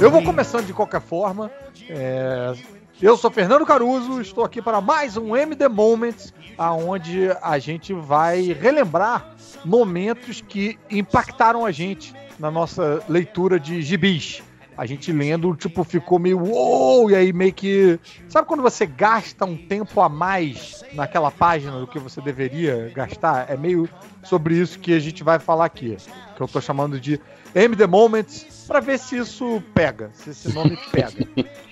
Eu vou começando de qualquer forma. É, eu sou Fernando Caruso, estou aqui para mais um MD Moments, aonde a gente vai relembrar momentos que impactaram a gente na nossa leitura de gibis a gente lendo, tipo, ficou meio uou, e aí meio que. Sabe quando você gasta um tempo a mais naquela página do que você deveria gastar? É meio sobre isso que a gente vai falar aqui. Que eu tô chamando de MD Moments, para ver se isso pega, se esse nome pega.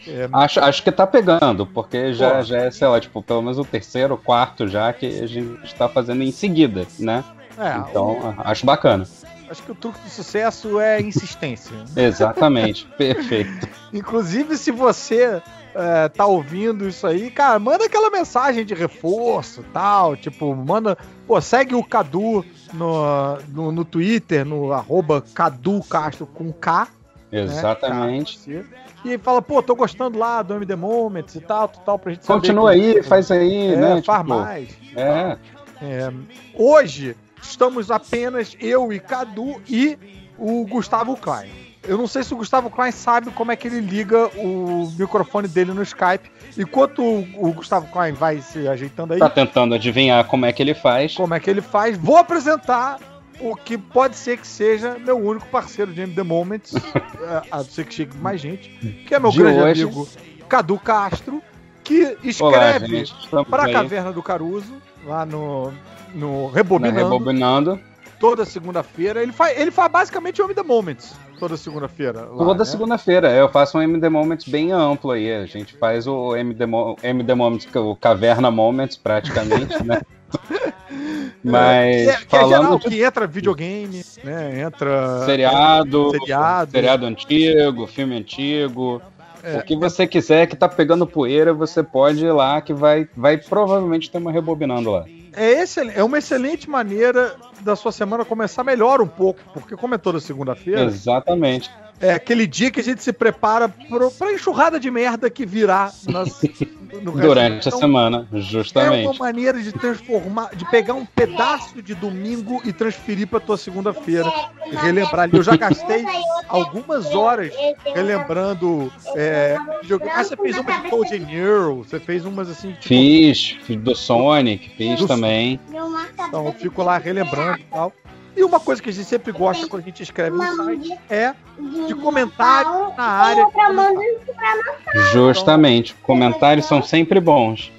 É... Acho, acho que tá pegando, porque já, já é, sei lá, tipo, pelo menos o terceiro, quarto já que a gente está fazendo em seguida, né? É, então, o... acho bacana. Acho que o truque do sucesso é insistência. Exatamente, perfeito. Inclusive, se você é, tá ouvindo isso aí, cara, manda aquela mensagem de reforço tal. Tipo, manda. Pô, segue o Cadu no, no, no Twitter, no arroba Cadu Castro com K. Né, Exatamente. Né, e fala, pô, tô gostando lá do MD Moments e tal, tal, pra gente Continua aí, faz aí, é, né? Faz tipo, mais. É. é. Hoje, estamos apenas eu e Cadu e o Gustavo Klein. Eu não sei se o Gustavo Klein sabe como é que ele liga o microfone dele no Skype. Enquanto o, Gustavo Klein vai se ajeitando aí. Tá tentando adivinhar como é que ele faz. Como é que ele faz. Vou apresentar o que pode ser que seja meu único parceiro de The Moments. É, a não ser que chegue mais gente. Que é meu de grande hoje. amigo Cadu Castro. Que escreve para a Caverna do Caruso, lá no, no Rebobinando. Rebobinando. Toda segunda-feira. Ele faz, ele faz basicamente o MD Moments toda segunda-feira. Toda né? segunda-feira. Eu faço um MD Moments bem amplo aí. A gente faz o MD, MD Moments, o Caverna Moments, praticamente, né? Mas. É, que, falando é geral, de... que entra videogame, né? Entra. Seriado. Seriado. Seriado antigo, filme antigo. É, o que você quiser que tá pegando poeira, você pode ir lá que vai, vai provavelmente ter uma rebobinando lá é, é uma excelente maneira da sua semana começar melhor um pouco, porque como é toda segunda-feira. Exatamente é aquele dia que a gente se prepara pro, pra enxurrada de merda que virá nas, durante então, a semana, justamente. É uma maneira de transformar, de pegar um pedaço de domingo e transferir pra tua segunda-feira. Relembrar ali. Eu já gastei algumas horas relembrando. É, ah, você fez uma de Code Neural, você fez umas assim. Tipo, fiz, fiz do Sonic, fiz do, também. Então eu fico lá relembrando e tal. E uma coisa que a gente sempre gosta quando a gente escreve no site é de comentários na área. Justamente. Comentários são sempre bons.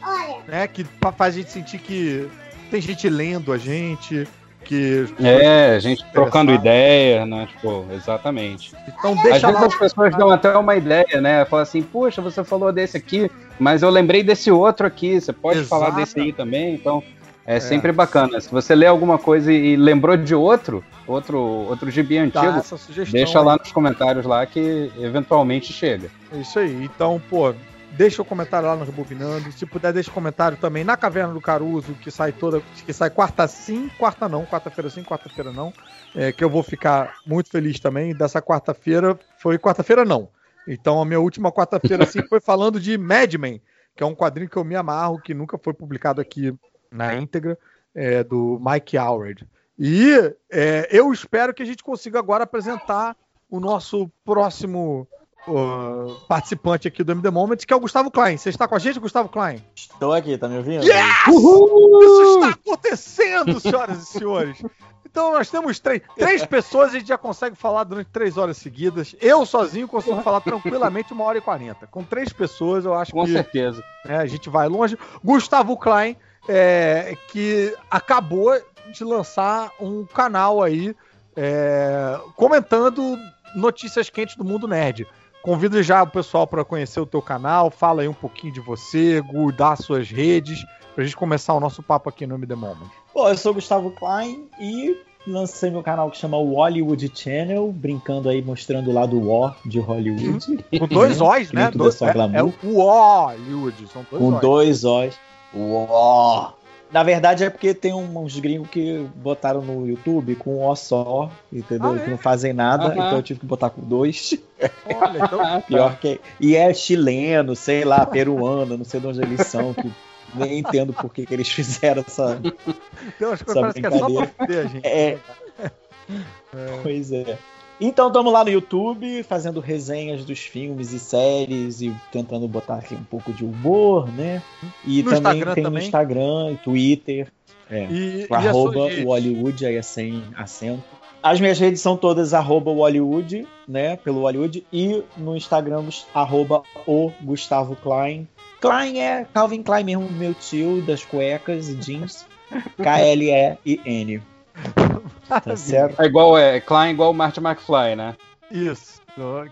Né, que faz a gente sentir que tem gente lendo a gente, que. É, a gente trocando ideia, né? Tipo, exatamente. Então deixa Às vezes as pessoas dão até uma ideia, né? Fala assim, poxa, você falou desse aqui, mas eu lembrei desse outro aqui, você pode Exato. falar desse aí também, então. É, é, sempre bacana. Se você lê alguma coisa e lembrou de outro, outro, outro gibi antigo, deixa lá aí. nos comentários lá que eventualmente chega. É isso aí. Então, pô, deixa o comentário lá no Rebobinando. Se puder, deixa o comentário também na Caverna do Caruso, que sai toda. que sai quarta sim, quarta não, quarta-feira sim, quarta-feira não. É, que eu vou ficar muito feliz também. Dessa quarta-feira foi quarta-feira não. Então a minha última quarta-feira assim foi falando de Mad Men, que é um quadrinho que eu me amarro, que nunca foi publicado aqui na íntegra, é, do Mike Howard. E é, eu espero que a gente consiga agora apresentar o nosso próximo uh, participante aqui do MD Moment, que é o Gustavo Klein. Você está com a gente, Gustavo Klein? Estou aqui, tá me ouvindo? Yes! Uhul! Isso está acontecendo, senhoras e senhores. Então nós temos três, três pessoas e a gente já consegue falar durante três horas seguidas. Eu sozinho consigo falar tranquilamente uma hora e quarenta. Com três pessoas, eu acho Com que. Com certeza. É, a gente vai longe. Gustavo Klein é, que acabou de lançar um canal aí é, comentando notícias quentes do mundo nerd. Convido já o pessoal para conhecer o teu canal, fala aí um pouquinho de você, Gu, dá suas redes, pra gente começar o nosso papo aqui no MD Moment. Bom, eu sou o Gustavo Klein e lancei meu canal que chama Hollywood Channel, brincando aí, mostrando o lado O de Hollywood. Com dois O's, né? Dois, é, é, o Hollywood, são dois Com dois O's. Uó! Na verdade é porque tem uns gringos que botaram no YouTube com um O só, entendeu? Ah, é? Que não fazem nada, então eu tive que botar com dois. Olha, então... Pior que. E é chileno, sei lá, peruano, não sei de onde eles são, que nem entendo por que, que eles fizeram essa. Então, acho que essa brincadeira. Que é só pra gente. É... é. Pois é. Então estamos lá no YouTube fazendo resenhas dos filmes e séries e tentando botar aqui um pouco de humor, né? E no também Instagram tem também. no Instagram, Twitter, é, e, arroba e o Hollywood, aí é sem acento. As minhas redes são todas arroba Hollywood, né? Pelo Hollywood, e no Instagram, arroba o Gustavo Klein. Klein é Calvin Klein mesmo, meu tio das cuecas e jeans. K-L-E-I-N. Tá certo? É igual, é, Klein igual o Marty McFly, né? Isso,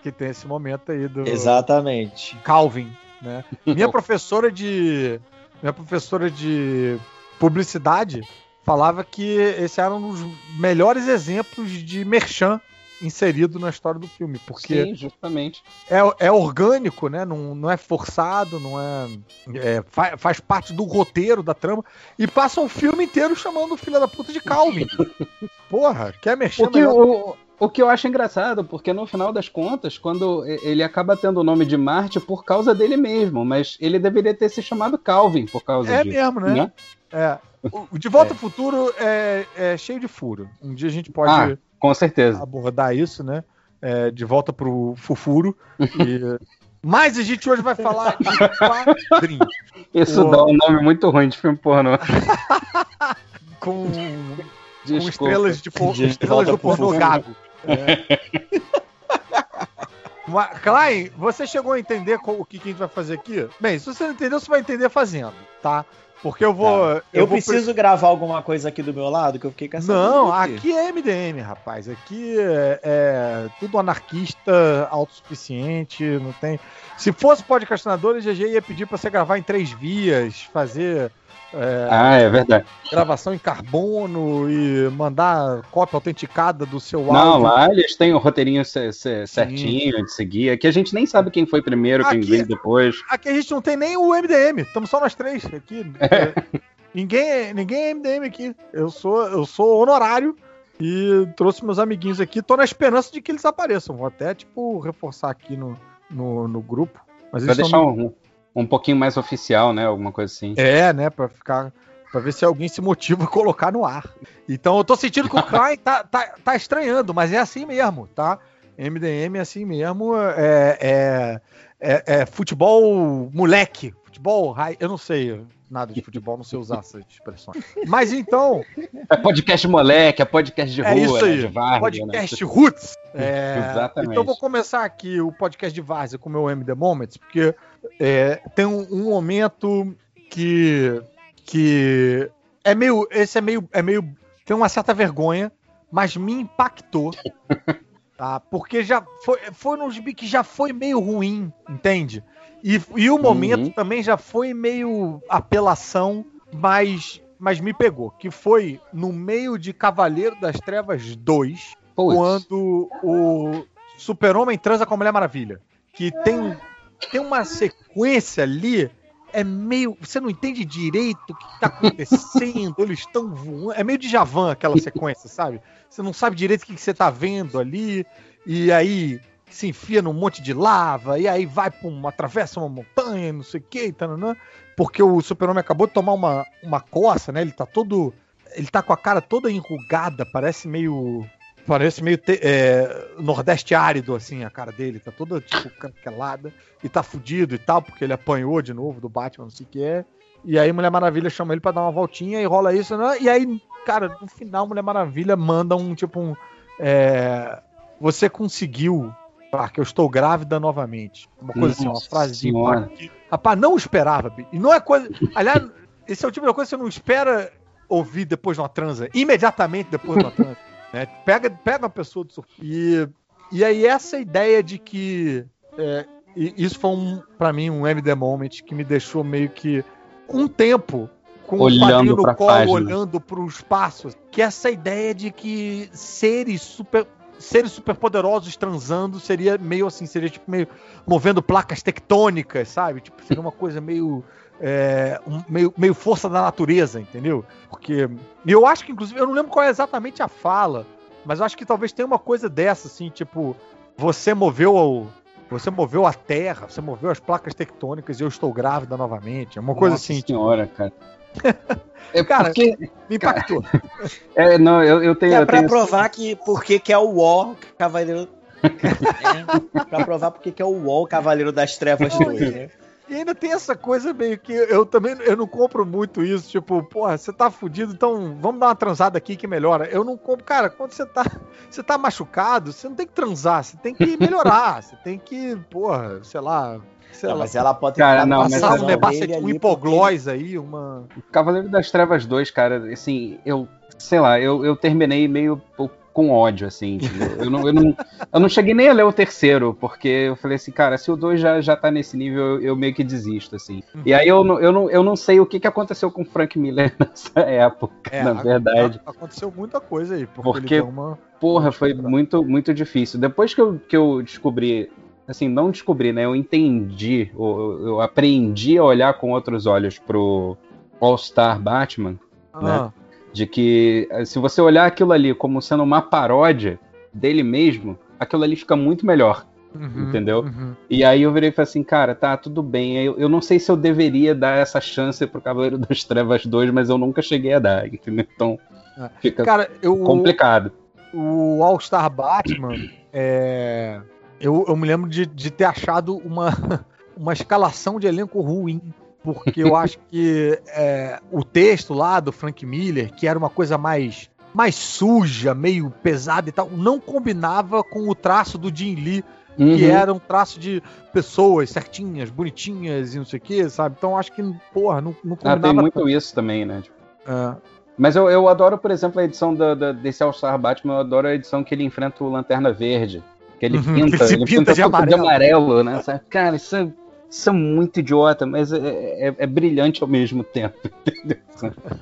que tem esse momento aí do. Exatamente. Calvin, né? Minha professora de. Minha professora de publicidade falava que esse era um dos melhores exemplos de merchan inserido na história do filme, porque Sim, justamente. É, é orgânico, né? Não, não é forçado, não é, é faz, faz, parte do roteiro da trama e passa um filme inteiro chamando o filho da puta de Calvin. Porra, quer mexer o que, o, o que eu acho engraçado, porque no final das contas, quando ele acaba tendo o nome de Marte por causa dele mesmo, mas ele deveria ter se chamado Calvin por causa é disso. É mesmo, né? né? É. O De Volta é. ao Futuro é, é cheio de furo. Um dia a gente pode ah, com certeza. abordar isso, né? É, de volta pro Fufuro. E... Mas a gente hoje vai falar de quadrinhos. Isso o... dá um nome muito ruim de filme pornô. com, com estrelas, de, por... de estrelas do pornô gago. É. Klein, você chegou a entender o que, que a gente vai fazer aqui? Bem, se você não entendeu, você vai entender fazendo, tá? Porque eu vou. Tá. Eu, eu vou preciso pre... gravar alguma coisa aqui do meu lado que eu fiquei caçando. Não, aqui é MDM, rapaz. Aqui é, é tudo anarquista, autossuficiente, não tem. Se fosse podcastinador, o GG ia pedir para você gravar em três vias, fazer é, ah, é verdade. Gravação em carbono e mandar cópia autenticada do seu áudio. Não, lá eles têm o roteirinho certinho de seguir. Aqui a gente nem sabe quem foi primeiro, aqui, quem veio depois. Aqui a gente não tem nem o MDM, estamos só nós três aqui. É. Ninguém, ninguém é MDM aqui. Eu sou, eu sou honorário e trouxe meus amiguinhos aqui. Tô na esperança de que eles apareçam. Vou até, tipo, reforçar aqui no, no, no grupo. Mas Vai deixar no... um, um pouquinho mais oficial, né? Alguma coisa assim. É, né? Pra ficar. Pra ver se alguém se motiva a colocar no ar. Então eu tô sentindo que o Klein tá, tá, tá estranhando, mas é assim mesmo, tá? MDM é assim mesmo. É, é, é, é futebol moleque. Futebol, eu não sei nada de futebol, não sei usar essas expressões. Mas então. É podcast moleque, é podcast de é rua, é isso aí, né, de várzea, podcast né? roots. É, Exatamente. Então vou começar aqui o podcast de várzea com o meu MD Moments, porque é, tem um, um, momento que que é meio esse é meio é meio tem uma certa vergonha, mas me impactou. Tá? Porque já foi, foi nos que já foi meio ruim, entende? E, e o momento uhum. também já foi meio apelação, mas, mas me pegou. Que foi no meio de Cavaleiro das Trevas 2, quando o Super-Homem transa com a Mulher Maravilha. Que tem tem uma sequência ali, é meio. Você não entende direito o que está acontecendo, eles estão voando. É meio de Javan aquela sequência, sabe? Você não sabe direito o que, que você está vendo ali, e aí se enfia num monte de lava, e aí vai para uma. atravessa uma montanha, não sei o que, taranã, porque o super-homem acabou de tomar uma, uma coça, né? Ele tá todo. Ele tá com a cara toda enrugada, parece meio Parece meio te, é, nordeste árido, assim, a cara dele. Tá toda, tipo, cancelada. E tá fudido e tal, porque ele apanhou de novo do Batman, não sei o que é. E aí Mulher Maravilha chama ele pra dar uma voltinha e rola isso, né? E aí, cara, no final Mulher Maravilha manda um, tipo, um... É, você conseguiu, que eu estou grávida novamente. Uma coisa Nossa assim, uma frase de Rapaz, não esperava, e não é coisa... Aliás, esse é o tipo de coisa que você não espera ouvir depois de uma transa, imediatamente depois de uma transa. Né? Pega, pega uma pessoa do surf. E, e aí essa ideia de que. É, isso foi um, para mim um MD Moment que me deixou meio que um tempo com olhando o no colo, página. olhando para o espaço. Que essa ideia de que seres super seres superpoderosos transando seria meio assim, seria tipo meio movendo placas tectônicas, sabe? Tipo, seria uma coisa meio é, um, meio, meio força da natureza, entendeu? Porque. E eu acho que, inclusive, eu não lembro qual é exatamente a fala, mas eu acho que talvez tenha uma coisa dessa, assim, tipo, você moveu você moveu a terra, você moveu as placas tectônicas e eu estou grávida novamente. É uma coisa Nossa assim. senhora, cara. É cara, porque... me impactou. É, não, eu, eu tenho. É eu pra tenho... provar que porque que é o War Cavaleiro. é, pra provar porque que é o War Cavaleiro das Trevas 2, né? E ainda tem essa coisa meio que eu também eu não compro muito isso, tipo, porra, você tá fudido, então vamos dar uma transada aqui que melhora. Eu não compro, cara, quando você tá, você tá machucado, você não tem que transar, você tem que melhorar, você tem que, porra, sei lá, sei não, lá. Mas ela pode cara, não, passar um negócio aqui, um hipoglós porque... aí, uma. Cavaleiro das Trevas 2, cara, assim, eu, sei lá, eu, eu terminei meio com ódio, assim. Eu não, eu, não, eu não cheguei nem a ler o terceiro, porque eu falei assim, cara, se o 2 já, já tá nesse nível, eu, eu meio que desisto, assim. Uhum. E aí eu não, eu, não, eu não sei o que, que aconteceu com o Frank Miller nessa época, é, na verdade. Aconteceu muita coisa aí, porque, porque uma... porra, foi muito, muito difícil. Depois que eu, que eu descobri assim, não descobri, né? Eu entendi, eu, eu aprendi a olhar com outros olhos pro All-Star Batman, né? ah. né? De que eh, se você olhar aquilo ali como sendo uma paródia dele mesmo, aquilo ali fica muito melhor. Uhum, entendeu? Uhum. E aí eu virei e falei assim, cara, tá, tudo bem. Eu, eu não sei se eu deveria dar essa chance pro Cavaleiro das Trevas 2, mas eu nunca cheguei a dar, entendeu? Então é. fica cara, eu, complicado. O All-Star Batman, é, eu, eu me lembro de, de ter achado uma, uma escalação de elenco ruim porque eu acho que é, o texto lá do Frank Miller, que era uma coisa mais, mais suja, meio pesada e tal, não combinava com o traço do Jim Lee, uhum. que era um traço de pessoas certinhas, bonitinhas e não sei o que, sabe? Então acho que, porra, não, não combinava. Ah, tem muito tanto. isso também, né? É. Mas eu, eu adoro, por exemplo, a edição da, da, desse All-Star Batman, eu adoro a edição que ele enfrenta o Lanterna Verde. Que ele uhum, pinta, ele, ele pinta, pinta de, amarelo. de amarelo, né? Cara, isso é são muito idiota, mas é, é, é, brilhante ao mesmo tempo, entendeu?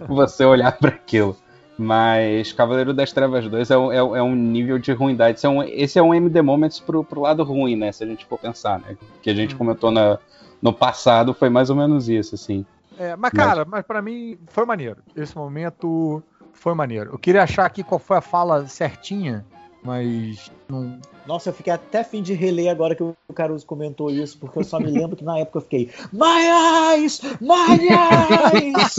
Você olhar para aquilo. Mas Cavaleiro das Trevas 2 é, é, é, um nível de ruindade. Esse é um, esse é um MD Moments pro, pro lado ruim, né? Se a gente for pensar, né? Que a gente hum. comentou na, no passado, foi mais ou menos isso, assim. É, mas, cara, mas, mas para mim foi maneiro. Esse momento foi maneiro. Eu queria achar aqui qual foi a fala certinha mas não. Nossa, eu fiquei até fim de reler agora que o Caruso comentou isso, porque eu só me lembro que na época eu fiquei My eyes! My eyes!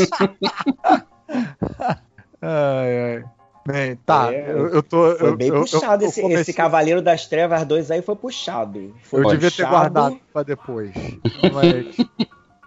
ai, ai. Bem, tá, é, eu, eu, tô. Foi eu, bem puxado esse, comecei... esse, Cavaleiro das Trevas 2 aí foi puxado. Foi eu puxado. devia ter guardado pra depois. Mas.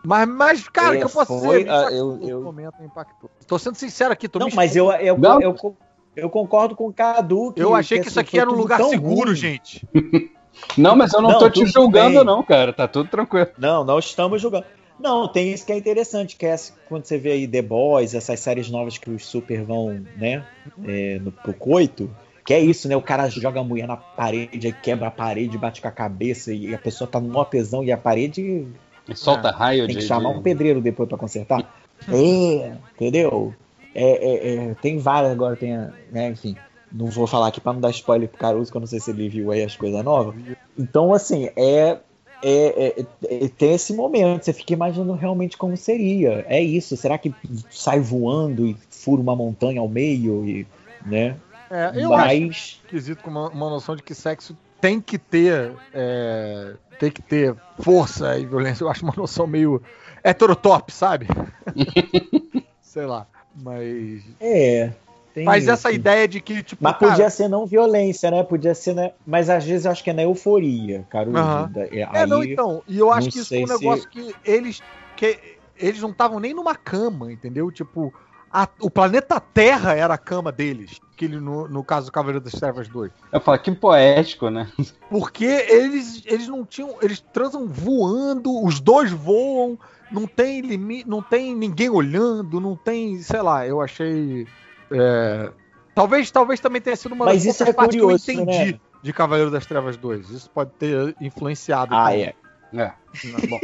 Mas, mas cara, é, que eu posso foi, dizer? Uh, eu, eu... momento impactou. Tô sendo sincero aqui, tô Não, mas eu, eu, eu, eu, concordo com o Cadu. Que, eu achei que, que isso aqui era um lugar seguro, ruim. gente. Não, mas eu não, não tô te julgando, bem. não, cara. Tá tudo tranquilo. Não, não estamos julgando. Não, tem isso que é interessante, que é quando você vê aí The Boys, essas séries novas que os super vão, né, é, no, pro coito, que é isso, né? O cara joga a mulher na parede, quebra a parede, bate com a cabeça e a pessoa tá no tesão e a parede. E solta ah, raio Tem que de, chamar um pedreiro depois para consertar. é, entendeu? É, é, é, tem várias agora, tem, né, enfim. Não vou falar aqui para não dar spoiler pro Caruso, que eu não sei se ele viu aí as coisas novas. Então, assim, é, é, é, é, tem esse momento, você fica imaginando realmente como seria. É isso, será que sai voando e fura uma montanha ao meio e, né? É, eu Mas... acho esquisito com uma, uma, noção de que sexo tem que ter é, tem que ter força e violência. Eu acho uma noção meio heterotop, sabe? Sei lá. Mas. É. Mas isso. essa ideia de que, tipo. Mas cara... podia ser não violência, né? Podia ser. Né? Mas às vezes eu acho que é na euforia, cara. Uhum. É, não, então. E eu acho que isso é um negócio se... que eles. que eles não estavam nem numa cama, entendeu? Tipo. A, o planeta Terra era a cama deles. Que ele, no, no caso do Cavaleiro das Trevas 2. Eu falo, que poético, né? Porque eles, eles não tinham. Eles transam voando, os dois voam não tem limite, não tem ninguém olhando, não tem, sei lá, eu achei. É, talvez, talvez também tenha sido uma Mas das isso é curioso, que eu entendi né? de Cavaleiro das Trevas 2. Isso pode ter influenciado. Ah, também. é. É. Bom.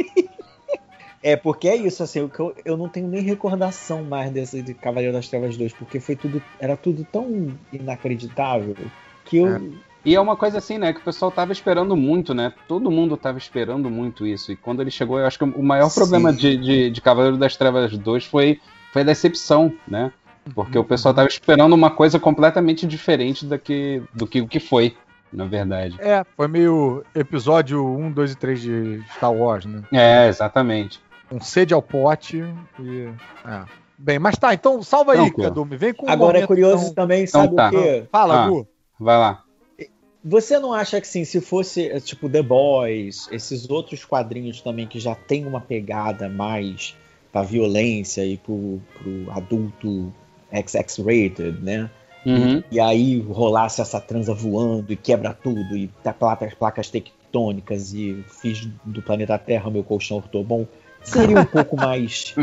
é, porque é isso, assim, eu, eu não tenho nem recordação mais desse de Cavaleiro das Trevas 2, porque foi tudo. Era tudo tão inacreditável que eu. É e é uma coisa assim, né, que o pessoal tava esperando muito, né? Todo mundo tava esperando muito isso. E quando ele chegou, eu acho que o maior Sim. problema de, de, de, Cavaleiro das Trevas 2 foi, foi a decepção, né? Porque uhum. o pessoal tava esperando uma coisa completamente diferente do que, do que o que foi. na verdade. É, foi meio episódio 1, 2 e 3 de Star Wars, né? É, exatamente. Um sede ao pote e. É. Bem, mas tá, então salva aí, Cadu. Vem com Agora um é curioso então... também, sabe então, tá. o quê? Fala, ah, Gu. Vai lá. Você não acha que sim, se fosse tipo The Boys, esses outros quadrinhos também que já tem uma pegada mais pra violência e pro, pro adulto XX-rated, né? Uhum. E, e, aí rolasse essa transa voando e quebra tudo, e tá placas, placas tectônicas, e fiz do planeta Terra meu colchão ortobom, seria um pouco mais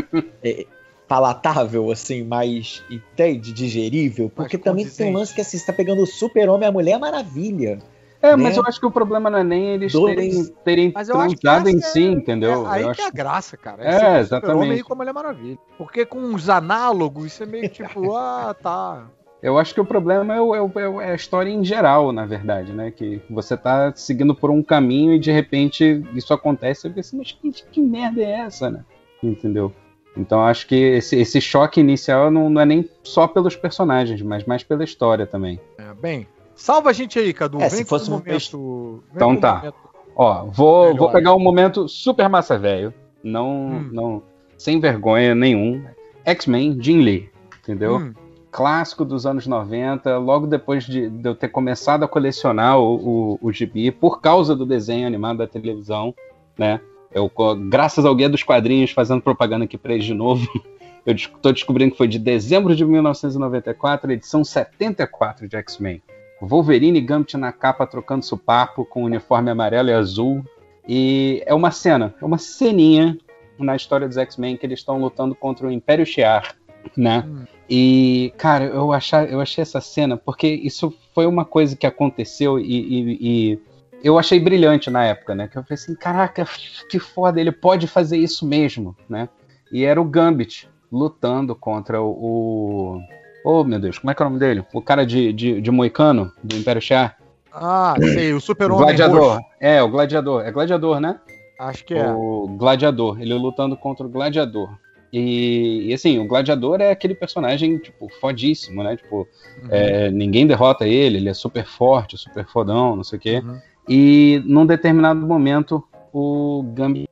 é, palatável, assim, mais entende, digerível, porque também tem um lance que assim, você tá pegando o super-homem e a Mulher Maravilha. É, né? mas eu acho que o problema não é nem eles Dois. terem, terem transado em si, é, entendeu? É, aí eu que é a graça, cara. É, é exatamente. E como ele é maravilha. Porque com os análogos, isso é meio tipo, ah, tá. Eu acho que o problema é, o, é, o, é, a história em geral, na verdade, né? Que você tá seguindo por um caminho e de repente isso acontece. Eu penso, mas que, que merda é essa, né? Entendeu? Então acho que esse, esse choque inicial não, não, é nem só pelos personagens, mas mais pela história também. É, bem, Salva a gente aí, Cadu. É, Vem se fosse um momento. Então tá. Momento Ó, vou, vou pegar um momento super massa velho. Não, hum. não. Sem vergonha nenhum. X-Men, Jim Lee. Entendeu? Hum. Clássico dos anos 90, logo depois de, de eu ter começado a colecionar o, o, o gibi, por causa do desenho animado da televisão, né? Eu, graças ao Guia dos Quadrinhos, fazendo propaganda aqui pra eles de novo, eu estou descobrindo que foi de dezembro de 1994, edição 74 de X-Men. Wolverine e Gambit na capa trocando papo com o uniforme amarelo e azul. E é uma cena, é uma ceninha na história dos X-Men que eles estão lutando contra o Império Shi'ar, né? Hum. E, cara, eu, achar, eu achei essa cena, porque isso foi uma coisa que aconteceu e, e, e, eu achei brilhante na época, né? Que eu falei assim, caraca, que foda, ele pode fazer isso mesmo, né? E era o Gambit lutando contra o, Oh, meu Deus, como é que é o nome dele? O cara de, de, de Moicano, do Império Chá. Ah, sei, o super-homem Gladiador. Roxo. É, o Gladiador. É Gladiador, né? Acho que é. O Gladiador. Ele lutando contra o Gladiador. E, e, assim, o Gladiador é aquele personagem, tipo, fodíssimo, né? Tipo, uhum. é, ninguém derrota ele, ele é super forte, super fodão, não sei o quê. Uhum. E num determinado momento, o Gambit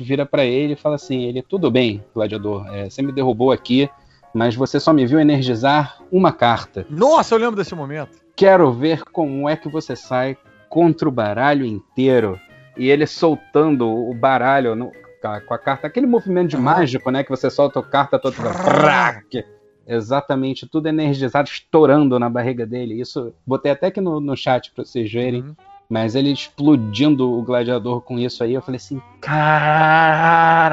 vira para ele e fala assim: ele, tudo bem, Gladiador, é, você me derrubou aqui, mas você só me viu energizar uma carta. Nossa, eu lembro desse momento. Quero ver como é que você sai contra o baralho inteiro. E ele soltando o baralho no, com a carta, aquele movimento de uhum. mágico, né? Que você solta a carta toda. Exatamente, tudo energizado, estourando na barriga dele. Isso, botei até aqui no, no chat pra vocês verem. Uhum. Mas ele explodindo o gladiador com isso aí, eu falei assim: Caraca!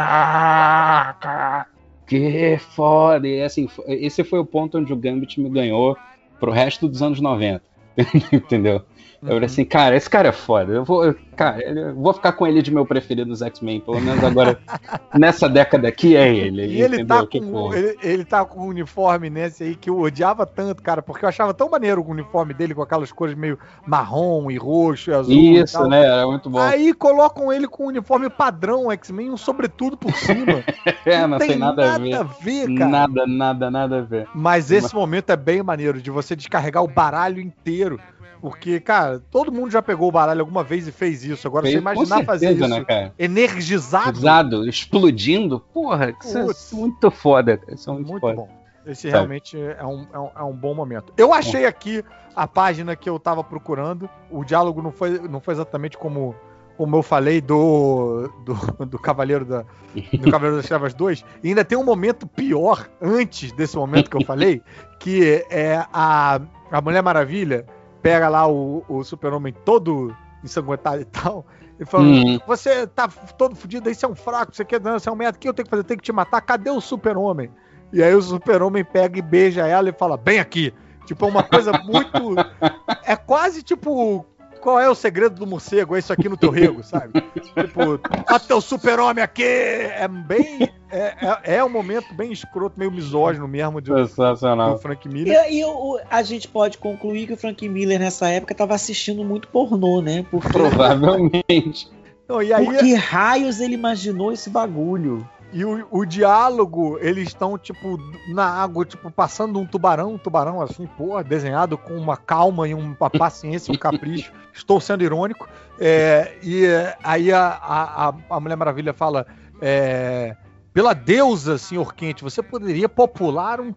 que foda. E assim, esse foi o ponto onde o Gambit me ganhou pro resto dos anos 90. Entendeu? Eu falei assim, cara, esse cara é foda. Eu vou, cara, eu vou ficar com ele de meu preferido dos X-Men. Pelo menos agora, nessa década aqui, é ele. E ele tá, com, ele, ele, tá com um uniforme nesse aí que eu odiava tanto, cara, porque eu achava tão maneiro o uniforme dele com aquelas cores meio marrom e roxo e azul. Isso, e né? Era muito bom. Aí colocam ele com um uniforme padrão X-Men, um sobretudo por cima. é, não, não tem, tem nada, nada, a ver. a ver, cara. Nada, nada, nada a ver. Mas esse Mas... momento é bem maneiro, de você descarregar o baralho inteiro porque, cara, todo mundo já pegou o baralho alguma vez e fez isso. Agora, fez, você imaginar certeza, fazer isso né, cara? energizado. Explodindo. Porra, isso é muito foda. Isso é muito, muito foda. bom. Esse Sabe? realmente é um, é, um, é um bom momento. Eu achei aqui a página que eu tava procurando. O diálogo não foi, não foi exatamente como, como eu falei do, do, do Cavaleiro da do Cavaleiro das Trevas 2. E ainda tem um momento pior antes desse momento que eu falei, que é a, a Mulher Maravilha pega lá o, o super-homem todo ensanguentado e tal, e fala: uhum. Você tá todo fodido aí, você é um fraco, você quer você é um merda, o que eu tenho que fazer? Eu tenho que te matar, cadê o super-homem? E aí o super-homem pega e beija ela e fala: Bem aqui. Tipo, é uma coisa muito. É quase tipo qual é o segredo do morcego? É isso aqui no teu rego, sabe? tipo, até o super-homem aqui! É bem. É, é, é, um momento bem escroto, meio misógino mesmo de, Sensacional. do Frank Miller. E, e o, a gente pode concluir que o Frank Miller nessa época estava assistindo muito pornô, né? Porque... Provavelmente. Não, e aí... Por que raios ele imaginou esse bagulho? E o, o diálogo, eles estão, tipo, na água, tipo, passando um tubarão, um tubarão assim, pô, desenhado com uma calma e uma paciência, um capricho. Estou sendo irônico. É, e aí a, a, a Mulher Maravilha fala: é, pela deusa, senhor Quente, você poderia popular um,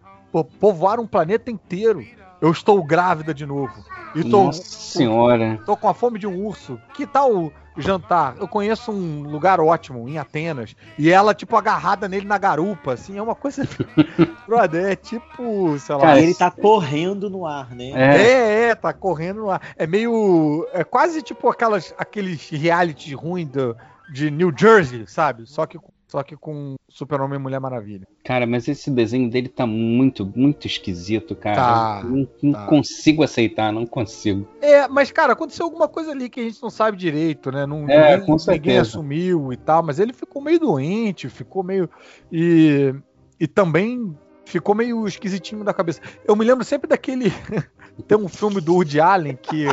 povoar um planeta inteiro. Eu estou grávida de novo. E tô, Nossa senhora. Tô com a fome de um urso. Que tal jantar? Eu conheço um lugar ótimo em Atenas. E ela, tipo, agarrada nele na garupa, assim, é uma coisa. Brother, é tipo, sei lá. Cara, ele tá correndo no ar, né? É. é, é, tá correndo no ar. É meio. É quase tipo aquelas, aqueles reality ruins de New Jersey, sabe? Só que só que com Super-Homem e Mulher Maravilha. Cara, mas esse desenho dele tá muito, muito esquisito, cara. Tá, não, não tá. consigo aceitar, não consigo. É, mas, cara, aconteceu alguma coisa ali que a gente não sabe direito, né? Não, é, ninguém, ninguém assumiu e tal, mas ele ficou meio doente, ficou meio. E, e também ficou meio esquisitinho da cabeça. Eu me lembro sempre daquele. tem um filme do Woody Allen que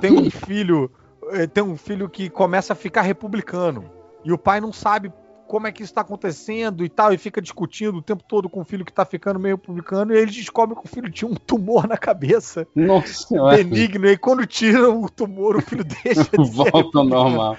tem um filho. Eh, tem um filho que começa a ficar republicano. E o pai não sabe como é que isso está acontecendo e tal, e fica discutindo o tempo todo com o filho que está ficando meio republicano, e eles descobrem que o filho tinha um tumor na cabeça. Nossa senhora. Benigno, e quando tiram o tumor, o filho deixa de Volta ao normal.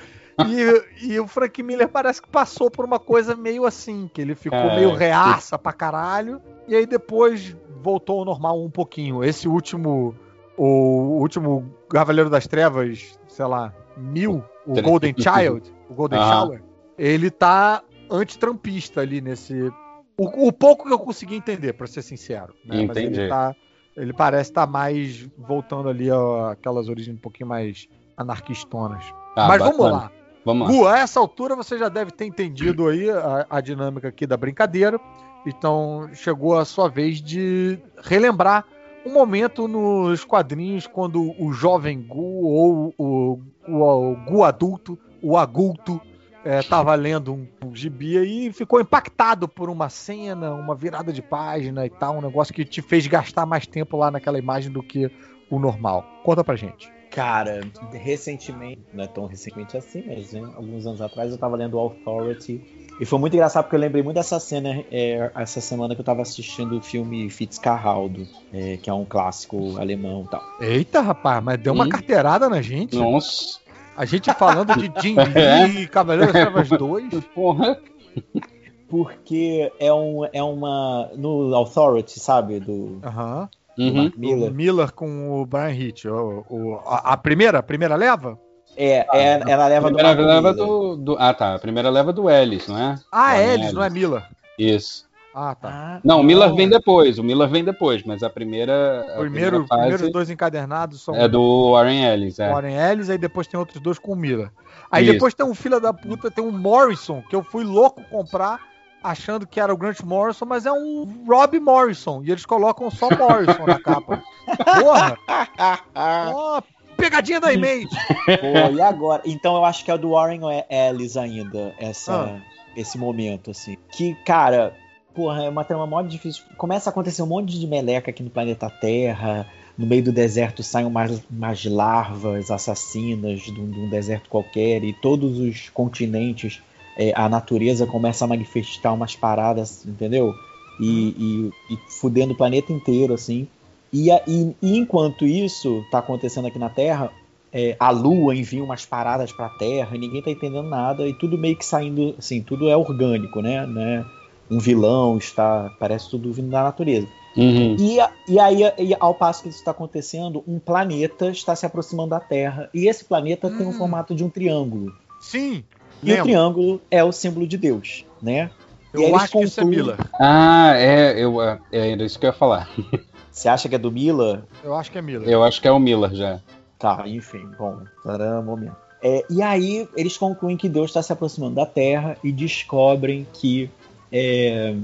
E, e, o Frank Miller parece que passou por uma coisa meio assim, que ele ficou é, meio reaça que... pra caralho, e aí depois voltou ao normal um pouquinho. Esse último, o último Cavaleiro das Trevas, sei lá, mil, o Golden Child, o Golden ah. Shower, ele tá antitrampista ali nesse. O, o, pouco que eu consegui entender, para ser sincero. Né? Entendi. Mas ele, tá, ele parece estar tá mais voltando ali aquelas origens um pouquinho mais anarquistonas. Ah, Mas bacana. vamos lá. Vamos lá. Gu, a essa altura você já deve ter entendido aí a, a dinâmica aqui da brincadeira. Então chegou a sua vez de relembrar um momento nos quadrinhos quando o jovem Gu ou o, o, o Gu adulto, o adulto, é, tava lendo um, um gibi e ficou impactado por uma cena, uma virada de página e tal, um negócio que te fez gastar mais tempo lá naquela imagem do que o normal. Conta pra gente. Cara, recentemente, não é tão recentemente assim, mas né, alguns anos atrás eu tava lendo Authority e foi muito engraçado porque eu lembrei muito dessa cena é, essa semana que eu tava assistindo o filme Fitzcarraldo, é, que é um clássico alemão e tal. Eita, rapaz, mas deu uma hum. carteirada na gente. Nossa. A gente falando de Jim Lee, Cavaleiro das Trevas 2. Porra. Porque é, um, é uma. No Authority, sabe? Do. Aham. Uhum. Miller. Miller com o Brian Hitch. O, o, a, a, primeira? A primeira leva? É, é ah, ela leva a primeira do, leva do, do, Ah, tá. A primeira leva do Ellis, não é? Ah, Ellis, Ellis, não é Miller. Isso. Ah, tá. Ah, não, o Miller vem depois. O Miller vem depois, mas a primeira. A Primeiro, primeira primeiros dois encadernados são. É do Warren Ellis, é. Warren Ellis, aí depois tem outros dois com o Miller. Aí Isso. depois tem um filho da puta, tem um Morrison, que eu fui louco comprar, achando que era o Grant Morrison, mas é um Rob Morrison. E eles colocam só Morrison na capa. Porra! oh, pegadinha da Image! Pô, e agora? Então eu acho que é do Warren Ellis ainda, essa, ah. esse momento, assim. Que, cara porra, é uma trama mó difícil. Começa a acontecer um monte de meleca aqui no planeta Terra. No meio do deserto saem umas, umas larvas assassinas de um, de um deserto qualquer. E todos os continentes, é, a natureza começa a manifestar umas paradas, entendeu? E, e, e fudendo o planeta inteiro, assim. E, e, e, enquanto isso tá acontecendo aqui na Terra, é, a Lua envia umas paradas para a Terra ninguém tá entendendo nada e tudo meio que saindo, assim, tudo é orgânico, né? né? Um vilão está. Parece tudo vindo da natureza. Uhum. E, e aí, e ao passo que isso está acontecendo, um planeta está se aproximando da Terra. E esse planeta uhum. tem o um hum. formato de um triângulo. Sim. E lembro. o triângulo é o símbolo de Deus, né? Eu acho concluem... que isso é Mila. Ah, é, eu, é, é isso que eu ia falar. Você acha que é do Mila? Eu acho que é Mila. Eu acho que é o Miller já. Tá, enfim, bom, um momento. É, e aí eles concluem que Deus está se aproximando da Terra e descobrem que é,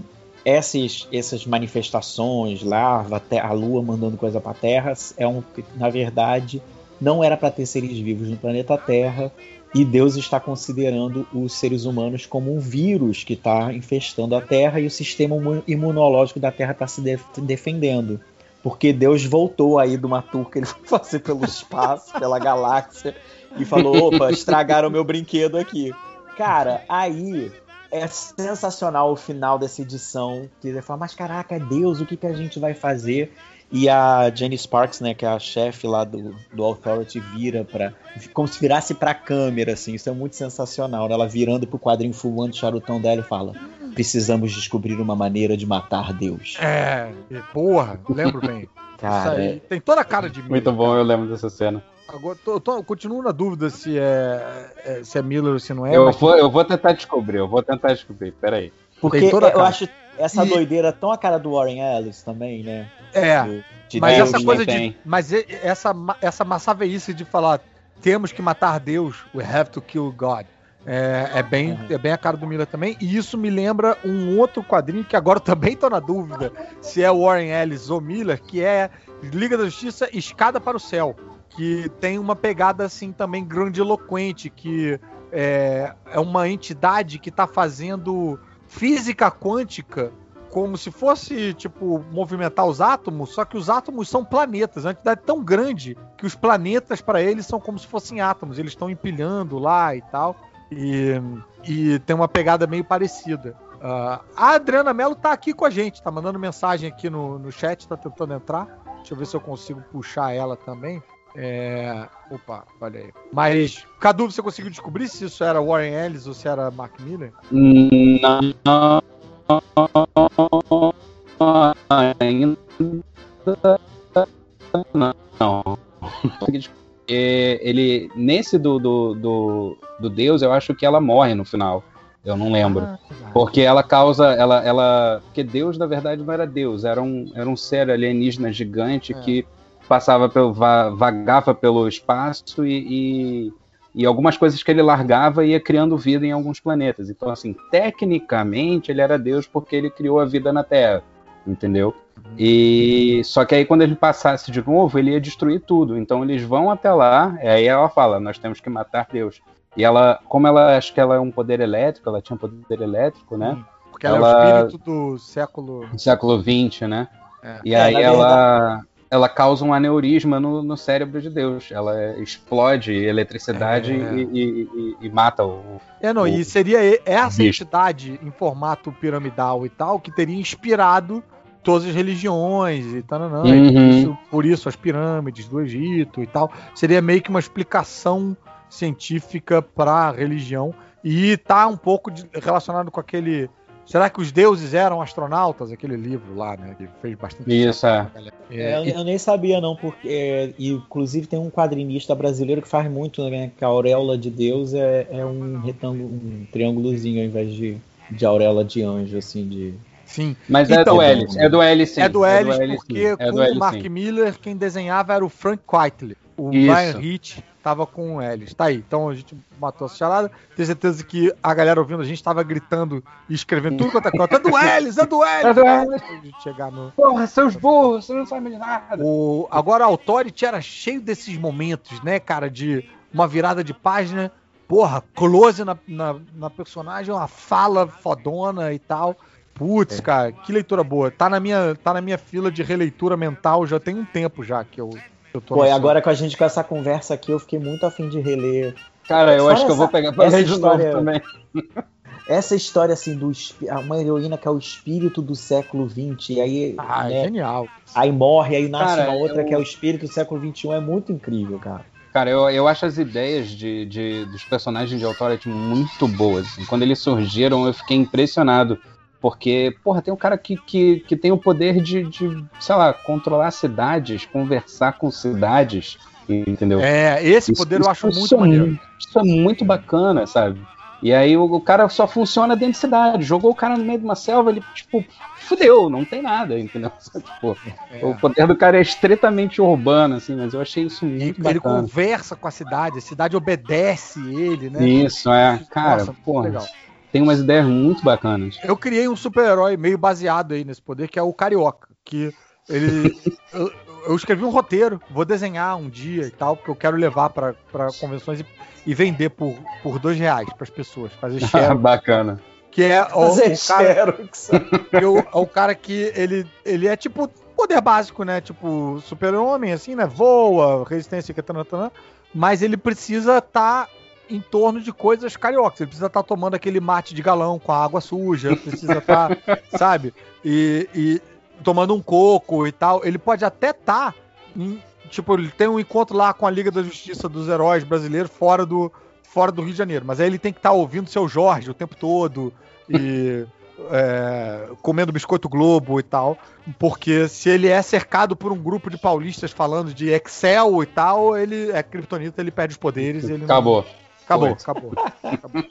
essas, essas manifestações, larva, a lua mandando coisa para a Terra, é um, na verdade, não era para ter seres vivos no planeta Terra e Deus está considerando os seres humanos como um vírus que está infestando a Terra e o sistema imunológico da Terra está se def defendendo. Porque Deus voltou aí de uma tour que ele foi fazer pelo espaço, pela galáxia, e falou: opa, estragaram meu brinquedo aqui. Cara, aí é sensacional o final dessa edição. Que ele fala, mas caraca, é Deus, o que, que a gente vai fazer? E a Jenny Sparks, né, que é a chefe lá do, do Authority, vira para como se virasse pra câmera, assim. Isso é muito sensacional. Ela virando pro quadrinho fumando o charutão dela e fala: Precisamos descobrir uma maneira de matar Deus. É, porra, lembro bem. Cara, aí, tem toda a cara de mim. Muito bom, eu lembro dessa cena. Agora, tô, tô, continuo na dúvida se é, é, se é Miller ou se não é. Eu, mas... vou, eu vou tentar descobrir, eu vou tentar descobrir, peraí. Porque eu acho essa e... doideira tão a cara do Warren Ellis também, né? É. De mas Deus, essa coisa de. Mas essa, essa massaveice de falar temos que matar Deus, we have to kill God. É, é, bem, uhum. é bem a cara do Miller também. E isso me lembra um outro quadrinho que agora também tô na dúvida se é Warren Ellis ou Miller, que é Liga da Justiça Escada para o Céu. Que tem uma pegada assim também grandiloquente, que é, é uma entidade que está fazendo física quântica como se fosse, tipo, movimentar os átomos, só que os átomos são planetas. É uma entidade tão grande que os planetas, para eles, são como se fossem átomos. Eles estão empilhando lá e tal. E, e tem uma pegada meio parecida. Uh, a Adriana Mello tá aqui com a gente, tá mandando mensagem aqui no, no chat, tá tentando entrar. Deixa eu ver se eu consigo puxar ela também. É... Opa, olha aí. Mas, Cadu, você conseguiu descobrir se isso era Warren Ellis ou se era Mark Miller? Não. Ainda não. Ele, nesse do, do, do, do, Deus, eu acho que ela morre no final. Eu não lembro. Ah, porque ela causa. Ela, ela. Porque Deus, na verdade, não era Deus, era um, era um ser alienígena gigante é. que passava pelo. vagava pelo espaço e, e e algumas coisas que ele largava ia criando vida em alguns planetas. Então, assim, tecnicamente ele era Deus porque ele criou a vida na Terra, entendeu? E só que aí quando ele passasse de novo, ele ia destruir tudo. Então eles vão até lá, e aí ela fala: "Nós temos que matar Deus". E ela, como ela acho que ela é um poder elétrico, ela tinha um poder elétrico, né? Porque ela, ela é o espírito do século século 20, né? É. E é, aí ela verdade ela causa um aneurisma no, no cérebro de Deus. Ela explode eletricidade é. e, e, e, e, mata o. É, não, o, e seria essa bicho. entidade em formato piramidal e tal que teria inspirado todas as religiões e tal, não, uhum. isso, por isso as pirâmides do Egito e tal. Seria meio que uma explicação científica para a religião e tá um pouco de, relacionado com aquele Será que os deuses eram astronautas? Aquele livro lá, né? Que fez bastante. Isso, é. é eu, eu, nem sabia, não, porque. É, inclusive tem um quadrinista brasileiro que faz muito, né? Que a auréola de Deus é, é um retângulo, um triângulozinho ao invés de, de auréola de anjo, assim, de. Sim. Mas é então, é do Ellis. É do Ellis, sim. É do Ellis, é do porque é com o Mark Miller, quem desenhava era o Frank Quitely. O Isso. Brian Hitch tava com eles. Tá aí. Então a gente matou essa charada. Tenho certeza que a galera ouvindo a gente tava gritando e escrevendo tudo quanto é coisa. É do Elis, é do Elis! É do Elis! chegar no... Porra, seus burros, você não sabe de nada. O... Agora, a Authority era cheio desses momentos, né, cara, de uma virada de página. Porra, close na, na, na personagem, uma fala fodona e tal. Putz, é. cara, que leitura boa. Tá na, minha, tá na minha fila de releitura mental já tem um tempo já que eu Pô, e agora com a gente com essa conversa aqui, eu fiquei muito afim de reler. Cara, eu acho que eu vou pegar pra ler de história, novo também. Essa história, assim, do uma heroína que é o espírito do século XX, e aí. Ah, né, genial. Aí morre, aí nasce cara, uma outra eu... que é o espírito do século XXI, é muito incrível, cara. Cara, eu, eu acho as ideias de, de dos personagens de Authority muito boas. Quando eles surgiram, eu fiquei impressionado porque, porra, tem um cara que, que, que tem o poder de, de, sei lá, controlar cidades, conversar com cidades, entendeu? É, esse isso, poder eu acho muito é maneiro. Isso é muito bacana, sabe? E aí o, o, cara só funciona dentro de cidade. Jogou o cara no meio de uma selva, ele, tipo, fudeu, não tem nada, entendeu? Tipo, é. O poder do cara é estritamente urbano, assim, mas eu achei isso muito ele, bacana. Ele conversa com a cidade, a cidade obedece ele, né? Isso, é. Cara, Nossa, porra. Legal tem umas ideias muito bacanas. Eu criei um super-herói meio baseado aí nesse poder, que é o Carioca. Que ele. eu, eu, escrevi um roteiro, vou desenhar um dia e tal, porque eu quero levar para convenções e, e, vender por, por dois reais para as pessoas. Fazer share. Bacana. Que é o, o cara. que o, o cara que ele, ele é tipo poder básico, né? Tipo, super-homem, assim, né? Voa, resistência, que mas ele precisa estar tá em torno de coisas cariocas. Ele precisa estar tá tomando aquele mate de galão com a água suja, precisa estar, tá, sabe? E, e, tomando um coco e tal. Ele pode até estar tá tipo, ele tem um encontro lá com a Liga da Justiça dos Heróis Brasileiros fora do, fora do Rio de Janeiro. Mas aí ele tem que estar tá ouvindo seu Jorge o tempo todo e é, comendo biscoito Globo e tal. Porque se ele é cercado por um grupo de paulistas falando de Excel e tal, ele é criptonita, ele perde os poderes. Ele acabou. Não... Acabou, acabou, acabou.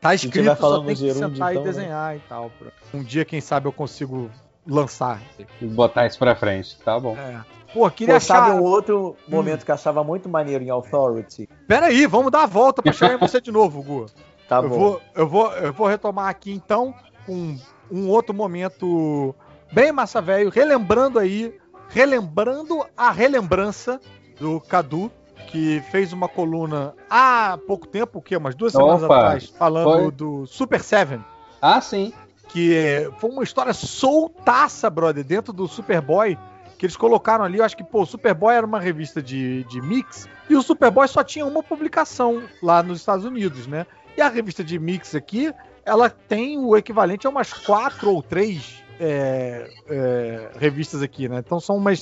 Tá escrito, só tem que sentar então, e né? desenhar né? e tal. Um dia, quem sabe, eu consigo lançar. Botar isso pra frente, tá bom. É. Pô, queria Pô, achar... Sabe um outro momento hum. que eu achava muito maneiro em Authority? Pera aí, vamos dar a volta pra chegar em você de novo, Gu. Tá eu bom. Vou, eu, vou, eu vou retomar aqui, então, com um outro momento bem massa velho, relembrando aí, relembrando a relembrança do Cadu, que fez uma coluna há pouco tempo, o quê? Umas duas semanas Opa, atrás, falando foi? do Super Seven. Ah, sim. Que foi uma história soltaça, brother, dentro do Superboy que eles colocaram ali, eu acho que, pô, o Superboy era uma revista de, de mix, e o Superboy só tinha uma publicação lá nos Estados Unidos, né? E a revista de mix aqui, ela tem o equivalente a umas quatro ou três é, é, revistas aqui, né? Então são umas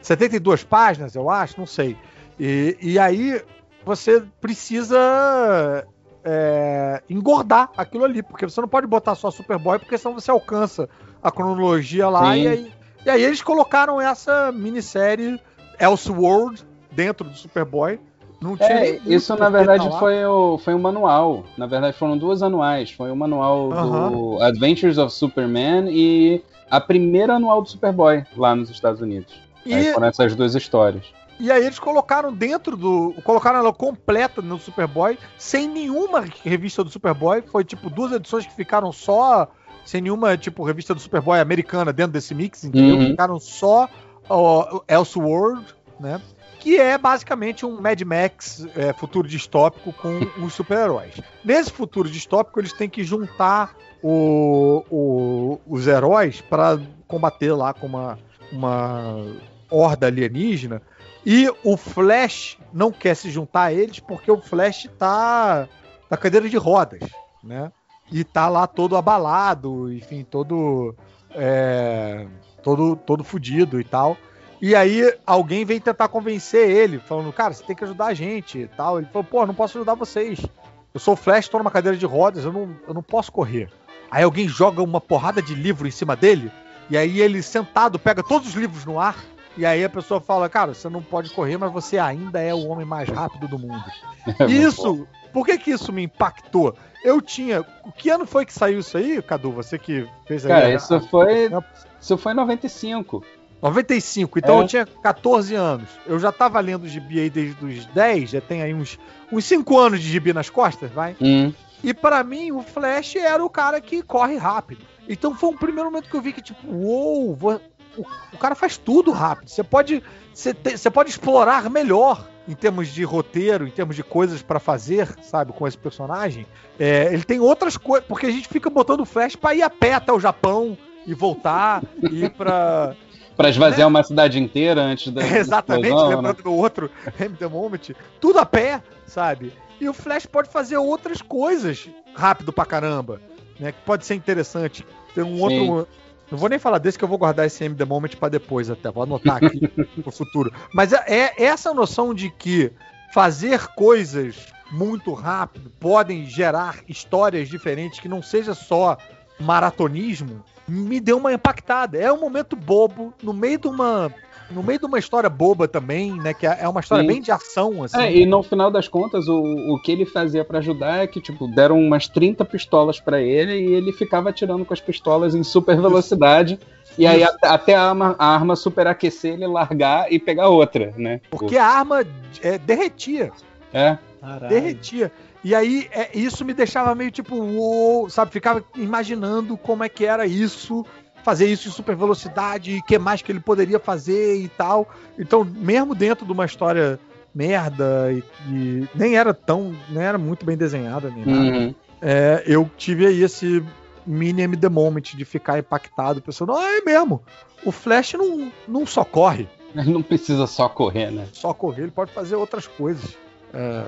72 páginas, eu acho, não sei. E, e aí você precisa é, engordar aquilo ali, porque você não pode botar só Superboy, porque senão você alcança a cronologia lá e aí e aí eles colocaram essa minissérie Elseworld dentro do Superboy. Não tinha é, isso na verdade foi o, foi um manual. Na verdade foram duas anuais. Foi o um manual uh -huh. do Adventures of Superman e a primeira anual do Superboy lá nos Estados Unidos. E... Aí foram essas duas histórias. E aí eles colocaram dentro do. Colocaram ela completa no Superboy, sem nenhuma revista do Superboy. Foi tipo duas edições que ficaram só sem nenhuma, tipo, revista do Superboy americana dentro desse mix, entendeu? Uhum. Ficaram só o Elseworld, né? Que é basicamente um Mad Max é, futuro distópico com os super-heróis. Nesse futuro distópico, eles têm que juntar o, o, os heróis para combater lá com uma, uma horda alienígena. E o Flash não quer se juntar a eles porque o Flash tá na cadeira de rodas, né? e tá lá todo abalado, enfim, todo é, todo todo fudido e tal. E aí alguém vem tentar convencer ele, falando, cara, você tem que ajudar a gente e tal. Ele falou, pô, não posso ajudar vocês. Eu sou Flash, tô numa cadeira de rodas, eu não, eu não posso correr. Aí alguém joga uma porrada de livro em cima dele, e aí ele sentado pega todos os livros no ar, e aí a pessoa fala, cara, você não pode correr, mas você ainda é o homem mais rápido do mundo. É isso, por que que isso me impactou? Eu tinha. Que ano foi que saiu isso aí, Cadu? Você que fez aí. Cara, a... isso foi. Isso foi em 95. 95, então é. eu tinha 14 anos. Eu já tava lendo gibi aí desde os 10, já tem aí uns, uns 5 anos de gibi nas costas, vai? Hum. E para mim, o Flash era o cara que corre rápido. Então foi um primeiro momento que eu vi que, tipo, uou, wow, o, o, cara faz tudo rápido. Você pode, você, te, você pode explorar melhor em termos de roteiro, em termos de coisas para fazer, sabe, com esse personagem. É, ele tem outras coisas, porque a gente fica botando o Flash para ir a pé até o Japão e voltar e para para esvaziar né? uma cidade inteira antes da. Exatamente, explosão, lembrando né? do outro M The Moment, tudo a pé, sabe? E o Flash pode fazer outras coisas rápido pra caramba, né? Que pode ser interessante. Tem um Sim. outro não vou nem falar desse que eu vou guardar esse M The Moment pra depois até. Vou anotar aqui pro futuro. Mas é, é essa noção de que fazer coisas muito rápido podem gerar histórias diferentes que não seja só maratonismo me deu uma impactada. É um momento bobo no meio de uma no meio de uma história boba também, né? Que é uma história Sim. bem de ação, assim. É, e no final das contas, o, o que ele fazia para ajudar é que, tipo, deram umas 30 pistolas para ele e ele ficava atirando com as pistolas em super velocidade. E aí, a, até a arma, a arma superaquecer, ele largar e pegar outra, né? Porque a arma é, derretia. É. Caralho. Derretia. E aí, é, isso me deixava meio tipo, uou, sabe? Ficava imaginando como é que era isso fazer isso em super velocidade, e o que mais que ele poderia fazer e tal. Então, mesmo dentro de uma história merda e, e nem era tão, nem era muito bem desenhada nem nada, uhum. é, eu tive aí esse mini M The Moment de ficar impactado, pensando, ah, é mesmo, o Flash não, não só corre. Ele não precisa só correr, né? Só correr, ele pode fazer outras coisas. É,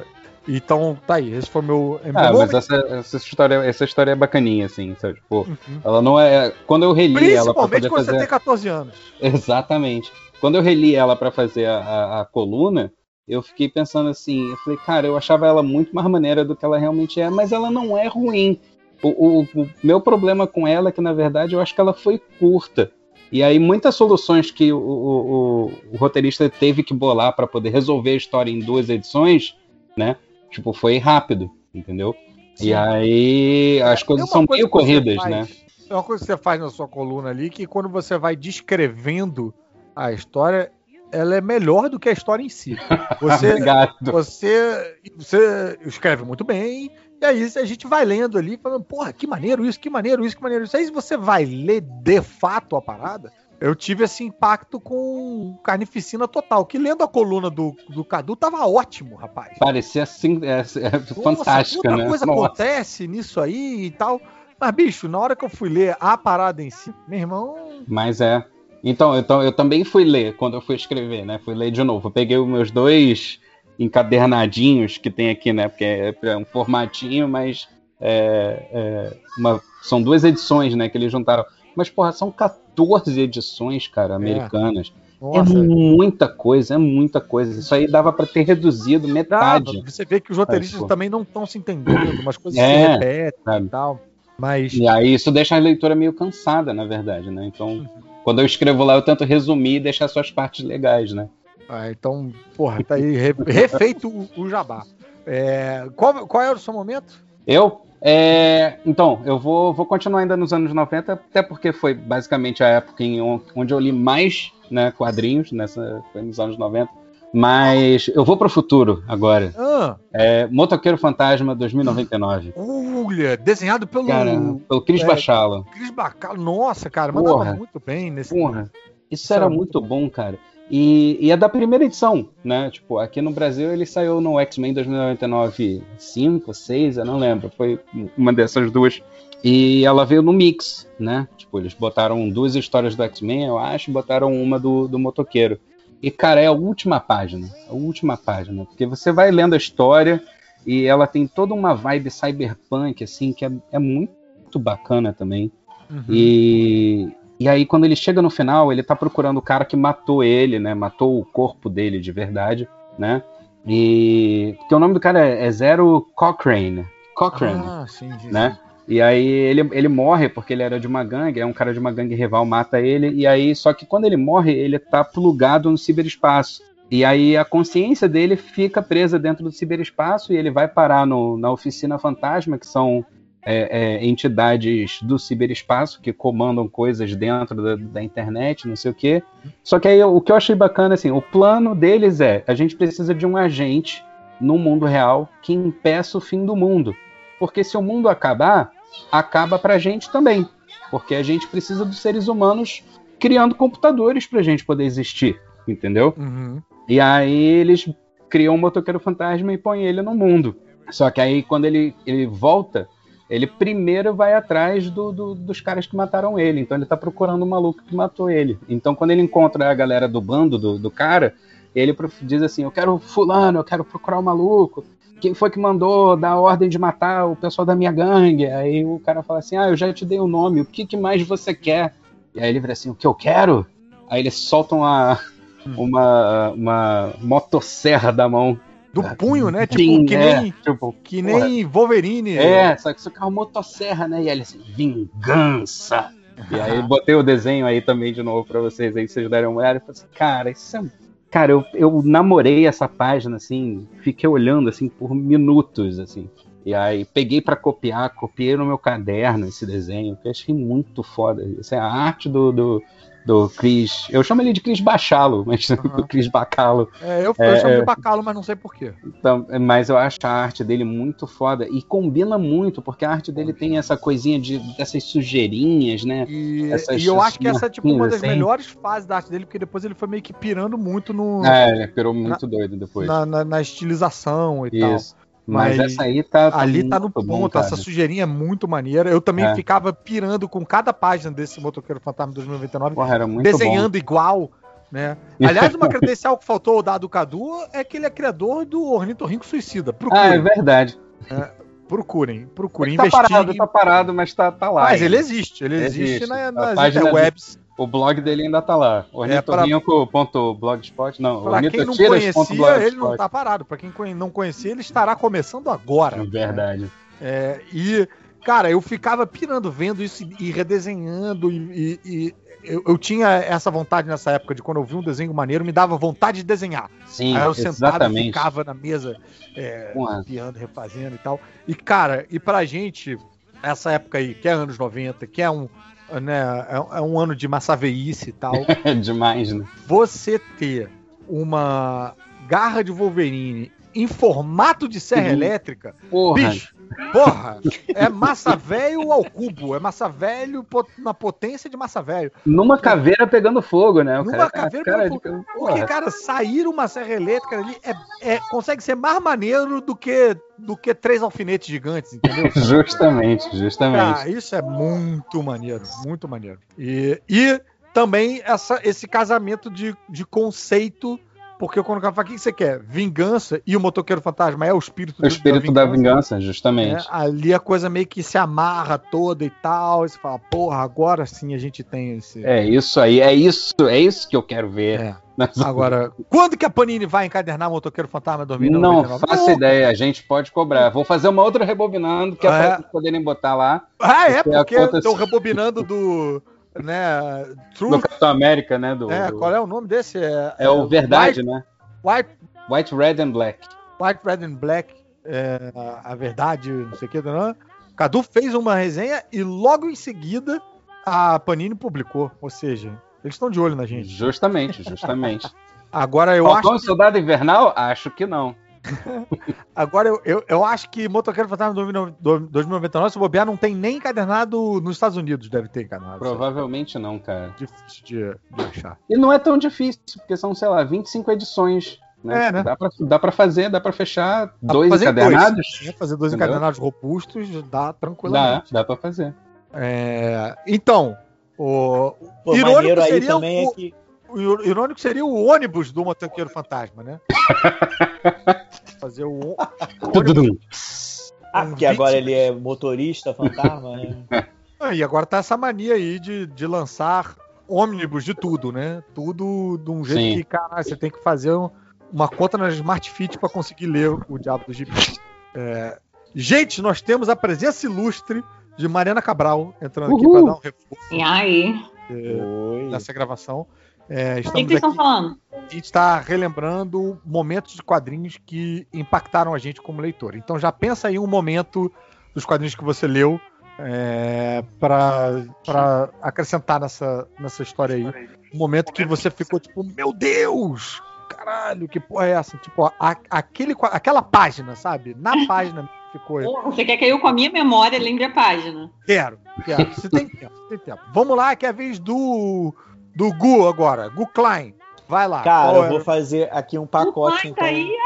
Então, tá aí, esse foi meu. Ah, mas essa, essa, história, essa história é bacaninha, assim, sabe? Tipo, uhum. ela não é. Quando eu reli ela pra poder quando fazer... você tem 14 anos. Exatamente. Quando eu reli ela para fazer a, a, a, coluna, eu fiquei pensando assim, eu falei, cara, eu achava ela muito mais maneira do que ela realmente é, mas ela não é ruim. O, o, o meu problema com ela é que, na verdade, eu acho que ela foi curta. E aí, muitas soluções que o, o, o roteirista teve que bolar para poder resolver a história em duas edições, né? Tipo, foi rápido, entendeu? Sim. E aí as é, coisas são meio corridas, faz, né? É uma coisa que você faz na sua coluna ali que quando você vai descrevendo a história, ela é melhor do que a história em si. Você. Você, você escreve muito bem, e aí a gente vai lendo ali, falando, porra, que maneiro isso, que maneiro isso, que maneiro isso. Aí você vai ler de fato a parada, eu tive esse impacto com Carnificina Total, que lendo a coluna do, do Cadu tava ótimo, rapaz. Parecia assim, é, é fantástica, Nossa, né? coisa Nossa. acontece nisso aí e tal. Mas, bicho, na hora que eu fui ler a parada em si, meu irmão. Mas é. Então, então, eu também fui ler quando eu fui escrever, né? Fui ler de novo. Eu peguei os meus dois encadernadinhos que tem aqui, né? Porque é, é um formatinho, mas é, é uma, são duas edições, né? Que eles juntaram. Mas, porra, são 14 edições, cara, é. americanas. É, é muita coisa, é muita coisa. Isso aí dava para ter reduzido metade. Dava. Você vê que os roteiristas também não estão se entendendo, umas coisas é, se repetem sabe? e tal. Mas... E aí isso deixa a leitura meio cansada, na verdade, né? Então, quando eu escrevo lá, eu tento resumir e deixar suas partes legais, né? Ah, então, porra, tá aí refeito o, o jabá. É, qual, qual é o seu momento? Eu? É, então, eu vou, vou continuar ainda nos anos 90, até porque foi basicamente a época em onde eu li mais né, quadrinhos, nessa, foi nos anos 90. Mas eu vou para o futuro agora. Ah. É, Motoqueiro Fantasma 2099. Olha, desenhado pelo. Cara, pelo Cris é, Bachala. Cris Bachala, nossa, cara, mandava muito bem nesse. Porra, isso, isso era, era muito bom, cara. E, e, é da primeira edição, né? Tipo, aqui no Brasil ele saiu no X-Men 2099 5, 6, eu não lembro. Foi uma dessas duas. E ela veio no mix, né? Tipo, eles botaram duas histórias do X-Men, eu acho, e botaram uma do, do motoqueiro. E, cara, é a última página. A última página. Porque você vai lendo a história e ela tem toda uma vibe cyberpunk, assim, que é, é muito bacana também. Uhum. E, e aí, quando ele chega no final, ele tá procurando o cara que matou ele, né? Matou o corpo dele de verdade, né? E. Porque o nome do cara é, é Zero Cochrane. Cochrane. Ah, sim, sim. Né? E aí ele, ele morre porque ele era de uma gangue, é um cara de uma gangue rival, mata ele, e aí, só que quando ele morre, ele tá plugado no ciberespaço. E aí a consciência dele fica presa dentro do ciberespaço e ele vai parar no, na oficina fantasma, que são é, é, entidades do ciberespaço que comandam coisas dentro da, da, internet, não sei o quê. Só que aí o que eu achei bacana, assim, o plano deles é: a gente precisa de um agente no mundo real que impeça o fim do mundo. Porque se o mundo acabar, acaba pra gente também. Porque a gente precisa dos seres humanos criando computadores pra gente poder existir, entendeu? Uhum. E aí eles criam um motoqueiro fantasma e põem ele no mundo. Só que aí quando ele, ele volta, ele primeiro vai atrás do, do, dos caras que mataram ele. Então ele tá procurando o maluco que matou ele. Então quando ele encontra a galera do bando do, do cara, ele diz assim: Eu quero fulano, eu quero procurar o maluco. Quem foi que mandou dar ordem de matar o pessoal da minha gangue? Aí o cara fala assim: Ah, eu já te dei o um nome, o que, que mais você quer? E aí ele vira assim: O que eu quero? Aí eles soltam uma, uma motosserra da mão do punho, né? Tipo, Sim, que é, nem, tipo, que nem Wolverine. É, só que isso uma motosserra, né? E ele assim, vingança. E aí botei o desenho aí também de novo pra vocês aí, vocês deram uma olhada e falei assim, cara, isso é. Cara, eu, eu namorei essa página, assim, fiquei olhando assim por minutos, assim. E aí peguei para copiar, copiei no meu caderno esse desenho, que eu achei muito foda. Isso é a arte do, do, do Chris. Eu chamo ele de Chris Bachalo, mas uhum. do Chris Bacalo. É, eu, é, chamo de Bacalo, mas não sei porquê. Então, mas eu acho a arte dele muito foda e combina muito, porque a arte dele tem essa coisinha de dessas sujeirinhas, né? E, Essas, e eu acho que essa é tipo uma das assim. melhores fases da arte dele, porque depois ele foi meio que pirando muito no. É, ele pirou muito na, doido depois. Na, na, na estilização e Isso. tal. Mas, Mas, essa aí tá, ali tá no ponto, bom, essa sujeirinha é muito maneira. Eu também é. ficava pirando com cada página desse Motoqueiro Fantasma 2099, Porra, desenhando bom. igual. Né? Aliás, uma credencial que faltou dar do Cadu é que ele é criador do Ornitorrinco Suicida. Procurem. Ah, é verdade. É, procurem, procurem, ele tá parado, tá parado, mas tá, tá lá. Mas ele existe, ele existe, existe na, nas interwebs. O blog dele ainda tá lá. Ornitorrinco.blogspot. Não, pra quem não conhecia, ele não tá parado. Pra quem não conhecia, ele estará começando agora. É verdade. É, e, cara, eu ficava pirando vendo isso e redesenhando e, e eu, eu, tinha essa vontade nessa época de quando eu vi um desenho maneiro, me dava vontade de desenhar. Sim, Aí eu sentava e ficava na mesa, é, piando, refazendo e tal. E, cara, e pra gente, essa época aí, que é anos 90, que é um, né, é, é um ano de massaveice e tal. É demais, né? Você ter uma garra de Wolverine em formato de serra uhum. elétrica, Porra. bicho, Porra, é massa velho ao cubo. É massa velho na potência de massa velho. Numa caveira pegando fogo, né? O Numa cara, caveira cara, pegando fogo. Porque, cara, sair uma serra elétrica ali é, é, consegue ser mais maneiro do que, do que três alfinetes gigantes, entendeu? justamente, justamente. Ah, isso é muito maneiro, muito maneiro. E, e também essa, esse casamento de, de conceito porque quando o cara fala, o que você quer? Vingança e o motoqueiro fantasma é o espírito, o espírito da, vingança, da vingança justamente. É, ali a coisa meio que se amarra toda e tal. E você fala, porra, agora sim a gente tem esse. É isso aí, é isso, é isso que eu quero ver. É. Agora, quando que a Panini vai encadernar o Motoqueiro Fantasma 2099? Não faço ideia, a gente pode cobrar. Vou fazer uma outra rebobinando, que é, é. pra poderem botar lá. Ah, é, porque estão rebobinando do né? Truth. Do Capitão América, né? Do, é, do... qual é o nome desse? É, é o Verdade, White, né? White... White, Red and Black. White, Red and Black, é, a verdade, não sei o que, não. Cadu fez uma resenha e logo em seguida a Panini publicou. Ou seja, eles estão de olho na gente. Justamente, justamente. Agora eu Faltou acho. Um que... Soldado Invernal? Acho que não. Agora, eu, eu, eu, acho que Motoqueiro Fantasma 2099, se bobear, não tem nem encadernado nos Estados Unidos, deve ter encadernado. Provavelmente não, cara. Difícil de, de, achar. E não é tão difícil, porque são, sei lá, 25 edições. Né? É, né? Dá, pra, dá pra fazer, dá pra fechar dá dois pra encadernados. Dois. É, fazer dois entendeu? encadernados robustos dá tranquilamente. Dá, dá pra fazer. É, então, o Pô, irônico seria o, é que... o irônico seria o ônibus do motoqueiro fantasma, né? Fazer o. ah, porque agora ele é motorista fantasma, né? Ah, e agora tá essa mania aí de, de lançar ônibus de tudo, né? Tudo de um jeito Sim. que, cara, você tem que fazer uma conta na Smart Fit para conseguir ler o Diabo do Gibi. É... Gente, nós temos a presença ilustre de Mariana Cabral entrando Uhul. aqui para dar um reforço. E aí? É, nessa gravação. É, o que, vocês estão falando? A gente está relembrando momentos de quadrinhos que impactaram a gente como leitor. Então já pensa aí um momento dos quadrinhos que você leu é, para acrescentar nessa, nessa história aí. Um momento que você ficou tipo, meu Deus! Caralho, que porra é essa? Tipo, a, aquele, aquela página, sabe? Na página ficou. Você quer que eu, com a minha memória, lembre a página? Quero, quero. Você tem tempo, você tem tempo. Vamos lá, que é a vez do do Gu agora, Gu Klein. Vai lá. Cara, eu vou fazer aqui um pacote. então. Tá aí.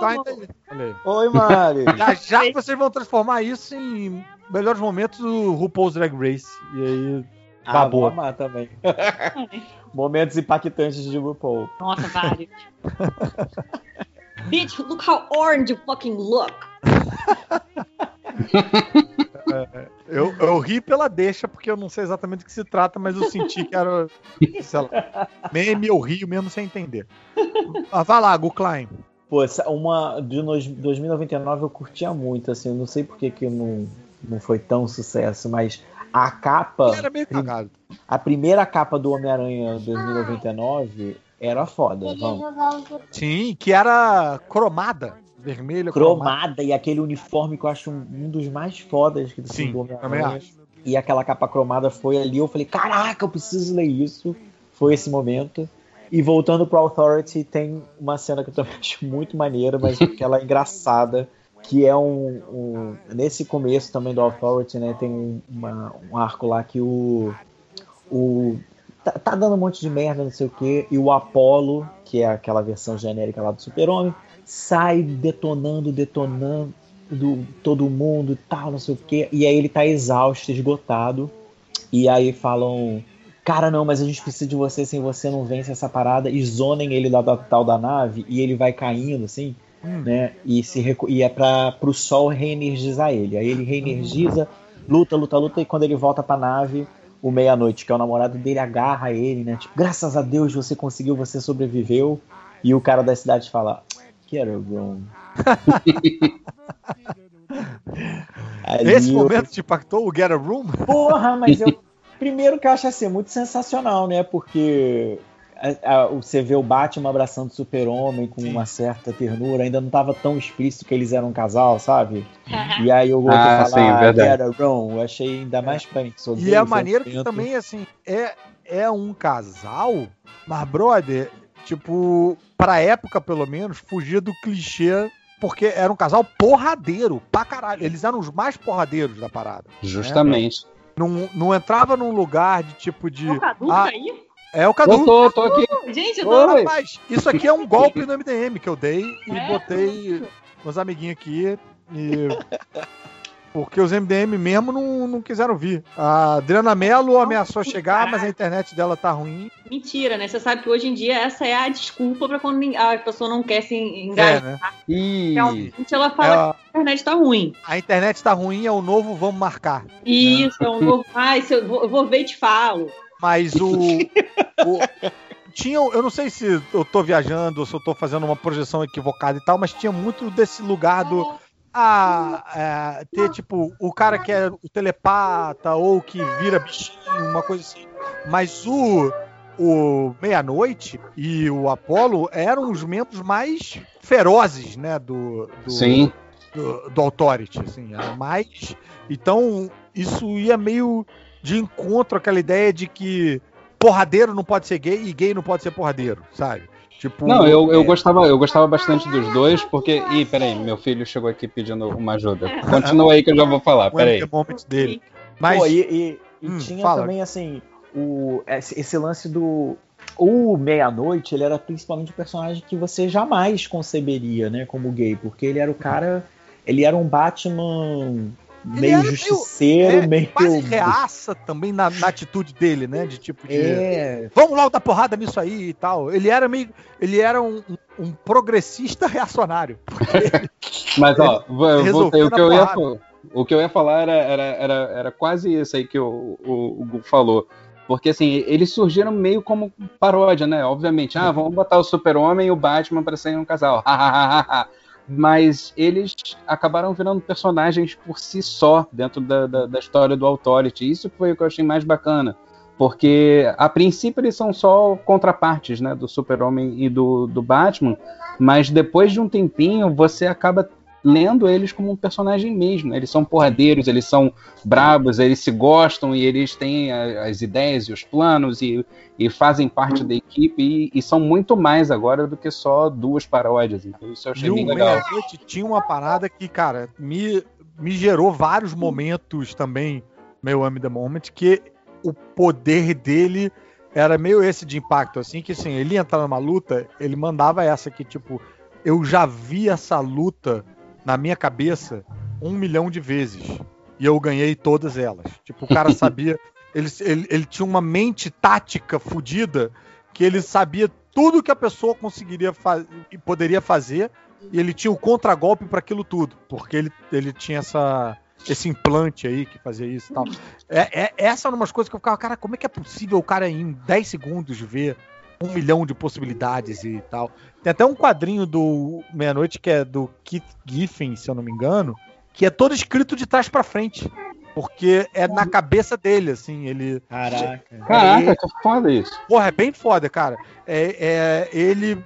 Ai, tá aí. Oi, Mari. já, já vocês vão transformar isso em melhores momentos do RuPaul's Drag Race. E aí. Ah, babou. vou amar também. momentos impactantes de RuPaul. Nossa, vários. Bitch, look how orange you fucking look. É, eu, eu ri pela deixa, porque eu não sei exatamente do que se trata, mas eu senti que era, sei lá, meme ou rio mesmo sem entender. Ah, vai lá, Gu Klein. Pô, uma de 2099 eu curtia muito, assim, eu não sei porque que não, não foi tão sucesso, mas a capa. Era meio cagado. A primeira capa do Homem-Aranha 2099 era foda, vamos. Sim, que era cromada vermelho. Cromada e aquele uniforme que eu acho um, um dos mais fodas que Sim, também acho. E aquela capa cromada foi ali, eu falei, caraca, eu preciso ler isso. Foi esse momento. E voltando pro Authority, tem uma cena que eu também acho muito maneira, mas que ela é engraçada, que é um, um, Nesse começo também do Authority, né, tem uma, um arco lá que o... o tá, tá, dando um monte de merda, não sei o que, e o Apollo, que é aquela versão genérica lá do Super-Homem, sai detonando, detonando do, todo mundo e tal, não sei o quê. E aí ele tá exausto, esgotado. E aí falam: cara, não, mas a gente precisa de você, sem você não vence essa parada, e zonem ele lá da tal da nave, e ele vai caindo, assim, hum. né? E, se e é para pro sol reenergizar ele. Aí ele reenergiza, luta, luta, luta, e quando ele volta pra nave, o meia-noite, que é o namorado dele, agarra ele, né? Tipo, graças a Deus você conseguiu, você sobreviveu. E o cara da cidade fala, Get a room. Esse momento te impactou o Get a Room? Porra, mas eu. Primeiro que eu acho assim, muito sensacional, né? Porque a, a, você vê o Batman abraçando o Super-Homem com Sim. uma certa ternura, ainda não estava tão explícito que eles eram um casal, sabe? E aí o outro ah, fala, sim, Get a Room, eu achei ainda mais pânico. E é maneiro que também, assim, é, é um casal, mas, brother, tipo, pra época, pelo menos, fugir do clichê porque era um casal porradeiro, pra caralho. Eles eram os mais porradeiros da parada. Né? Justamente. Né? Não, não entrava num lugar de tipo de. O Cadu ah, aí? É o Cadu. Eu tô, tô aqui. Gente, eu tô. Rapaz, isso aqui é um golpe no MDM que eu dei e é? botei meus amiguinhos aqui. E porque os MDM mesmo não, não quiseram vir. A Adriana Mello ameaçou chegar, mas a internet dela tá ruim. Mentira, né? Você sabe que hoje em dia essa é a desculpa para quando a pessoa não quer se engajar. É, né? E... Realmente ela fala é, que a internet tá ruim. A internet tá ruim, é o novo vamos marcar. Isso, é o novo. Ai, eu, vou, eu vou ver e te falo. Mas o, o tinha, eu não sei se eu tô viajando ou se eu tô fazendo uma projeção equivocada e tal, mas tinha muito desse lugar do a é, ter, tipo, o cara que é o telepata ou que vira bichinho, uma coisa assim. Mas o, o Meia-Noite e o Apolo eram os membros mais ferozes, né, do... do Sim. Do, do Authority, assim, era mais... Então, isso ia meio de encontro àquela ideia de que porradeiro não pode ser gay e gay não pode ser porradeiro, sabe? Tipo, não, eu, eu, é... gostava, eu gostava bastante dos dois, porque. Ih, peraí, meu filho chegou aqui pedindo uma ajuda. Continua aí que eu já vou falar, peraí. dele. Mas. Pô, e, e, e hum, tinha fala. também, assim, o, esse lance do. O Meia-Noite, ele era principalmente um personagem que você jamais conceberia, né, como gay, porque ele era o cara. Ele era um Batman meio justiceiro, meio, é, meio. Quase reaça também na, na, atitude dele, né? De tipo de. É. Vamos logo dar porrada nisso aí e tal. Ele era meio. Ele era um, um progressista reacionário. Mas, ó, voltei. O que eu, ia, o que eu ia falar era, era, era, era quase isso aí que o, o, o Gu falou. Porque, assim, eles surgiram meio como paródia, né? Obviamente, ah, vamos botar o Super-Homem e o Batman para serem um casal. mas eles acabaram virando personagens por si só dentro da, da, da, história do Authority. Isso foi o que eu achei mais bacana. Porque, a princípio, eles são só contrapartes né, do Super-Homem e do, do Batman, mas depois de um tempinho você acaba lendo eles como um personagem mesmo. Eles são porradeiros, eles são brabos, eles se gostam e eles têm as ideias e os planos e, e fazem parte da equipe e, e, são muito mais agora do que só duas paródias. Então isso eu achei e bem legal. tinha uma parada que, cara, me, me gerou vários momentos também, meu Ame the Moment, que o poder dele era meio esse de impacto, assim, que assim, ele entrava numa luta, ele mandava essa que, tipo, eu já vi essa luta na minha cabeça um milhão de vezes. E eu ganhei todas elas. Tipo, o cara sabia. ele, ele, ele tinha uma mente tática fodida que ele sabia tudo que a pessoa conseguiria e poderia fazer. E ele tinha o contragolpe para aquilo tudo. Porque ele, ele tinha essa esse implante aí que fazia isso e tal. É, é, essa era umas coisas que eu ficava, cara, como é que é possível o cara em 10 segundos ver um milhão de possibilidades e tal. Tem até um quadrinho do Meia-Noite que é do Keith Giffen, se eu não me engano, que é todo escrito de trás para frente. Porque é na cabeça dele, assim, ele. Caraca. Caraca, que foda isso. Porra, é bem foda, cara. É, é, ele.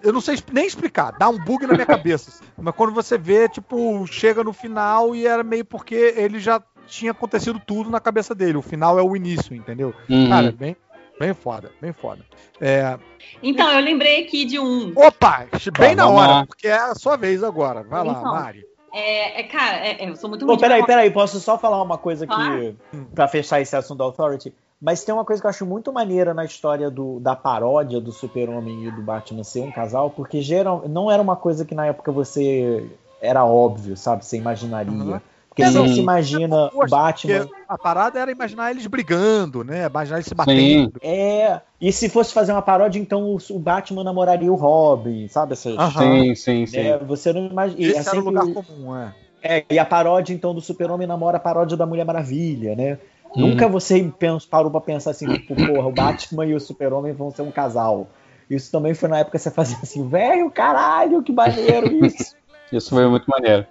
Eu não sei nem explicar, dá um bug na minha cabeça. Mas quando você vê, tipo, chega no final e era meio porque ele já tinha acontecido tudo na cabeça dele. O final é o início, entendeu? Uhum. Cara, é bem, Bem foda, bem foda. É... Então, eu lembrei aqui de um. Opa! Bem tá, na hora, lá. porque é a sua vez agora. Vai então, lá, Mari. É, é, cara, é, é eu sou muito Pô, peraí, peraí, posso só falar uma coisa aqui pra fechar esse assunto da Authority? Mas tem uma coisa que eu acho muito maneira na história do, da paródia do Super-Homem e do Batman ser um casal, porque geral, não era uma coisa que na época você era óbvio, sabe? Você imaginaria. Uhum. Porque você se imagina o Batman. A parada era imaginar eles brigando, né? Imaginar eles se batendo. Sim. É. E se fosse fazer uma paródia, então o Batman namoraria o Robin, sabe? Essas, sim, sim, sim. É, você não imagina. Esse é era o lugar comum, é. É, e a paródia, então, do Super-Homem namora a paródia da Mulher Maravilha, né? Hum. Nunca você parou pra pensar assim, tipo, porra, o Batman e o Super-Homem vão ser um casal. Isso também foi na época que você fazia assim, velho, caralho, que maneiro isso. isso foi muito maneiro.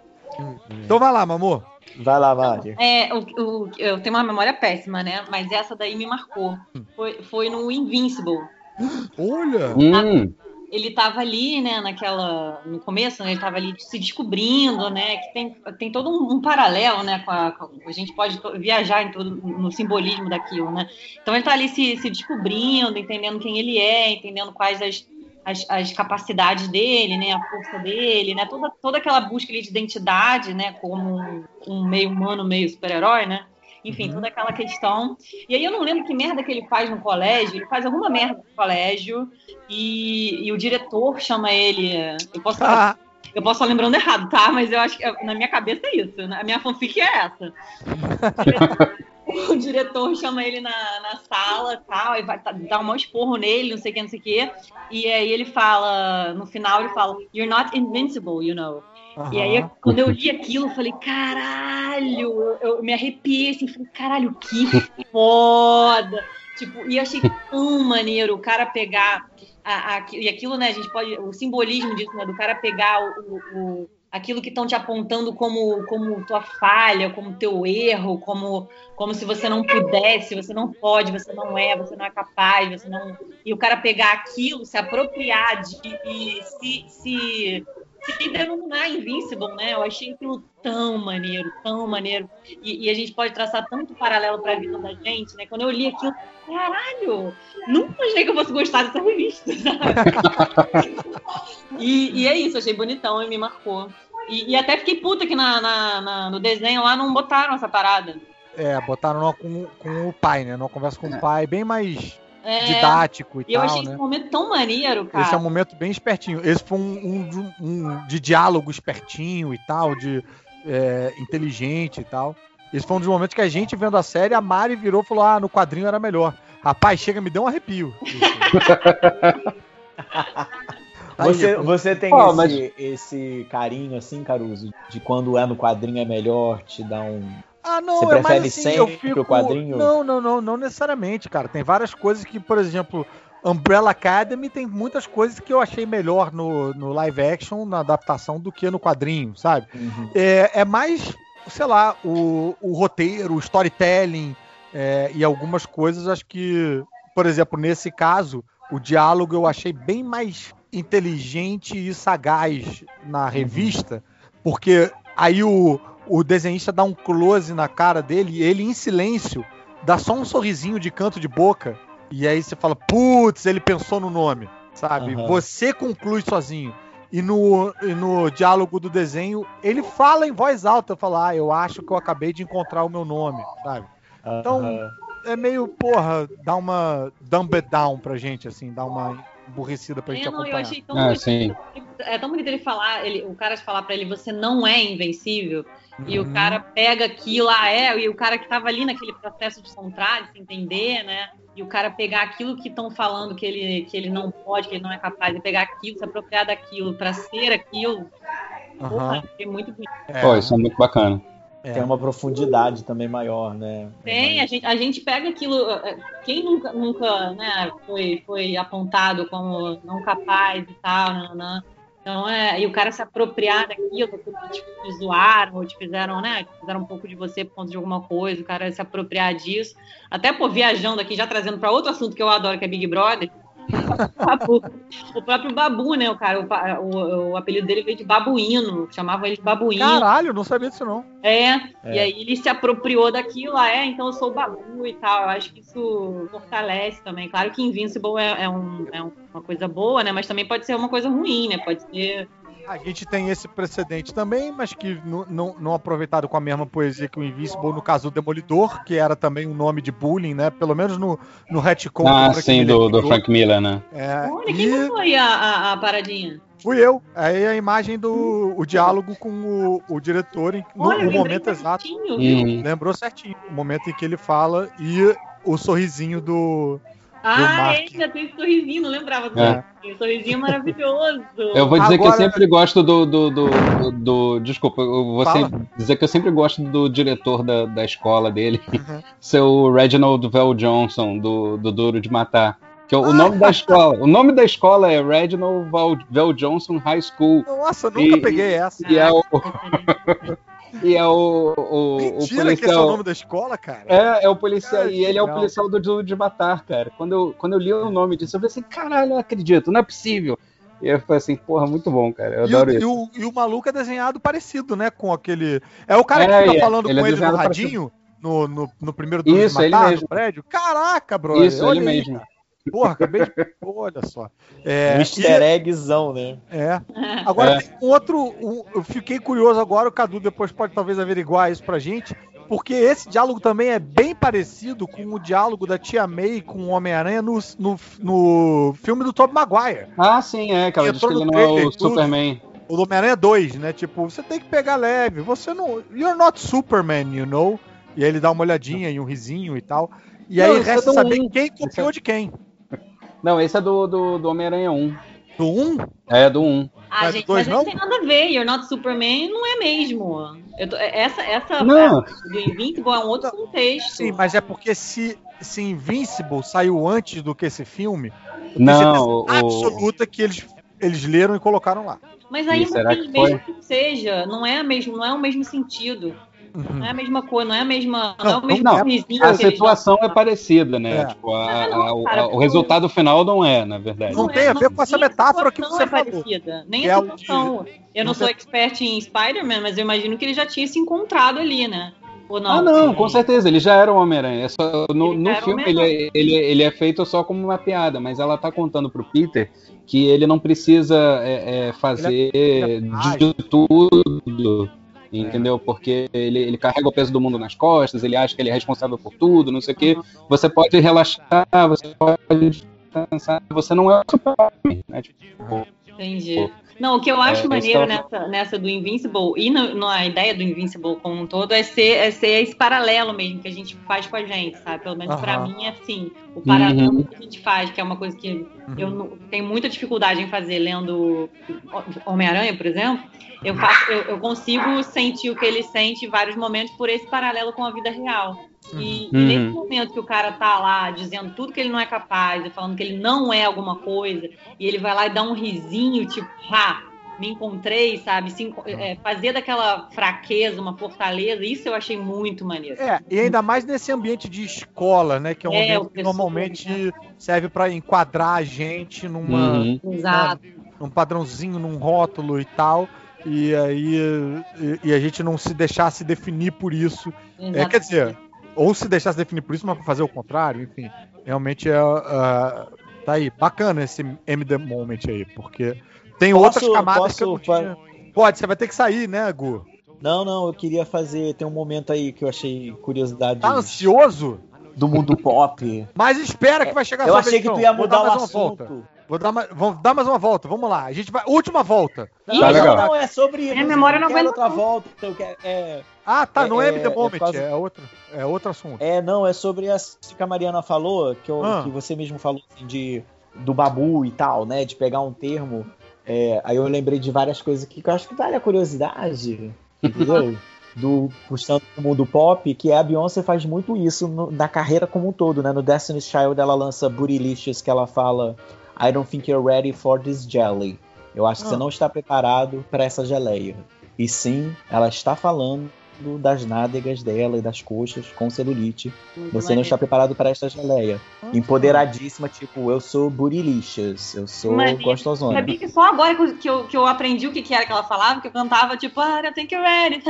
Então vai lá, Mamor. Vai lá, Mari. É, o, o, eu tenho uma memória péssima, né? Mas essa daí me marcou. Foi, foi no Invincible. Olha! Hum ele estava ali, né, naquela, no começo, né, ele estava ali se descobrindo, né, que tem, tem todo um, um paralelo, né, com a, com a, gente pode viajar em todo, no simbolismo daquilo, né, então ele está ali se, se descobrindo, entendendo quem ele é, entendendo quais as, as, as, capacidades dele, né, a força dele, né, toda, toda aquela busca ali de identidade, né, como um, um meio humano, meio super-herói, né, enfim, uhum. toda aquela questão. E aí eu não lembro que merda que ele faz no colégio, ele faz alguma merda no colégio e, e o diretor chama ele. Eu posso. Ah. Eu posso estar lembrando errado, tá? Mas eu acho que na minha cabeça é isso. A minha fanfic é essa. o diretor chama ele na, na sala tal, e vai tá, dar um esporro nele, não sei o que, não sei o que. E aí ele fala, no final ele fala, You're not invincible, you know. Uhum. E aí, quando eu li aquilo, eu falei, caralho, eu, eu me arrepiei assim, falei, caralho, que foda. Tipo, e achei tão maneiro o cara pegar. A, a, e aquilo, né, a gente pode. O simbolismo disso, né, do cara pegar o, o aquilo que estão te apontando como, como tua falha, como teu erro, como, como se você não pudesse, você não pode, você não é, você não é capaz, você não. E o cara pegar aquilo, se apropriar de e se, se se denominar Invincible, né? Eu achei aquilo tão maneiro, tão maneiro. E, e a gente pode traçar tanto paralelo para a vida da gente, né? Quando eu li aquilo, caralho, nunca achei que eu fosse gostar dessa revista, e, e, é isso, achei bonitão e me marcou. E, e até fiquei puta que na, na, na, no desenho lá não botaram essa parada. É, botaram com, com o pai, né? Numa conversa com o pai, bem mais é, didático e, e tal. Eu achei né? esse momento tão maneiro, cara. Esse é um momento bem espertinho. Esse foi um, um, um de diálogo espertinho e tal, de é, inteligente e tal. Esse foi um dos momentos que a gente vendo a série, a Mari virou e falou: Ah, no quadrinho era melhor. Rapaz, chega, me deu um arrepio. você, você tem oh, esse, mas... esse carinho assim, Caruso, de quando é no quadrinho é melhor, te dá um, ah, não, Você prefere é mais assim, sempre fico... o quadrinho? Não, não, não, não necessariamente, cara. Tem várias coisas que, por exemplo, Umbrella Academy tem muitas coisas que eu achei melhor no, no live action, na adaptação, do que no quadrinho, sabe? Uhum. É, é mais, sei lá, o, o roteiro, o storytelling é, e algumas coisas, acho que, por exemplo, nesse caso, o diálogo eu achei bem mais inteligente e sagaz na uhum. revista, porque aí o o desenhista dá um close na cara dele e ele, em silêncio, dá só um sorrisinho de canto de boca. E aí você fala, putz, ele pensou no nome, sabe? Uhum. Você conclui sozinho. E no, e no diálogo do desenho, ele fala em voz alta, fala, ah, eu acho que eu acabei de encontrar o meu nome, sabe? Uhum. Então, é meio, porra, dá uma dumb it down pra gente, assim, dá uma aborrecida pra gente é, não, acompanhar. Eu achei tão ah, bonito, é tão bonito ele falar, ele, o cara falar pra ele, você não é invencível, uhum. e o uhum. cara pega aquilo, ah, é, e o cara que tava ali naquele processo de encontrar, de se entender, né, e o cara pegar aquilo que estão falando que ele, que ele não pode, que ele não é capaz, de pegar aquilo, se apropriar daquilo pra ser aquilo, uhum. porra, é muito bonito. É. Pô, isso é muito bacana. É. Tem uma profundidade também maior, né? Tem, a gente, a gente pega aquilo. Quem nunca, nunca né, foi, foi apontado como não capaz e tal, não, não. Então, é, e o cara se apropriar daquilo, que te zoaram, ou te fizeram, né? Fizeram um pouco de você por conta de alguma coisa, o cara se apropriar disso. Até, pô, viajando aqui, já trazendo para outro assunto que eu adoro, que é Big Brother. Babu. O próprio Babu, né, o cara, o, o, o, apelido dele veio de babuíno, chamavam ele de babuíno. Caralho, não sabia disso não. É, é, e aí ele se apropriou daquilo, ah, é, então eu sou o Babu e tal. Eu acho que isso fortalece também. Claro que Invincible é, é, um, é uma coisa boa, né, mas também pode ser uma coisa ruim, né, pode ser a gente tem esse precedente também, mas que não, não aproveitado com a mesma poesia que o Invincible, no caso do Demolidor, que era também um nome de bullying, né? Pelo menos no, no retcon. Ah, sim, do, do Frank Miller, né? É, Olha, e... quem foi a, a, a paradinha? Fui eu. Aí a imagem do o diálogo com o, o diretor em, no, Olha, no momento exato. Certinho, Lembrou certinho. O momento em que ele fala e o sorrisinho do, ah, ele já tem esse sorrisinho, não lembrava do é. sorrisinho maravilhoso. Eu vou dizer Agora... que eu sempre gosto do. do, do, do, do desculpa, eu vou dizer que eu sempre gosto do diretor da, da escola dele, uhum. seu Reginald Vell Johnson, do, do Duro de Matar. Que é o, ah. nome da escola. O nome da escola é Reginald Vell Johnson High School. Nossa, eu nunca e, peguei essa. E é o. E é o, o, Mentira, o policial. Que esse é o nome da escola, cara? É, é o policial. Cara, e ele é o policial do Duro de Matar, cara. Quando eu, quando eu li o nome disso, eu falei assim: caralho, não acredito, não é possível. E eu falei assim, porra, muito bom, cara. Eu e adoro o, isso. E o, e o maluco é desenhado parecido, né? Com aquele. É o cara é, que fica é, falando ele com é ele no radinho no, no, no primeiro Duro isso, de Matar, ele mesmo. prédio. Caraca, brother. Isso, ele aí, mesmo. Cara. Porra, acabei de. Olha só. É, Easter eggzão, né? É. Agora, é. tem um outro. Um, eu fiquei curioso agora, o Cadu depois pode talvez averiguar isso pra gente. Porque esse diálogo também é bem parecido com o diálogo da Tia May com o Homem-Aranha no, no, no, filme do Tobey Maguire. Ah, sim, é, cara. Diz que ele não é o Superman. O Homem-Aranha 2, né? Tipo, você tem que pegar leve. Você não. You're not Superman, you know? E aí ele dá uma olhadinha e um risinho e tal. E não, aí resta é saber um. quem copiou é... de quem. Não, esse é do, do, do Homem-Aranha 1. Do 1? É, do 1. Ah, mas gente, dois, mas não? não tem nada a ver. You're not Superman não é mesmo. Tô, essa essa não. do Invincible é um outro contexto. Sim, mas é porque se, se Invincible saiu antes do que esse filme, não, o... absoluta que eles, eles leram e colocaram lá. Mas aí, mesmo que seja, não é, mesmo, não é o mesmo sentido. Uhum. Não é a mesma coisa, não é a mesma. Não, não é o mesmo não, A situação é parecida, né? É. Tipo, a, a, cara, o, o resultado final não é, na verdade. Não, não tem a ver com essa metáfora que você é falou. Parecida. Nem a situação. Eu não sou expert em Spider-Man, mas eu imagino que ele já tinha se encontrado ali, né? Não? Ah, não, com certeza, ele já era o Homem-Aranha. É no, no filme ele é, ele, ele é feito só como uma piada, mas ela tá contando pro Peter que ele não precisa é, é, fazer é de tudo entendeu? Porque ele, ele carrega o peso do mundo nas costas, ele acha que ele é responsável por tudo, não sei o quê. Você pode relaxar, você pode descansar, você não é o super-homem, né? Tipo, Entendi. Não, o que eu acho é, maneiro nessa, nessa do Invincible e no, na ideia do Invincible como um todo é ser, é ser esse paralelo mesmo que a gente faz com a gente, sabe? Pelo menos uhum. para mim é assim. O paralelo uhum. que a gente faz, que é uma coisa que uhum. eu tenho muita dificuldade em fazer lendo Homem-Aranha, por exemplo. Eu, faço, eu, eu, consigo sentir o que ele sente em vários momentos por esse paralelo com a vida real. E, uhum. e, nesse momento que o cara tá lá dizendo tudo que ele não é capaz, e falando que ele não é alguma coisa, e ele vai lá e dá um risinho, tipo, ah, me encontrei, sabe? Se, é, fazer daquela fraqueza uma fortaleza, isso eu achei muito maneiro. É, e ainda mais nesse ambiente de escola, né? Que é um é, ambiente que normalmente né? serve para enquadrar a gente numa. Uhum. Exato. num padrãozinho, num rótulo e tal. E aí e, e a gente não se deixasse definir por isso. É, quer dizer, ou se deixasse definir por isso, mas fazer o contrário, enfim. Realmente é. Uh, tá aí, bacana esse M The Moment aí, porque tem posso, outras camadas posso, que eu não tinha. Pode, você vai ter que sair, né, Gu? Não, não, eu queria fazer. Tem um momento aí que eu achei curiosidade. Tá ansioso? Do mundo pop. Mas espera que vai chegar Eu achei que tu ia mudar o assunto. Vou dar, uma, vamos dar mais uma volta, vamos lá. A gente vai. Última volta. Não, tá não, não, é sobre. Minha memória não aguenta. outra volta. Então, é, ah, tá, é, não é, é The Moment, é, quase... é, outro, é outro assunto. É, não, é sobre a que a Mariana falou, que, eu, ah. que você mesmo falou assim, de, do babu e tal, né? De pegar um termo. É, aí eu lembrei de várias coisas que, que eu acho que vale a curiosidade, entendeu? do puxando o mundo pop, que é a Beyoncé faz muito isso no, na carreira como um todo, né? No Destiny's Child ela lança Bootylicious, que ela fala I don't think you're ready for this jelly. Eu acho que você ah. não está preparado para essa geleia. E sim, ela está falando das nádegas dela e das coxas com celulite. Muito você não está preparado para esta geleia. Nossa. Empoderadíssima, tipo, eu sou burilicious, eu sou Mania. gostosona. Sabia que só agora que eu, que eu aprendi o que, que era que ela falava, que eu cantava tipo, ah, eu tenho que ready.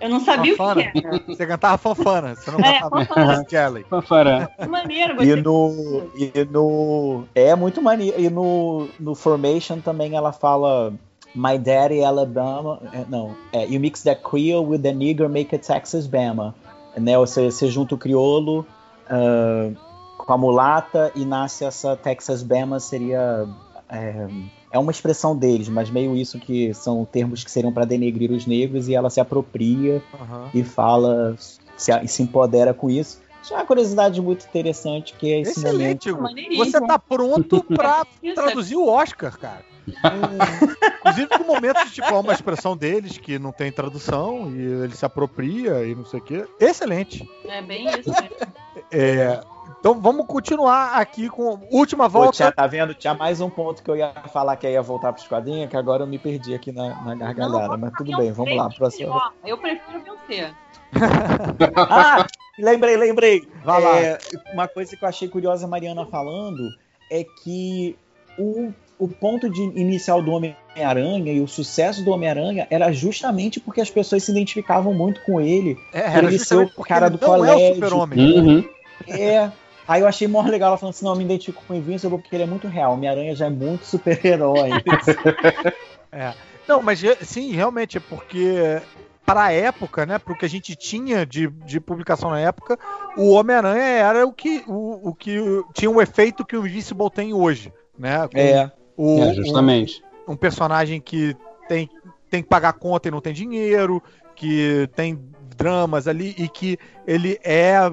Eu não sabia fanfana. o que era. Você cantava fanfana, você não é, cantava fanfana. Jelly. Fanfana. Maneiro, e no, e no. É muito maneiro. E no, no Formation também ela fala My Daddy Alabama. Eh, não, é, you mix that Creole with the nigger, make it Texas Bama. Né, você, você junta o crioulo uh, com a mulata e nasce essa Texas Bama, seria. É, é uma expressão deles, mas meio isso que são termos que seriam para denegrir os negros e ela se apropria uhum. e fala, se, se empodera com isso. Isso é uma curiosidade muito interessante que é esse Excelente, momento. Você tá pronto para traduzir o Oscar, cara. Inclusive com momentos tipo uma expressão deles que não tem tradução e ele se apropria e não sei o quê. Excelente. É bem isso mesmo. É, então vamos continuar aqui com última volta. Pô, tia, tá vendo? Tinha mais um ponto que eu ia falar que ia voltar para os quadrinhos, que agora eu me perdi aqui na, na gargalhada. Não, mas tudo bem, vamos lá. Próxima. Eu prefiro vencer. ah, lembrei, lembrei. Vai lá. É, uma coisa que eu achei curiosa a Mariana falando é que o, o ponto de inicial do Homem-Aranha e o sucesso do Homem-Aranha era justamente porque as pessoas se identificavam muito com ele. É, era ele ser o cara do colégio. É o super-homem. Uhum. É. Aí eu achei muito legal ela falando assim: não, eu me identifico com o Invincible porque ele é muito real. Homem-Aranha já é muito super-herói. é. Não, mas sim, realmente é porque para a época, né, para o que a gente tinha de, de publicação na época, o Homem-Aranha era o que, o, o que tinha o efeito que o Invincible tem hoje, né? Com é. O, é, justamente. Um, um, personagem que tem, tem que pagar conta e não tem dinheiro, que tem dramas ali e que ele é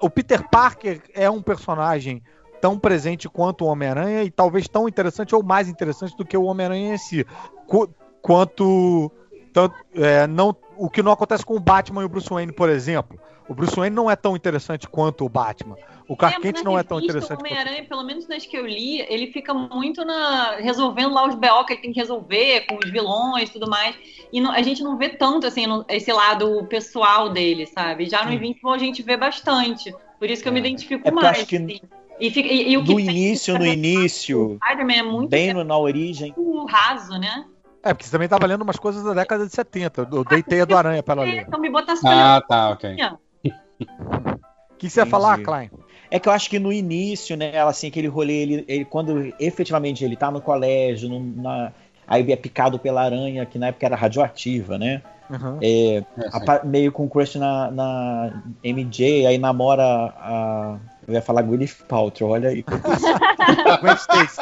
o Peter Parker é um personagem tão presente quanto o Homem-Aranha e talvez tão interessante ou mais interessante do que o Homem-Aranha em si. Qu quanto tanto, é, não, o que não acontece com o Batman e o Bruce Wayne, por exemplo. O Bruce Wayne não é tão interessante quanto o Batman. O Clark Kent não é tão interessante. O Homem-Aranha, pelo menos nas que eu li, ele fica muito na resolvendo lá os BO que ele tem que resolver com os vilões e tudo mais. E não, a gente não vê tanto assim no, esse lado pessoal dele, sabe? Já no Invincible a gente vê bastante. Por isso que eu me é. identifico é mais. Acho que... Assim. E, fica, e, e o que no início, no início, é muito bem no, na origem, raso, né? É, porque você também tá lendo umas coisas da década de 70. Eu dei teia do aranha pra ela ler. Então me botasse Ah, tá, ok. O que você ia falar, Klein? É que eu acho que no início, né, assim, aquele rolê, ele, ele quando efetivamente ele tá no colégio, no, na, aí é picado pela aranha, que na época era radioativa, né? Uhum. É, é a, meio com crush na, na MJ, aí namora a. Eu ia falar Gwyneth Paltrow, olha aí. Gwen Stacy.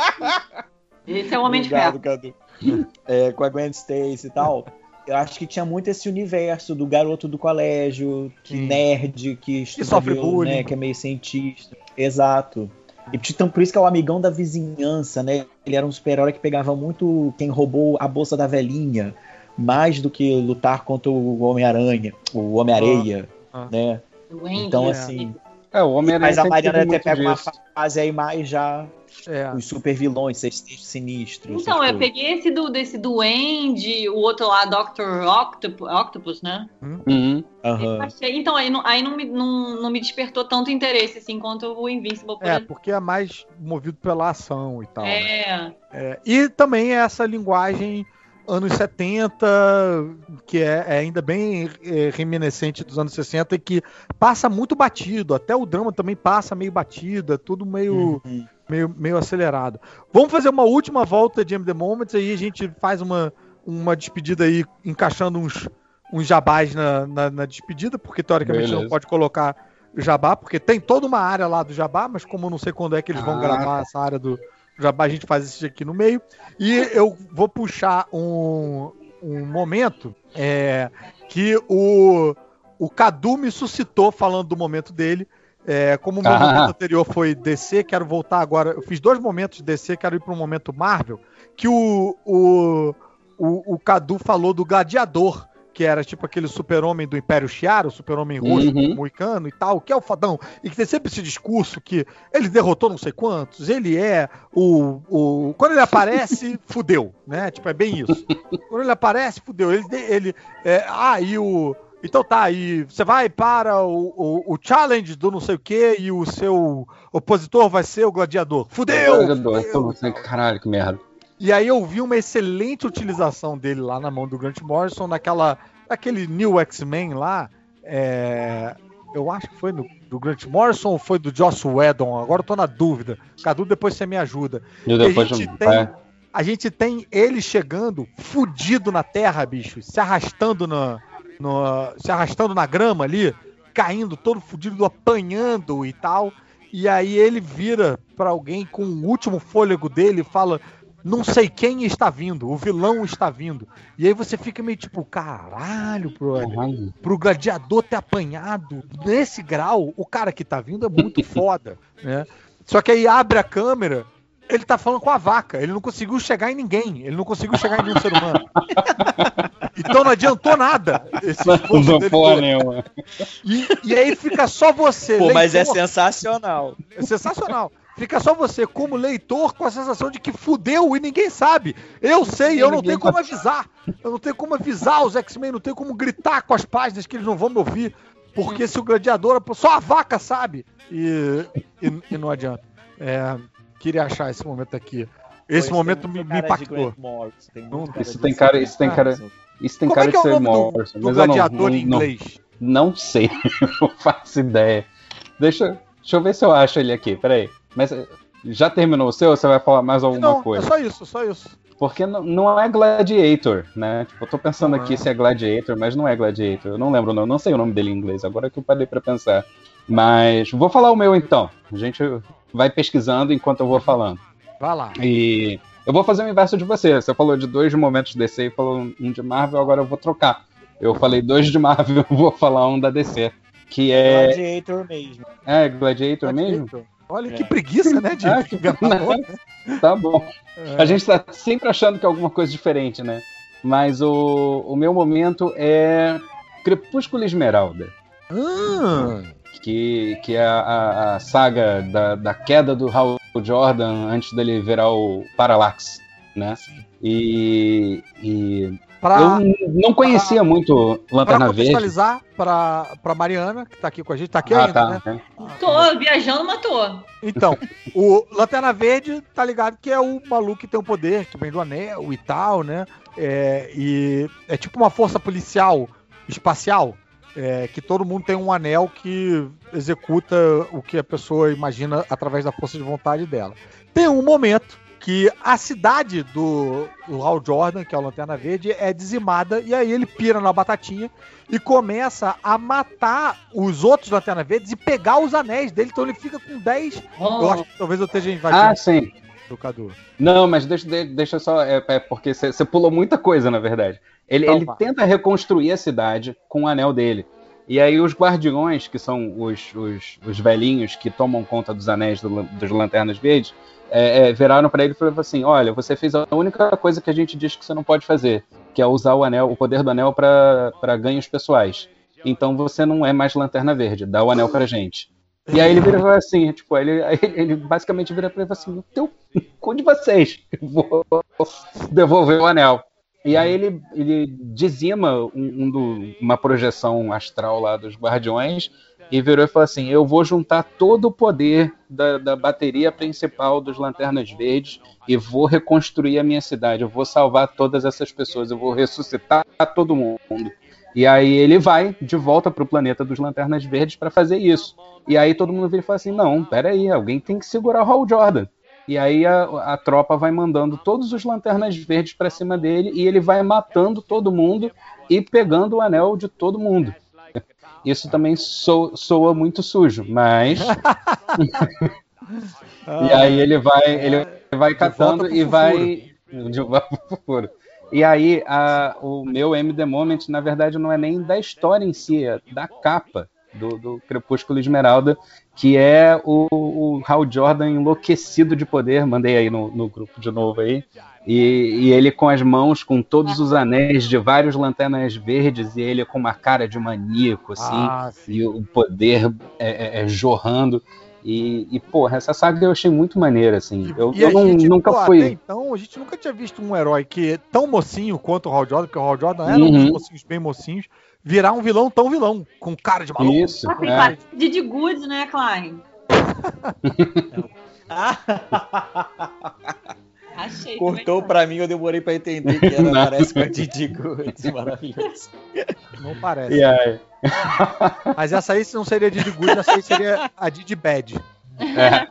Esse é o Homem Obrigado, de Ferro é, com a Gwen Stacy e tal. Eu acho que tinha muito esse universo do garoto do colégio, que Sim. nerd, que estuda, sofre bullying. Né, que é meio cientista. Exato. E então, por isso que é o amigão da vizinhança, né? Ele era um super-herói que pegava muito quem roubou a bolsa da velhinha, mais do que lutar contra o Homem-Aranha, o Homem-Areia, ah, ah. né? Então, assim. É, o Homem-Aranha. Mas a Mariana até pega disso. uma fase aí mais já é. Os super vilões, esses sinistros. Então, eu peguei esse do, desse duende, o outro lá, Dr. Octopus, Octopus né? Uhum. Uhum. Achei, então, aí, não, aí não, me, não, não me despertou tanto interesse, assim, quanto o Invincible. Por é, exemplo. porque é mais movido pela ação e tal. É. Né? é. E também é essa linguagem anos 70, que é, é ainda bem é, reminiscente dos anos 60 e que passa muito batido. Até o drama também passa meio batido, é tudo meio. Uhum meio, meio acelerado. Vamos fazer uma última volta de MD Moments, aí a gente faz uma, uma despedida aí, encaixando uns, uns jabás na, na, na despedida, porque teoricamente Beleza. não pode colocar jabá, porque tem toda uma área lá do jabá, mas como eu não sei quando é que eles vão ah. gravar essa área do jabá, a gente faz isso aqui no meio. E eu vou puxar um, um momento é, que o, o Cadu me suscitou falando do momento dele, é, como o meu ah. momento anterior foi DC, quero voltar agora. Eu fiz dois momentos de DC, quero ir para um momento Marvel. Que o, o, o, o Cadu falou do Gladiador, que era tipo aquele super-homem do Império Shi'ar, o super-homem roxo, uhum. moicano e tal, que é o fadão, e que tem sempre esse discurso que ele derrotou não sei quantos, ele é o. o quando ele aparece, fudeu, né? Tipo, é bem isso. Quando ele aparece, fudeu. Ele. ele é, ah, e o então tá, aí você vai para o, o, o, challenge do não sei o que e o seu opositor vai ser o gladiador. Fudeu! Gladiador, fudeu. caralho, que merda. E aí eu vi uma excelente utilização dele lá na mão do Grant Morrison, naquela, naquele New X-Men lá. É, eu acho que foi no, do Grant Morrison ou foi do Joss Whedon, agora eu tô na dúvida. Cadu, depois você me ajuda. E depois a gente, tem, a gente tem ele chegando fudido na terra, bicho, se arrastando na no, se arrastando na grama ali, caindo todo fudido, apanhando e tal. E aí ele vira para alguém com o último fôlego dele e fala: não sei quem está vindo, o vilão está vindo. E aí você fica meio tipo, caralho, brother, pro gladiador ter apanhado nesse grau, o cara que tá vindo é muito foda, né? Só que aí abre a câmera, ele tá falando com a vaca, ele não conseguiu chegar em ninguém, ele não conseguiu chegar em nenhum ser humano. Então não adiantou nada esse dele. Porra nenhuma. E, e aí fica só você. Pô, leitor, mas é sensacional. É sensacional. Fica só você, como leitor, com a sensação de que fudeu e ninguém sabe. Eu sei, eu não tenho como avisar. Eu não tenho como avisar os X-Men, não tenho como gritar com as páginas que eles não vão me ouvir. Porque se o gladiador. Só a vaca sabe. E, e, e não adianta. É, queria achar esse momento aqui. Esse momento me, me impactou. Isso tem cara, isso tem cara, isso tem Como cara é de é ser Morrison. Do, do gladiador não, em inglês? Não, não sei, não faço ideia. Deixa, deixa eu ver se eu acho ele aqui, peraí. Mas eh, já terminou o seu ou você vai falar mais alguma não, coisa? É só isso, só isso. Porque não, não é Gladiator, né? Tipo, eu tô pensando não aqui é. se é Gladiator, mas não é Gladiator. Eu não lembro, não, não sei o nome dele em inglês, agora que eu parei pra pensar. Mas vou falar o meu então. A gente vai pesquisando enquanto eu vou falando. Vai lá. E eu vou fazer o inverso de você. Você falou de dois momentos DC e falou um de Marvel, agora eu vou trocar. Eu falei dois de Marvel, eu vou falar um da DC. Que é. Gladiator mesmo. É, Gladiator, Gladiator. mesmo? Olha é. que preguiça, né? De ah, Tá bom. É. A gente tá sempre achando que é alguma coisa diferente, né? Mas o, o meu momento é Crepúsculo Esmeralda. Ah que, que é a, a saga da, da, queda do Hal Jordan antes dele virar o Parallax, né? E, e pra, eu não conhecia pra, muito Lanterna Verde. Para para para Mariana, que tá aqui com a gente, tá aqui ah, ainda, tá, né? né? Tô viajando, mas tô. Então, o Lanterna Verde, tá ligado que é o maluco que tem o poder, que vem do anel e tal, né? É, e é tipo uma força policial espacial, é, que todo mundo tem um anel que executa o que a pessoa imagina através da força de vontade dela. Tem um momento que a cidade do, Hal Jordan, que é o Lanterna Verde, é dizimada e aí ele pira na batatinha e começa a matar os outros Lanterna Verdes e pegar os anéis dele. Então ele fica com 10. Oh. Eu acho que talvez eu esteja invadindo. Ah, sim. Do Cadu. Não, mas deixa, deixa só. É, é porque você pulou muita coisa, na verdade. Ele, então, ele tenta reconstruir a cidade com o anel dele. E aí os guardiões, que são os, os, os velhinhos que tomam conta dos anéis do, dos Lanternas Verdes, é, é, viraram para ele e falaram assim: Olha, você fez a única coisa que a gente diz que você não pode fazer, que é usar o anel, o poder do anel para ganhos pessoais. Então você não é mais Lanterna Verde, dá o anel pra gente. E aí ele vira assim, tipo, ele, ele basicamente vira pra ele assim, teu cu de vocês, vou devolver o anel. E aí ele, ele dizima um, um do, uma projeção astral lá dos Guardiões e virou e falou assim: Eu vou juntar todo o poder da, da bateria principal dos Lanternas Verdes e vou reconstruir a minha cidade. Eu vou salvar todas essas pessoas, eu vou ressuscitar todo mundo. E aí ele vai de volta para o planeta dos Lanternas Verdes para fazer isso. E aí todo mundo vira e fala assim: Não, peraí, alguém tem que segurar o Hal Jordan. E aí a, a tropa vai mandando todos os lanternas verdes para cima dele e ele vai matando todo mundo e pegando o anel de todo mundo. Isso também so, soa muito sujo, mas. e aí ele vai, ele vai catando e vai. De E aí, a, o meu M The Moment, na verdade, não é nem da história em si, é da capa do, do Crepúsculo Esmeralda, que é o, o Hal Jordan enlouquecido de poder, mandei aí no, no grupo de novo aí, e, e, ele com as mãos, com todos os anéis de vários lanternas verdes, e ele com uma cara de maníaco, assim, ah, e o poder é, é, é jorrando. E, e, porra, essa saga eu achei muito maneira, assim. Eu, eu não, gente, nunca pô, fui. Então, a gente nunca tinha visto um herói que é tão mocinho quanto o Hal Jordan, porque o Hal Jordan era uhum. um dos mocinhos bem mocinhos, virar um vilão tão vilão, com cara de maluco. Isso. Ah, é. Didi Goods, né, Klein? Achei. Cortou pra mim, eu demorei pra entender que era, parece com a Didi Goods. Maravilhoso. Não parece. Yeah. Mas essa aí não seria a Didi Goods, essa aí seria a Didi Bad. É.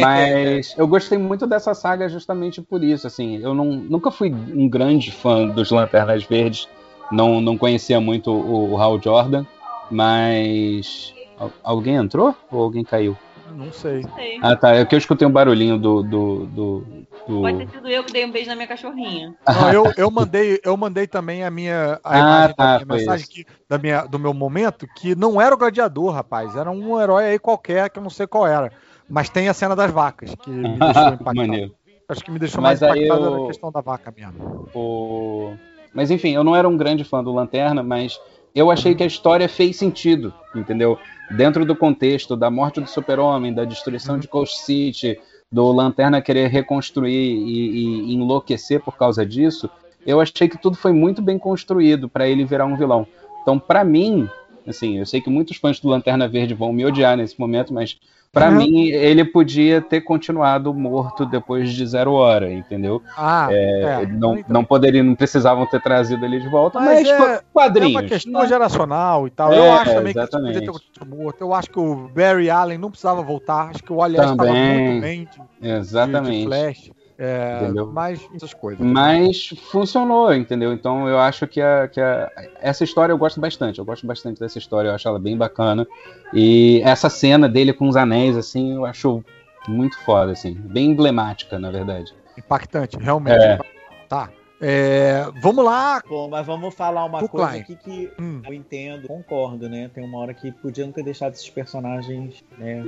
Mas eu gostei muito dessa saga justamente por isso, assim, eu não, nunca fui um grande fã dos Lanternas Verdes, não, não conhecia muito o, o Hal Jordan, mas. Alguém entrou ou alguém caiu? Não sei. Não sei. Ah, tá. É que eu escutei um barulhinho do, do, do, do, Pode ter sido eu que dei um beijo na minha cachorrinha. Não, eu, eu, mandei, eu mandei também a minha a ah, imagem tá, da minha mensagem que, da minha, do meu momento, que não era o gladiador, rapaz. Era um herói aí qualquer, que eu não sei qual era. Mas tem a cena das vacas, que me deixou impactado. Acho que me deixou Mas mais impactado eu... a questão da vaca mesmo. O... Mas enfim, eu não era um grande fã do Lanterna, mas eu achei que a história fez sentido, entendeu? Dentro do contexto da morte do super-homem, da destruição de Coast City, do Lanterna querer reconstruir e, e enlouquecer por causa disso, eu achei que tudo foi muito bem construído para ele virar um vilão. Então, para mim, assim, eu sei que muitos fãs do Lanterna Verde vão me odiar nesse momento, mas para uhum. mim, ele podia ter continuado morto depois de zero hora, entendeu? Ah, é, é, não, então. não poderia, não precisavam ter trazido ele de volta, mas, mas é, quadrinhos. É uma questão né? geracional e tal. É, eu acho também exatamente. que ele podia ter morto. Eu acho que o Barry Allen não precisava voltar. Acho que o Wally estava muito bem de, exatamente. De, de Flash. É, entendeu? Mas essas coisas. Mas funcionou, entendeu? Então eu acho que, a, que a, essa história eu gosto bastante. Eu gosto bastante dessa história, eu acho ela bem bacana. E essa cena dele com os anéis, assim, eu acho muito foda, assim. Bem emblemática, na verdade. Impactante, realmente. É. Tá. É, vamos lá. Bom, mas vamos falar uma coisa Klein. aqui que hum. eu entendo, concordo, né? Tem uma hora que podiam ter deixado esses personagens né,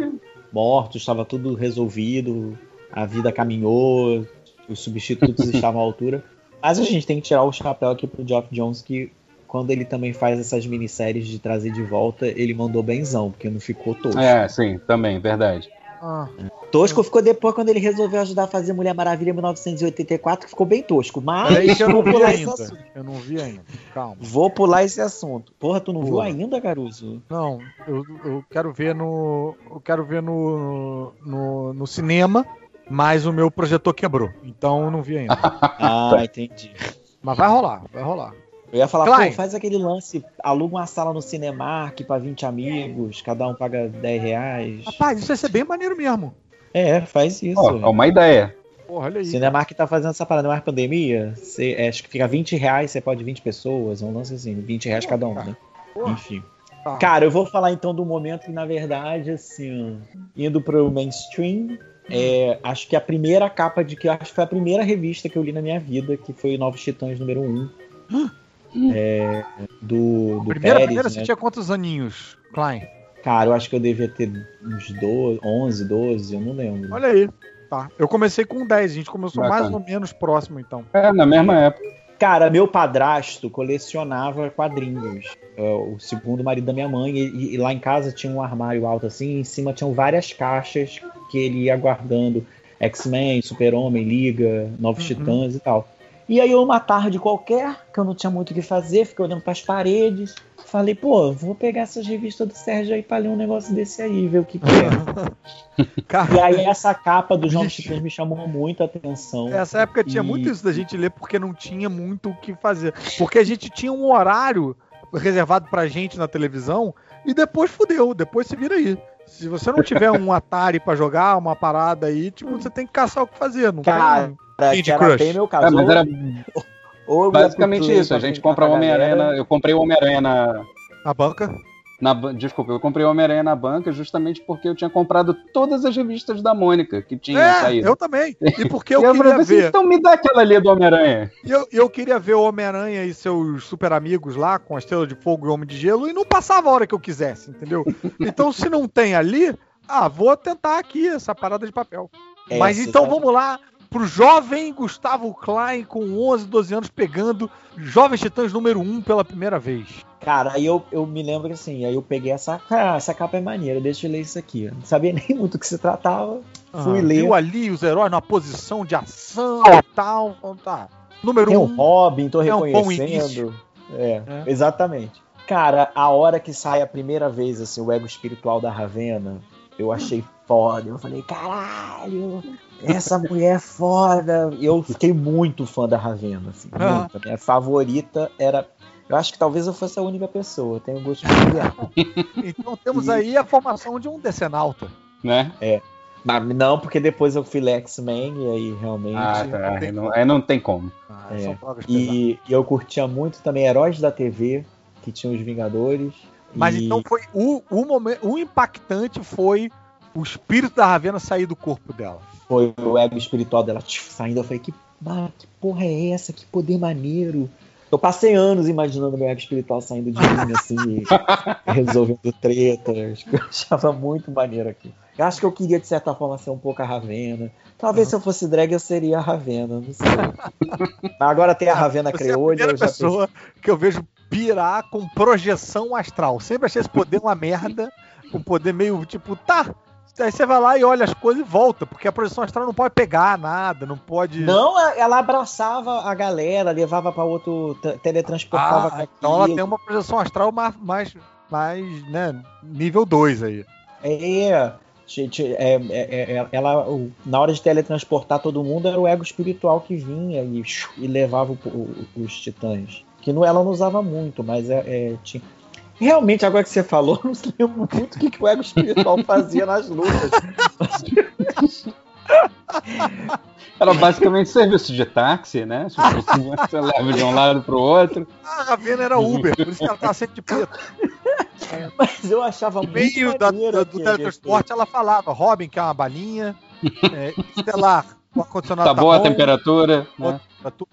mortos, estava tudo resolvido a vida caminhou, os substitutos estavam à altura. Mas a gente tem que tirar o chapéu aqui pro Geoff Jones, que quando ele também faz essas minisséries de trazer de volta, ele mandou benzão, porque não ficou tosco. É, sim, também, verdade. Ah. Tosco ficou depois quando ele resolveu ajudar a fazer Mulher Maravilha em 1984, que ficou bem tosco. Mas é eu não vi ainda. Eu não vi ainda. Calma. Vou pular esse assunto. Porra, tu não Porra. viu ainda, Caruso? Não, eu, eu, quero ver no. Eu quero ver no, no, no cinema mas o meu projetor quebrou, então eu não vi ainda. ah, entendi. Mas vai rolar, vai rolar. Eu ia falar, Klein. pô, faz aquele lance, aluga uma sala no Cinemark pra 20 amigos, cada um paga 10 reais. Rapaz, isso ia ser bem maneiro mesmo. É, faz isso. Ó, uma ideia. Porra, olha aí. Cinemark tá fazendo essa parada, mais pandemia, você, é, acho que fica 20 reais, você pode 20 pessoas, um lance assim, 20 reais cada um, né? Porra. Enfim. Tá. Cara, eu vou falar então do momento que, na verdade, assim, indo pro mainstream, é, acho que a primeira capa de que acho que foi a primeira revista que eu li na minha vida, que foi Novos Titãs número 1. É, do, do primeira, Pérez, primeira né? você tinha quantos aninhos, Klein? Cara, eu acho que eu devia ter uns 12, 11, 12, eu não lembro. Olha aí. Tá. Eu comecei com 10, a gente começou Bacana. mais ou menos próximo, então. É, na mesma época. Cara, meu padrasto colecionava quadrinhos. É, o segundo marido da minha mãe. E, e, lá em casa tinha um armário alto assim. E em cima tinham várias caixas que ele ia guardando. X-Men, Super-Homem, Liga, Novos uhum. Titãs e tal. E aí, uma tarde qualquer, que eu não tinha muito o que fazer, fiquei olhando para as paredes. Falei, pô, vou pegar essas revistas do Sérgio aí pra ler um negócio desse aí, ver o que, que é. e aí, essa capa do João Titãs me chamou muito a atenção. Essa época tinha muito isso da gente ler porque não tinha muito o que fazer. Porque a gente tinha um horário reservado pra gente na televisão e depois fudeu, depois se vira aí. Se você não tiver um Atari para jogar, uma parada aí, tipo, você tem que caçar o que que Não Cara, tem que era bem meu caso. É, mas era basicamente isso. A gente compra o Homem-Aranha. Eu comprei o Homem-Aranha na. Na banca? Na, desculpa, eu comprei o Homem-Aranha na banca justamente porque eu tinha comprado todas as revistas da Mônica que tinha é, saído. Eu também. E porque eu, eu queria assim, ver. Então me dá aquela ali do Homem-Aranha. Eu, eu queria ver o Homem-Aranha e seus super amigos lá, com a Estrela de Fogo e o Homem de Gelo, e não passava a hora que eu quisesse, entendeu? Então, se não tem ali, ah, vou tentar aqui essa parada de papel. É, Mas então vamos lá pro jovem Gustavo Klein com 11, 12 anos pegando Jovens Titãs número 1 pela primeira vez. Cara, aí eu, eu me lembro assim, aí eu peguei essa, ah, essa capa é maneira, deixa eu ler isso aqui. Não sabia nem muito do que se tratava, ah, fui ler. Viu ali os heróis na posição de ação e tal, então tá. Número 1. Um, um Robin, tô reconhecendo. Um é, é, exatamente. Cara, a hora que sai a primeira vez assim, o ego espiritual da Ravena, eu achei foda. Eu falei, caralho, essa mulher é foda. Eu fiquei muito fã da Ravena, assim, ah. muito. A minha favorita era. Eu acho que talvez eu fosse a única pessoa. Eu tenho gosto de Então temos e... aí a formação de um decenalta. Né? É. Mas não, porque depois eu fui X-Men e aí realmente. Ah, tá. Aí não, aí não tem como. Ah, é. e, e, eu curtia muito também Heróis da TV, que tinha os Vingadores. Mas e... então foi o, o momento. O impactante foi o espírito da Ravena sair do corpo dela. Foi o ego espiritual dela saindo. Eu falei, que, ah, que porra é essa? Que poder maneiro. Eu passei anos imaginando meu ego espiritual saindo de mim, assim, resolvendo tretas. Eu achava muito maneiro aqui. Eu acho que eu queria, de certa forma, ser um pouco a Ravena. Talvez uhum. se eu fosse drag, eu seria a Ravena, não sei. Mas agora tem a Ravena Creolha. É a pessoa pensei... que eu vejo pirar com projeção astral. Sempre achei esse poder uma merda. Um poder meio tipo, tá, Aí você vai lá e olha as coisas e volta, porque a projeção astral não pode pegar nada, não pode. Não, ela abraçava a galera, levava para outro, teletransportava. Ah, então ela tem uma projeção astral mais, mais, mais né, nível 2 aí. É, é, é, é, ela, na hora de teletransportar todo mundo, era o ego espiritual que vinha e, e levava o, o, os titãs. Que não, ela não usava muito, mas é, é tinha, Realmente, agora que você falou, não lembro muito o que, que o ego espiritual fazia nas lutas. Era basicamente serviço de táxi, né? Você leva de um lado pro outro. Ah, a Ravena era Uber, por isso que ela tava sempre de preto. Mas eu achava muito meio da, do, do teletransporte, ela falava, Robin quer uma balinha, é, estelar, o ar-condicionado tá, tá boa bom, a temperatura, né?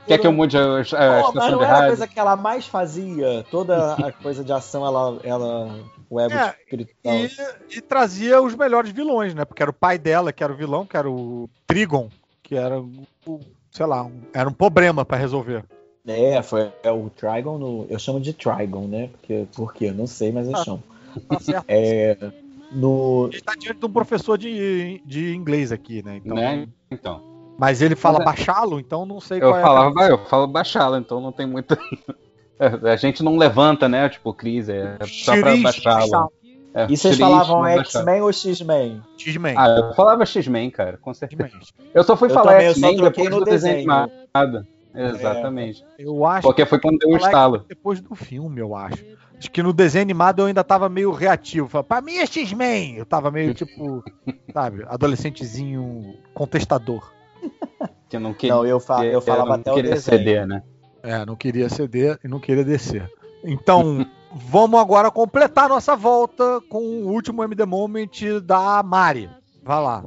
Quer que eu mude a, a, a estação mas não era a coisa que ela mais fazia. Toda a coisa de ação, ela. ela o ego é, espiritual. E, e, trazia os melhores vilões, né? Porque era o pai dela, que era o vilão, que era o Trigon, que era o. sei lá, um, era um problema para resolver. É, foi é o Trigon no, Eu chamo de Trigon, né? Porque, porque eu não sei, mas eu ah, chamo. Tá certo. É, no... A gente tá diante de um professor de, de inglês aqui, né? Então, né? então. Mas ele fala é... baixá-lo, então não sei eu qual falava, é. Eu falo baixá-lo, então não tem muito. a gente não levanta, né? Tipo, Cris, é só pra baixá-lo. É, e vocês falavam X-Men ou X-Men? X-Men. Ah, eu falava X-Men, cara, com certeza. Eu só fui eu falar X-Men depois do desenho animado. Exatamente. É, eu acho Porque foi quando deu o estalo. Depois do filme, eu acho. Acho que no desenho animado eu ainda tava meio reativo. Falei, pra mim é X-Men! Eu tava meio tipo, sabe, adolescentezinho contestador. Que não queria. Não, eu, fa eu falava até o desenho. ceder, né? É, não queria ceder e não queria descer. Então, vamos agora completar nossa volta com o último MD Moment da Mari. Vai lá.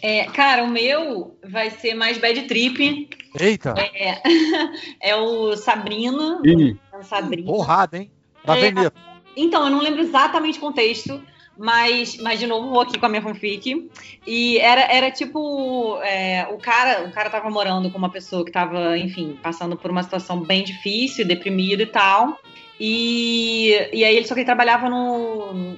É, cara, o meu vai ser mais bad trip. Eita! É, é o Sabrina. Ih, Sabrina. Porrada, hein? Da é, Então, eu não lembro exatamente o contexto, mas, mas de novo, vou aqui com a minha fanfic. E era, era tipo. É, o cara o cara tava morando com uma pessoa que tava, enfim, passando por uma situação bem difícil, deprimido e tal. E, e aí ele só que ele trabalhava no,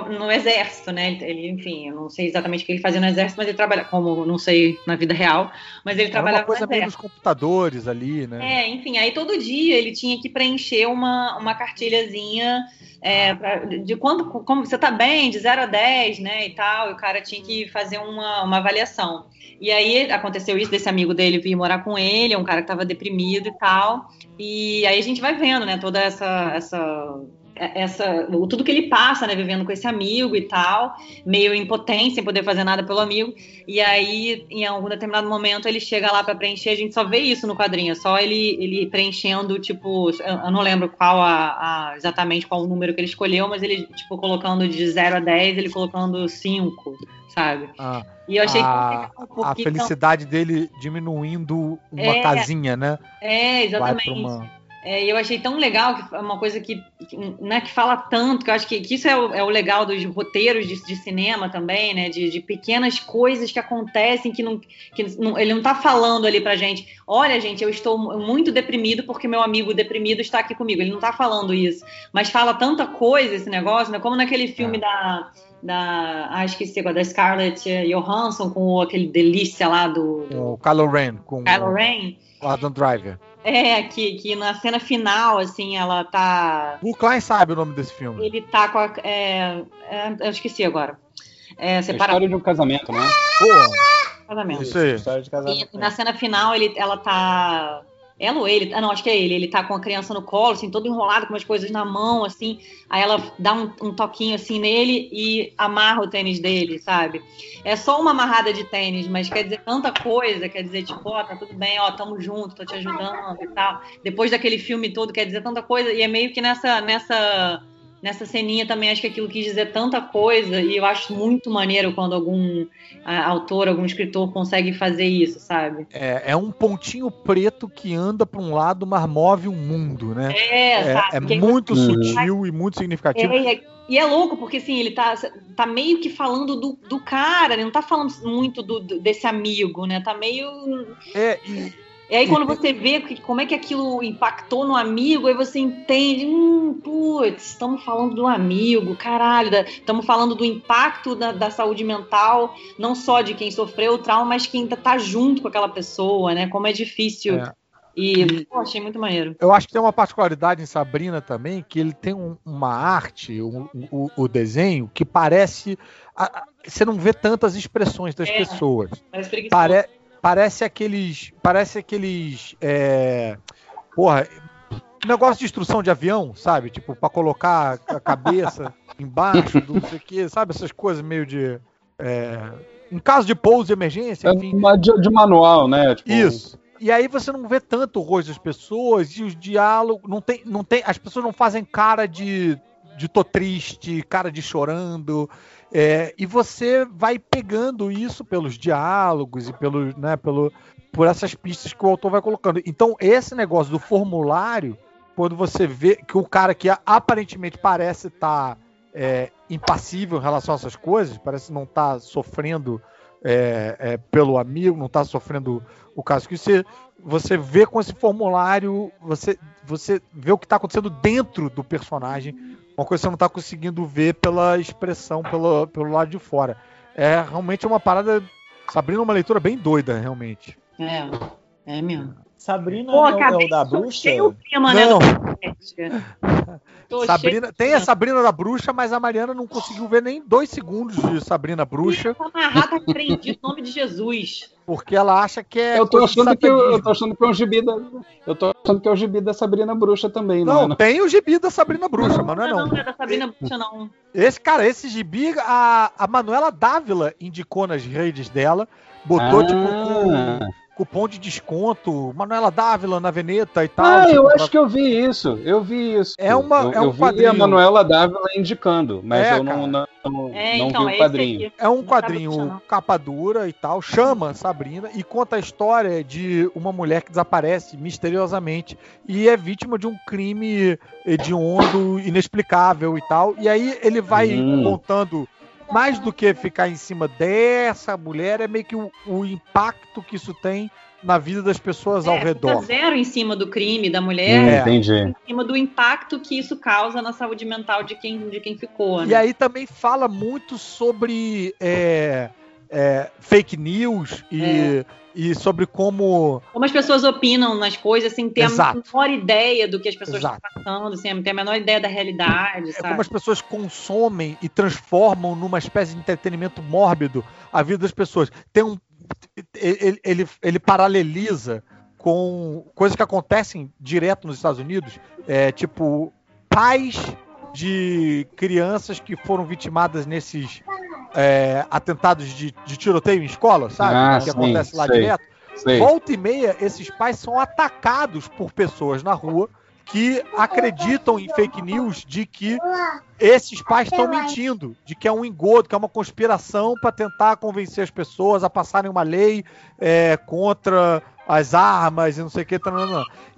no exército, né? Ele, enfim, eu não sei exatamente o que ele fazia no exército, mas ele trabalha, como não sei na vida real, mas ele trabalhava uma coisa no exército. meio dos computadores ali, né? É, enfim, aí todo dia ele tinha que preencher uma, uma cartilhazinha é, pra, de quando, como você tá bem, de 0 a 10, né, e tal, e o cara tinha que fazer uma, uma avaliação. E aí aconteceu isso desse amigo dele vir morar com ele, um cara que tava deprimido e tal. E aí a gente vai vendo, né, toda essa, essa é, essa, tudo que ele passa, né, vivendo com esse amigo e tal, meio impotente, sem poder fazer nada pelo amigo. E aí, em algum determinado momento, ele chega lá para preencher, a gente só vê isso no quadrinho, só ele, ele preenchendo, tipo, eu não lembro qual a, a, exatamente qual o número que ele escolheu, mas ele, tipo, colocando de 0 a 10, ele colocando 5, sabe? Ah, e eu achei a, que a felicidade dele diminuindo uma é, casinha, né? É, exatamente. É, eu achei tão legal que é uma coisa que, que, né, que fala tanto, que eu acho que, que isso é o, é o, legal dos roteiros de, de cinema também, né? De, de, pequenas coisas que acontecem que, não, que não, ele não está falando ali pra gente. Olha, gente, eu estou muito deprimido porque meu amigo deprimido está aqui comigo. Ele não está falando isso. Mas fala tanta coisa esse negócio, né? Como naquele filme é. da da. Ah, esqueci agora, da Scarlett Johansson com aquele delícia lá do. O Kylo Ren. Com Kylo Ren. O Adam Driver. É, que, que na cena final, assim, ela tá. O Klein sabe o nome desse filme. Ele tá com a. É, é, eu esqueci agora. É, separa... é a história de um casamento, né? Pô! Casamento. Isso aí. História de casamento. E, na cena final, ele, ela tá ela ou ele? Ah, não, acho que é ele. Ele tá com a criança no colo, assim, todo enrolado com umas coisas na mão, assim. Aí ela dá um, um toquinho assim nele e amarra o tênis dele, sabe? É só uma amarrada de tênis, mas quer dizer tanta coisa, quer dizer, tipo, ó, tá tudo bem, ó, tamo junto, tô te ajudando e tal. Depois daquele filme todo, quer dizer tanta coisa, e é meio que nessa, nessa nessa ceninha também acho que aquilo quis dizer tanta coisa e eu acho muito maneiro quando algum a, autor, algum escritor consegue fazer isso, sabe? É, é um pontinho preto que anda para um lado, mas move um mundo, né? É, é, sabe? é muito sutil e muito significativo. É, é, e é louco, porque assim, ele tá, tá meio que falando do, do cara, ele não tá falando muito do, do desse amigo, né? Tá meio. É, e, e aí, quando você vê como é que aquilo impactou no amigo, aí você entende, hum, putz, estamos falando do amigo, caralho, estamos falando do impacto da, da, saúde mental, não só de quem sofreu o trauma, mas quem tá, tá junto com aquela pessoa, né? Como é difícil. É. E, pô, achei muito maneiro. Eu acho que tem uma particularidade em Sabrina também, que ele tem um, uma arte, o, um, o, desenho, que parece. A, você não vê tantas expressões das é, pessoas. Parece Pare, Parece aqueles. Parece aqueles. É, porra, negócio de instrução de avião, sabe? Tipo, para colocar a cabeça embaixo do não sei o que, sabe? Essas coisas meio de. É, em caso de pouso de emergência, é enfim. De, de manual, né? Tipo... Isso. E aí você não vê tanto o rosto das pessoas e os diálogos. Não tem, não tem, as pessoas não fazem cara de, de tô triste, cara de chorando. É, e você vai pegando isso pelos diálogos e pelo, né, pelo, por essas pistas que o autor vai colocando. Então, esse negócio do formulário, quando você vê que o cara que aparentemente parece estar tá, é, impassível em relação a essas coisas, parece não estar tá sofrendo é, é, pelo amigo, não está sofrendo o caso que você, você vê com esse formulário, você, você vê o que está acontecendo dentro do personagem uma coisa que você não está conseguindo ver pela expressão, pelo, pelo lado de fora. É realmente uma parada. Sabrina é uma leitura bem doida, realmente. É, é mesmo. Sabrina Pô, é, o, é o da bruxa? O tema, né, Sabrina, tem a Sabrina da bruxa, mas a Mariana não conseguiu ver nem dois segundos de Sabrina bruxa. Tá amarrada, aprendi o nome de Jesus. Porque ela acha que é. Eu tô achando que eu, eu, tô achando que é um gibi da. Eu tô achando que é o gibi da Sabrina Bruxa também, não, não é, tem o gibi da Sabrina Bruxa, mas não é não. Não, não é da Sabrina Bruxa, não. Esse, cara, esse gibi, a, a Manuela Dávila indicou nas redes dela, botou, ah. tipo, com, cupom de desconto, Manuela Dávila na Veneta e tal. Ah, eu acho que eu vi isso. Eu vi isso. É uma eu, é um eu quadrinho. a Manuela Dávila indicando, mas é, eu não, não, não, é, não então, vi o quadrinho. É um quadrinho capa dura e tal, chama Sabrina e conta a história de uma mulher que desaparece misteriosamente e é vítima de um crime hediondo, inexplicável e tal. E aí ele vai hum. contando mais do que ficar em cima dessa mulher, é meio que o, o impacto que isso tem na vida das pessoas é, ao redor. Tá zero em cima do crime da mulher, é. entendi. em cima do impacto que isso causa na saúde mental de quem, de quem ficou. Né? E aí também fala muito sobre é, é, fake news e, é. e sobre como. Como as pessoas opinam nas coisas sem ter Exato. a menor ideia do que as pessoas Exato. estão passando, sem ter a menor ideia da realidade. É sabe? como as pessoas consomem e transformam numa espécie de entretenimento mórbido a vida das pessoas. Tem um. Ele, ele, ele paraleliza com coisas que acontecem direto nos Estados Unidos, é, tipo pais de crianças que foram vitimadas nesses é, atentados de, de, tiroteio em escola, sabe? Ah, que sim, acontece lá sei, direto. Sei. Volta e meia, esses pais são atacados por pessoas na rua que acreditam em fake news de que esses pais estão mentindo, de que é um engodo, que é uma conspiração para tentar convencer as pessoas a passarem uma lei é, contra as armas e não sei o que.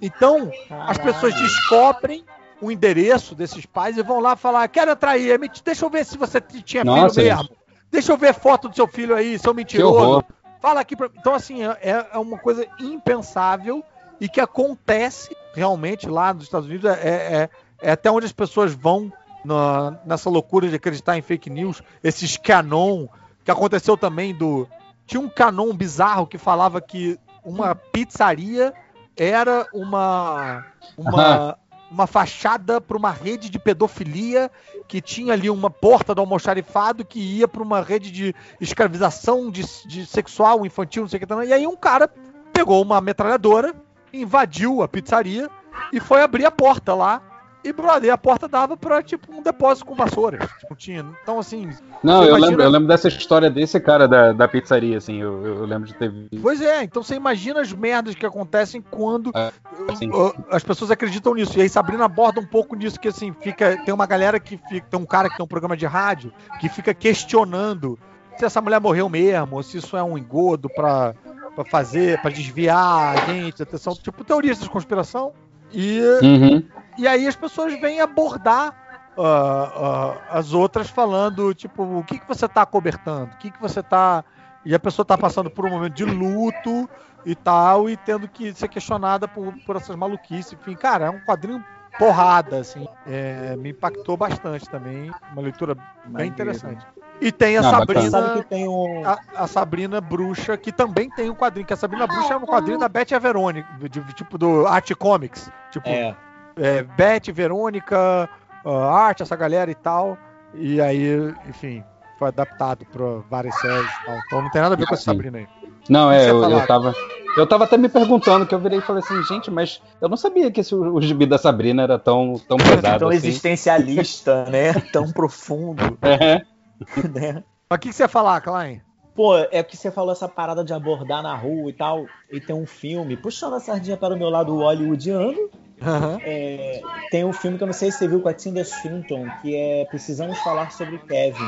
Então, as pessoas descobrem o endereço desses pais e vão lá falar: quero entrar aí, deixa eu ver se você tinha Nossa, filho mesmo. Deixa eu ver foto do seu filho aí, seu mentiroso. Fala aqui pra... Então, assim, é, é uma coisa impensável e que acontece realmente lá nos Estados Unidos. É, é, é até onde as pessoas vão na, nessa loucura de acreditar em fake news. Esses canon, que aconteceu também do. Tinha um canon bizarro que falava que uma pizzaria era uma. uma uma fachada para uma rede de pedofilia que tinha ali uma porta do almoxarifado que ia para uma rede de escravização de, de, sexual infantil, não sei o que. E aí um cara pegou uma metralhadora, invadiu a pizzaria e foi abrir a porta lá E, brother, a porta dava pra, tipo, um depósito com vassouras. Tipo, tinha. Então, assim. Não, eu, imagina... lembro, eu lembro dessa história desse cara da, da pizzaria, assim. Eu, eu lembro de ter visto. Pois é, então você imagina as merdas que acontecem quando assim. as pessoas acreditam nisso. E aí Sabrina aborda um pouco disso, que assim, fica. Tem uma galera que fica. Tem um cara que tem um programa de rádio que fica questionando se essa mulher morreu mesmo, ou se isso é um engodo pra, pra fazer, pra desviar a gente, atenção. Tipo, teorias de conspiração. E, uhum. e aí as pessoas vêm abordar uh, uh, as outras falando, tipo, o que, que você está cobertando? O que, que você está. E a pessoa está passando por um momento de luto e tal, e tendo que ser questionada por, por essas maluquices. Enfim, cara, é um quadrinho porrada, assim. É, me impactou bastante também. Uma leitura bem interessante. E tem a Não, Sabrina. Tem um... a, a, Sabrina Bruxa, que também tem um quadrinho, que a Sabrina Bruxa é um quadrinho da Beth e a Verônica, de, tipo do Art Comics. Tipo, é. é Beth, Verônica, uh, Art, essa galera e tal. E aí, enfim, foi adaptado para várias séries e tal. Então não tem nada a ver com essa Sabrina aí. Não, é, eu, eu tava. Eu tava até me perguntando, que eu virei e falei assim, gente, mas eu não sabia que esse, o, o gibi da Sabrina era tão, tão pesado. tão assim. existencialista, né? Tão profundo. É. né? Mas o que, que você ia falar, Klein? Pô, é que você falou essa parada de abordar na rua e tal. E tem um filme, puxando a sardinha para o meu lado hollywoodiano. Uhum. É, tem um filme que eu não sei se você viu com a Tilda Swinton, que é Precisamos Falar sobre Kevin.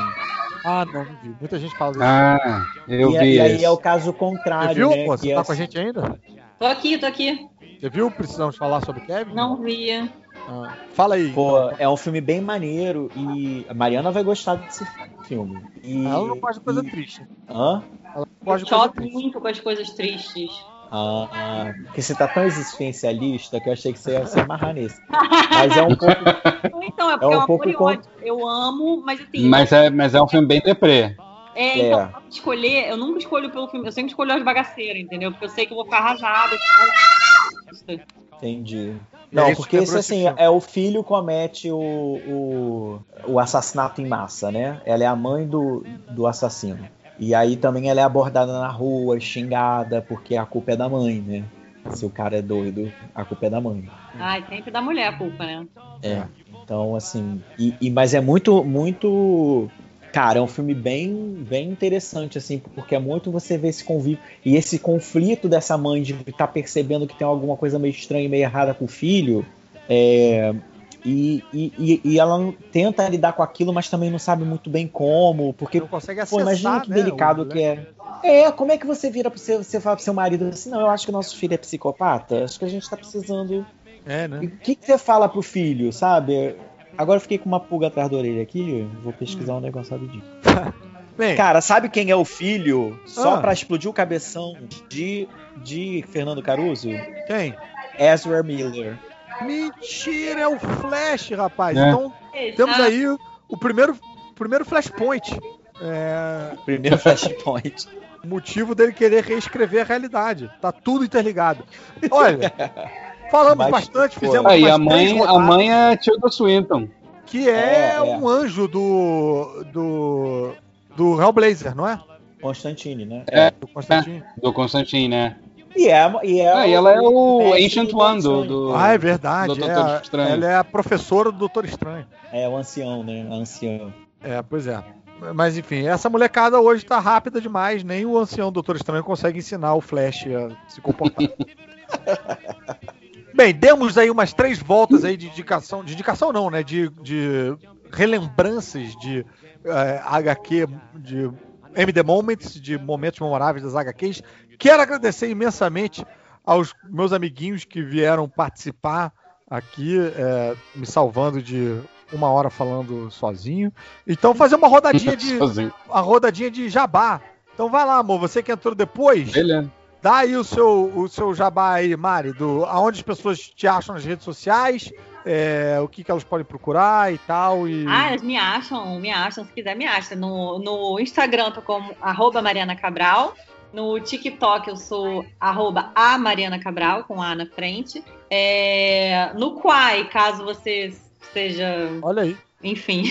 Ah, não, não vi. Muita gente fala disso. Ah, eu e, vi. E aí é o caso contrário. Você viu, né, pô? Você tá é com a gente ainda? Tô aqui, tô aqui. Você viu Precisamos Falar sobre Kevin? Não via. Ah, fala aí. Pô, então. é um filme bem maneiro e a Mariana vai gostar desse filme. E, ela não gosta de coisa e... triste. Hã? Ela gosta de coisa triste. muito com as coisas tristes. Ah, porque você tá tão existencialista que eu achei que você ia se amarrar nesse. Mas é um pouco. Então, é porque é um pouco com... Eu amo, mas assim. Mas é, mas é um filme bem deprê. É, então, é. escolher, eu nunca escolho pelo filme, eu sempre escolho as bagaceiras, entendeu? Porque eu sei que eu vou ficar arrasada. Entendi. Não, porque esse assim, é o filho comete o, o, o, assassinato em massa, né? Ela é a mãe do, do assassino. E aí também ela é abordada na rua, xingada, porque a culpa é da mãe, né? Se o cara é doido, a culpa é da mãe. Ai, sempre da mulher a culpa, né? É. Então, assim. E, e, mas é muito, muito Cara, é um filme bem, bem interessante, assim, porque é muito você ver esse convívio e esse conflito dessa mãe de estar tá percebendo que tem alguma coisa meio estranha, meio errada com o filho. É, e, e, e, ela tenta lidar com aquilo, mas também não sabe muito bem como, porque não consegue acessar, pô, imagina que né, delicado que é. É, como é que você vira para seu, você fala pro seu marido assim, não, eu acho que nosso filho é psicopata, acho que a gente tá precisando. É, né? o que, que você fala pro filho, sabe? Agora eu fiquei com uma pulga atrás da orelha aqui, vou pesquisar um negócio rapidinho. Bem, Cara, sabe quem é o filho? Só ah. pra explodir o cabeção de, de Fernando Caruso? Quem? Ezra Miller. Mentira, é o Flash, rapaz. É. Então, temos aí o primeiro, primeiro Flashpoint. É... Primeiro Flashpoint. motivo dele querer reescrever a realidade. Tá tudo interligado. Olha, Falamos Mas, bastante, fizemos Aí, a mãe, a mãe é Tilda Swinton. Que é, é, um anjo do, do. do Hellblazer, não é? Constantine, né? É, do Constantine. É, do Constantine, né? E, é, e, é ah, e ela é o Ancient One do, do, Ah, é verdade. Do Doutor é, Estranho. Ela é a professora do Doutor Estranho. É o ancião, né? A ancião. É, pois é. Mas enfim, essa molecada hoje tá rápida demais, nem o ancião Doutor Estranho consegue ensinar o Flash a se comportar. Bem, demos aí umas três voltas aí de indicação, de indicação não, né? De, de relembranças de uh, eh, HQ, de MD Moments, de momentos memoráveis das HQs. Quero agradecer imensamente aos meus amiguinhos que vieram participar aqui, é, me salvando de uma hora falando sozinho. Então fazer uma rodadinha de uma rodadinha de jabá. Então vai lá, amor, você que entrou depois. Beleza. Dá aí o seu, o seu jabá aí, Mari, do, aonde as pessoas te acham nas redes sociais, é, o que, que elas podem procurar e tal. E... Ah, elas me acham, me acham, se quiser me acha. No, no Instagram tô como arroba Mariana Cabral. No TikTok eu sou arroba a Mariana Cabral, com A na frente. É, no Quai, caso você seja. Olha aí. Enfim.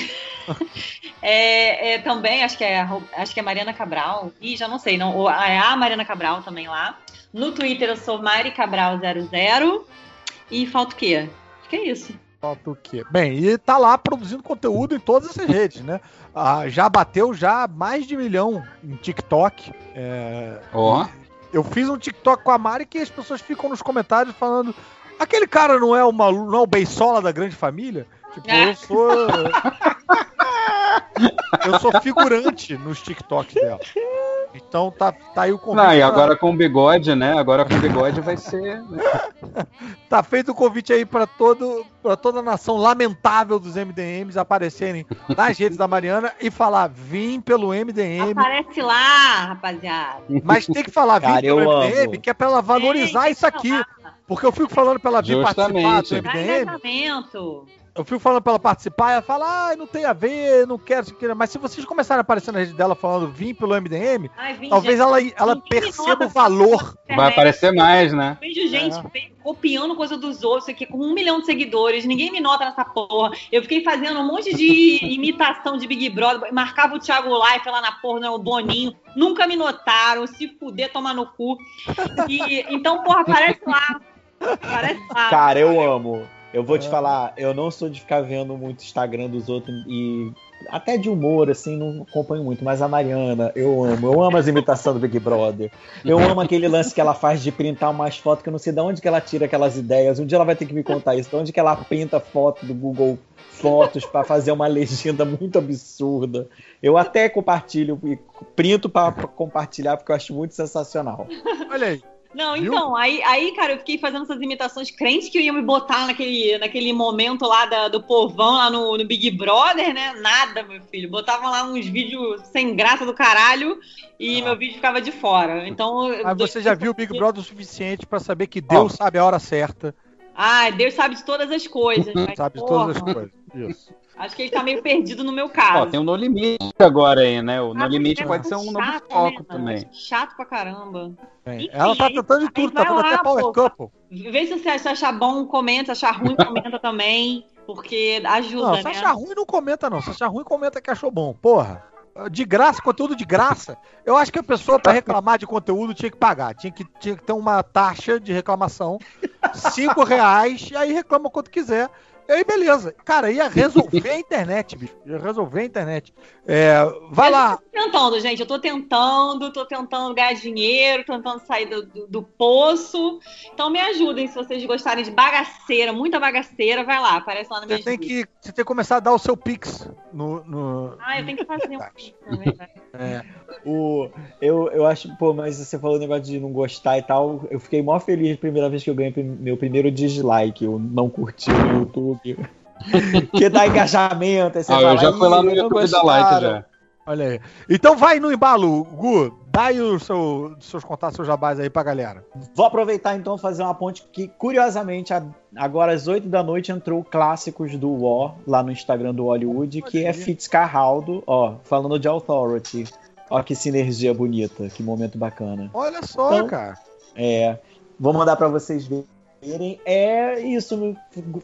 é, é, também, acho que é, acho que é Mariana Cabral. Ih, já não sei, não. É a Mariana Cabral também lá. No Twitter eu sou Mari Cabral00. E falta o quê? Acho que é isso. Falta o quê? Bem, e tá lá produzindo conteúdo em todas essas redes, né? Ah, já bateu já mais de milhão em TikTok. É... Oh. Eu fiz um TikTok com a Mari que as pessoas ficam nos comentários falando aquele cara não é o, Malu, não é o Beisola da grande família? Tipo, eu sou... eu sou figurante nos TikToks dela. Então tá, tá aí o convite. Não, e agora pra... com o bigode, né? Agora com o bigode vai ser. Né? tá feito o convite aí para todo, pra toda a nação lamentável dos MDMs aparecerem nas redes da Mariana e falar: vim pelo MDM. Aparece lá, rapaziada. Mas tem que falar: vim pelo MDM, amo. que é pra ela valorizar isso aqui. Porque eu fico falando pra ela vir participar do MDM eu fico falando pra ela participar, ela fala, ah, não tem a ver, não quero, mas se vocês começarem a aparecer na rede dela falando vim pelo MDM, Ai, vim, talvez ela, ela perceba o valor. Vai aparecer mais, né? Vejo gente é. copiando coisa dos outros aqui com um milhão de seguidores, ninguém me nota nessa porra. Eu fiquei fazendo um monte de imitação de Big Brother, marcava o Thiago Life lá na porra, né, o Boninho, nunca me notaram, se fuder, tomar no cu. E, então, porra, aparece lá. Aparece lá. Cara, eu amo. Eu vou te é. falar, eu não sou de ficar vendo muito Instagram dos outros e até de humor, assim, não acompanho muito, mas a Mariana, eu amo. Eu amo as imitações do Big Brother. Eu amo aquele lance que ela faz de printar umas fotos, que eu não sei de onde que ela tira aquelas ideias. Um dia ela vai ter que me contar isso, de onde que ela printa foto do Google Fotos para fazer uma legenda muito absurda. Eu até compartilho e printo para compartilhar, porque eu acho muito sensacional. Olha aí. Não, então, aí, aí, cara, eu fiquei fazendo essas imitações crentes que eu ia me botar naquele, naquele momento lá da, do povão, lá no, no, Big Brother, né? Nada, meu filho. Botavam lá uns vídeos sem graça do caralho e ah. meu vídeo ficava de fora. Então. Mas você já viu o Big Brother o suficiente para saber que Deus oh. sabe a hora certa. Ah, Deus sabe de todas as coisas. Mas, sabe de todas as coisas. Isso. Acho que ele tá meio perdido no meu caso. Ó, tem o No Limite agora aí, né? O No ah, Limite é pode ser um novo né, foco né, também. Chato pra caramba. Enfim, ela tá tentando de tudo, tá dando até Power Couple. Vê se você achar bom, comenta. Se achar ruim, comenta também. Porque ajuda, não, se né? achar ruim, não comenta, não. Se achar ruim, comenta que achou bom. Porra. De graça, conteúdo de graça. Eu acho que a pessoa, para reclamar de conteúdo, tinha que pagar. Tinha que, tinha que ter uma taxa de reclamação. Cinco reais, e aí reclama quanto quiser. E aí, beleza. Cara, ia resolver a internet, bicho. Ia resolver a internet. É, vai eu lá. Tô tentando, gente. Eu tô tentando, tô tentando ganhar dinheiro, tentando sair do, do, do, poço. Então me ajudem se vocês gostarem de bagaceira, muita bagaceira, vai lá, aparece lá no meu tem que Você tem que começar a dar o seu Pix no. no... Ah, eu tenho que fazer um Pix também, É. O, eu, eu acho, pô, mas você falou o negócio de não gostar e tal. Eu fiquei mó feliz a primeira vez que eu ganhei meu primeiro dislike. Eu não curti no YouTube que dá engajamento. Aí você ah, fala, eu já fui lá no YouTube like já. Olha aí. Então vai no embalo, Gu. Dá aí os seu, seus contatos, seus jabás aí pra galera. Vou aproveitar então fazer uma ponte que, curiosamente, agora às 8 da noite entrou clássicos do War lá no Instagram do Hollywood, que é Fitzcarraldo, ó, falando de Authority. Ó, que sinergia bonita, que momento bacana. Olha só, então, cara. É. Vou mandar para vocês verem é isso,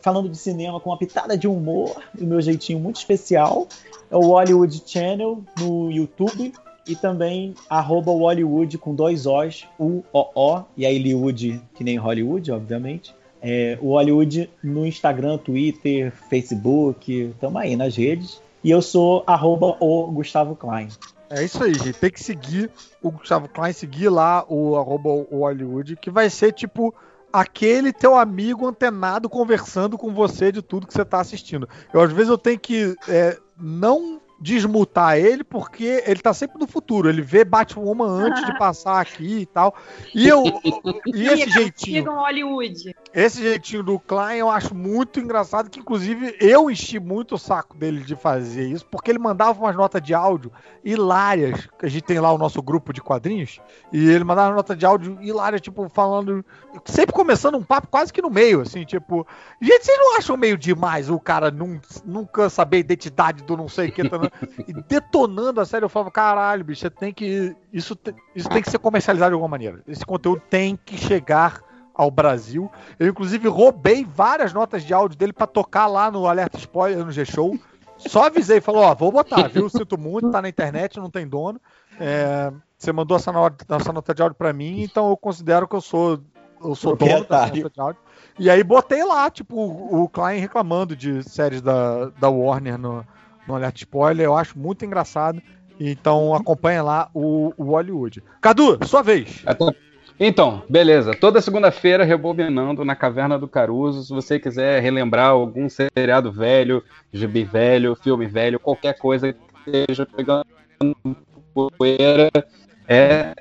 falando de cinema com uma pitada de humor, o meu jeitinho muito especial. É o Hollywood Channel no YouTube e também arroba Hollywood com dois O's, U-O-O, e aí Hollywood, que nem Hollywood, obviamente. É, o Hollywood no Instagram, Twitter, Facebook, tamo aí nas redes. E eu sou arroba o Gustavo Klein. É isso aí, gente. Tem que seguir o Gustavo Klein, seguir lá o arroba o Hollywood, que vai ser tipo aquele teu amigo antenado conversando com você de tudo que você está assistindo. Eu, às vezes, eu tenho que é, não desmutar ele, porque ele tá sempre no futuro. Ele vê Batwoman antes de passar aqui e tal. E eu. e esse jeitinho. Hollywood. Esse jeitinho do Klein eu acho muito engraçado, que inclusive eu enchi muito o saco dele de fazer isso, porque ele mandava umas notas de áudio hilárias, que a gente tem lá o nosso grupo de quadrinhos, e ele mandava uma nota de áudio hilária, tipo, falando. Sempre começando um papo quase que no meio, assim, tipo. Gente, vocês não acham meio demais o cara nunca saber a identidade do não sei o que? Tá, e detonando a série, eu falava, caralho, bicho, você tem que. Isso, isso tem que ser comercializado de alguma maneira. Esse conteúdo tem que chegar ao Brasil. Eu, inclusive, roubei várias notas de áudio dele para tocar lá no Alerta Spoiler no G-Show. Só avisei, falou, ó, vou botar, viu? Sinto muito, tá na internet, não tem dono. É, você mandou essa nota, essa nota de áudio para mim, então eu considero que eu sou eu sou dono da agência de áudio. E aí botei lá, tipo, o, o Klein reclamando de séries da, da Warner no, no Alert Spoiler. Eu acho muito engraçado. Então acompanha lá o, o Hollywood. Cadu, sua vez. Até... Então, beleza. Toda segunda-feira rebobinando na Caverna do Caruso. Se você quiser relembrar algum seriado velho, gibi velho, filme velho, qualquer coisa que esteja pegando poeira, é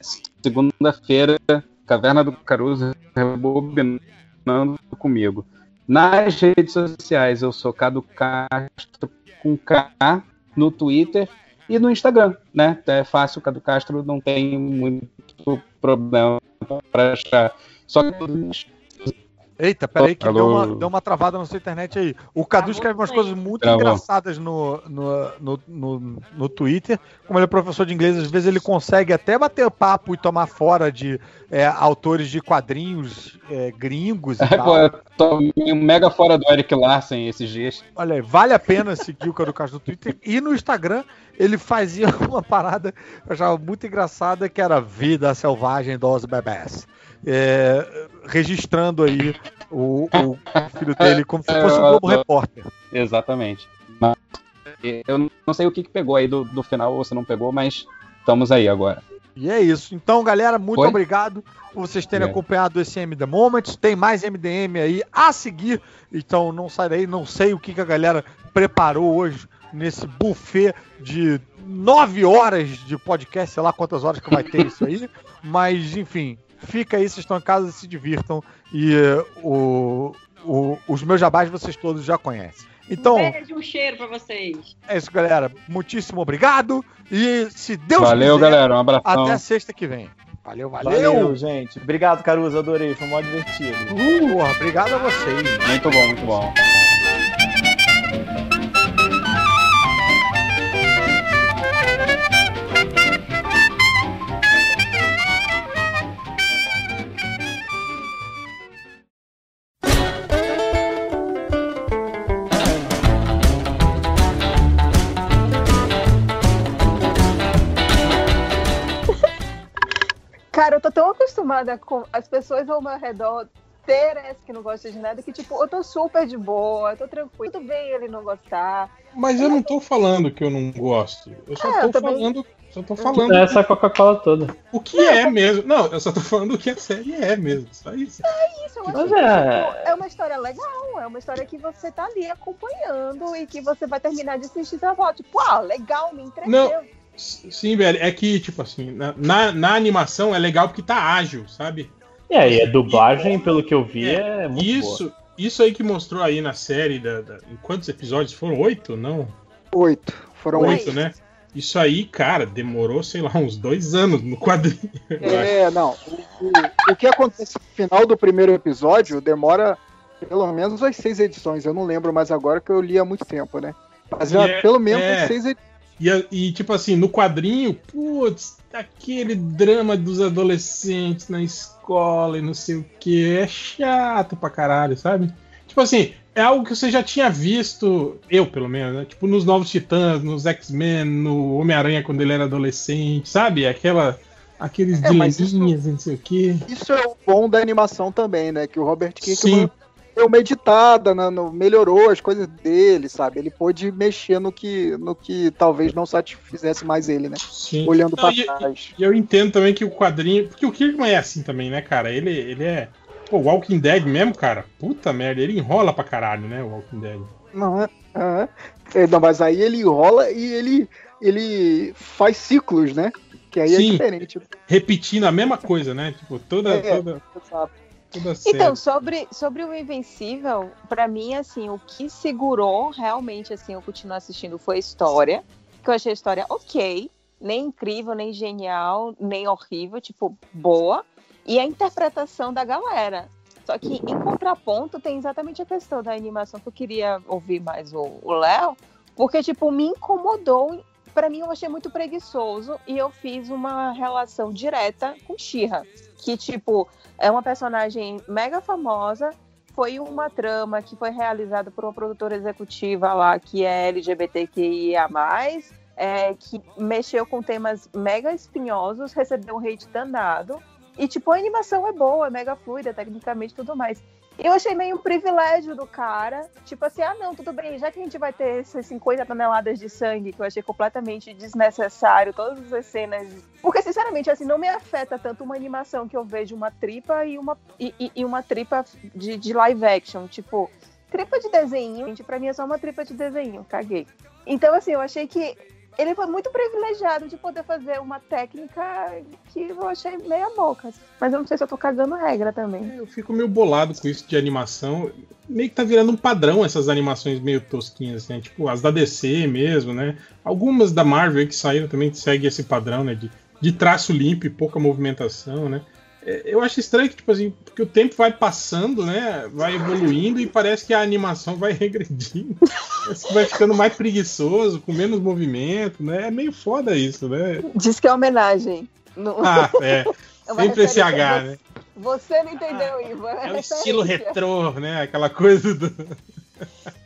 segunda-feira, Caverna do Caruso rebobinando comigo. Nas redes sociais eu sou Cado Castro com K no Twitter e no Instagram, né? É fácil, Cadu Castro não tem muito problema para achar. Só que Eita, peraí que deu uma, deu uma travada na sua internet aí. O Cadu escreve umas coisas muito Travou. engraçadas no, no, no, no, no Twitter. Como ele é professor de inglês, às vezes ele consegue até bater papo e tomar fora de é, autores de quadrinhos é, gringos e é, tal. eu tô mega fora do Eric Larsen esses dias. Olha aí, vale a pena seguir o Cadu Castro no Twitter. E no Instagram ele fazia uma parada que eu achava muito engraçada, que era Vida Selvagem dos Bebés é, registrando aí o, o, filho dele como se fosse um Globo Repórter. Exatamente. Eu não sei o que, que pegou aí do, do final, ou se não pegou, mas estamos aí agora. E é isso. Então, galera, muito Foi? obrigado por vocês terem é. acompanhado esse MD Moments. Tem mais MDM aí a seguir. Então, não sai daí. Não sei o que, que a galera preparou hoje nesse buffet de nove horas de podcast. Sei lá quantas horas que vai ter isso aí. Mas, enfim, Fica aí, vocês estão em casa se divirtam. E uh, o, o, os meus jabás vocês todos já conhecem. Então, um beijo, um cheiro pra vocês. É isso, galera. Muitíssimo obrigado. E se Deus Valeu, quiser, galera. Um abraço. Até sexta que vem. Valeu, valeu. Valeu, gente. Obrigado, Caruso. Adorei. Foi mó divertido. Uh, obrigado a vocês. Muito bom, muito bom. Cara, eu tô tão acostumada com as pessoas ao meu redor ter essa que não gosta de nada, que tipo, eu tô super de boa, tô tranquilo, tudo bem ele não gostar. Mas eu não tô falando que eu não gosto. Eu só é, tô eu falando. Só tô falando. É essa Coca-Cola toda. O que é mesmo. Não, eu só tô falando o que a série é mesmo. Só isso. É isso, eu acho que é... Tipo, é uma história legal. É uma história que você tá ali acompanhando e que você vai terminar de assistir e você vai tipo, ah, legal, me entreteu. Não. Sim, velho, é que, tipo assim, na, na, na, animação é legal porque tá ágil, sabe? É, e a dublagem, e, pelo que eu vi, é, é muito isso, boa. Isso aí que mostrou aí na série, da, da, em quantos episódios? Foram oito, não? Oito, foram oito. Oito, né? Isso aí, cara, demorou, sei lá, uns dois anos no quadrinho. É, não. O, o, o que acontece no final do primeiro episódio demora pelo menos umas seis edições. Eu não lembro mais agora que eu li há muito tempo, né? Mas é, pelo menos é, seis edições e, e, tipo assim, no quadrinho, putz, aquele drama dos adolescentes na escola e não sei o que, é chato pra caralho, sabe? Tipo assim, é algo que você já tinha visto, eu pelo menos, né? Tipo nos Novos Titãs, nos X-Men, no Homem-Aranha quando ele era adolescente, sabe? Aquela. Aqueles é, dileminhas, não sei o que. Isso é o bom da animação também, né? Que o Robert Kirkman deu uma editada, né, no, melhorou as coisas dele, sabe? Ele pôde mexer no que, no que talvez não satisfizesse mais ele, né? Sim. Olhando para trás. E eu entendo também que o quadrinho. Porque o Kirkman é assim também, né, cara? Ele, ele é. Pô, Walking Dead mesmo, cara. Puta merda, ele enrola pra caralho, né, o Walking Dead. Não, é, é. é não, mas aí ele enrola e ele, ele faz ciclos, né? Que aí é Sim, é diferente. Repetindo a mesma coisa, né? Tipo, toda. É, toda... Exato. Então, sobre, sobre o Invencível, para mim, assim, o que segurou realmente, assim, eu continuar assistindo foi a história. Que eu achei a história ok, nem incrível, nem genial, nem horrível, tipo, boa. E a interpretação da galera. Só que, em contraponto, tem exatamente a questão da animação que eu queria ouvir mais o Léo, porque, tipo, me incomodou. Para mim, eu achei muito preguiçoso e eu fiz uma relação direta com Shira. Que, tipo, é uma personagem mega famosa. Foi uma trama que foi realizada por uma produtora executiva lá que é LGBTQIA, é, que mexeu com temas mega espinhosos, recebeu um hate danado. E, tipo, a animação é boa, é mega fluida, tecnicamente tudo mais. Eu achei meio um privilégio do cara. Tipo assim, ah, não, tudo bem, já que a gente vai ter essas 50 toneladas de sangue, que eu achei completamente desnecessário, todas as cenas. Porque, sinceramente, assim, não me afeta tanto uma animação que eu vejo uma tripa e uma, e, e uma tripa de, de live action. Tipo, tripa de desenho, gente, pra mim é só uma tripa de desenho, caguei. Então, assim, eu achei que ele foi muito privilegiado de poder fazer uma técnica que eu achei meia boca. Mas eu não sei se eu tô cagando regra também. É, eu fico meio bolado com isso de animação. Meio que tá virando um padrão essas animações meio tosquinhas, né? Tipo, as da DC mesmo, né? Algumas da Marvel que saíram também seguem esse padrão, né? De, de traço limpo e pouca movimentação, né? É, eu acho estranho que, tipo assim, porque o tempo vai passando, né? Vai evoluindo e parece que a animação vai regredindo. vai ficando mais preguiçoso, com menos movimento, né? É meio foda isso, né? Diz que é homenagem. No... Ah, é. é Sempre esse H, né? Você não entendeu, ah, Ivan. É, é o estilo retrô, né? Aquela coisa do.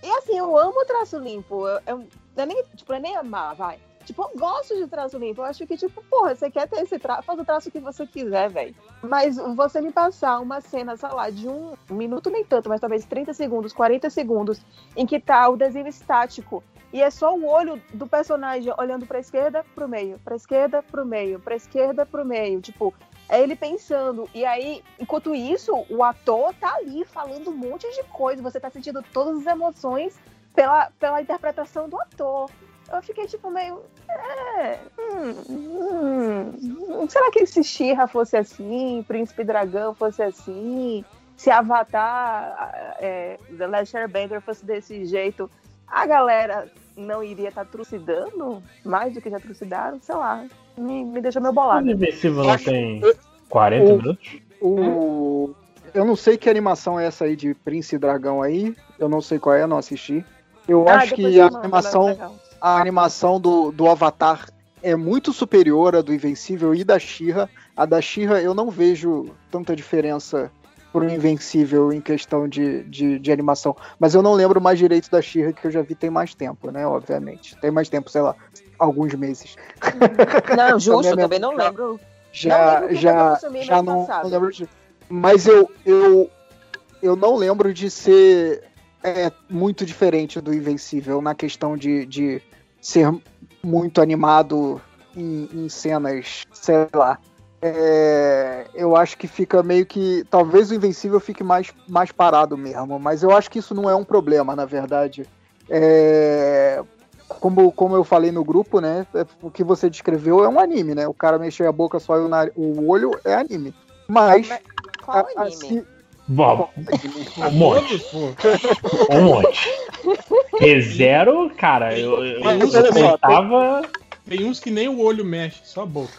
E assim, eu amo o traço limpo. Eu, eu, eu nem, tipo, eu nem amar, vai. Tipo, eu gosto de traço limpo. Eu acho que, tipo, porra, você quer ter esse traço, faz o traço que você quiser, velho. Mas você me passar uma cena, sei lá, de um, minuto nem tanto, mas talvez 30 segundos, 40 segundos, em que tá o desenho estático e é só o olho do personagem olhando pra esquerda, pro meio, pra esquerda, pro meio, pra esquerda, pro meio. Tipo, é ele pensando. E aí, enquanto isso, o ator tá ali falando um monte de coisa. Você tá sentindo todas as emoções pela, pela interpretação do ator eu fiquei tipo meio. É, hum, hum, será que se Shira fosse assim, Príncipe Dragão fosse assim, se Avatar, é, The Last Airbender fosse desse jeito, a galera não iria estar tá trucidando mais do que já trucidaram? Sei lá, me, me deixou meio bolado. O Invencível não tem 40 o, minutos? O, eu não sei que animação é essa aí de Príncipe Dragão aí, eu não sei qual é, não assisti. Eu ah, acho que a animação a animação do, do Avatar é muito superior à do Invencível e da Shira. A da Shira eu não vejo tanta diferença pro Invencível em questão de, de, de, animação. Mas eu não lembro mais direito da Shira, que eu já vi tem mais tempo, né? Obviamente. Tem mais tempo, sei lá, alguns meses. Não, justo, eu também não lembro. Já, não lembro já, já não, não, lembro de... Mas eu, eu, eu não lembro de ser é muito diferente do Invencível na questão de, de ser muito animado em, em cenas, sei lá. É, eu acho que fica meio que. Talvez o Invencível fique mais, mais parado mesmo, mas eu acho que isso não é um problema, na verdade. É, como, como eu falei no grupo, né? É, o que você descreveu é um anime, né? O cara mexer a boca só e o, o olho é anime. Mas. Qual anime? Assim, Bom, um monte. Um monte. Rezero, cara, eu, eu, eu tava... Tem uns que nem o olho mexe, só a boca.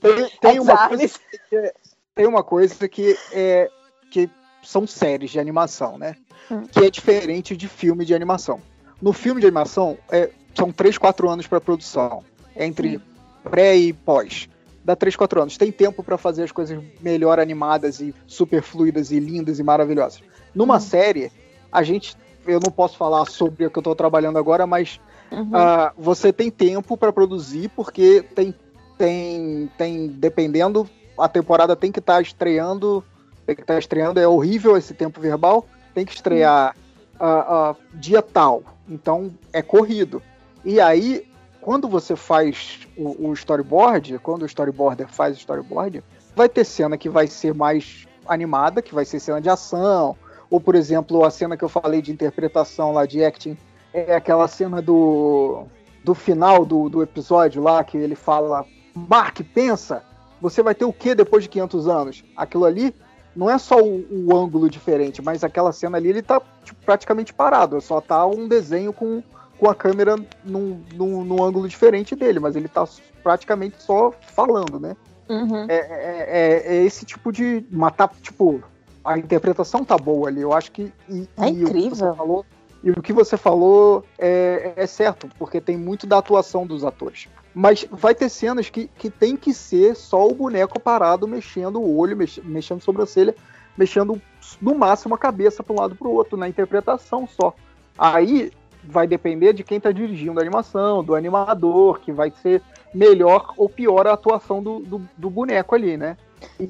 Tem, tem uma, coisa que, tem uma coisa que, é, que são séries de animação, né? Hum. Que é diferente de filme de animação. No filme de animação, é, são 3, 4 anos para produção. Entre pré e pós dá 3, 4 anos. Tem tempo para fazer as coisas melhor animadas e super fluidas e lindas e maravilhosas. Numa uhum. série, a gente. Eu não posso falar sobre o que eu estou trabalhando agora, mas uhum. uh, você tem tempo para produzir, porque tem, tem, tem. Dependendo, a temporada tem que estar tá estreando. Tem que estar tá estreando. É horrível esse tempo verbal. Tem que estrear uhum. uh, uh, dia tal. Então é corrido. E aí quando você faz o, o, storyboard, quando o storyboarder faz o storyboard, vai ter cena que vai ser mais animada, que vai ser cena de ação, ou por exemplo, a cena que eu falei de interpretação lá de acting, é aquela cena do, do final do, do episódio lá, que ele fala, Mark, pensa, você vai ter o que depois de 500 anos? Aquilo ali não é só o, o ângulo diferente, mas aquela cena ali ele tá tipo, praticamente parado, só tá um desenho com com a câmera num, num, num, ângulo diferente dele, mas ele tá praticamente só falando, né? Uhum. É, é, é, é, esse tipo de matar, tipo, a interpretação tá boa ali. Eu acho que. E, é e incrível. O falou, e o que você falou é, é certo, porque tem muito da atuação dos atores. Mas vai ter cenas que, que tem que ser só o boneco parado, mexendo o olho, mex, mexendo a sobrancelha, mexendo no máximo a cabeça para um lado para o outro, na interpretação só. Aí vai depender de quem está dirigindo a animação, do animador, que vai ser melhor ou pior a atuação do, do, do, boneco ali, né?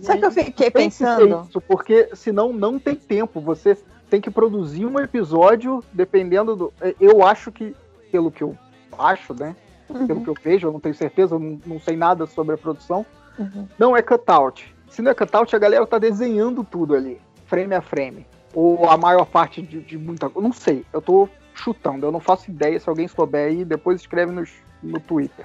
Sabe que eu fiquei pensando? Isso, porque senão não tem tempo. Você tem que produzir um episódio dependendo do. É, eu acho que, pelo que eu acho, né? Uhum. Pelo que eu vejo, eu não tenho certeza, eu não, não sei nada sobre a produção. Uhum. Não é cutout. Se não é cutout, a galera tá desenhando tudo ali, frame a frame. Ou a maior parte de, de muita coisa. Não sei, eu tô chutando, eu não faço ideia. Se alguém souber aí, depois escreve nos, no Twitter.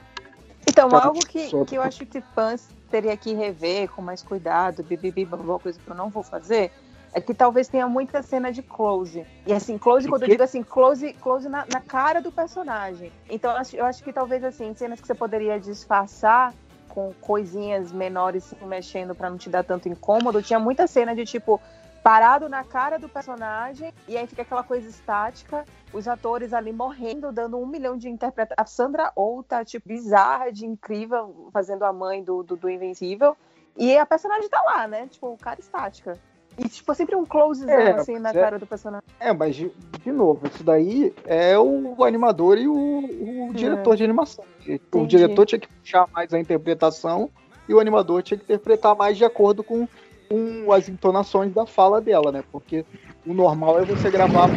Então, algo que, que eu acho que fãs teria que rever com mais cuidado, bibibi, babá, coisa que eu não vou fazer, é que talvez tenha muita cena de close. E assim, close, quando eu digo assim, close, close na, na cara do personagem. Então eu acho, eu acho que talvez assim, cenas que você poderia disfarçar com coisinhas menores se mexendo para não te dar tanto incômodo. Tinha muita cena de tipo parado na cara do personagem e aí fica aquela coisa estática, os atores ali morrendo, dando um milhão de interpretações. A Sandra Oh tá tipo bizarra, de incrível, fazendo a mãe do, do, do Invencível. E a personagem tá lá, né? Tipo, cara estática. E, tipo, sempre um close é, assim na é, cara do personagem. É, mas, de, de novo, isso daí é o animador e o, o é. diretor de animação. Entendi. O diretor tinha que puxar mais a interpretação e o animador tinha que interpretar mais de acordo com, com as entonações da fala dela, né? Porque o normal é você gravar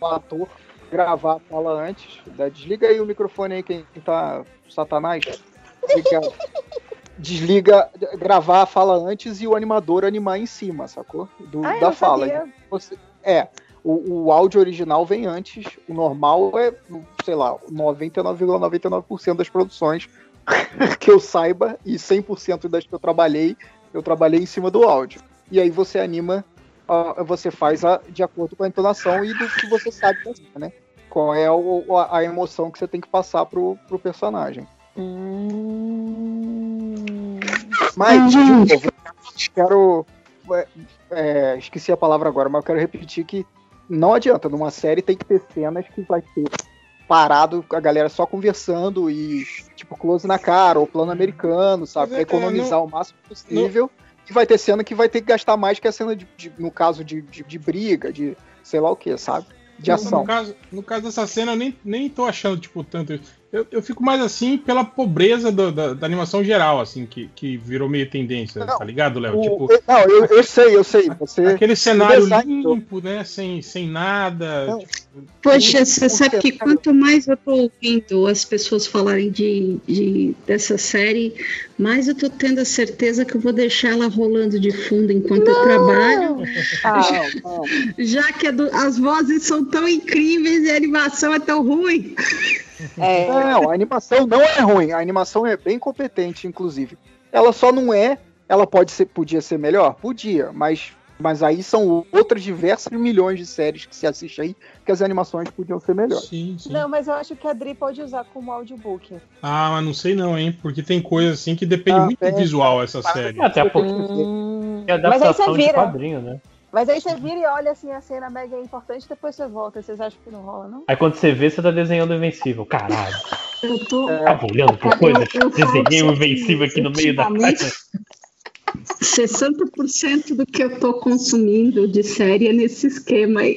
o ator gravar a fala antes. Desliga aí o microfone aí, quem tá. Satanás. Fica desliga, gravar a fala antes e o animador animar em cima, sacou? Do, ah, da fala. Você, é, o, o, áudio original vem antes, o normal é, sei lá, 99,99% ,99 das produções que eu saiba e 100% das que eu trabalhei, eu trabalhei em cima do áudio. E aí você anima, você faz a, de acordo com a entonação e do que você sabe né? Qual é o, a emoção que você tem que passar pro, pro personagem. Hum... Mas, novo, quero. É, é, esqueci a palavra agora, mas eu quero repetir que não adianta. Numa série tem que ter cenas que vai ter parado, a galera só conversando e, tipo, close na cara, ou plano americano, sabe? Pra é, economizar não, o máximo possível. Não... E vai ter cena que vai ter que gastar mais que a cena, de, de no caso de, de, de, briga, de sei lá o que, sabe? De ação. No caso, no caso dessa cena, eu nem, nem tô achando, tipo, tanto. Eu, eu fico mais assim pela pobreza do, da, da, animação geral, assim, que, que virou meio tendência, não, tá ligado, Léo? Tipo, não, eu, eu, sei, eu sei. Você, aquele cenário limpo, né? Sem, sem nada. Tipo, Poxa, você sabe que quanto mais eu tô ouvindo as pessoas falarem de, de, dessa série, mais eu tô tendo a certeza que eu vou deixar ela rolando de fundo enquanto não. eu trabalho. Ah, já, já, que do, as vozes são tão incríveis e a animação é tão ruim. É... Não, a animação não é ruim, a animação é bem competente, inclusive. Ela só não é. Ela pode ser, podia ser melhor? Podia, mas, mas aí são outras diversas milhões de séries que se assiste aí que as animações podiam ser melhores. Sim, sim. Não, mas eu acho que a Dri pode usar como audiobook. Ah, mas não sei não, hein? Porque tem coisa assim que depende ah, muito é, do visual essa série. Até porque hum... é adaptação de quadrinho, né? Mas aí você vira e olha assim a cena mega importante, depois você volta. Vocês acham que não rola, não? Aí quando você vê, você tá desenhando o Invencível. Caralho. Eu tô. Tava olhando por coisa. Eu, eu Desenhei o Invencível aqui no meio da. 60% do que eu tô consumindo de série é nesse esquema aí.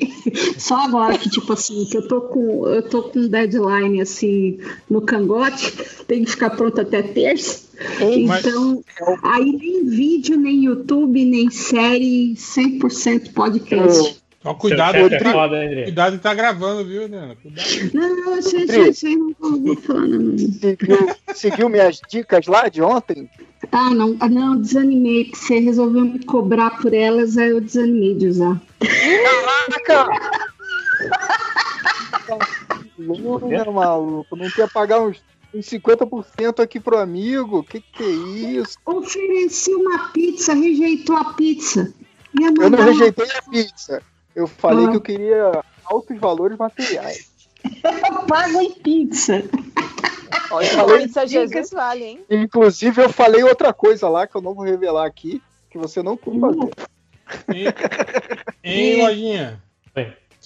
Só agora que, tipo assim, que eu tô com, eu tô com deadline assim no cangote, tem que ficar pronto até terça. Então, aí nem vídeo, nem YouTube, nem série, 100% podcast. Ó, cuidado, é tá, foda, cuidado tá gravando, viu, Nana? Cuidado. Não, eu sei, sei, não falar, não. Seguiu, seguiu minhas dicas lá de ontem? Ah, não, ah, não, desanimei, porque você resolveu me cobrar por elas, aí eu desanimei de usar. Caraca! Luna, maluco, não quer pagar uns, uns 50% aqui pro amigo? Que que é isso? Ofereci uma pizza, rejeitou a pizza. Eu não rejeitei a pizza. Eu falei ah. que eu queria altos valores materiais. Pago em pizza. Olha, falei, pizza Jesus vale, hein? Inclusive, eu falei outra coisa lá que eu não vou revelar aqui, que você não quis fazer. Hein, Lojinha?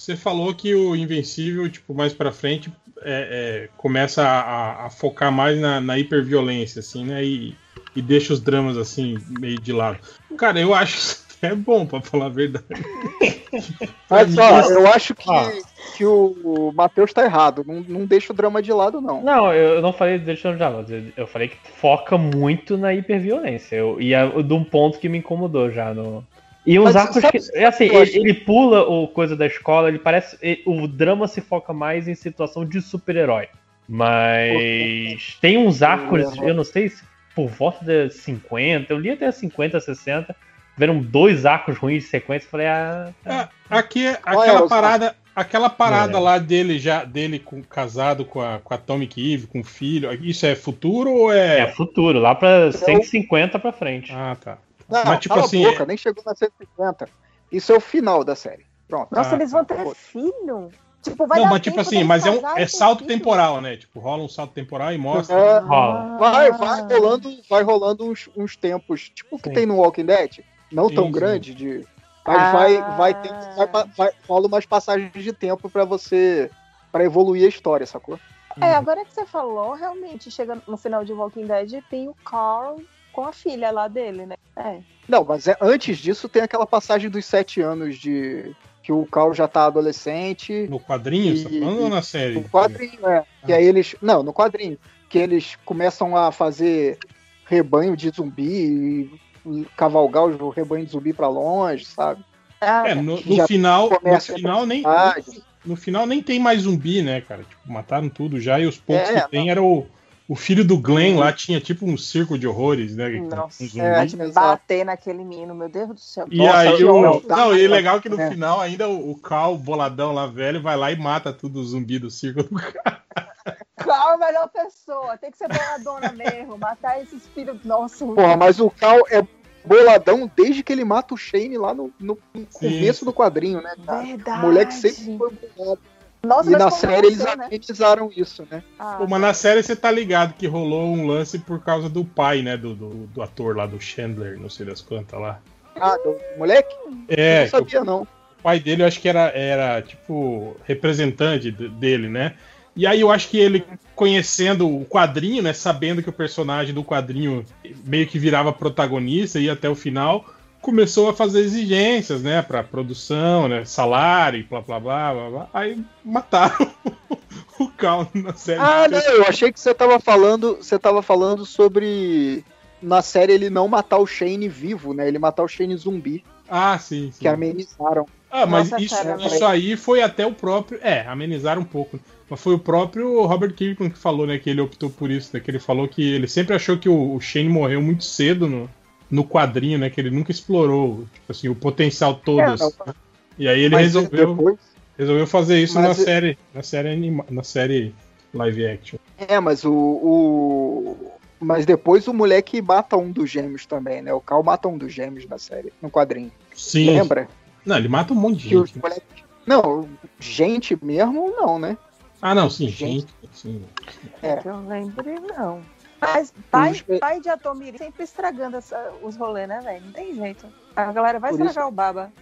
Você falou que o Invencível, tipo, mais pra frente, é, é, começa a, a, focar mais na, na hiperviolência, assim, né? E, e deixa os dramas, assim, meio de lado. Cara, eu acho é bom, pra falar a verdade. Mas só, eu acho que. Ah, que o, Matheus tá errado. Não, não deixa o drama de lado, não. Não, eu não falei deixando de lado. Eu falei que foca muito na hiperviolência. Eu, e é de um ponto que me incomodou já no. E uns arcos que. É assim, ele, ele, pula o coisa da escola, ele parece. Ele, o drama se foca mais em situação de super-herói. Mas tem uns arcos, eu não sei se por volta de 50, eu li até 50, 60 tiveram dois arcos ruins de sequência. Falei, ah. Tá. É, aqui, aquela parada, aquela parada é. lá dele já dele com, casado com a, com a Atomic Eve, com o filho. Isso é futuro ou é. É futuro, lá pra 150 pra frente. Ah, tá. Não, Mas tipo assim. Boca, é... Nem chegou na 150. Isso é o final da série. Pronto. Nossa, ah, eles vão tá. ter filho? Tipo, vai não, mas tipo assim, mas é, um, é salto temporal, né? Tipo, rola um salto temporal e mostra. É, rola. Vai, vai rolando, vai rolando uns, uns tempos, tipo o que tem no Walking Dead não tão sim, grande de mas ah. vai vai ter vai, vai, rola umas passagens de tempo para você para evoluir a história, sacou? É, agora que você falou, realmente chega no final de Walking Dead tem o Carl com a filha lá dele, né? É. Não, mas é, antes disso tem aquela passagem dos sete anos de que o Carl já tá adolescente. No quadrinho, e, você tá falando ou na série? No quadrinho, é. Ah. Que aí eles. Não, no quadrinho. Que eles começam a fazer rebanho de zumbi cavalgar o rebanho de zumbi para longe, sabe? Ah, é, no, no final, no final nem no final nem tem mais zumbi, né, cara? Tipo, mataram tudo já e os poucos é, que tem era o, o filho do Glenn lá tinha tipo um circo de horrores, né? Nossa, um é, bater naquele menino, meu Deus do céu. E Nossa, aí o não, não, e legal que no é. final ainda o, o Cal boladão lá velho vai lá e mata tudo o zumbi do circo do cara. Cal é a melhor pessoa, tem que ser boladona mesmo, matar esses filhos. Nossa, Porra, mas o Cal é boladão desde que ele mata o Shane lá no, no começo do quadrinho, né? Cara? Verdade. O moleque sempre foi bolado. Nossa, e na série eles né? amenizaram isso, né? Ah, Pô, mas na série você tá ligado que rolou um lance por causa do pai, né? Do, do, do ator lá, do Chandler, não sei das quantas lá. Ah, do moleque? É. Eu não sabia, não. O pai dele, eu acho que era, era tipo, representante dele, né? E aí eu acho que ele, conhecendo o quadrinho, né? Sabendo que o personagem do quadrinho meio que virava protagonista e até o final, começou a fazer exigências, né? Pra produção, né? Salário, blá blá blá blá blá. Aí mataram o Cal na série. Ah, não, eu achei que você tava falando. Você tava falando sobre. Na série ele não matar o Shane vivo, né? Ele matar o Shane zumbi. Ah, sim, sim. Que amenizaram. Ah, mas Nossa, isso, isso aí foi até o próprio. É, amenizaram um pouco. Mas foi o próprio Robert Kirkman que falou, né? Que ele optou por isso, né? Que ele falou que ele sempre achou que o, Shane morreu muito cedo no, no quadrinho, né? Que ele nunca explorou, tipo assim, o potencial todo. É, assim, né? E aí ele resolveu, depois... resolveu fazer isso mas na série, na série anima, na série live action. É, mas o, o, mas depois o moleque mata um dos gêmeos também, né? O Cal mata um dos gêmeos na série, no quadrinho. Sim. Lembra? Não, ele mata um monte de gente. Não, gente mesmo não, né? Ah, não, sim, gente. Sim. É. Eu lembrei, não. Mas pai, pai de Atomiri sempre estragando essa, os rolês, né, velho? Não tem jeito. A galera vai por estragar isso... o baba.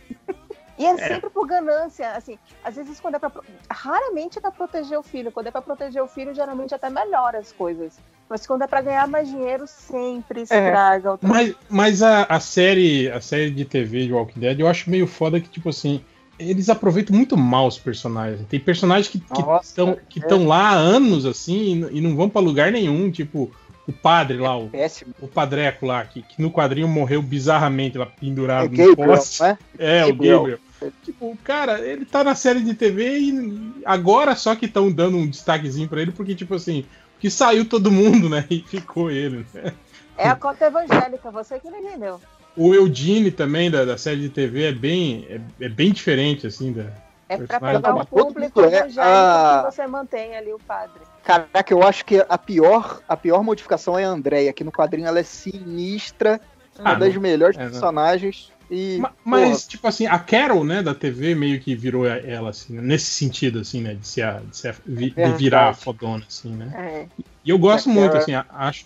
E é, é, sempre por ganância, assim, às vezes quando é pra. Raramente é pra proteger o filho. Quando é pra proteger o filho, geralmente até melhora as coisas. Mas quando é pra ganhar mais dinheiro, sempre é. estraga é. o Mas, mas a, a, série, a série de TV de Walking Dead, eu acho meio foda que, tipo assim, eles aproveitam muito mal os personagens. Tem personagens que estão que estão é. lá há anos assim e não vão para lugar nenhum, tipo o padre lá, o, o padreco lá, que, que, no quadrinho morreu bizarramente lá pendurado é no Gabriel, poste. Né? É, o Gabriel. Tipo, cara, ele tá na série de TV e agora só que estão dando um destaquezinho para ele, porque, tipo assim, que saiu todo mundo, né? E ficou ele. Né? É a cota evangélica, você que não entendeu. O Eudine também, da, da série de TV, é bem, é, é bem diferente, assim, da. É pra pegar o público é, a... que você mantém ali o padre. Caraca, eu acho que a pior, a pior modificação é a Andrea, que no quadrinho ela é sinistra, ah, uma das melhores é, personagens. E, mas, mas, tipo assim, a Carol, né, da TV meio que virou ela, assim, né, nesse sentido, assim, né, de, ser, de, ser, de virar a fodona, assim, né. É. E eu gosto muito, assim, acho,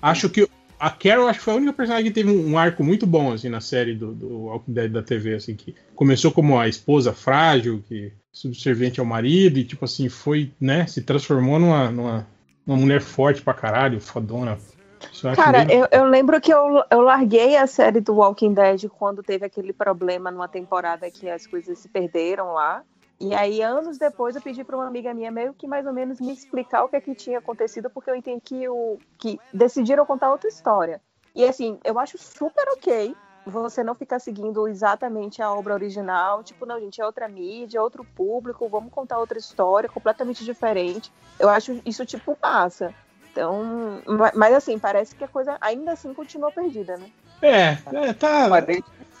acho que a Carol acho que foi a única personagem que teve um arco muito bom assim na série do, do Walking Dead da TV, assim, que começou como a esposa frágil, que subserviente ao marido, e tipo assim, foi, né, se transformou numa, numa, numa mulher forte pra caralho, fodona. Cara, eu, eu, lembro que eu, eu larguei a série do Walking Dead quando teve aquele problema numa temporada que as coisas se perderam lá. E aí, anos depois, eu pedi para uma amiga minha meio que mais ou menos me explicar o que, é que tinha acontecido, porque eu entendi que, o, que decidiram contar outra história. E assim, eu acho super ok você não ficar seguindo exatamente a obra original, tipo, não, gente, é outra mídia, é outro público, vamos contar outra história completamente diferente. Eu acho isso, tipo, massa. Então, mas assim, parece que a coisa ainda assim continua perdida, né? É, é tá,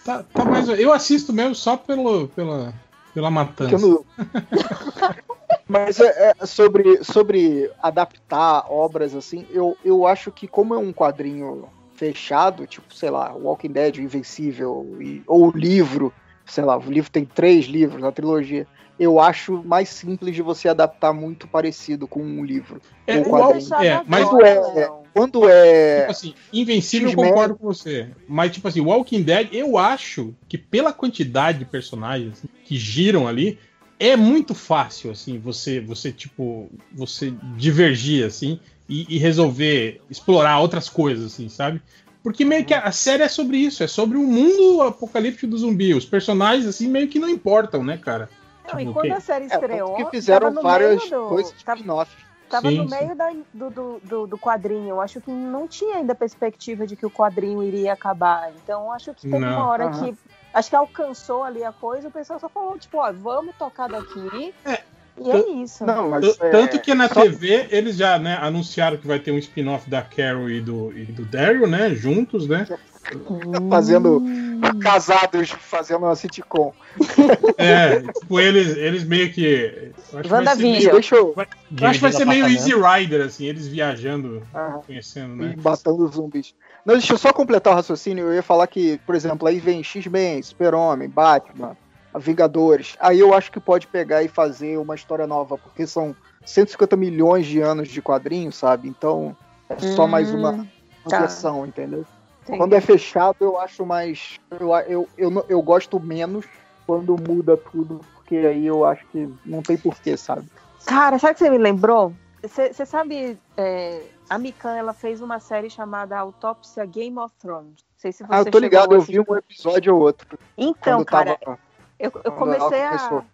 tá, tá mais. Eu assisto mesmo só pelo, pela, pela matança. Não... Mas é, é, sobre, sobre adaptar obras assim, eu, eu acho que como é um quadrinho fechado, tipo, sei lá, Walking Dead, Invencível, e, ou o livro, sei lá, o livro tem três livros na trilogia. Eu acho mais simples de você adaptar muito parecido com um livro. É, um quadrinho. É, mas quando é, quando é. Tipo assim, Invencível eu concordo com você. Mas, tipo assim, Walking Dead, eu acho que pela quantidade de personagens que giram ali, é muito fácil, assim, você, você tipo, você divergir, assim, e, e, resolver explorar outras coisas, assim, sabe? Porque meio que a, série é sobre isso, é sobre o mundo apocalíptico do zumbi. Os personagens, assim, meio que não importam, né, cara? Não, tipo, e quando a série é, estreou. É, que fizeram várias do... coisas spin-off. Tava sim, no meio da, do, do, do, quadrinho. Eu acho que não tinha ainda perspectiva de que o quadrinho iria acabar. Então, acho que teve não. uma hora uhum. que. Acho que alcançou ali a coisa, o pessoal só falou, tipo, ó, vamos tocar daqui. É, e é isso. Não, mas Tanto é... que na Só... TV eles já né, anunciaram que vai ter um spin-off da Carol e do, e do Daryl, né? Juntos, né? fazendo casados fazendo uma sitcom. É, tipo, eles, eles meio que. WandaVision. Deixa eu. Vai, eu acho que vai ser meio Easy Rider, assim, eles viajando, ah, conhecendo, né? Batendo zumbis. Não, deixa eu só completar o raciocínio. Eu ia falar que, por exemplo, aí vem X-Men, Super-Homem, Batman, Vingadores. Aí eu acho que pode pegar e fazer uma história nova, porque são 150 milhões de anos de quadrinhos, sabe? Então é só hum, mais uma, uma tá. versão, entendeu? Sim. Quando é fechado, eu acho mais. Eu, eu, eu, eu gosto menos quando muda tudo, porque aí eu acho que não tem porquê, sabe? Cara, sabe o que você me lembrou? Você sabe, é, a Mikan ela fez uma série chamada Autópsia Game of Thrones. Não sei se você ah, eu tô ligado, eu vi um episódio ou outro. Então, cara, tava... eu, eu comecei a.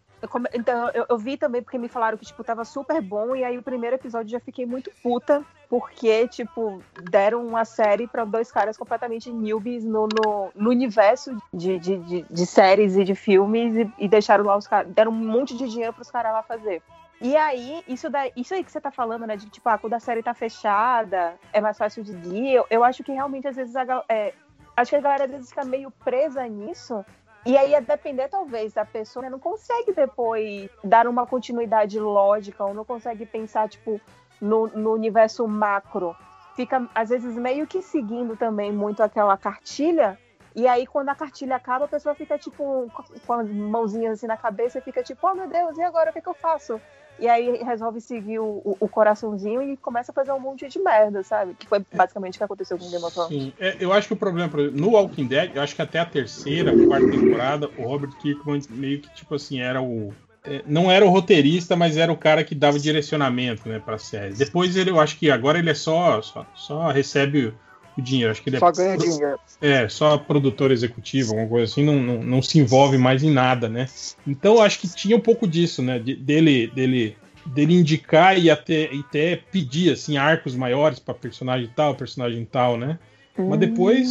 Então, eu, eu, vi também porque me falaram que, tipo, tava super bom, e aí o primeiro episódio já fiquei muito puta, porque, tipo, deram uma série para dois caras completamente newbies no, no, no universo de, de, de, de, séries e de filmes, e, e deixaram lá os caras, deram um monte de dinheiro pros caras lá fazer. E aí, isso, da, isso aí que você tá falando, né? De tipo, ah, quando a série tá fechada, é mais fácil de guiar. Eu, eu acho que realmente, às vezes, a, é, acho que a galera às vezes fica meio presa nisso e aí, a depender, talvez, da pessoa, né, não consegue depois dar uma continuidade lógica, ou não consegue pensar, tipo, no, no universo macro. Fica, às vezes, meio que seguindo também muito aquela cartilha. E aí, quando a cartilha acaba, a pessoa fica, tipo, com as mãozinhas assim na cabeça e fica, tipo, oh meu Deus, e agora o que, que eu faço? E aí resolve seguir o, o, o, coraçãozinho e começa a fazer um monte de merda, sabe? Que foi basicamente o que aconteceu com o Game of Thrones. Sim, é, eu acho que o problema, no Walking Dead, eu acho que até a terceira, quarta temporada, o Robert Kirkman meio que, tipo assim, era o. É, não era o roteirista, mas era o cara que dava direcionamento, né, pra série. Depois ele, eu acho que agora ele é só, só, só recebe o dinheiro. Acho que ele só é, ganha dinheiro. É, só produtor executivo, alguma coisa assim, não, não, não se envolve mais em nada, né? Então acho que tinha um pouco disso, né? De, dele, dele, dele indicar e até, e até pedir assim, arcos maiores para personagem tal, personagem tal, né? Mas depois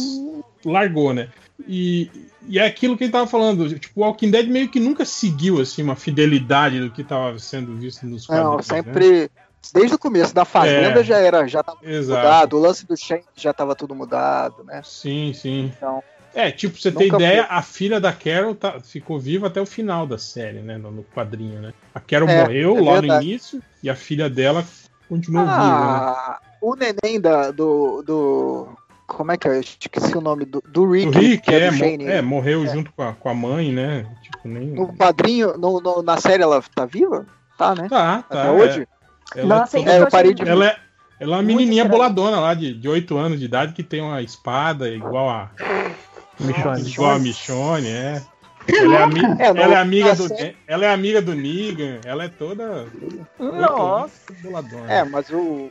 largou, né? E, e é aquilo que ele tava falando, tipo, o Walking Dead meio que nunca seguiu assim uma fidelidade do que estava sendo visto nos quadrinhos. Não, né? sempre né? Desde o começo da Fazenda é, já era, já tava mudado, o lance do Shen já tava tudo mudado, né? Sim, sim. Então, é, tipo, você tem ideia, foi. a filha da Carol tá, ficou viva até o final da série, né? No, no quadrinho, né? A Carol é, morreu é lá no início e a filha dela continuou ah, viva, né? O neném da, do, do. Como é que é? Eu esqueci o nome do, do Rick. O Rick, é, é, mo é, morreu é. junto com a, com a mãe, né? Tipo, nem... No quadrinho, no, no, na série ela tá viva? Tá, né? Tá, tá. Até hoje? Ela Nossa, é, é eu parei de ela é, ela é uma menininha boladona lá, de, de 8 anos de idade, que tem uma espada igual a. Michonne. Igual a Michonne, é. Ela é, ami é, ela, é amiga do, ela é amiga do Negan, ela é toda. toda Nossa. Boladona. É, mas o.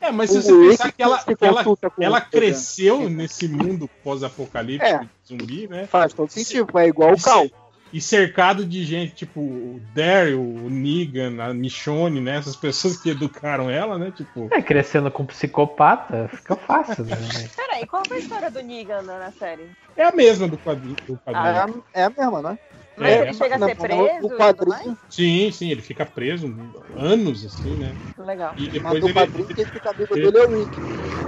É, mas se você pensar que ela, que ela, ela cresceu nesse mundo pós-apocalíptico é. zumbi, né? Faz todo sentido, é igual o Cal. E cercado de gente, tipo o Daryl, o Negan, a Michonne, né? Essas pessoas que educaram ela, né? Tipo. É, crescendo com psicopata, fica fácil, né? Peraí, qual foi a história do Negan na série? É a mesma do quadrinho. Do quadrinho. Ah, é a mesma, né? Mas é, ele chega a ser preso? O quadrinho. Sim, sim, ele fica preso anos, assim, né? Legal. E depois Mas ele, quadrinho, ele, quem fica amigo dele é o Rick.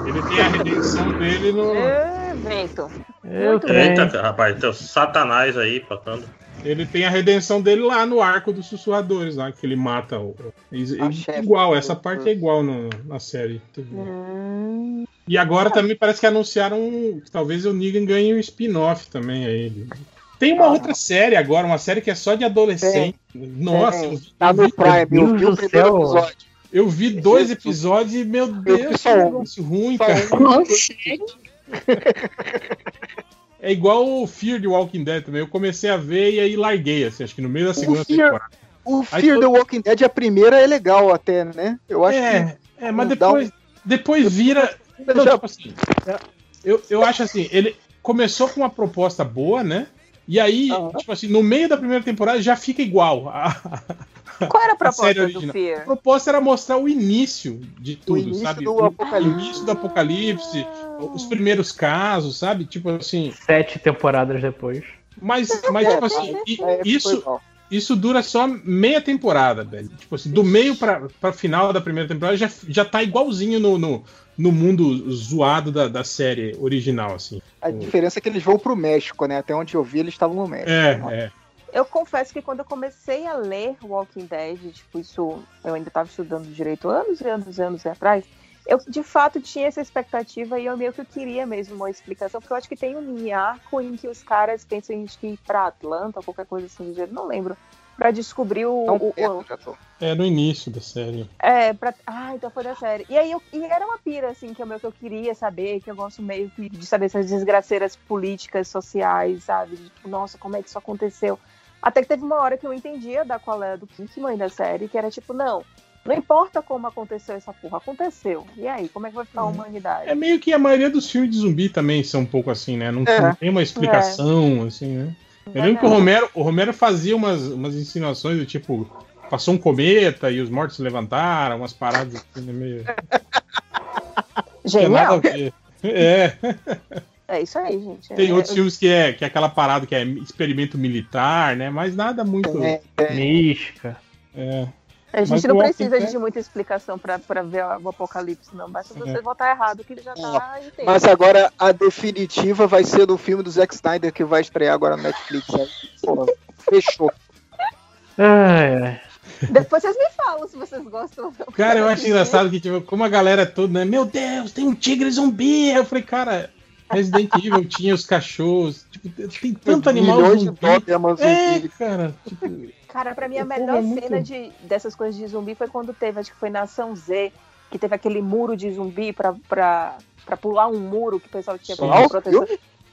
Ele tem a redenção dele no. Evento. Eita, rapaz, tem o Satanás aí tocando. Ele tem a redenção dele lá no arco dos sussurradores, lá, que ele mata o. igual, essa parte é igual no, na série. Hum. E agora também parece que anunciaram que talvez o Negan ganhe um spin-off também a ele. Tem uma ah. outra série agora, uma série que é só de adolescente. Nossa, tem. tá no Prime, eu vi o primeiro episódio. Eu vi dois episódios e, meu Deus, que negócio ruim, cara. É igual o Fear de Walking Dead também. Eu comecei a ver e aí larguei, assim, acho que no meio da segunda o Fear, temporada. O Fear the Walking Dead, a primeira é legal até, né? Eu acho é, que. É, mas depois, um... depois vira. Não, tipo assim, eu, eu acho assim, ele começou com uma proposta boa, né? E aí, uhum. tipo assim, no meio da primeira temporada já fica igual. Qual era a proposta a do Fear? A proposta era mostrar o início de tudo, o início sabe? Do o apocalipse. início do apocalipse, os primeiros casos, sabe? Tipo assim. Sete temporadas depois. Mas, mas tipo assim, é, isso, isso dura só meia temporada, velho. Tipo assim, do meio pra, pra final da primeira temporada já, já tá igualzinho no, no, no mundo zoado da, da série original, assim. A diferença é que eles vão pro México, né? Até onde eu vi, eles estavam no México. É, é. Eu confesso que quando eu comecei a ler Walking Dead, tipo, isso eu ainda estava estudando direito anos e anos e anos atrás, eu de fato tinha essa expectativa e eu meio que queria mesmo uma explicação, porque eu acho que tem um arco em que os caras pensam em ir para Atlanta ou qualquer coisa assim do jeito, não lembro para descobrir o, o, o, É no início da série. É, pra... ah, então foi da série. E aí eu... e era uma pira, assim, que, eu, que eu queria saber, que eu gosto meio de saber essas desgraceiras políticas, sociais, sabe? Tipo, nossa, como é que isso aconteceu? Até que teve uma hora que eu entendia da qual era do Kinkman da série, que era tipo, não, não importa como aconteceu essa porra, aconteceu. E aí, como é que vai ficar a uhum. humanidade? É meio que a maioria dos filmes de zumbi também são um pouco assim, né? Não, é. não tem uma explicação, é. assim, né? Eu lembro que o Romero, o Romero fazia umas, umas insinuações do tipo, passou um cometa e os mortos se levantaram, umas paradas assim, né, meio. Genial. É. É isso aí, gente. Tem é, outros eu... filmes que é, que é aquela parada que é experimento militar, né? Mas nada muito é, é. mística. É. A gente não precisa de muita explicação para ver o apocalipse, não. Basta você é. votar errado, que ele já tá inteiro. Mas agora a definitiva vai ser do filme do Zack Snyder que vai estrear agora no Netflix. Né? Porra, fechou. Ai, ai. Depois vocês me falam se vocês gostam. Cara, eu acho engraçado que, tipo, como a galera é toda, né? Meu Deus, tem um tigre zumbi. Eu falei, cara, Resident Evil tinha os cachorros. Tipo, tem tanto animal zumbi. É, cara. Tipo, Cara, pra mim a melhor cena de, dessas coisas de zumbi foi quando teve, acho que foi na Ação Z, que teve aquele muro de zumbi pra, pra, pra pular um muro que o pessoal tinha pra proteção.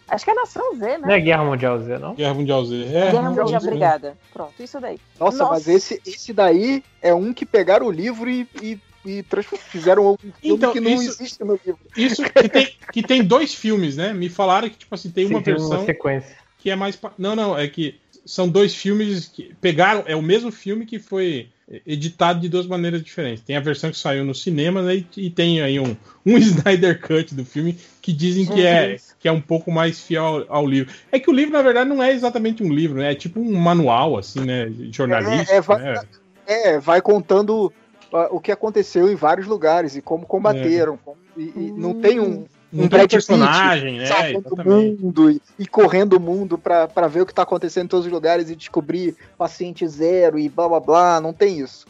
Acho que é Nação Z, né? Não é Guerra Mundial Z, não? Guerra Mundial Z. É, Guerra Mundial, obrigada. Pronto, isso daí. Nossa, Nossa, mas esse, esse daí é um que pegaram o livro e, e, e fizeram um filme então, que não isso, existe no livro. Isso que tem, que tem dois filmes, né? Me falaram que, tipo assim, tem Sim, uma tem versão. Uma sequência. Que é mais. Não, não, é que são dois filmes que pegaram. É o mesmo filme que foi editado de duas maneiras diferentes. Tem a versão que saiu no cinema né, e, tem aí um, um Snyder Cut do filme que dizem que é, que é um pouco mais fiel ao, ao, livro. É que o livro, na verdade, não é exatamente um livro, né? É tipo um manual, assim, né? Jornalista. É, é, vai, né? é, vai contando o que aconteceu em vários lugares e como combateram. É. E, e não tem um um Brad personagem, Pitt, né? o mundo e, e, correndo o mundo para ver o que tá acontecendo em todos os lugares e descobrir paciente zero e blá blá blá, não tem isso.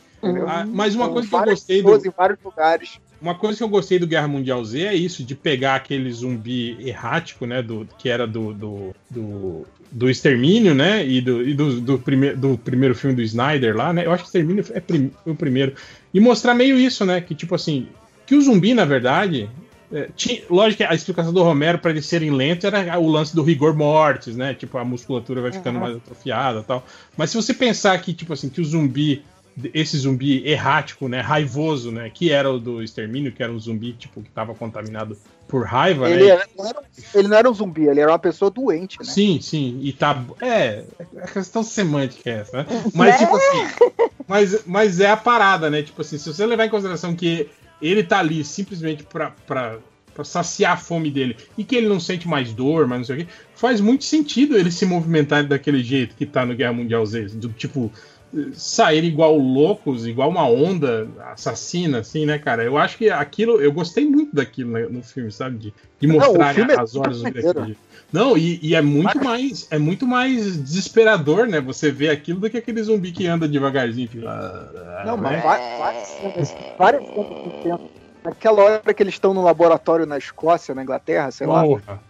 Ah, mas uma coisa que eu gostei do... em vários lugares. Uma coisa que eu gostei do Guerra Mundial Z é isso, de pegar aquele zumbi errático, né? Do, que era do, do, do, do Extermínio, né? E, do, e do, do, prime, do primeiro filme do Snyder lá, né? Eu acho que Extermínio é prim, o primeiro. E mostrar meio isso, né? Que tipo assim, que o zumbi, na verdade, é, tinha, lógico que a explicação do Romero para eles serem lentos era o lance do rigor mortis, né? Tipo, a musculatura vai ficando uhum. mais atrofiada tal. Mas se você pensar que, tipo assim, que o zumbi esse zumbi errático, né, raivoso, né, que era o do extermínio, que era um zumbi tipo que estava contaminado por raiva, ele né? Era, não era, ele não era um zumbi, ele era uma pessoa doente, né? Sim, sim, e tá é, a questão semântica é essa, né? Mas tipo assim, mas, mas é a parada, né? Tipo assim, se você levar em consideração que ele tá ali simplesmente para para saciar a fome dele e que ele não sente mais dor, mas não sei o que, faz muito sentido ele se movimentar daquele jeito que tá no Guerra Mundial Z, do tipo sair igual loucos, igual uma onda assassina, assim, né, cara? Eu acho que aquilo, eu gostei muito daquilo né, no filme, sabe? De, de mostrar não, as horas do Não, e, e, é muito mais, é muito mais desesperador, né? Você vê aquilo do que aquele zumbi que anda devagarzinho. Tipo, não, né? mas várias várias Naquela hora que eles estão no laboratório na Escócia, na Inglaterra, sei lá,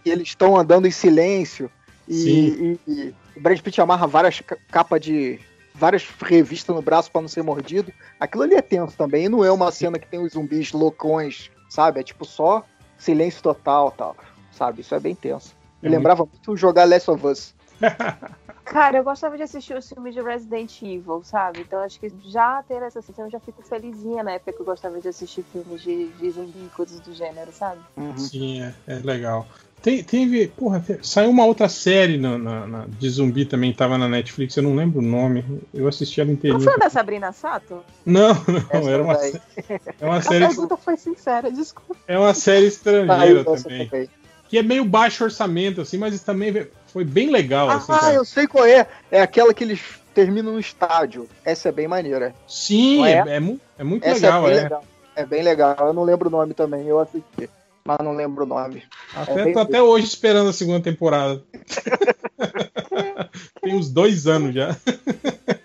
e eles estão andando em silêncio e, e, e, o Brad Pitt amarra várias capas de, várias revistas no braço para não ser mordido. Aquilo ali é tenso também. E não é uma cena que tem os zumbis loucões, sabe? É tipo só silêncio total, tal. Sabe? Isso é bem tenso. Me é lembrava muito... muito jogar Last of Us. Cara, eu gostava de assistir os filmes de Resident Evil, sabe? Então acho que já ter essa sessão eu já fico felizinha na época que eu gostava de assistir filmes de, de zumbi, coisas do gênero, sabe? Uhum. Sim, é, é legal. Tem, teve, porra, saiu uma outra série na, na, na, de zumbi também, tava na Netflix, eu não lembro o nome. Eu assisti ela inteirinha. Não foi da Sabrina Sato? Não, não, era uma, é uma série. A pergunta foi sincera, desculpa. É uma série estrangeira ah, também. também. Que é meio baixo orçamento, assim, mas também foi bem legal. Ah, assim, ah eu sei qual é. É aquela que eles terminam no estádio. Essa é bem maneira. Sim, é? É, é, é, muito legal, é. Bem legal. É bem legal. Eu não lembro o nome também, eu assisti mas não lembro o nome. Até, é tô até hoje esperando a segunda temporada. Tem uns dois anos já.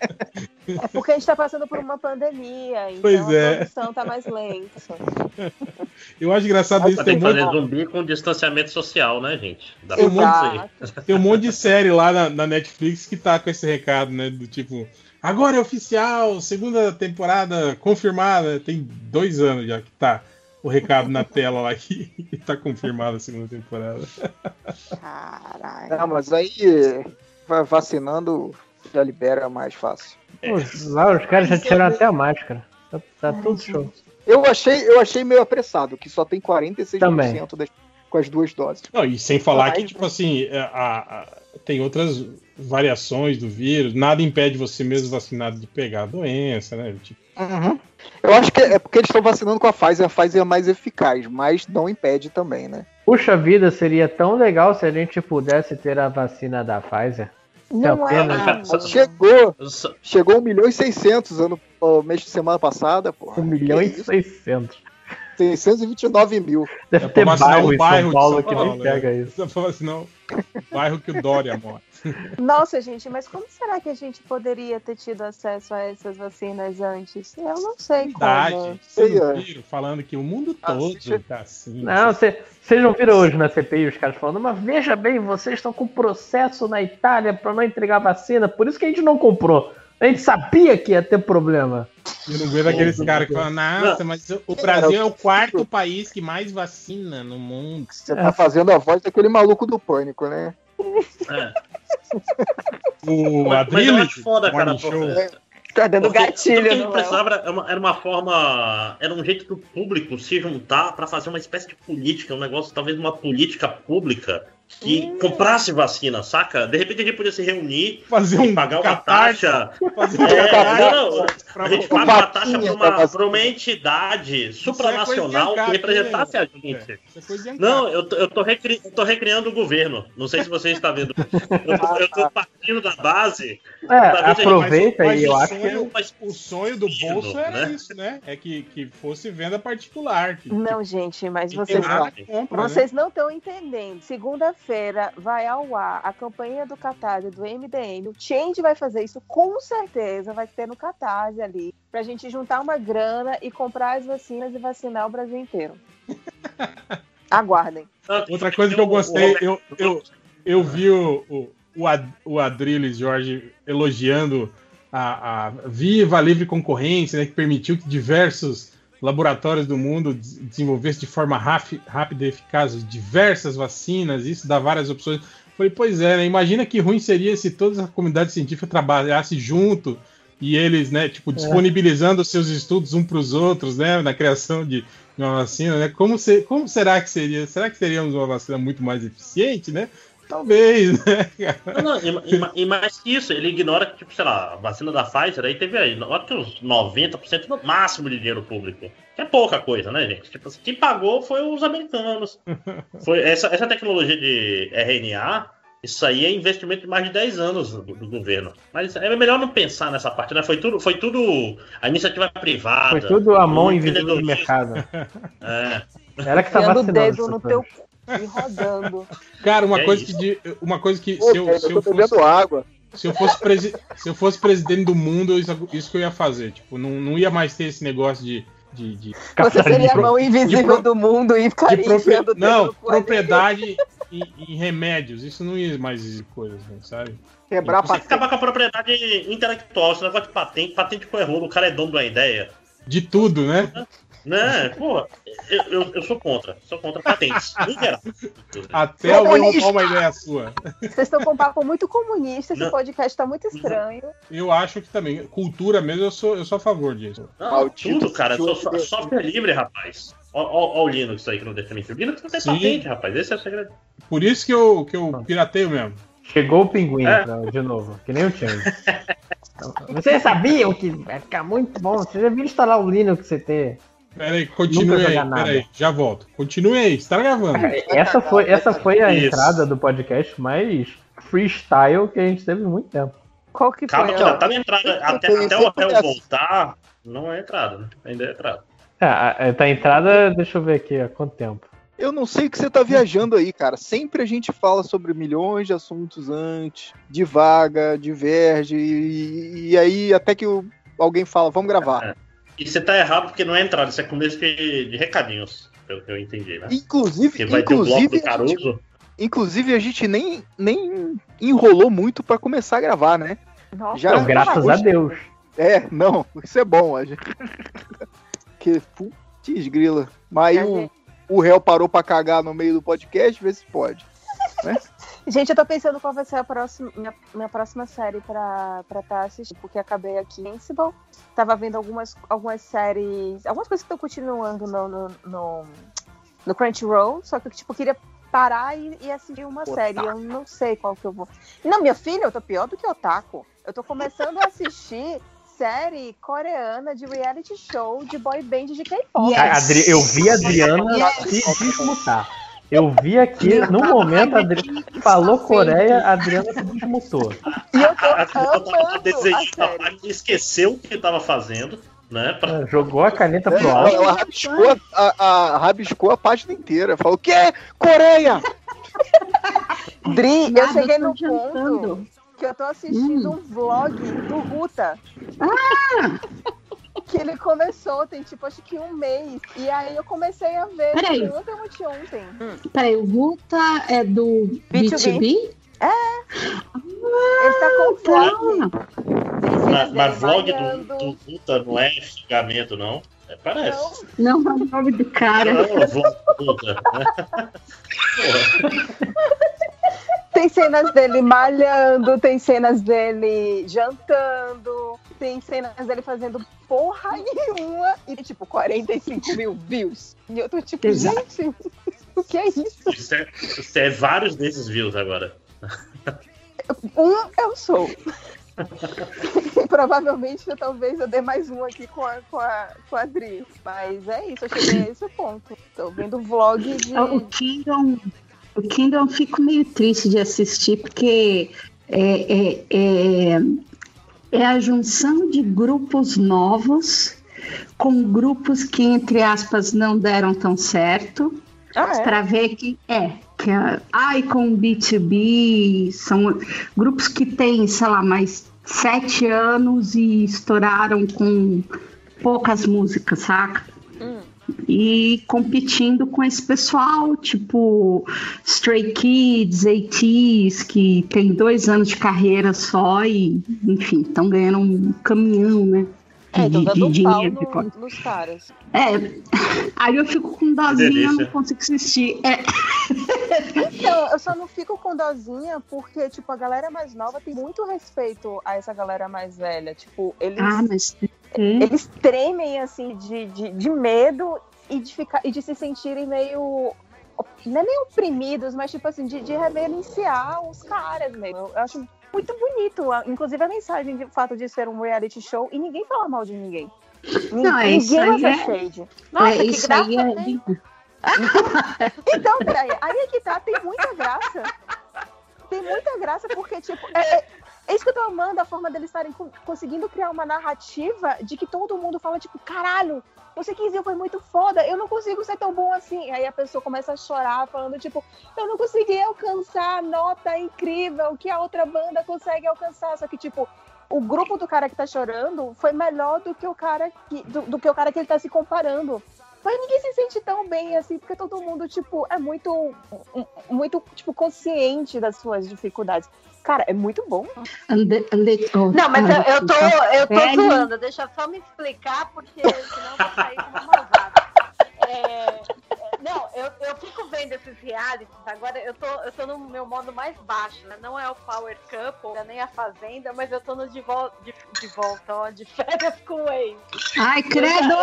É porque a gente está passando por uma pandemia, então pois é. a produção está mais lenta. Eu acho engraçado isso. Tem que fazer zumbi com distanciamento social, né, gente? Dá tem, um monte, tem um monte de série lá na, na, Netflix que tá com esse recado, né? Do tipo, agora é oficial, segunda temporada confirmada. Tem dois anos já que tá o recado na tela lá que tá confirmada a segunda temporada. Caralho. Não, mas aí vacinando já libera mais fácil. Lá os caras já tiraram até a máscara. Tá, tá tudo show. Eu achei, eu achei meio apressado, que só tem 46% Também. Das, com as duas doses. Não, e sem falar que, tipo assim, é, a, a, tem outras variações do vírus, nada impede você mesmo vacinado de pegar a doença, né? Tipo... Uhum. Eu acho que é porque eles estão vacinando com a Pfizer, a Pfizer é mais eficaz, mas não impede também, né? Puxa vida, seria tão legal se a gente pudesse ter a vacina da Pfizer. Não é. Chegou. Chegou 1 milhão e 600 ano, no mês de semana passada, porra. 1 milhão e 600. 629 mil. Deve é ter bairro, bairro São Paulo, que nem pega isso. Não, o bairro que o Dória mora. Nossa, gente, mas como será que a gente poderia ter tido acesso a essas vacinas antes? Eu não sei Verdade. como. Vocês viram falando que o mundo todo tá assim. Não, vocês não viram hoje na CPI os caras falando, mas veja bem, vocês estão com processo na Itália para não entregar vacina, por isso que a gente não comprou. A gente sabia que ia ter problema. Eu não vejo aqueles caras que falam, nossa, mas o Brasil é o quarto país que mais vacina no mundo. Você tá fazendo a voz daquele maluco do pânico, né? É. o Adriles, foda, cara, Tá dando Porque gatilho, precisava era uma, era uma, forma. Era um jeito do público se juntar para fazer uma espécie de política, um negócio, talvez uma política pública que hum. comprasse vacina, saca? De repente a gente podia se reunir fazer um pagar uma taxa. Fazer é, não, a gente paga uma taxa para uma, pra uma entidade supranacional é que representasse a gente. É, não, eu tô, eu, tô recri, eu tô recriando o governo. Não sei se você está vendo. Eu tô, eu tô partindo da base. É, aproveita aí, eu acho que. O sonho do bolso era né? isso, né? É que, que fosse venda particular. Que, não, gente, mas vocês, compra, vocês né? não estão entendendo. Segunda feira vai ao ar a campanha do Catarse do MDM. O Change vai fazer isso com certeza, vai ter no Catarse ali, pra gente juntar uma grana e comprar as vacinas e vacinar o Brasil inteiro. Aguardem. Outra coisa que eu gostei, eu, eu, eu vi o, o, o Adriles Jorge elogiando a, a viva a livre concorrência, né, que permitiu que diversos laboratórios do mundo desenvolvesse de forma rápida e eficaz diversas vacinas, isso dá várias opções. Falei, pois é, né? imagina que ruim seria se toda a comunidade científica trabalhasse junto e eles, né, tipo, disponibilizando os seus estudos um para os outros, né, na criação de uma vacina, né? Como, se, como será que seria? Será que teríamos uma vacina muito mais eficiente, né? Talvez, né? Não, não, e, e, mais que isso, ele ignora que, tipo, sei lá, a vacina da Pfizer aí teve aí, uns 90% no máximo de dinheiro público. Que é pouca coisa, né, gente? Tipo, quem pagou foi os americanos. Foi essa, essa tecnologia de RNA, isso aí é investimento de mais de 10 anos do, do, governo. Mas é melhor não pensar nessa parte, né? Foi tudo, foi tudo a iniciativa privada. Foi tudo a mão invisível do mercado. É. Ela que tá vacinando. o dedo no teu e rodando. Cara, uma, é coisa que, uma coisa que. Pô, se eu, cara, se eu, fosse, água. Se eu, fosse presi se eu fosse presidente do mundo, isso, isso que eu ia fazer. Tipo, não, não ia mais ter esse negócio de. De, de Você seria a mão invisível pro, do mundo e ficaria propri Não, propriedade em, em, remédios. Isso não ia mais existir coisas, né, sabe? Quebrar Você acabar com a propriedade intelectual, esse negócio de patente, patente com erro, o cara é dono da ideia. De tudo, né? Né? Pô, eu, eu, eu, sou contra. Sou contra patentes. Até alguém roubar uma ideia sua. Vocês estão com um papo muito comunista, esse Não. podcast tá muito estranho. Eu acho que também. Cultura mesmo, eu sou, eu sou a favor disso. Não, tudo, cara. Sou, software livre, rapaz. Olha o Linux aí que não deixa mentir. O Linux não tem Sim. patente, rapaz. Esse é o segredo. Por isso que eu, que eu pirateio mesmo. Chegou o pinguim é. de novo, que nem o Change. Vocês sabiam que vai ficar muito bom? Vocês já viram instalar o Linux CT? Peraí, continue aí, peraí, já volto. Continue aí, você tá gravando. Essa foi, essa foi a Isso. entrada do podcast mais freestyle que a gente teve muito tempo. Qual que Calma, foi? Calma, até, entrada, até, até o hotel voltar, não é entrada, né? Ainda é entrada. É, tá entrada, deixa eu ver aqui, há quanto tempo? Eu não sei o que você tá viajando aí, cara. Sempre a gente fala sobre milhões de assuntos antes, devaga, diverge, e, e aí até que o, alguém fala, vamos gravar. É. E você tá errado porque não é entrada, isso é começo de, de recadinhos, pelo que eu entendi, né? Inclusive, vai inclusive, ter o bloco do Caruso. Gente, inclusive, a gente nem, nem enrolou muito para começar a gravar, né? Nossa, Já, graças hoje, a Deus. É, não, isso é bom. A gente... que putz, grila. Mas aí o, o réu parou para cagar no meio do podcast, vê se pode. Né? Gente, eu tô pensando qual vai ser a próxima, minha, minha próxima série pra estar tá assistindo, porque acabei aqui em Invincible. Tava vendo algumas, algumas séries, algumas coisas que estão continuando no, no, no, no, Crunchyroll, só que tipo, eu queria parar e, e assistir uma Otaku. série. Eu não sei qual que eu vou. Não, minha filha, eu tô pior do que Otaku. Eu tô começando a assistir série coreana de reality show de boy band de K-pop. Yes. Eu vi a Adriana se desmutar. Eu vi aqui, no momento, a Adriana falou Coreia, a Adriana se desmutou. E eu tô a, esqueceu o que estava fazendo. Né, pra... É, jogou a caneta pro é, alto. Ela rabiscou a, a, rabiscou a página inteira. Falou, o quê? Coreia! Dri, eu cheguei no ponto que eu tô assistindo hum. um vlog do Ruta. Ah! Que ele começou, tem tipo acho que um mês. E aí eu comecei a ver Peraí. ontem ontem. Hum. Peraí, o Ruta é do B2B? B2B? É. Ah, ele tá com vlog. Tá. Mas, mas vlog do, do Ruta não é xingamento, não? É, parece. Não, não é o nome do cara. Tem cenas dele malhando, tem cenas dele jantando, tem cenas dele fazendo porra nenhuma e tipo 45 mil views. E eu tô tipo, Exato. gente, o que é isso? Isso é, isso é vários desses views agora. Um eu sou. Provavelmente talvez eu dê mais um aqui com a, com a, com a Adri. Mas é isso, eu cheguei a esse ponto. Tô vendo vlog de. O Kingdom, o Kingdom eu fico meio triste de assistir, porque é, é, é, é a junção de grupos novos com grupos que, entre aspas, não deram tão certo. Ah, é? Para ver que é, que a Icon B2B são grupos que têm, sei lá, mais sete anos e estouraram com poucas músicas, saca? Hum. E competindo com esse pessoal, tipo Stray Kids, ATs, que tem dois anos de carreira só e, enfim, estão ganhando um caminhão, né? É, de, de dinheiro. No, nos caras. É, aí eu fico com dozinha, não consigo assistir. É, Então, eu só não fico com dozinha porque, tipo, a galera mais nova tem muito respeito a essa galera mais velha. Tipo, eles, ah, mas... eles tremem, assim, de, de, de medo e de, ficar, e de se sentirem meio não é nem oprimidos, mas tipo assim, de, de reverenciar os caras mesmo. Eu acho muito bonito, inclusive a mensagem de fato de ser um reality show e ninguém fala mal de ninguém. Não, é isso ninguém aí é... shade. Nossa, é, isso aí é... então, peraí, aí é que tá, tem muita graça. Tem muita graça porque, tipo, é, é, é isso que eu tô amando, a forma deles estarem conseguindo criar uma narrativa de que todo mundo fala, tipo, caralho, você 15 foi muito foda, eu não consigo ser tão bom assim. Aí a pessoa começa a chorar, falando, tipo, eu não consegui alcançar a nota incrível que a outra banda consegue alcançar. Só que, tipo, o grupo do cara que tá chorando foi melhor do que o cara que, do, do que o cara que ele tá se comparando. Mas ninguém se sente tão bem assim, porque todo mundo, tipo, é muito, muito, tipo, consciente das suas dificuldades. Cara, é muito bom. Ande, ande, oh, não, mas eu, eu tô, eu tô zoando. Deixa eu só me explicar, porque senão eu vou sair uma malvada. É, não, eu, eu fico vendo esses realities, agora eu tô, eu tô no meu modo mais baixo, né? Não é o Power Couple, nem a Fazenda, mas eu tô no de, vol de, de volta, ó, de férias com o ex. Ai, credo!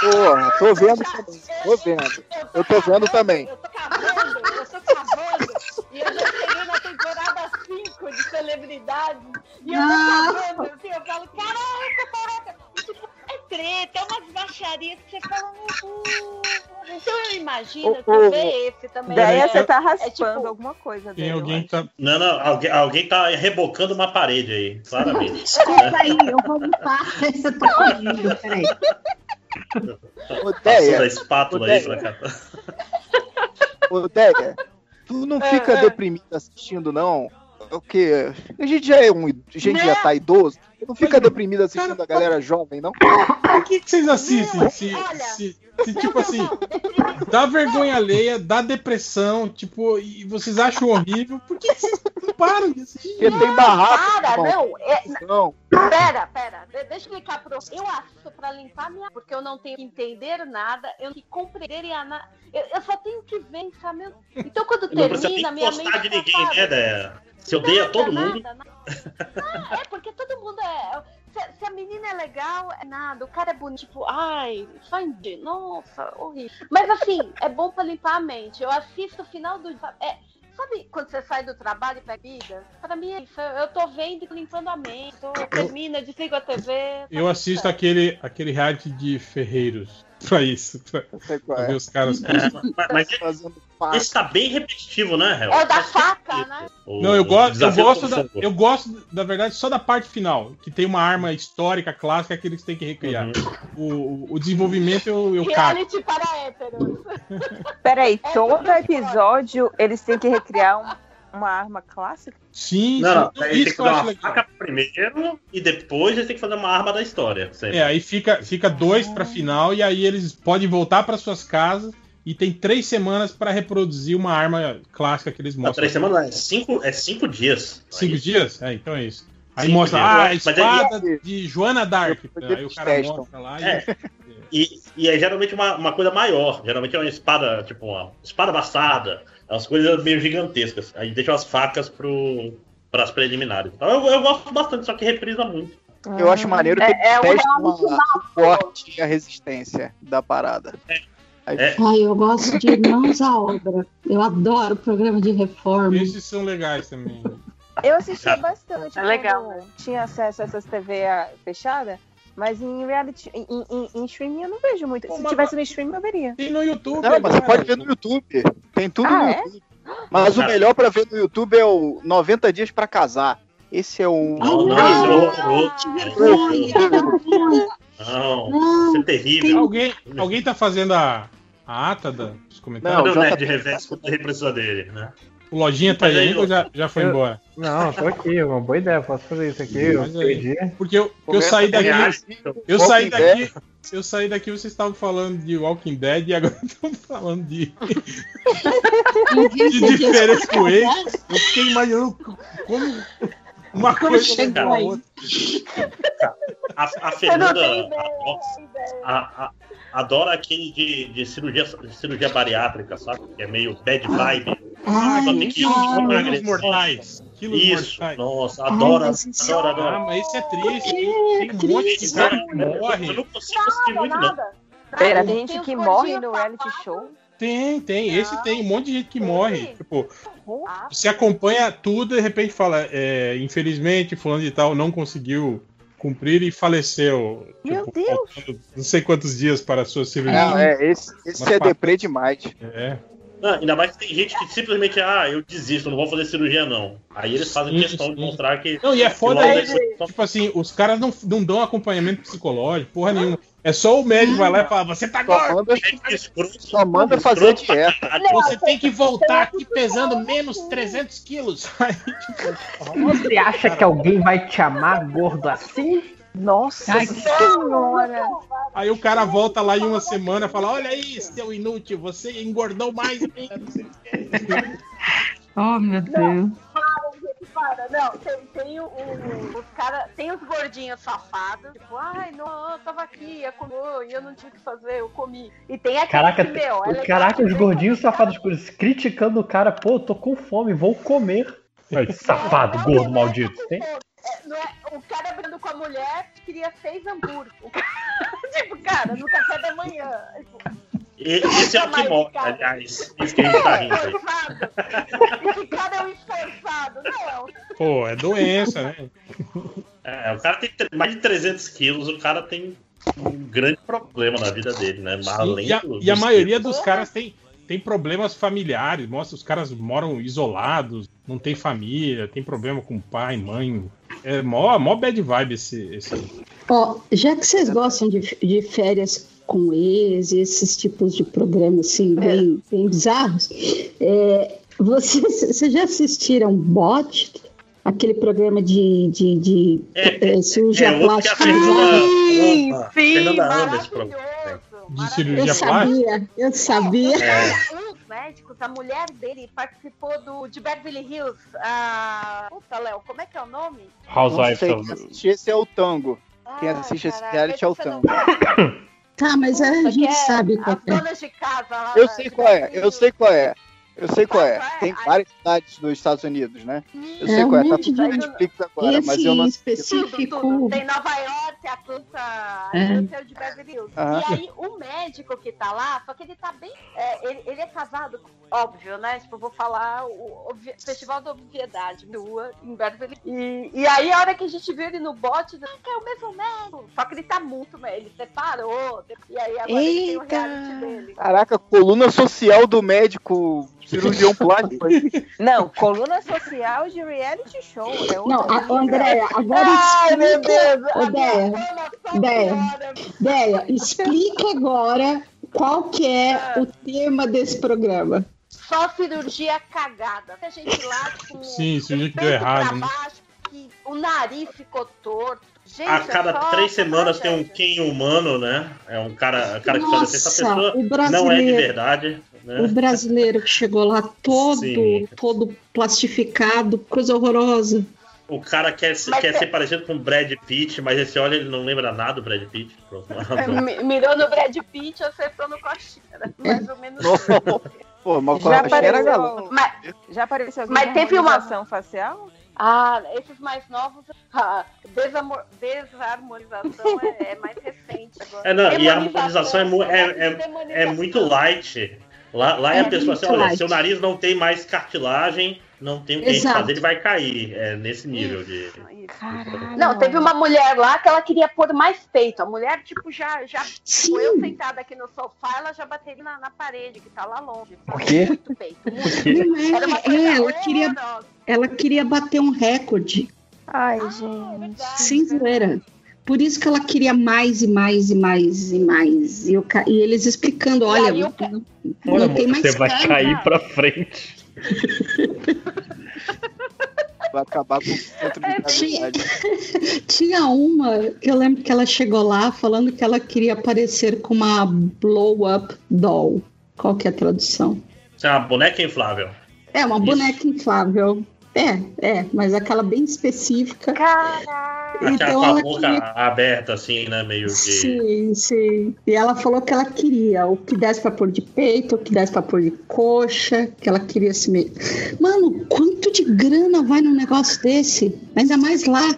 Porra, tô vendo também, tô vendo. Eu tô vendo também. Eu tô cavando, eu tô cavando, e eu já cheguei na temporada 5 de celebridade, e eu tô cavando, assim, eu falo, caraca, caraca! E, tipo, é treta, é umas baixarias que você fala, meu Deus. Então eu imagino que oh, ver esse também. Daí é, você tá raspando é, tipo, alguma coisa. Tem alguém tá... Não, não, alguém, alguém tá rebocando uma parede aí, claramente. Desculpa aí, eu vou limpar essa correndo, peraí. Passou da espátula Odeia. aí pra cá. Odeia, tu não fica é, deprimido assistindo, não? O que? A gente já é um. A gente já tá idoso. Não fica deprimido assistindo cara, a galera jovem, não? Por que, que vocês assistem? Se, se, se, tipo assim, dá vergonha alheia, dá depressão, tipo, e vocês acham horrível, por que vocês não param de assistir? Porque tem barraco. Para, não. É, não. Pera, pera. Deixa eu explicar pro. Eu assisto pra limpar minha. Porque eu não tenho que entender nada, eu tenho que compreender e analisar. Eu, eu, só tenho que ver, sabe? Então quando não termina, minha mente. de ninguém, né, Déia? Você odeia nada, todo mundo? Nada, nada. é, porque todo mundo é. Se, se, a menina é legal, é nada. O cara é bonito, tipo, ai, de nossa, horrível. Mas assim, é bom pra limpar a mente. Eu assisto o final do. É, sabe quando você sai do trabalho e pega vida? Pra mim é isso. Eu tô vendo e limpando a mente. Tô, termina, desligo a TV. Tá eu assisto aquele, aquele reality de Ferreiros pra isso. Pra, pra ver os caras. É, mas, mas esse tá bem repetitivo, né, Hel? É o da faca, né? O, Não, eu gosto, eu gosto, da, eu gosto, na verdade, só da parte final, que tem uma arma histórica, clássica, que eles têm que recriar. Uhum. O, o desenvolvimento eu, eu Reality para héteros. Peraí, todo episódio eles têm que recriar um uma arma clássica? Sim, não, sim. Não, tem que fazer uma faca primeiro e depois eles têm que fazer uma arma da história. Sempre. É, aí fica, fica dois pra final e aí eles podem voltar para suas casas e tem três semanas para reproduzir uma arma clássica que eles mostram. Não, três semanas é cinco, é cinco dias. Cinco é dias? É, então é isso. Aí cinco mostra, dias. ah, a espada é... de Joana Dark. Aí o cara mostra lá e... É. E, e é geralmente uma, uma coisa maior. Geralmente é uma espada, tipo, uma espada bastarda as coisas meio gigantescas. Aí deixa as facas pro, pras preliminares. Então eu, eu gosto bastante, só que reprisa muito. Eu acho maneiro que é, é testa o forte e a resistência da parada. É. É. Ai, eu gosto de Mãos à Obra. Eu adoro programa de reforma. Esses são legais também. Eu assisti bastante. É legal. Tinha acesso a essas TV fechada. Mas em reality, em, em, em, streaming eu não vejo muito. Pô, Se tivesse no streaming eu veria. Tem no YouTube. Não, mas você pode ver no YouTube. Tem tudo ah, no é? YouTube. Mas o melhor pra ver no YouTube é o 90 Dias pra Casar. Esse é o. Não, não, não, não, Não, isso é terrível. Alguém, alguém tá fazendo a, a ata dos comentários? Não, o Nerd Reverso quando ele precisa dele, né? O Lojinha tá aí ou já, já foi eu, embora? Não, tô aqui, uma boa ideia, posso fazer isso aqui. Eu porque eu, eu saí daqui. Eu saí daqui. Eu saí daqui, vocês estavam falando de Walking Dead e agora estão falando de. de diferença com ele. Eu fiquei imaginando como uma coisa chegou a outra. A, a Fernanda. A, a, adora aquele de, de cirurgia, de cirurgia bariátrica, sabe? Que é meio bad vibe. Ah, só tem que quilos mortais. Quilos Isso, mortais. nossa, adora, adora, adora. Ah, mas isso é triste. Tem um monte de cara que morre. Eu não consigo assistir muito, não. Pera, tem gente que morre no reality show? Tem, tem. Esse tem um monte de gente que morre. Tipo, você acompanha tudo e de repente fala, é, infelizmente, fulano de tal não conseguiu cumprir e faleceu. Meu tipo, Deus! Não sei quantos dias para a sua cirurgia. Não, é, esse, esse é deprê demais. É. Não, ainda mais que tem gente que simplesmente, ah, eu desisto, não vou fazer cirurgia, não. Aí eles fazem sim, questão sim. de mostrar que. Não, e é foda aí, tipo assim, os caras não, não dão acompanhamento psicológico, porra nenhuma. É só o médico vai lá e fala, você tá gordo. Manda, só manda fazer dieta. Você tem que voltar aqui pesando menos 300 quilos. Aí, tipo, você acha que alguém vai te amar gordo assim? Nossa Ai, senhora! Aí o cara volta lá em uma semana e fala: Olha aí, seu inútil, você engordou mais. oh, meu Deus. Para, não, tem, tem o, o, os cara, tem os gordinhos safados, tipo, ai, não, eu tava aqui, comer, e eu não tinha o que fazer, eu comi. E tem aquele caraca, que, meu, é caraca, os gordinhos safados criticando o cara, pô, tô com fome, vou comer. Ai, safado, gordo, maldito. Tem? É, é, o cara brigando com a mulher queria seis hambúrgueres. tipo, cara, no café da manhã. Tipo, esse é o que morre, aliás. Isso que a gente tá rindo aí. Esse cara é um esforçado, não é? Pô, é doença, né? É, o cara tem mais de 300 quilos, o cara tem um grande problema na vida dele, né? Além e a, do, e a maioria dos caras tem, tem problemas familiares, mostra os caras moram isolados, não tem família, tem problema com pai, mãe. É mó, mó bad vibe esse. esse... Ó, já que vocês gostam de, de férias com ex, esses tipos de programas assim, bem, bem bizarros, é, vocês, vocês já assistiram Bot? Aquele programa de, de, de é, é, cirurgia é, plástica. Sim, sim, maravilhoso. De cirurgia eu sabia, plástica? Eu sabia. É médicos, a mulher dele participou do de Beverly Hills. A... Puta, Léo, como é que é o nome? Housewives of... Esse é o tango. Quem assiste esse reality é o tango. Tá, mas a gente é sabe qual é. De casa, eu sei qual é, eu sei qual é. Eu sei qual é. Tem várias cidades nos Estados Unidos, né? Eu sei qual é. Tá tudo no Netflix agora, Esse mas eu não específico. Tudo, tudo. Tem Nova York, Atlanta, é. de Beverly Hills. Ah. E aí o médico que tá lá, só que ele tá bem. É, ele, ele, é casado, óbvio, né? Tipo, eu vou falar o, o Festival da Obviedade, rua, em Beverly e, e aí a hora que a gente viu ele no bote, ah, é o mesmo médico. Só que ele tá muito, ele separou. E aí agora Eita. ele tem o reality dele. Caraca, coluna social do médico cirurgião plástico aí. Não, coluna social de reality show. É não, a, Andréia, agora Ai, explica. Meu Deus, Deia, Deia, Deia, explica agora qual que é ah. o tema desse programa. Só cirurgia cagada. A gente lá com Sim, cirurgia que deu errado. Né? Baixo, que o nariz ficou torto. Gente, a cada é três semanas tem um Ken humano, né? É um cara, cara que Nossa, faz essa pessoa não é de verdade. Né? O brasileiro que chegou lá todo, todo plastificado, coisa horrorosa. O cara quer, quer é... ser parecido com o Brad Pitt, mas esse olha ele não lembra nada do Brad Pitt. É, mirou no Brad Pitt, acertou no Coxinha. Mais ou menos. Pô, mas já apareceu, mas, já apareceu mas teve uma ação facial? Ah, esses mais novos, a desamor, desarmonização é, é, mais recente agora. É, não, e a harmonização é, é, é, é muito light. Lá, lá é, a pessoa assim, olha, seu nariz não tem mais cartilagem, não tem o que fazer, ele vai cair. É nesse nível de. Não, teve uma mulher lá que ela queria pôr mais peito. A mulher, tipo, já. já tipo, eu sentada aqui no sofá, ela já bateria na, na parede, que tá lá longe. O quê? Muito peito. Muito. É, é, ela, queria, ela queria bater um recorde. Ai, ah, gente. Sem zoeira. Por isso que ela queria mais e mais e mais e mais. E, eu, e eles explicando, olha, não, não, não tem mais Você vai cair pra frente. vai acabar com o centro de é, tinha, tinha uma que eu lembro que ela chegou lá falando que ela queria aparecer com uma blow-up doll. Qual que é a tradução? É uma boneca inflável. É, uma Isso. boneca inflável. É, é, mas aquela bem específica. Caraca! então, com a boca queria... aberta, assim, né? Meio de. Sim, sim. E ela falou que ela queria o que desse pra pôr de peito, o que desse pra pôr de coxa, que ela queria se meio. Mano, quanto de grana vai num negócio desse? Ainda mais lá.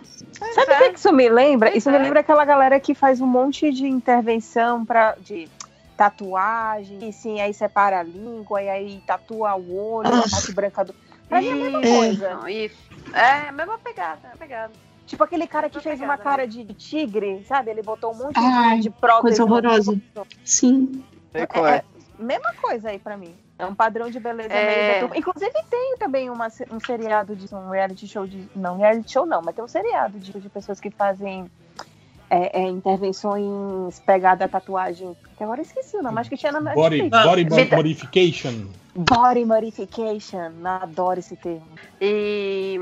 Sabe o é. que isso me lembra? Isso me é. lembra aquela galera que faz um monte de intervenção para de tatuagem, e sim, aí separa a língua, e aí tatua o olho, ah. a parte branca do. Pra mim é a mesma coisa. Não, isso. É, a mesma pegada, a pegada. Tipo aquele cara que fez uma cara né? de tigre, sabe? Ele botou um monte Ai, de prótese. Coisa horrorosa. Sim. É, é, mesma coisa aí pra mim. É um padrão de beleza é... meio Inclusive tem também uma, um seriado de um reality show de. Não, reality show não, mas tem um seriado de, de pessoas que fazem é, é, intervenções pegada a tatuagem. Que agora eu esqueci o nome, acho que tinha na Body, body modification. Body modification. Adoro esse termo. E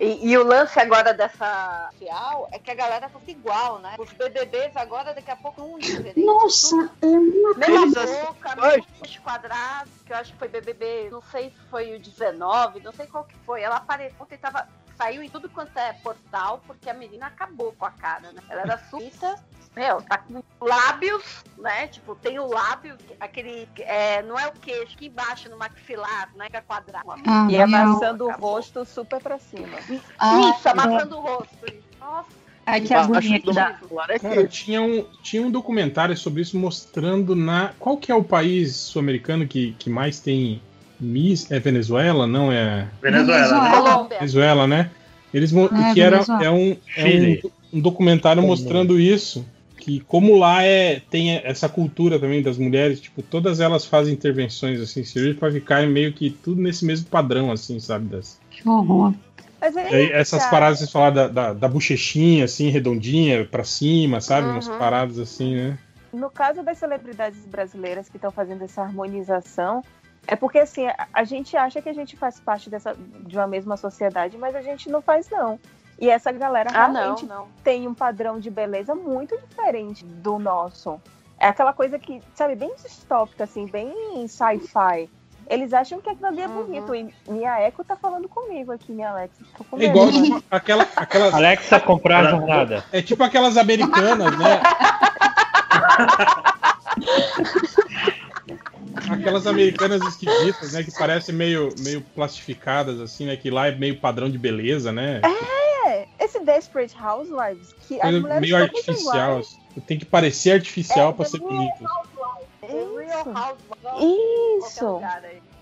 e, e, o lance agora dessa social é que a galera fosse igual, né? Os BBBs agora, daqui a pouco, um diferente. Nossa, é uma Mesma coisa. boca, mesmos quadrados, que eu acho que foi BBB, não sei se foi o 19, não sei qual que foi. Ela apareceu, ontem tava saiu em tudo quanto é portal, porque a menina acabou com a cara, né? Ela era suíça, meu, tá com lábios, né? Tipo, tem o lábio, aquele. É, não é o queixo, aqui embaixo no maxilar, né? Que é quadrado. Ah, e amassando o rosto super pra cima. Ah, Isso, amassando o rosto. Nossa. Ai, que agonia que dá. Cara, tinha um, tinha um documentário sobre isso mostrando na. Qual que é o país sul-americano que, que mais tem Miss. É Venezuela? Não é. Venezuela. Né? Venezuela, né? Eles, ah, que era, é, um, é um, um documentário mostrando isso que como lá é tem essa cultura também das mulheres, tipo, todas elas fazem intervenções assim cirúrgicas para ficar meio que tudo nesse mesmo padrão assim, sabe, das. Que horror. É essas paradas você falar da, da, da, bochechinha assim, redondinha para cima, sabe, uhum. umas paradas assim, né? No caso das celebridades brasileiras que estão fazendo essa harmonização, é porque assim, a, gente acha que a gente faz parte dessa, de uma mesma sociedade, mas a gente não faz não. E essa galera ah, realmente não, não. tem um padrão de beleza muito diferente do nosso. É aquela coisa que, sabe, bem distópica, assim, bem sci-fi. Eles acham que aquilo ali é uhum. bonito. E minha Eco tá falando comigo aqui, minha Alexa. É igual tipo, aquela, aquelas. Alexa comprar a jornada. É tipo aquelas americanas, né? aquelas americanas esquisitas, né? Que parecem meio, meio plastificadas, assim, né? Que lá é meio padrão de beleza, né? É! Esse Desperate Housewives, que as mulheres meio artificial. Assim. Tem que parecer artificial é, pra ser bonito. Isso! Isso.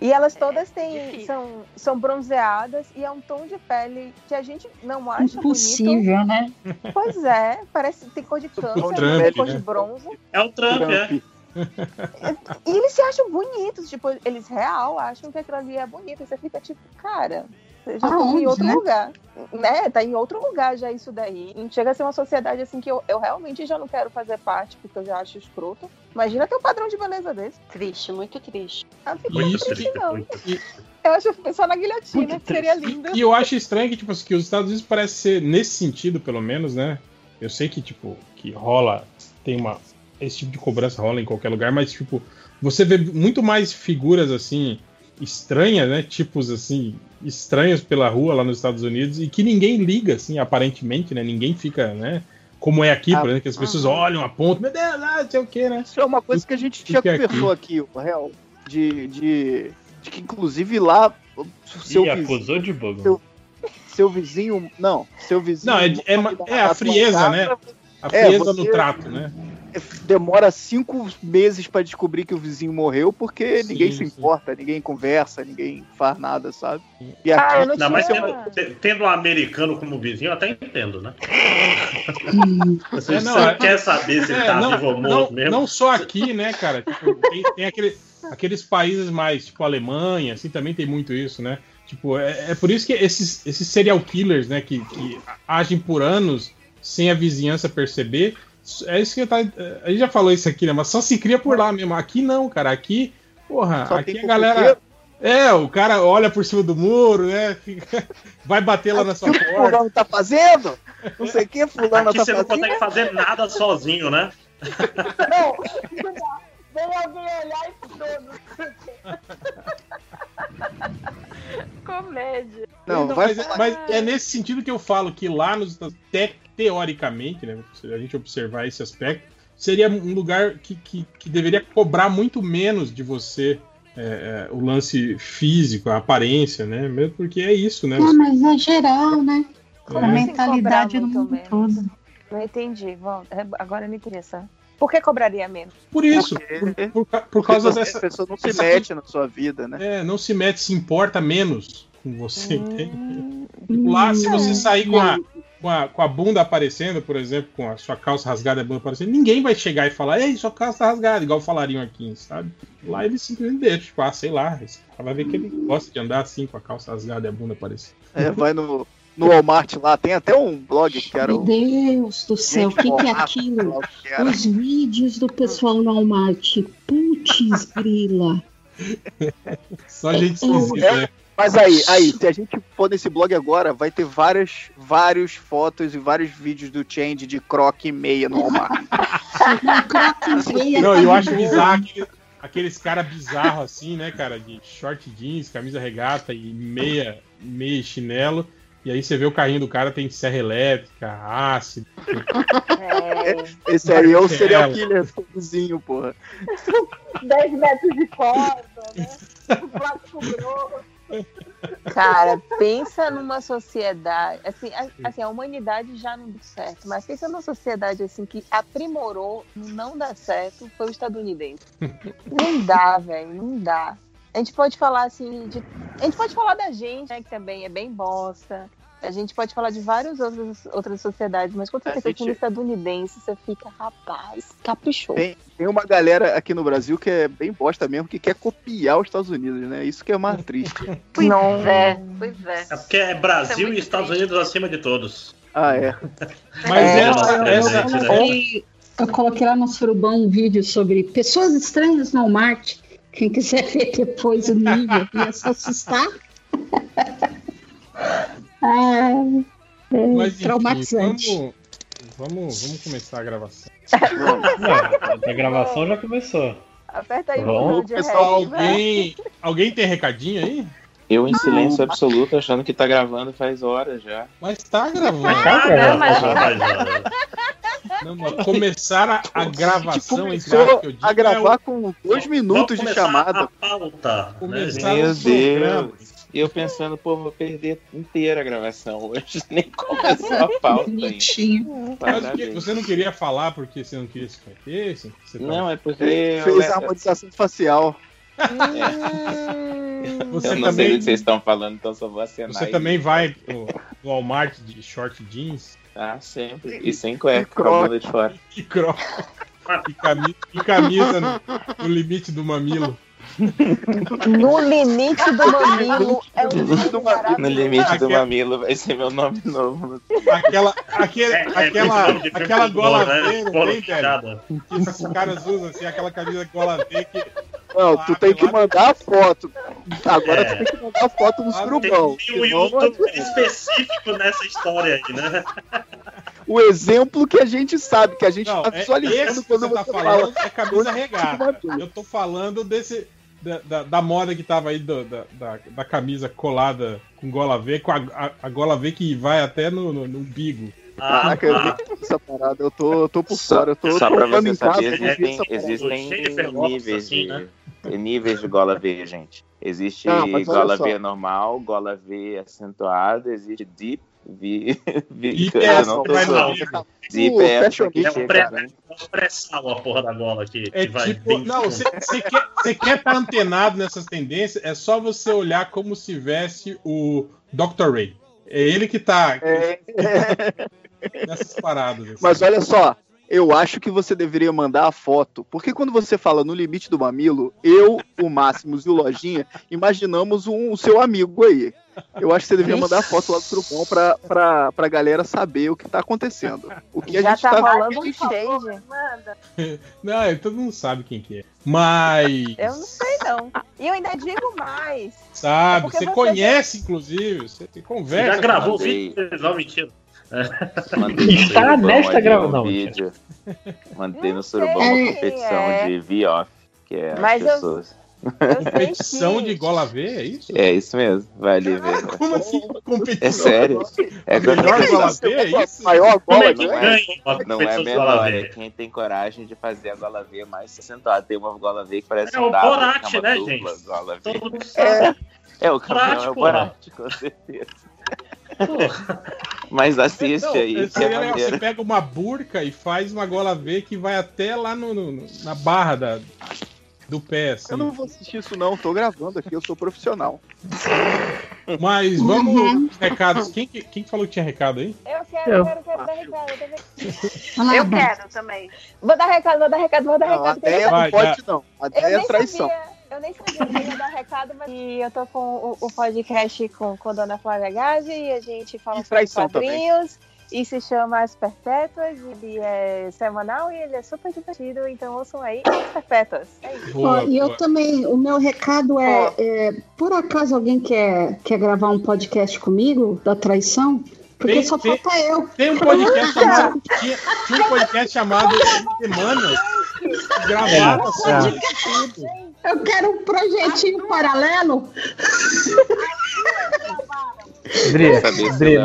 E elas todas têm, são, são bronzeadas e é um tom de pele que a gente não acha Impossível, bonito. né? Pois é, parece tem cor de câncer, Trump, cor né? de bronze. É o Trump, Trump. é. E eles se acham bonitos, tipo, eles real acham que aquilo ali é bonito. E você fica tipo, cara, você já tá em outro né? lugar. Né? Tá em outro lugar já isso daí. E chega a ser uma sociedade assim que eu, eu realmente já não quero fazer parte, porque eu já acho escroto. Imagina ter um padrão de beleza desse. Triste, muito triste. Ah, muito triste, não. E... Eu acho só na guilhotina, que seria lindo. E eu acho estranho que, tipo, que os Estados Unidos parece ser, nesse sentido, pelo menos, né? Eu sei que, tipo, que rola, tem uma, esse tipo de cobrança rola em qualquer lugar, mas tipo, você vê muito mais figuras assim estranhas, né? Tipos assim estranhos pela rua lá nos Estados Unidos e que ninguém liga, assim, aparentemente, né? Ninguém fica, né? Como é aqui, ah, por exemplo, que as pessoas olham, apontam, meu Deus, ah, não sei o que, né? Isso é uma coisa que a gente já conversou aqui, o real, de, de, de, que inclusive lá o seu vizinho, acusou de bug. Seu, seu, vizinho, não, seu vizinho. Não, é, é, é a frieza, né? A frieza é, você, no trato, né? Demora cinco meses para descobrir que o vizinho morreu, porque sim, ninguém se importa, ninguém conversa, ninguém faz nada, sabe? E aqui... Ah, não, não mas tendo, tendo um americano como vizinho, eu até entendo, né? Você, é, não, é, quer saber se ele é, tá não, vivo ou morto mesmo? Não só aqui, né, cara? Tipo, tem, tem aquele, aqueles países mais, tipo Alemanha, assim, também tem muito isso, né? Tipo, é, é por isso que esses, esses serial killers, né, que, que agem por anos sem a vizinhança perceber, é isso que eu tá. A gente já falou isso aqui, né? Mas só se cria por lá mesmo. Aqui não, cara. Aqui, porra, só aqui a galera. É, o cara olha por cima do muro, né? Fica... Vai bater lá na sua porta. O que fulano tá fazendo? Não sei o que fulano aqui tá você fazendo. não consegue fazer nada sozinho, né? Não, vem alguém olhar e todo. comédia. Não, mas, mas, é nesse sentido que eu falo que lá nos te, teoricamente, né, se a gente observar esse aspecto, seria um lugar que, que, que deveria cobrar muito menos de você é, é, o lance físico, a aparência, né? Mesmo porque é isso, né? Não, mas é geral, né? É. A mentalidade do mundo todo. Não entendi. É, agora me interessa. Por que cobraria menos? Por isso. Porque, por, por, por causa dessa. A pessoa não se mete na sua vida, né? É, não se mete, se importa menos com você, hum, Lá, se você sair com a, com a, com a bunda aparecendo, por exemplo, com a sua calça rasgada e a bunda aparecendo, ninguém vai chegar e falar, ei, sua calça tá rasgada, igual falariam aqui, sabe? Lá eles simplesmente deixam, tipo, ah, sei lá, vai ver que ele gosta de andar assim, com a calça rasgada e a bunda aparecendo. É, vai no, no Walmart lá, tem até um blog que era. Meu Deus do céu, o que, que, é aquilo? Que Os vídeos do pessoal no Walmart. Putz, grila. Só gente esquisita, é, né? Mas aí, aí, se a gente for nesse blog agora, vai ter várias, várias fotos e vários vídeos do Change de croque e meia no Walmart. Não, eu acho bizarro aqueles, aqueles caras bizarros assim, né, cara, de short jeans, camisa regata e meia, meia chinelo. E aí você vê o carrinho do cara, tem serra elétrica, ácido. É. Esse aí é o serial killer vizinho, porra. 10 metros de corda, né? O plástico grosso. Cara, pensa numa sociedade. Assim a, assim, a humanidade já não deu certo, mas pensa numa sociedade assim que aprimorou não dá certo foi o estadunidense. Não dá, velho, não dá. A gente pode falar assim de. A gente pode falar da gente, né, que também é bem bosta. A gente pode falar de várias outras, outras sociedades, mas quando você pensa gente... no estadunidense, você fica, rapaz, caprichou. Tem, tem, uma galera aqui no Brasil que é bem bosta mesmo, que quer copiar os Estados Unidos, né? Isso que é mais triste. pois não é, pois é. É porque é Brasil é e Estados triste. Unidos acima de todos. Ah, é. Mas é, essa, eu, essa, eu, coloquei, eu coloquei lá no Surubão um vídeo sobre pessoas estranhas no Walmart. Quem quiser ver depois o nível ia se assustar. Ah, é Mas, enfim, traumatizante. Vamos, vamos, vamos começar a gravação. Não, a gravação já começou. Aperta aí o pessoal. Alguém, alguém tem recadinho aí? Eu em silêncio absoluto, achando que tá gravando faz horas já. Mas tá gravando. Tá gravando. Mas... Não, mas começar a, a gravação começou entre a gravar é o... com dois minutos de chamada. A pauta, né? Meu Deus. E eu pensando, pô, vou perder inteira a gravação hoje, nem começou a pauta Bonitinho. Você não queria falar porque você não queria se conhecer? Você não, é porque. Fez a harmonização facial. Você eu não também, sei do que vocês estão falando, então só vou acenar. Você também vai no, no Walmart de short jeans? Ah, sempre. E sem cueca, com a bunda de fora. E croc. E camisa, e camisa no, no limite do mamilo. No limite do mamilo é o nome No limite do mamilo vai ser meu nome novo. Aquela, aquele, é, é aquela, é aquela gola né? V, tem, velho? Que os caras usam assim, aquela camisa gola V que. Não, tu tem que mandar a foto. Agora é. tu tem que mandar a foto no surubão. Tem um YouTube específico nessa história aí, né? O exemplo que a gente sabe, que a gente não, tá visualizando é, quando você tá falando fala, é camisa regata. Eu tô falando desse da, da, da, moda que tava aí do, da, da, da, camisa colada com gola V, com a, a, a, gola V que vai até no, no, no umbigo. Ah, ah, eu essa parada, eu tô, eu tô por fora, eu tô Só pra você saber, existem, existem níveis de, assim, né? níveis de gola V, gente. Existe Não, gola V normal, gola V acentuada, existe deep Vi, vi, eu é não tô só. Zip é essa que é chega, pressão a porra da gola aqui. É que tipo, não, você quer, você quer estar tá antenado nessas tendências, é só você olhar como se veste o Dr. Ray. É ele que tá é... nessas paradas. Assim. Mas olha só, eu acho que você deveria mandar a foto. Porque quando você fala no limite do mamilo, eu, o Máximos e o Lojinha imaginamos um, o seu amigo aí. Eu acho que você deveria mandar a foto lá do Trupom pra, pra, pra galera saber o que tá acontecendo. O que Já a gente tá, tá rolando um shade. Não, todo mundo sabe quem que é. Mas. Eu não sei, não. E eu ainda digo mais. Sabe, é você, você, conhece, inclusive. Você conversa. Já gravou o vídeo? Não, mentira. Está nesta gravação. Vídeo. Mantém no surubão uma competição é. de V-Off, que é Mas as pessoas. Eu Competição de gola V, é isso? É isso mesmo, vai ali ver. Como assim? Competição? É sério? É melhor gola V, é isso? Maior gola, é que não é? ganha? Não é menor, é quem tem coragem de fazer a gola V mais acentuada. Tem uma gola V que parece É um o dado, Borat, que é uma né, dupla gente? gola V. Sabe. É, o campeão Borat, é o. Borat, com certeza. Mas assiste Não, aí, que é é legal. Você pega uma burca e faz uma gola V que vai até lá no, no- na barra da, do pé, assim. Eu não vou assistir isso não, tô gravando aqui, eu sou profissional. Mas vamos pros recados. Quem, que- quem que falou que tinha recado aí? Eu quero, Eu. quero, quero dar recado. Eu, quero também. Vou dar recado, vou dar recado, vou dar Não, a recado. ideia Vai, não pode não. A ideia é traição. sabia, eu nem sabia que ia dar recado, mas e eu tô com o, o podcast com, com a Dona Flávia Gazi e a gente fala E sobre quadrinhos e se chama As Perpétuas. Ele é semanal e ele é super divertido, então ouçam aí As Perpétuas. É isso. Ó, e eu também, o meu recado é, é, por acaso alguém quer, quer gravar um podcast comigo da traição? Porque Tem- só tem- falta eu. Tem um podcast chamado. Tinha, tinha um podcast chamado Semana. Gravava É, é. Eu quero um projetinho paralelo. Dri, Dri,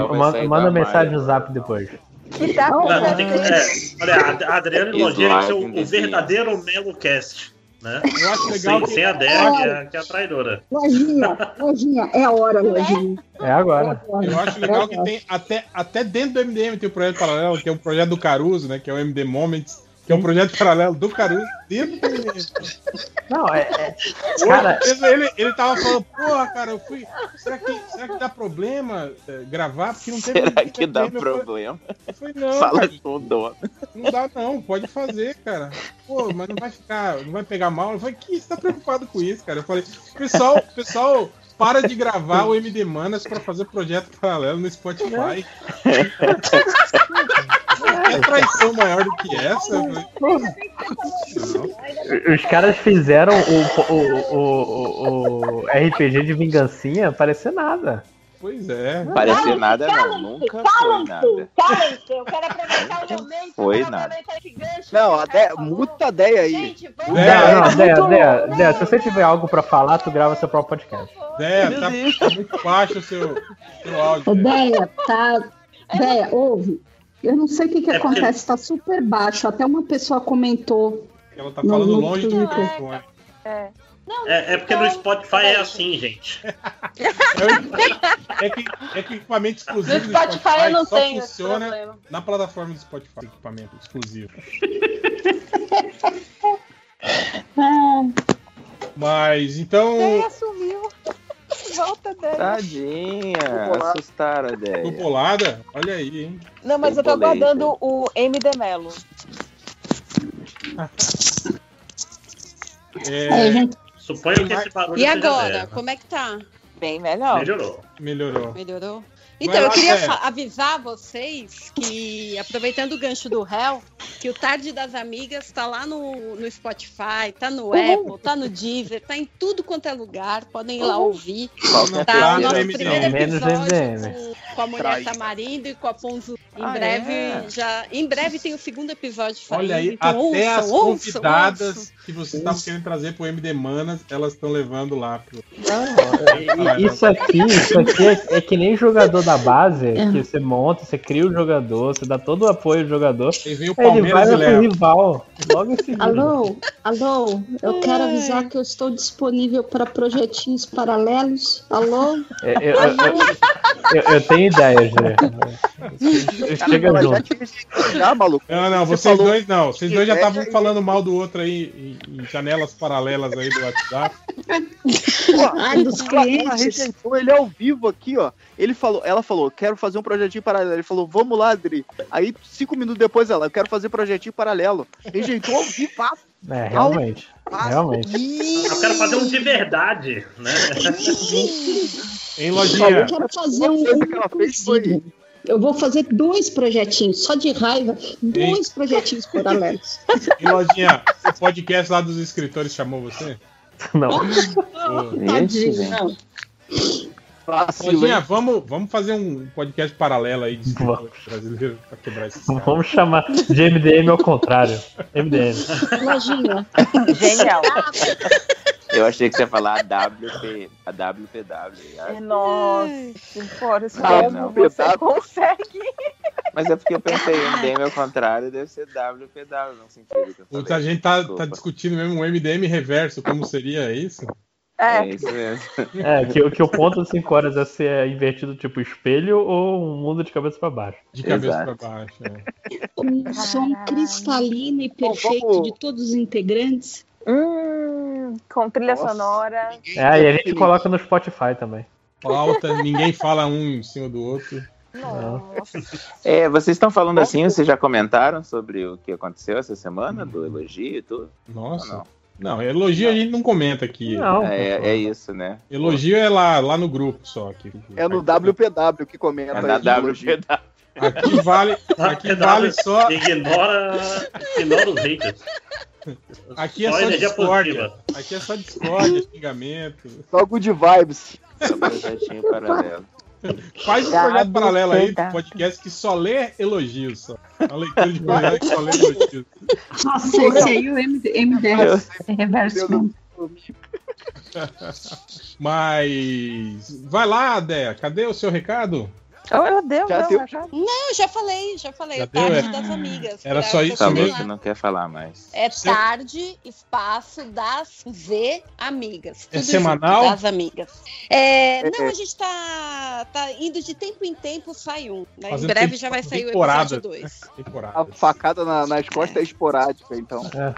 manda, mensagem no zap depois. Que tá Não, tem que, é, olha, a e tem que ser o, verdadeiro Melo Cast. Né? Eu acho legal Sem, que- sem a Débora, que é, que é a traidora. Lojinha, lojinha, é a hora, lojinha. É agora. Eu acho legal que tem até, até dentro do MDM tem o projeto paralelo, que é o projeto do Caruso, né? Que é o MD Moments, que é um projeto paralelo do Caruso dentro do. Não, é. é- Cara, ele, ele tava falando, porra, cara, eu fui. Será que, será que dá problema é, gravar? Porque não tem Será que dá problema? Eu falei, não, Fala cara, com o dono. não dá não, pode fazer, cara. Pô, mas não vai ficar, não vai pegar mal. Eu falei, que você tá preocupado com isso, cara? Eu falei, pessoal, pessoal, para de gravar o MD Manas pra fazer projeto paralelo no Spotify. É traição maior do que essa? Os caras fizeram o, o, o, o, o RPG de vingancinha parecer nada. Pois é. Parecer nada não, nunca foi nada. Calem-se, eu quero aproveitar o momento. Foi nada. Não, muta a ideia aí. Gente, vamos É, Dé, né? se você tiver algo pra falar, tu grava seu próprio podcast. É, tá, muito baixo o seu, seu áudio. Deia, tá. Deia, ouve. Eu não sei o que, que É porque- acontece, tá super baixo. Até uma pessoa comentou. Ela tá falando longe do microfone. É. É, é porque no Spotify é assim, gente. É que, é que equipamento exclusivo No do Spotify eu não só tenho funciona na plataforma do Spotify, equipamento exclusivo. Mas então, Deia sumiu. Volta, Deia. Tadinha, assustaram a tô ideia. bolada? Olha aí, hein? Não, mas eu tô aguardando o MD Melo. É, Aí, gente, Suponho que esse barulho E seja agora, como é que tá? Bem melhor. Melhorou. melhorou. Melhorou? Então, eu queria avisar vocês que, aproveitando o gancho do réu, que o Tarde das Amigas tá lá no, no Spotify, tá no Apple, tá no Deezer, tá em tudo quanto é lugar, podem ir lá ouvir. Qualquer Tá, o nosso MDM. primeiro episódio com, com a mulher Trai. Tamarindo e com a Ponzo. Em Ah, breve é? já. Em breve tem o segundo episódio. Olha aí, então até ouçam, as ouçam, convidadas ouçam. que vocês estavam querendo trazer pro MD Manas, elas estão levando lá pro. E- Isso aqui, isso aqui é, é que nem jogador da base, que você monta, você cria o jogador, você dá todo o apoio ao jogador. Aí vem o Ele vai Palmeiras e pro rival. Logo em seguida. alô, alô, eu quero avisar que eu estou disponível para projetinhos paralelos. Alô? É, Eu, eu- eu- eu- eu tenho ideias, né? Chega já junto. já, maluco. Não, não, Você vocês falou dois não. Vocês dois já estavam é- falando mal do outro aí em, em janelas paralelas aí do WhatsApp. Ai, dos clientes. rejeitou ele ao vivo aqui, ó. Ele falou, ela falou, quero fazer um projetinho paralelo. Ele falou, vamos lá, Adri. Aí, cinco minutos depois, ela, eu quero fazer projetinho paralelo. Rejeitou ao vivo. É, realmente. Realmente. Eu quero fazer um de verdade, né? Em Eu lojinha. quero fazer um. coisa que ela fez foi-. Eu vou fazer dois projetinhos, só de raiva, dois projetinhos paralelos. Em lojinha, o podcast lá dos escritores chamou você? Não. Ô, Tadinho, não. Lojinha, vamos, vamos fazer um podcast paralelo aí de brasileiro pra quebrar esse cara. Vamos chamar de MDM ao contrário. MDM. Lojinha, Genial. Eu achei que você ia falar a WP, a WPW. Nossa, fora, como você consegue? Mas é porque eu pensei, MDM ao contrário deve ser WPW, não sentido. Puta, a gente tá, tá, discutindo mesmo um MDM reverso, como seria isso? É, é isso mesmo. É, que, que o ponto de 5 horas é ser invertido tipo espelho ou um mundo de cabeça para baixo. De cabeça para baixo, é. Um som cristalino e perfeito Bom, de todos os integrantes. Hum, com trilha Nossa. sonora. É, e a gente coloca no Spotify também. Falta, ninguém fala um em cima do outro. Nossa. É, vocês estão falando assim, vocês já comentaram sobre o que aconteceu essa semana, do elogio e tudo? Nossa. Não, elogio a gente não comenta aqui. Não, é, é isso, né? Elogio é lá, lá no grupo só. Aqui. É no WPW que comenta. É na WPW. Aqui vale, aqui vale só. Ignora, ignora os haters. Aqui é só, só discórdia. Aqui é só discórdia, xingamento. Só good vibes. Só projetinho paralelo. Faz um projeto paralelo aí do podcast que só lê elogios. Só. Uma leitura de projeto que só lê elogios. Nossa, esse aí o MDS é reverso. Mas vai lá, Dé, cadê o seu recado? Oh, ela deu, já deu. Já. Não, já falei, já falei. Já tarde deu, é. das amigas. Era só isso Falou mesmo. que não quer falar mais. É tarde, espaço das Z amigas. É semanal? das amigas. É, não, a gente tá, tá indo de tempo em tempo, sai um. Né? Em breve já vai sair o episódio 2. A facada na, nas costas é, é esporádica, então. É.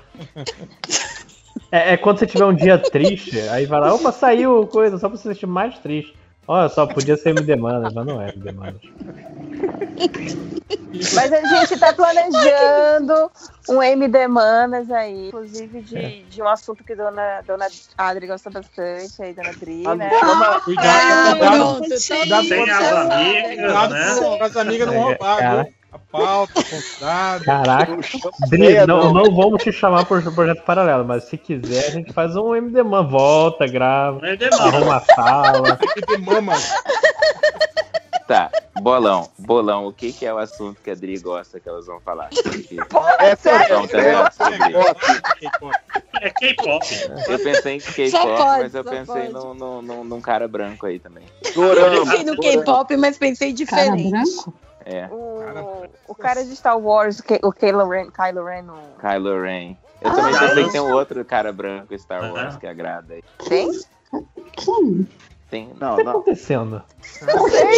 É, é, quando você tiver um dia triste, aí vai lá, opa, saiu coisa, só pra você sentir mais triste. Olha só, podia ser MD Manas, mas não é MD Manas. Mas a gente está planejando um MD Manas aí, inclusive de, é. de um assunto que dona, dona Adri gosta bastante, aí, dona Adri, né? Ah, cuidado, cuidado, cuidado, Sem as amigas, cuidado né? as amigas não roubar, a pauta, convidado. Caraca, Dri, não, não vamos te chamar por projeto paralelo, mas se quiser, a gente faz um MD Man, volta, grava, arruma a sala. Tá, bolão, bolão, o que, que é o assunto que a Dri gosta que elas vão falar? É, então, tá é K-pop. Eu pensei em K-pop, mas eu pensei num, num, num, cara branco aí também. Eu pensei no K-pop, mas pensei diferente. Cara branco? É. O, o cara de Star Wars, o Kylo Ren. Kylo Ren. O... Kylo Ren. Eu ah, também pensei que tem um outro cara branco Star Wars que agrada aí. Tem? Quem? Tem, não, o que tá acontecendo?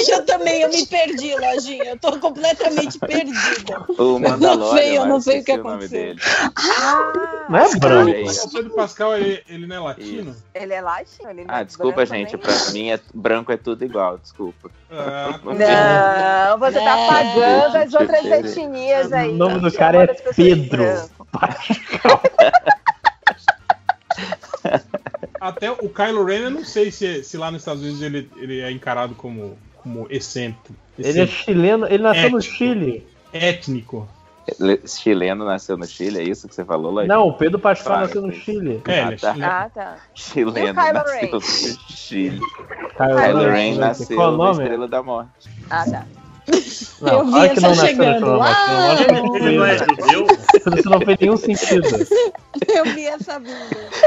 Eu também, eu me perdi, Lojinha. Eu tô completamente perdida. O Mandalorian. Não sei, eu não sei o que aconteceu. Ah, não é branco. O Pedro Pascal, ele, ele não é latino? Isso. Ele é latino? Ele ah, é desculpa, gente. Pra mim, é, branco é tudo igual, desculpa. Ah, não, você tá é. apagando as outras etnias aí. O nome do cara é Pedro Pascal. Até o Kylo Ren, eu não sei se, se lá nos Estados Unidos ele, ele é encarado como, como excêntrico. Ele é chileno, ele nasceu Étnico. no Chile. Étnico. Chileno nasceu no Chile, é isso que você falou, lá? Não, o Pedro Pascal claro, nasceu no Chile. É, ah, tá. Ah, tá. Chileno nasceu no Chile. Kylo, Kylo Ren nasceu Qual na Estrela da Morte. Ah, tá. Não, eu vi essa chegando. Ah, ele não é judeu? Isso não fez nenhum sentido. Eu vi essa vindo.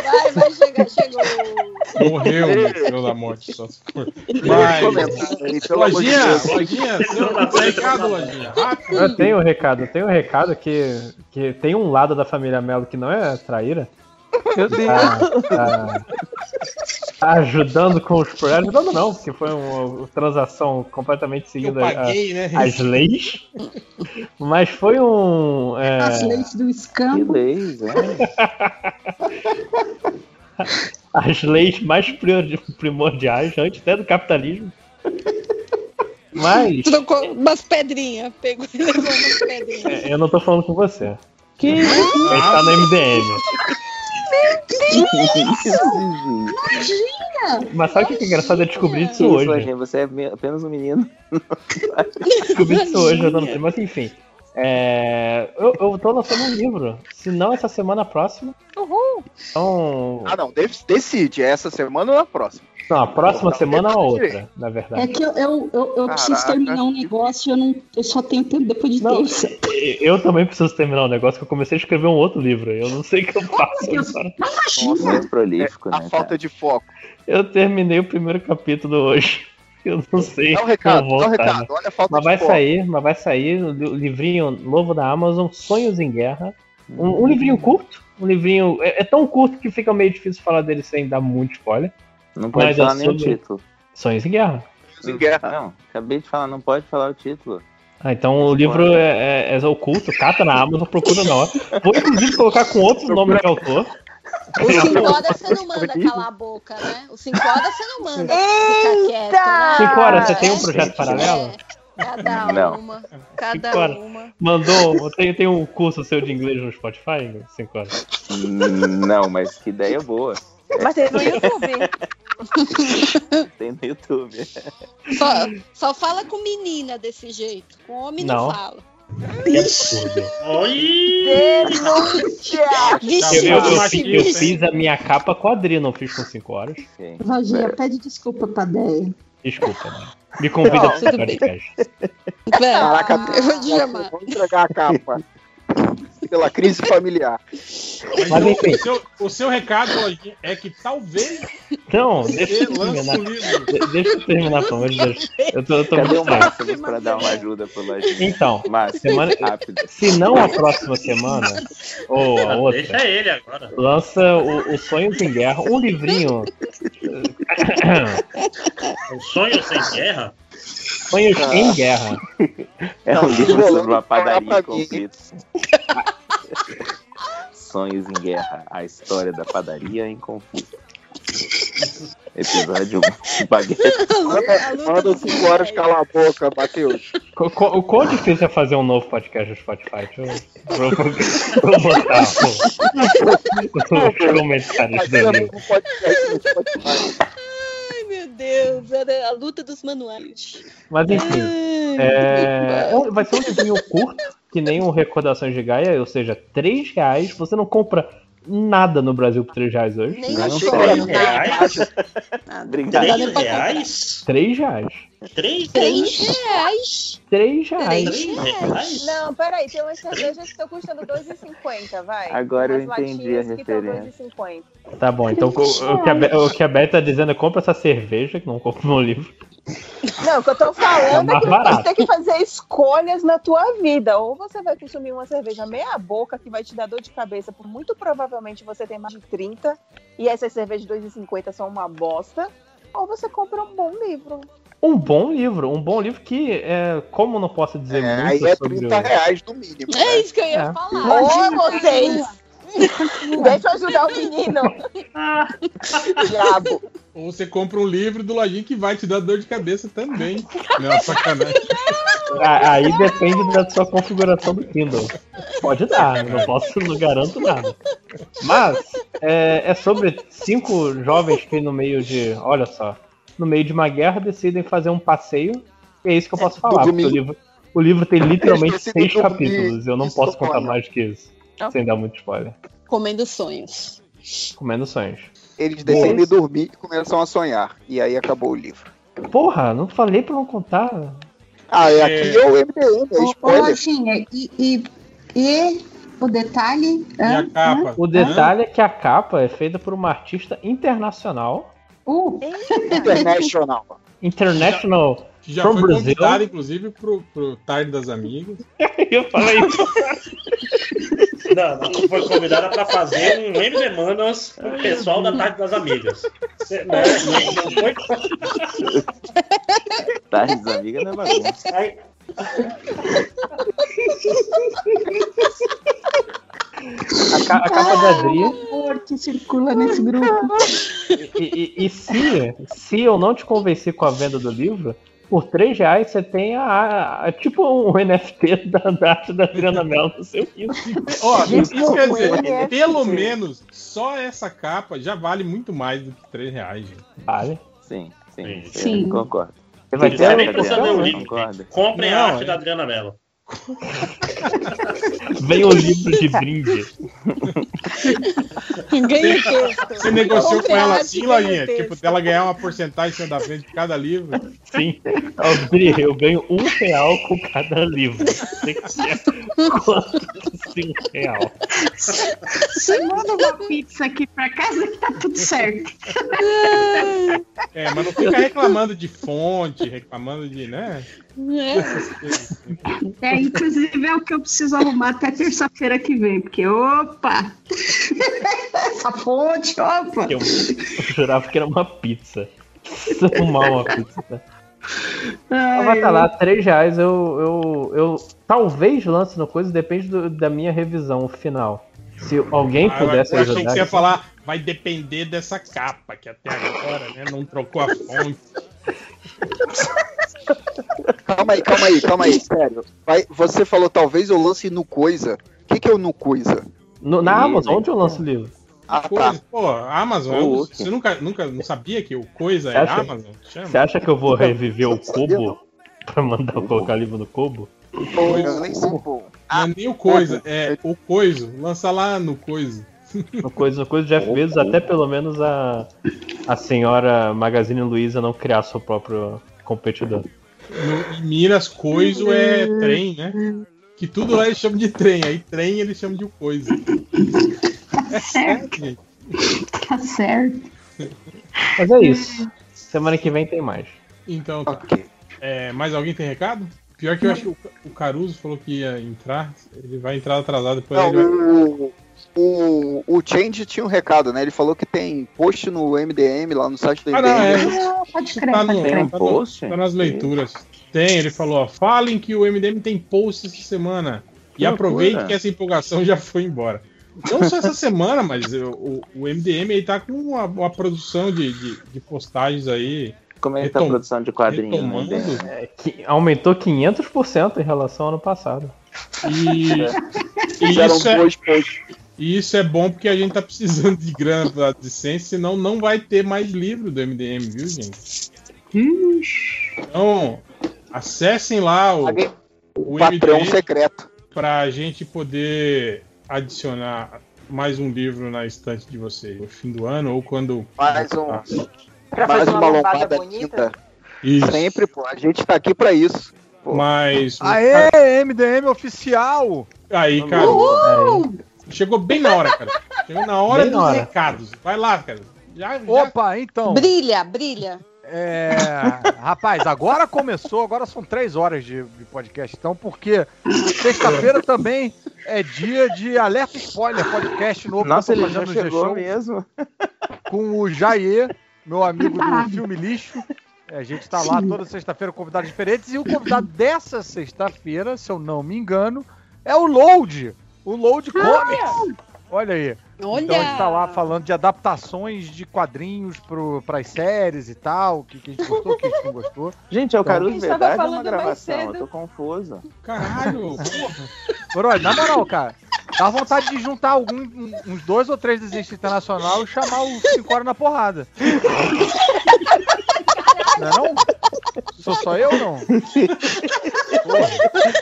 Vai, vai chegar, chegou. Morreu no Estrela da Morte, só se for. Mas... Lojinha, Lojinha, seu recado, Lojinha. Eu tenho um recado, eu tenho um recado que, que tem um lado da família Melo que não é traíra. Meu Deus. Tá, tá ajudando com os projetos. Ajudando não, porque foi uma transação completamente seguindo paguei, a, né? as leis. Mas foi um. É... As leis do escambo. Que leis, né? As leis mais primordiais, antes até do capitalismo. Mas. Trocou umas pedrinhas, pegou e levou umas pedrinhas. É, eu não tô falando com você. Que? A gente tá no MDM. Imagina! Mas sabe o que é engraçado? É descobrir isso hoje. Isso, você é apenas um menino. Descobri isso hoje, eu não sei. Mas enfim. É, eu, eu tô lançando um livro. Se não essa semana próxima. Uhul! Então... Ah, não. Decide. É essa semana ou na próxima? Não, a próxima semana ou outra, na verdade. É que eu, eu, eu, eu preciso terminar um negócio e eu, não, eu só tenho tempo depois de não, terça. Eu também preciso terminar um negócio que eu comecei a escrever um outro livro. Eu não sei o que eu faço. Nossa, muito prolífico, é, né? A falta de foco. Eu terminei o primeiro capítulo hoje. Eu não sei. Dá um recado, dá um recado. Olha a falta mas de vai foco. sair, mas vai sair o livrinho novo da Amazon, Sonhos em Guerra. Um, um livrinho curto. Um livrinho. É, é, tão curto que fica meio difícil falar dele sem dar muito spoiler. Não pode Mas falar é nem o título. Sonhos em Guerra. Sonhos em Guerra. Não, acabei de falar, não pode falar o título. Ah, então o livro é, é, é oculto, cata na Amazon, procura na hora. Vou inclusive colocar com outros nomes de autor. O 5 horas você não manda calar a boca, né? O 5 horas você não manda ficar quieto, né? 5 horas, você tem um É, projeto paralelo? Cada Não. uma. Cada Cinco horas. uma. Mandou. Tem, tem um curso seu de inglês no Spotify? 5 horas. Hum, Não, mas que ideia boa. Mas tem no YouTube. Tem no YouTube. Só, só fala com menina desse jeito. Com homem não, Não. fala. Absurdo. Denúncia! Vixe, Eu, eu- eu fiz a minha capa quadrinha, não fiz com 5 horas. Varginha, pede desculpa pra Deia. Desculpa, né? Me convida pro tudo podcast. Caraca, eu vou te chamar. Vamos entregar a capa. Pela crise familiar. Mas, Mas o- enfim. o, seu, o seu recado é que talvez Não, deixa eu terminar. De- Deixa eu terminar, pelo amor de Deus. Eu tô, eu tô Cadê o. Máximo pra dar uma ajuda pro Lojinha? Então, Máximo, semana, rápido. se não a próxima semana, ou a outra, Deixa ele agora. lança o, o Sonhos em Guerra, um livrinho. Um sonho sem guerra? Sonhos em Guerra. É um livro sobre uma padaria em conflitos. Sonhos em Guerra, a história da padaria em conflito. Episódio 1. Baguete. Manda, manda 5 horas calar a boca, Matheus. O quão difícil é fazer um novo podcast no Spotify? Deixa eu, vou, vou botar os comentários Spotify. Ai, meu Deus. Era a luta dos manuais. Mas enfim, é, é vai ser um livrinho curto, que nem um Recordações de Gaia, ou seja, 3 reais. Você não compra nada no Brasil por 3 reais hoje. Nem Não Reais? nada. Não pra comprar. reais? 3 reais. Três Três reais? 3 reais. Três reais? Não, peraí, tem umas cervejas que estão custando 2,50, vai. Agora eu Umas entendi a referência. 2,50. Tá bom, então o, o que a, o que a Beth tá dizendo é compra essa cerveja, que não compra no livro. Não, o que eu tô falando É é que barato. você tem que fazer escolhas na tua vida. Ou você vai consumir uma cerveja meia boca que vai te dar dor de cabeça, por muito provavelmente você tem mais de 30 e essas cervejas de 2,50 são uma bosta. Ou você compra um bom livro. Um bom livro, um bom livro que, é, como eu não posso dizer É, muito aí é sobre 30 o... reais no mínimo. É né? isso que eu ia É. falar. Ô, vocês! Deixa eu ajudar o menino. Diabo. Ou você compra um livro do Lojinha que vai te dar dor de cabeça também. Não, sacanagem. Ah, Aí depende da sua configuração do Kindle. Pode dar, não posso, não garanto nada. Mas é, é sobre cinco jovens que no meio de, olha só, no meio de uma guerra decidem fazer um passeio. E é isso que eu posso falar. Porque o livro, o livro tem literalmente seis capítulos. Eu não posso contar mais que isso, sem dar muito spoiler. Comendo sonhos. Comendo sonhos. Eles decidem dormir e começam a sonhar. E aí acabou o livro. Porra, não falei pra não contar. Ah, é, aqui é o MDM, é Ô, ô, spoiler. Lojinha, e, e, e o detalhe. E a hã? capa? O detalhe é que a capa é feita por uma artista internacional. Uh, International. International Que já from foi Brazil. convidado, inclusive, pro, pro Tarde das Amigas. Eu falei isso. Não, não foi convidada pra fazer um M de Manas com o pessoal da Tarde das Amigas. Cê, né, não foi. Tarde das amigas não é bagunça. Aí, A, ca- a capa da Adri. amor que circula nesse grupo. E, e- e se, se eu não te convenci com a venda do livro, por 3 reais você tem a, a- a- tipo um NFT da, da arte da Adriana Mello no seu. Ó, Isso isso quer dizer, NFT. pelo menos só essa capa já vale muito mais do que 3 reais, gente. Vale. Sim, sim, Sim. sim. Concordo. Você vai ter a. Concorda? Comprem Não, a arte é. da Adriana Mello. Vem o livro de brinde. Ganha texto. Você negociou com ela assim, Lojinha? Tipo, dela ganhar uma porcentagem da frente de cada livro? Sim. Eu ganho um real com cada livro. Tem que ser quanto um real. Você manda uma pizza aqui pra casa que tá tudo certo. É, mas não fica reclamando de fonte, reclamando de, né? É. é, inclusive é o que eu preciso arrumar até terça-feira que vem, porque opa! Essa fonte, opa! Eu, eu jurava que era uma pizza. Preciso arrumar uma pizza. Ai, vai estar lá, 3 reais eu, eu, eu talvez lance no coisa, depende do, da minha revisão final. Se alguém ah, pudesse eu ajudar. Eu achei que você ia falar, vai depender dessa capa, que até agora né, não trocou a fonte. calma aí, calma aí, calma aí, sério. Vai, você falou talvez eu lance no Coisa. O que, que é o no Coisa? No, na Amazon, onde eu lanço o livro? Ah, coisa, tá. Pô, Amazon, oh, você nunca, nunca não sabia que o Coisa é acha, Amazon? Chama. Você acha que eu vou reviver o Kobo pra mandar colocar livro no Kobo? Coisa, nem sei, pô. Não é nem o Coisa, é o Coiso. Lança lá no Coisa. No Coisa, no Coisa Jeff Bezos, até pelo menos a, a senhora Magazine Luiza não criar seu próprio competidor. No, em Minas, Coiso é trem, né? Que tudo lá eles chamam de trem, aí trem eles chamam de coisa. É certo, gente. Tá certo. Mas é isso. Semana que vem tem mais. Então tá. Okay. É, mais alguém tem recado? Pior que eu acho que o Caruso falou que ia entrar. Ele vai entrar atrasado depois. Não, ele vai... o, o Change tinha um recado, né? Ele falou que tem post no MDM lá no site do MDM. Ah, não, é. Ah, pode crer, tá, no, crer. Tá, no, tá, nas leituras. Tem, ele falou, ó, falem que o MDM tem post essa semana. E aproveite que essa empolgação já foi embora. Não só essa semana, mas o, o MDM aí tá com uma, uma produção de, de, de, postagens aí. Como é que tá a produção de quadrinhos? É, que aumentou 500% em relação ao ano passado. E, e isso, é, e isso é bom porque a gente tá precisando de grana pra licença, senão não vai ter mais livro do MDM, viu, gente? Então, acessem lá o, o, o patrão MDM secreto pra gente poder adicionar mais um livro na estante de vocês no fim do ano ou quando. Mais um. mais uma, uma lombada linda. Isso. Sempre, pô. A gente tá aqui pra isso. Pô. Mas. Aê, MDM oficial! Aí, cara. Uhul! Chegou bem na hora, cara. Chegou na hora bem dos na hora. recados. Vai lá, cara. Já, Opa, então. Brilha, brilha. É, rapaz, agora começou, agora são três horas de, de podcast, então, porque sexta-feira também é dia de alerta spoiler, podcast novo Nossa, ele já chegou mesmo. Com o Jair, meu amigo do Filme Lixo. É, a gente tá lá toda sexta-feira com convidados diferentes. E o convidado dessa sexta-feira, se eu não me engano, é o Load. O Load Comics. Olha aí. Olha. Então a gente tá lá falando de adaptações de quadrinhos para as séries e tal, o que, que a gente gostou, o que a gente não gostou. Gente, é o Caruso então, Verdade é uma gravação, eu tô confuso. Caralho, porra. na moral, cara, dá vontade de juntar algum, uns dois ou três desenhos internacional e chamar o 5 horas na porrada. Não é não? Sou só eu não?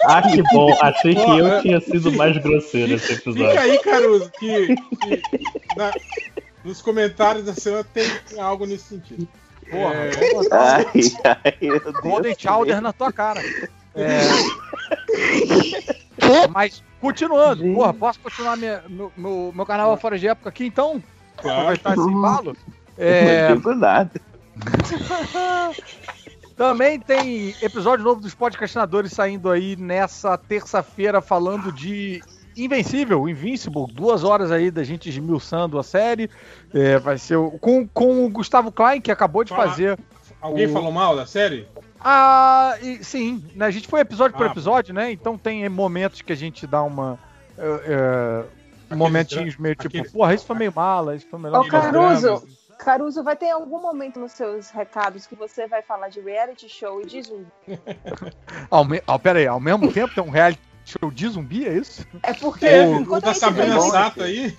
ah, que bom. Achei que eu tinha sido mais grosseiro nesse episódio. Fica aí, Caruso, que, que na, nos comentários da semana tem, tem algo nesse sentido. Porra, é... ai, ai, Golden Chowder na tua cara. É... Mas, continuando, porra, posso continuar minha, meu, meu, meu carnaval fora de época aqui então? Claro. Aproveitar esse embalo? É... Não digo nada. Também tem episódio novo dos podcastinadores saindo aí nessa terça-feira falando de Invencível, Invincible, duas horas aí da gente esmiuçando a série. É, vai ser o, com, com o Gustavo Klein, que acabou de Fala. fazer. Alguém o... falou mal da série? Ah, e, sim, né, a gente foi episódio ah, por episódio, né? Então tem momentos que a gente dá uma. Uh, uh, momentinhos meio tipo, porra, isso foi meio mala, isso foi melhor. Ô, Caruso, Caruso, vai ter algum momento nos seus recados que você vai falar de reality show e de zumbi? ao me... oh, pera aí, ao mesmo tempo tem um reality show de zumbi, é isso? É porque é, o da Sabrina Sato aí.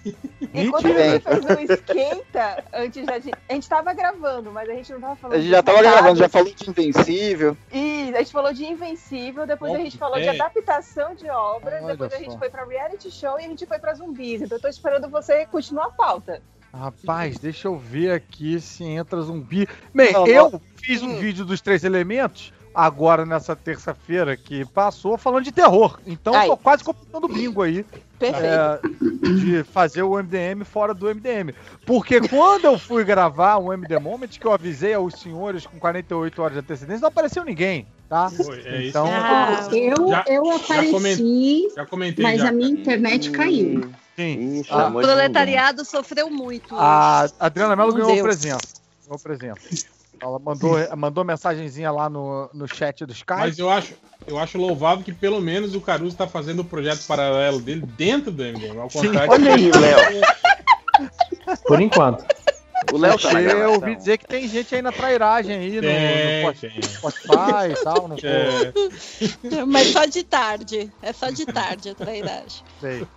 Enquanto a gente fez o esquenta, antes da gente. A gente tava gravando, mas a gente não tava falando. A gente já tava gravando, já falou de Invencível. E a gente falou de Invencível, depois a gente falou é. de adaptação de obra, ah, depois a gente foi pra reality show e a gente foi pra zumbis. Então eu tô esperando você continuar a pauta. Rapaz, deixa eu ver aqui se entra zumbi. Bem, não, eu não. fiz um hum. vídeo dos três elementos agora nessa terça-feira que passou falando de terror. Então Ai. tô quase completando bingo aí. É, de fazer o MDM fora do MDM. Porque quando eu fui gravar o MD Moment, que eu avisei aos senhores com 48 horas de antecedência, não apareceu ninguém. Tá? É então, ah, eu, já, eu apareci, já comentei, mas já, a minha internet caiu. Sim. Ixi, o proletariado sofreu muito. A Adriana Mello ganhou o presente. Ganhou o presente. Ela mandou, mandou mensagenzinha lá no, no chat do Skype. Mas eu acho, eu acho louvável que pelo menos o Caruso está fazendo o projeto paralelo dele dentro do MDM. Ao contrário. Olha aí, Léo. Por enquanto. O Léo tá Eu ouvi dizer que tem gente aí na trairagem aí no, no Spotify e tal. No é. Mas só de tarde. É só de tarde a trairagem. Sei.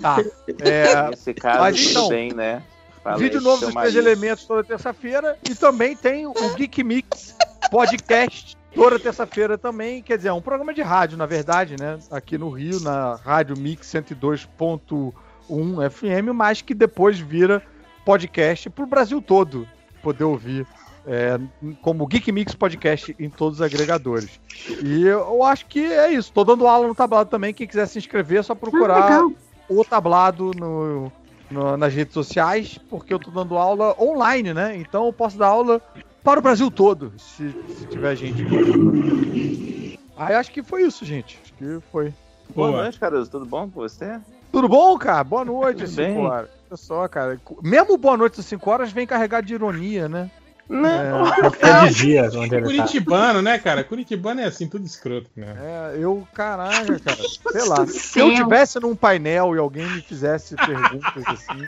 Tá. É, Nesse caso, mas, então, bem, né? Fala vídeo novo dos três elementos toda terça-feira. E também tem o Geek Mix podcast toda terça-feira também. Quer dizer, é um programa de rádio, na verdade, né? Aqui no Rio, na Rádio Mix 102.1 FM, mas que depois vira podcast pro Brasil todo poder ouvir. É, como Geek Mix Podcast em todos os agregadores. E eu acho que é isso. Tô dando aula no tablado também. Quem quiser se inscrever, é só procurar ah, o tablado no, no, nas redes sociais, porque eu tô dando aula online, né? Então eu posso dar aula para o Brasil todo, se, se tiver gente. Aí acho que foi isso, gente. Acho que foi. Boa, Boa noite, Caruso. Tudo bom com você? Tudo bom, cara? Boa noite, 5 horas. Olha só, cara. Mesmo boa noite às 5 horas vem carregado de ironia, né? Não. É, é dia, tá. Curitibano, tá. né, cara? Curitibano é assim, tudo escroto, né? É, eu, caraca, cara. Sei lá. Se eu tivesse num painel e alguém me fizesse perguntas assim.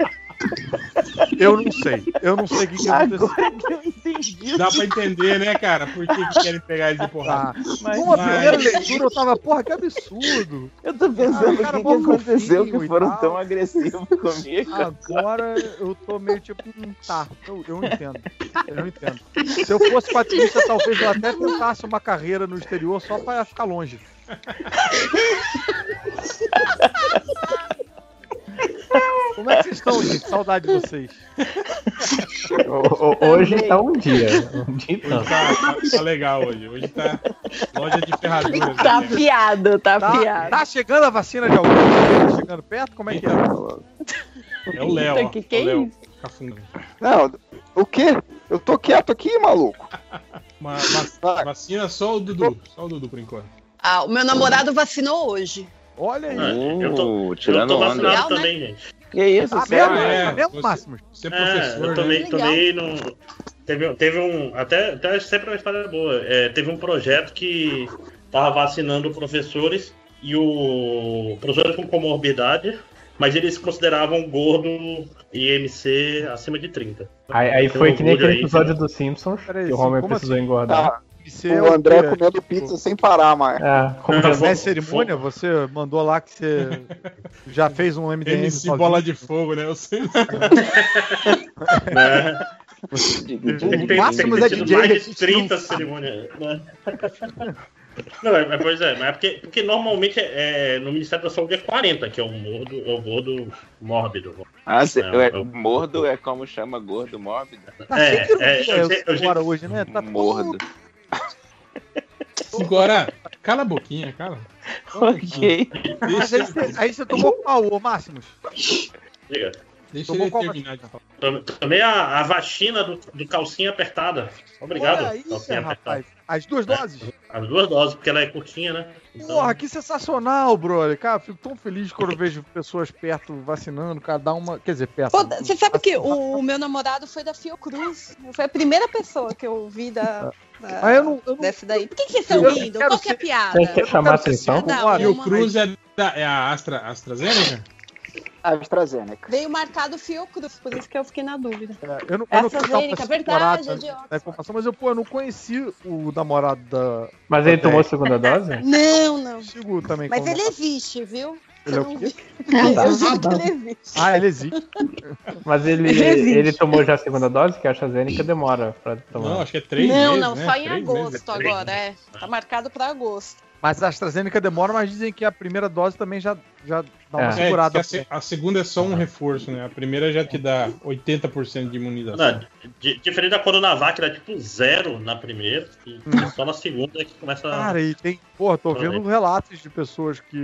Eu não sei. Eu não sei o que, que aconteceu. que eu entendi. Dá pra entender, né, cara? Por que, que querem pegar ele de porrada. Tá. Mas, Numa mas... primeira leitura eu tava, porra, que absurdo. Eu tô pensando ah, o que, que aconteceu que foram tão agressivos comigo. Agora eu tô meio tipo, hum, tá, eu, eu entendo. Eu entendo. Se eu fosse quadrinista, talvez eu até tentasse uma carreira no exterior só pra ficar longe. Como é que vocês estão, gente? Saudade de vocês. Hoje tá um dia. Um dia tá, tá, tá, legal hoje. Hoje tá loja de ferraduras. Tá afiado, tá, tá afiado. Tá chegando a vacina de alguém? Tá chegando perto? Como é que é? É o Léo. O que, que é isso? Não, o quê? Eu tô quieto aqui, maluco. Uma, uma, vacina só o Dudu. Só o Dudu por enquanto. Ah, o meu namorado vacinou hoje. Olha aí. Uh, eu tô, tirando eu tô vacinado Legal, também, né? gente. Que isso, ah, sério? É, é, você, Máximo? Você é professor, é, eu tomei, né? tomei no... Teve, teve um... Até, até sempre uma história boa. É, teve um projeto que tava vacinando professores e o professores com comorbidade, mas eles consideravam gordo IMC acima de 30. Aí, aí foi que nem aquele episódio dos Simpsons, que o Homer precisou assim? engordar. Tá o André comendo pizza sem parar, mais. É, como é cerimônia, você mandou lá que você já fez um MDM. MC sozinho. bola de fogo, né? Eu sei. é. O máximo é DJ. Mais de 30 cerimônias. Né? Não, é, pois é, mas é porque, porque normalmente é, no Ministério da Saúde é 40, que é o mordo, é o gordo mórbido. Ah, cê, é, é, mordo é como chama gordo mórbido? Tá é, é, eu, eu, eu, hoje, né? Tá mordo. Agora, cala a boquinha, cala. Ok. Mas aí, você, aí você tomou qual, ô Máximos? Diga. Deixa Tomou ele terminar de falar. Tomei a, a vacina do, do calcinha apertada. Obrigado. Olha aí, rapaz. As duas é, doses? É, as duas doses, porque ela é curtinha, né? Então... Porra, que sensacional, brother. Cara, fico tão feliz quando eu vejo pessoas perto vacinando, cara, dá uma. Quer dizer, perto. Pô, você sabe que o, o, meu namorado foi da Fiocruz. Foi a primeira pessoa que eu vi da. Da ah, eu não, eu não... Desse daí. Por que, que vocês estão rindo? Qual que é a piada? Você quer chamar a atenção? Fiocruz é, da, é a Astra, AstraZeneca? AstraZeneca. Veio marcado Fiocruz, por isso que eu fiquei na dúvida. É, eu não, eu não AstraZeneca, verdade, é de informação, mas eu, pô, eu não conheci o namorado da. Mas da ele tomou a segunda dose? Não, não. Também. Mas como- ele existe, viu? Ele é o quê? Ah, tá ele existe. Ah, ele existe. Mas ele, Ele existe. ele tomou já a segunda dose, que a AstraZeneca demora pra tomar. Não, acho que é três Não, meses, não, né? só em Três agosto meses. agora, é. Tá marcado pra agosto. Mas a AstraZeneca demora, mas dizem que a primeira dose também já, já dá uma É, segurada. que a, a segunda é só um reforço, né? A primeira já te dá 80% de imunização. Não, diferente da Coronavac, era tipo zero na primeira, e só na segunda é que começa a. Cara, e tem. Porra, tô vendo relatos de pessoas que.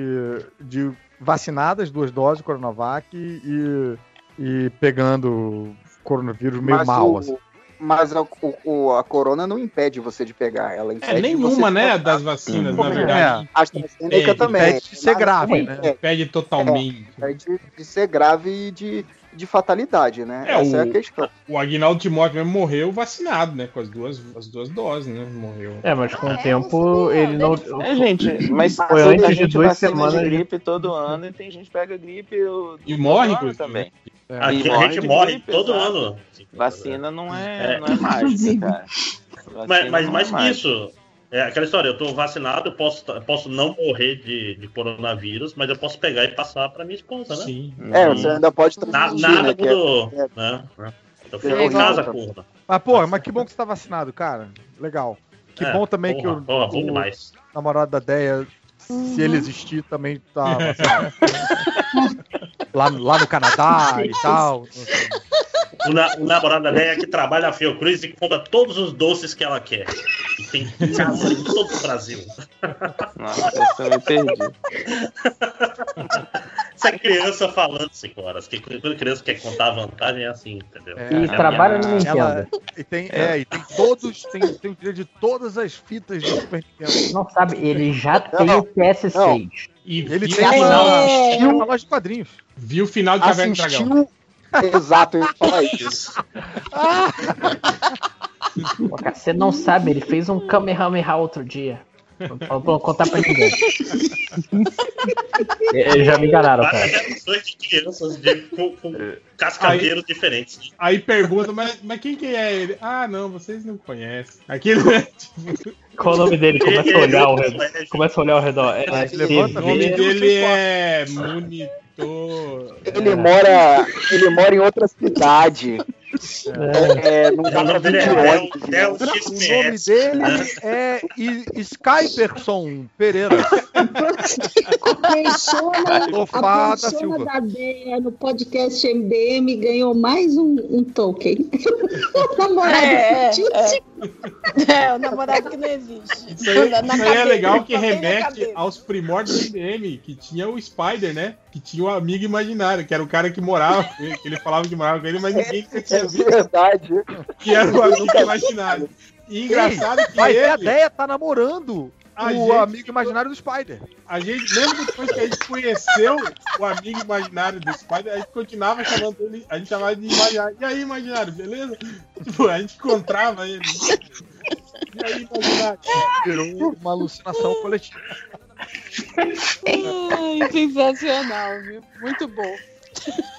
de vacinadas, duas doses de Coronavac e, e pegando coronavírus meio Mas mal, o- assim. Mas a, o- o- a corona não impede você de pegar. Ela impede É, de você nenhuma, né, das vacinas, Pô, na é, verdade. A AstraZeneca impede, também. impede de ser grave, né? é, Impede totalmente. impede de, de ser grave e de, de fatalidade, né? É, Essa é a o- questão. O Agnaldo Timóteo mesmo morreu vacinado, né? Com as duas, as duas doses, né? Morreu. É, mas com o tempo ele não. É, gente, mas Foi antes de gente duas semanas. de gripe todo ano e tem gente que pega gripe o- E morre, ano também. Aqui E a gente morre gripe, todo exato. ano. Vacina não é, É. não é mágica, cara. Mas, Vacina mas não mais é que isso, é aquela história, eu tô vacinado, eu posso, posso não morrer de, de coronavírus, mas eu posso pegar e passar pra minha esposa, né? Sim. É, você ainda pode Na- transmitir, nada né? que é- mudou. é- né? Eu É fico em casa, porra. Mas, porra, mas que bom que você tá vacinado, cara. Legal. Que É, bom também porra, que o, porra, bom o demais. namorado da Deia, se ele existir, também tá vacinado. lá, lá no Canadá e tal. O, na, o namorado da Leia que trabalha na Fiocruz e compra todos os doces que ela quer. E tem casa em todo o Brasil. Nossa, eu me perdi. Essa criança falando 5 horas. Que quando criança quer contar a vantagem é assim, entendeu? É, E É trabalha minha- no Nintendo. Ela, e tem, é, e tem todos, tem, tem o direito de todas as fitas de Super Nintendo. Não sabe, ele já tem Não, o PS6. E Ele viu, tem o final, É. uma loja de quadrinhos. viu o final de Caverna do Dragão. Exato, eu ia falar isso. Pô, cara, você não sabe, ele fez um Kamehameha outro dia. Não vou contar pra ninguém. Eles já me enganaram, cara. de crianças de, com, com cascadeiros diferentes. Aí pergunta, mas, mas quem que é ele? Ah, não, vocês não conhecem. Aquilo é tipo. Qual o nome dele? Começa a olhar ao redor. Começa a olhar ao redor. É, levanta O nome Ele- dele é Monitor. Ele mora, ele mora em outra cidade. É, não O dá pra nome dele vir é de Del, ônibus. Del O nome XPS. dele é Skyperson Pereira. A persona, a da persona da Deia no podcast MDM ganhou mais um, um token. Namorado É, é. É, o namorado que não existe. Isso aí, Na- na isso aí é cabeça, legal que remete cabeça. aos primórdios do MDM, que tinha o Spider, né? Que tinha o amigo imaginário, que era o cara que morava que ele falava que morava com ele, mas ninguém É verdade. que era o amigo imaginário. E engraçado que Mas a ele, Deia tá namorando A o gente amigo imaginário do Spider. a gente, mesmo depois que a gente conheceu o amigo imaginário do Spider, a gente continuava chamando ele, a gente chamava de imaginário. E aí, imaginário, beleza? Tipo, a gente encontrava ele. E aí, imaginário? Virou uma alucinação coletiva. Ai, sensacional, viu? Muito bom.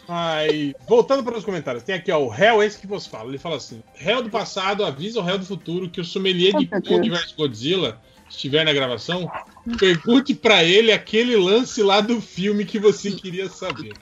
Aí, voltando para os comentários, tem aqui ó, o réu, esse que você fala. Ele fala assim: réu do passado avisa o réu do futuro que o sommelier de Kong vs Godzilla estiver na gravação, pergunte para ele aquele lance lá do filme que você queria saber.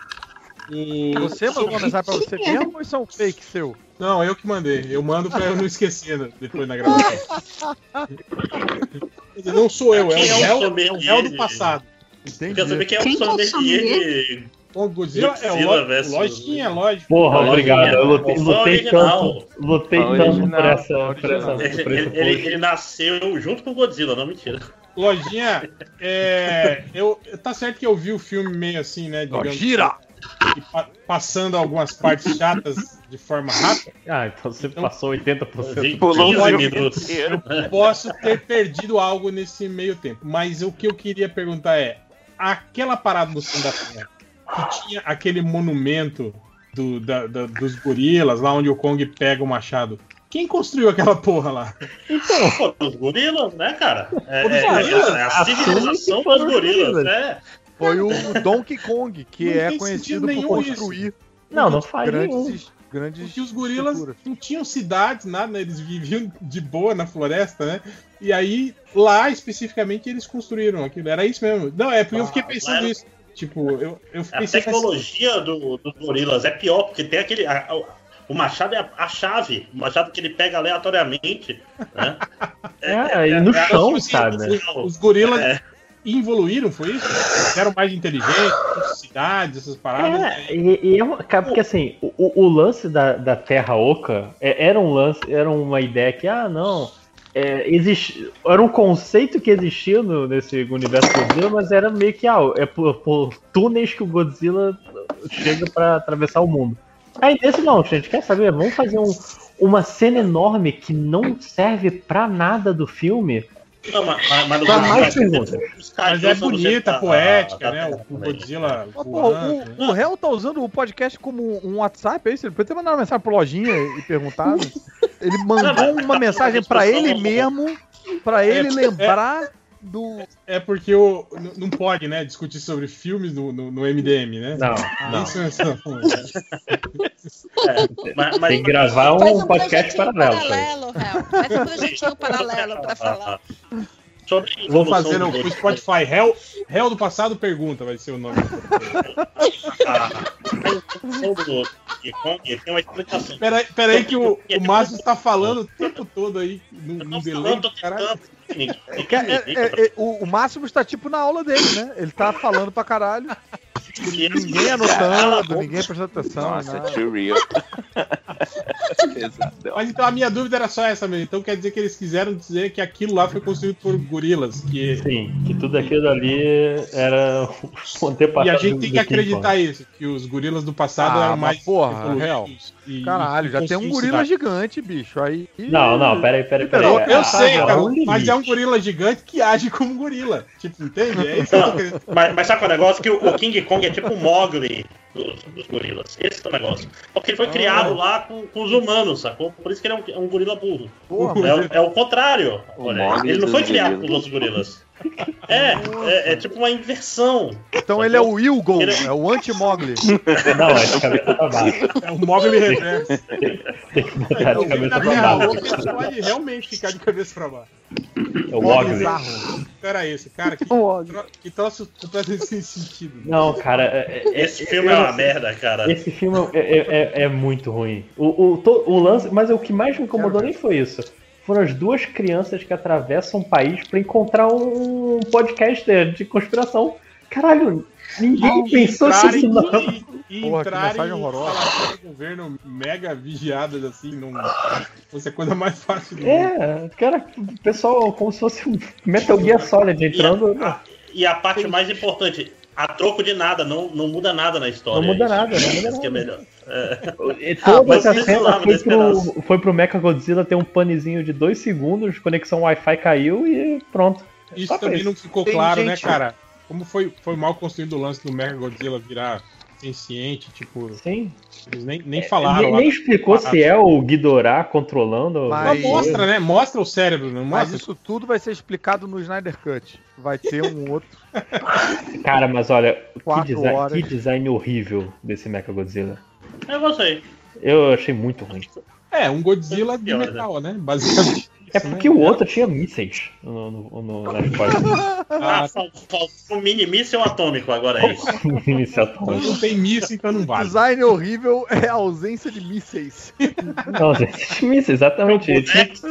O... Você mandou mensagem pra você mesmo ou isso é um fake seu? Não, eu que mandei. Eu mando pra eu não esquecer né, depois na gravação. Não sou eu, é o Quem é o réu, é o réu do passado. Entendi. Quer saber quem é o é o sommelier sommelier? de. O Godzilla é o Godzilla lo- versus- lojinha, lógico. Porra, obrigado. Eu lutei, lutei tanto, lutei tanto por essa, por essa, Ele, por ele- ele- ele nasceu junto com o Godzilla, não mentira. Lojinha, é, eu, tá certo que eu vi o filme meio assim, né? digamos, Gira! e pa- passando algumas partes chatas de forma rápida. Ah, então você passou 80%. Pulou um 15 filme minutos. inteiro. Posso ter perdido algo nesse meio tempo, mas o que eu queria perguntar é: aquela parada do Fundo da Terra, que tinha aquele monumento do- da- da- dos gorilas, lá onde o Kong pega o machado. Quem construiu aquela porra lá? Pô, os gorilas, né, cara? É, Os é- é- gorilas? é a Assume civilização dos os gorilas, gorilas. né? Foi o Donkey Kong, que não é conhecido por construir. Isso. Não, não faz grandes, nenhum. grandes Porque os gorilas estruturas. não tinham cidades, nada, né? eles viviam de boa na floresta, né? E aí, lá especificamente, eles construíram aquilo. Era isso mesmo. Não, é porque ah, eu fiquei pensando nisso. Tipo, eu, eu A tecnologia dos do gorilas é pior, porque tem aquele. A, a, o machado é a, a, chave, o machado que ele pega aleatoriamente. Né? É, é, é no é, chão, sabe? Os, os gorilas é. evoluíram, foi isso? Eram mais inteligentes, cidades, essas paradas. É, e, e é porque assim, o, o, lance da, da Terra Oca é, era um lance, era uma ideia que, ah, não é, existe, era um conceito que existia no, nesse universo Godzilla, mas era meio que ah, é por, por túneis que o Godzilla chega para atravessar o mundo. Aí desse não, gente, quer saber? Vamos fazer um, uma cena enorme que não serve para nada do filme não, mas, mas, mas mais perguntas. Mas é bonita, tá, poética, né? O, Godzilla. o, o réu tá usando o podcast como um WhatsApp, é isso? Ele podia ter mandado uma mensagem pro Lojinha e perguntado. Ele mandou uma mensagem para ele mesmo, para ele é, lembrar. É do. É porque o, não pode, né, discutir sobre filmes no, no, no MDM, né? Não. não. Isso é, é, mas, mas, Tem que gravar um, um podcast paralelo. paralelo Faz um projetinho paralelo para falar. Vou fazer no o Spotify. Hell, Hell do passado pergunta, vai ser o nome. Peraí, peraí que o, o Márcio está falando o tempo todo aí, no, no caralho. É, é, é, o, o Máximo está tipo na aula dele, né? Ele tá falando pra caralho. Ninguém anotando, ninguém prestando atenção. Nossa, too real. Mas então a minha dúvida era só essa mesmo. Então quer dizer que eles quiseram dizer que aquilo lá foi construído por gorilas. Que... Sim, que tudo aquilo ali era o antepassado. E a gente tem que acreditar isso, que os gorilas do passado ah, eram mais porra, real. E, Caralho, já tem um gorila gigante, bicho. Aí. Não, não, peraí, peraí, peraí. Eu, eu ah, sei, cara, mas é um gorila gigante que age como gorila. Tipo, entende? É isso que mas, mas sabe qual é o negócio? Que o, King Kong é tipo o Mogli dos, dos, gorilas. Esse é o negócio. Porque ele foi ah. criado lá com, com, os humanos, sacou? Por isso que ele é um, é um gorila burro. Porra, é, é, o contrário. O ele não foi criado com os outros gorilas. É, é, é, tipo uma inversão. Então ele é o Wilgon, ele... é o anti-Mogli. Não, é de cabeça pra baixo. É o Mogli reverso. Tem que botar de cabeça pra baixo. Ele pode realmente ficar de cabeça pra baixo. É o Mogli. Cara, esse, cara, que, que troço completamente sem sentido. Não, cara. É, é, esse filme é uma merda, cara. Esse filme é, é, muito ruim. O, o, o lance, mas o que mais me incomodou nem foi isso foram as duas crianças que atravessam o país para encontrar um podcaster de conspiração. Caralho, ninguém pensou nisso não. E, e Porra, entrarem horrorosa. governo mega vigiadas assim, não fosse a coisa mais fácil do É, mundo. cara, o pessoal como se fosse um Metal Gear Solid entrando. E a, e a parte mais importante, a troco de nada, não, não muda nada na história. Não muda nada, não muda nada. Que é melhor. É. Toda essa cena foi pro, foi pro Mecha Godzilla ter um panezinho de dois segundos, conexão Wi-Fi caiu e pronto. Isso Só também não ficou Tem claro, né, gente... né, cara? Como foi, foi mal construído o lance do Mecha Godzilla virar senciente, tipo. Sim. Eles nem, nem falaram. Nem, nem explicou se é o Ghidorah controlando. Mas mostra, né? Mostra o cérebro, não mostra? Mas isso tudo vai ser explicado no Snyder Cut. Vai ter um outro. Cara, mas olha, que design, que design, horrível desse Mecha Godzilla. Eu gostei. Eu achei muito ruim. É, um Godzilla de né? metal, né? Basicamente. É porque o outro tinha mísseis no, no, no, nas costas. Ah, faltou um mini míssil atômico agora, é isso. míssil atômico. Não tem míssil, então não vale. Design horrível é a ausência de mísseis. Não, ausência de mísseis, exatamente. O boneco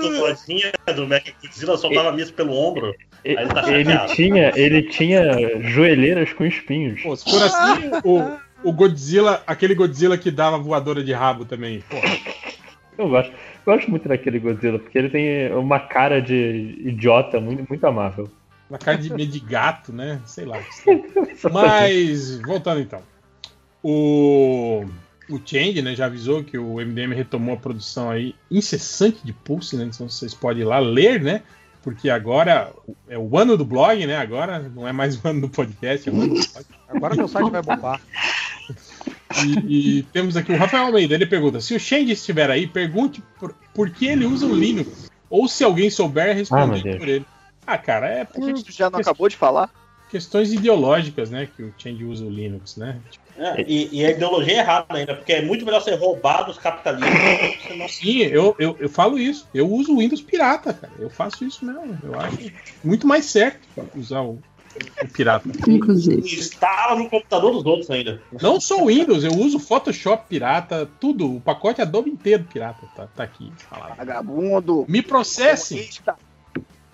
do do Mecha Godzilla soltava míssil pelo ombro. Ele, tá ele, tinha, ele tinha joelheiras com espinhos. Pô, se for assim, o, o Godzilla, aquele Godzilla que dava voadora de rabo também. Pô. Eu gosto. Gosto muito daquele Godzilla, porque ele tem uma cara de idiota muito, muito amável. Uma cara de meio de gato, né? Sei lá. Mas, voltando então. O, o Change, né, já avisou que o MDM retomou a produção aí incessante de Pulse, né? Então vocês podem ir lá ler, né? Porque agora é o ano do blog, né? Agora não é mais o ano do podcast, é o ano do. Agora meu site vai bombar. E, e, temos aqui o Rafael Almeida, ele pergunta: se o Shang estiver aí, pergunte por, por que ele usa o Linux. Ou se alguém souber, responder ah, por ele. Ah, cara, é. A gente já não acabou de falar? questões ideológicas, né? Que o Change usa o Linux, né? É, e, e, a ideologia é errada ainda, porque é muito melhor ser roubado dos capitalistas. Não... Sim, eu, eu, eu falo isso. Eu uso o Windows pirata, cara. Eu faço isso mesmo. Eu acho muito mais certo usar o, o pirata. Inclusive. Instala no computador dos outros ainda. Não só o Windows, eu uso Photoshop pirata, tudo. O pacote Adobe inteiro pirata tá, tá aqui. Vagabundo. Me processe.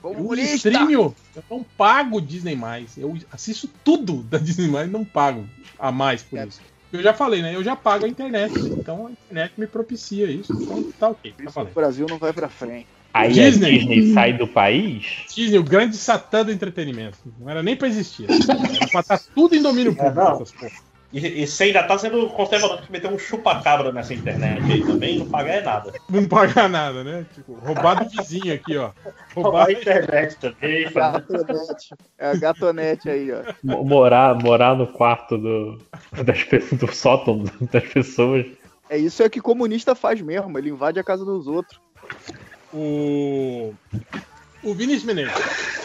Eu streamio, eu não pago Disney mais. Eu assisto tudo da Disney mais e não pago a mais por é. isso. Eu já falei, né? Eu já pago a internet. Então a internet me propicia isso. Então tá ok. Tá o Brasil não vai pra frente. Aí Disney. a Disney sai do país? Disney, o grande satã do entretenimento. Não era nem pra existir. Era pra estar tudo em domínio é, público. É, e, e você ainda tá sendo conservador que meter um chupa-cabra nessa internet aí também, não pagar nada. Não pagar nada, né? Tipo, roubar do vizinho aqui, ó. Roubar a internet também. Gatonete. É a gatonete aí, ó. Morar, morar no quarto do, das pessoas, do sótão das pessoas. É isso é que comunista faz mesmo, ele invade a casa dos outros. O. O Vinícius Menezes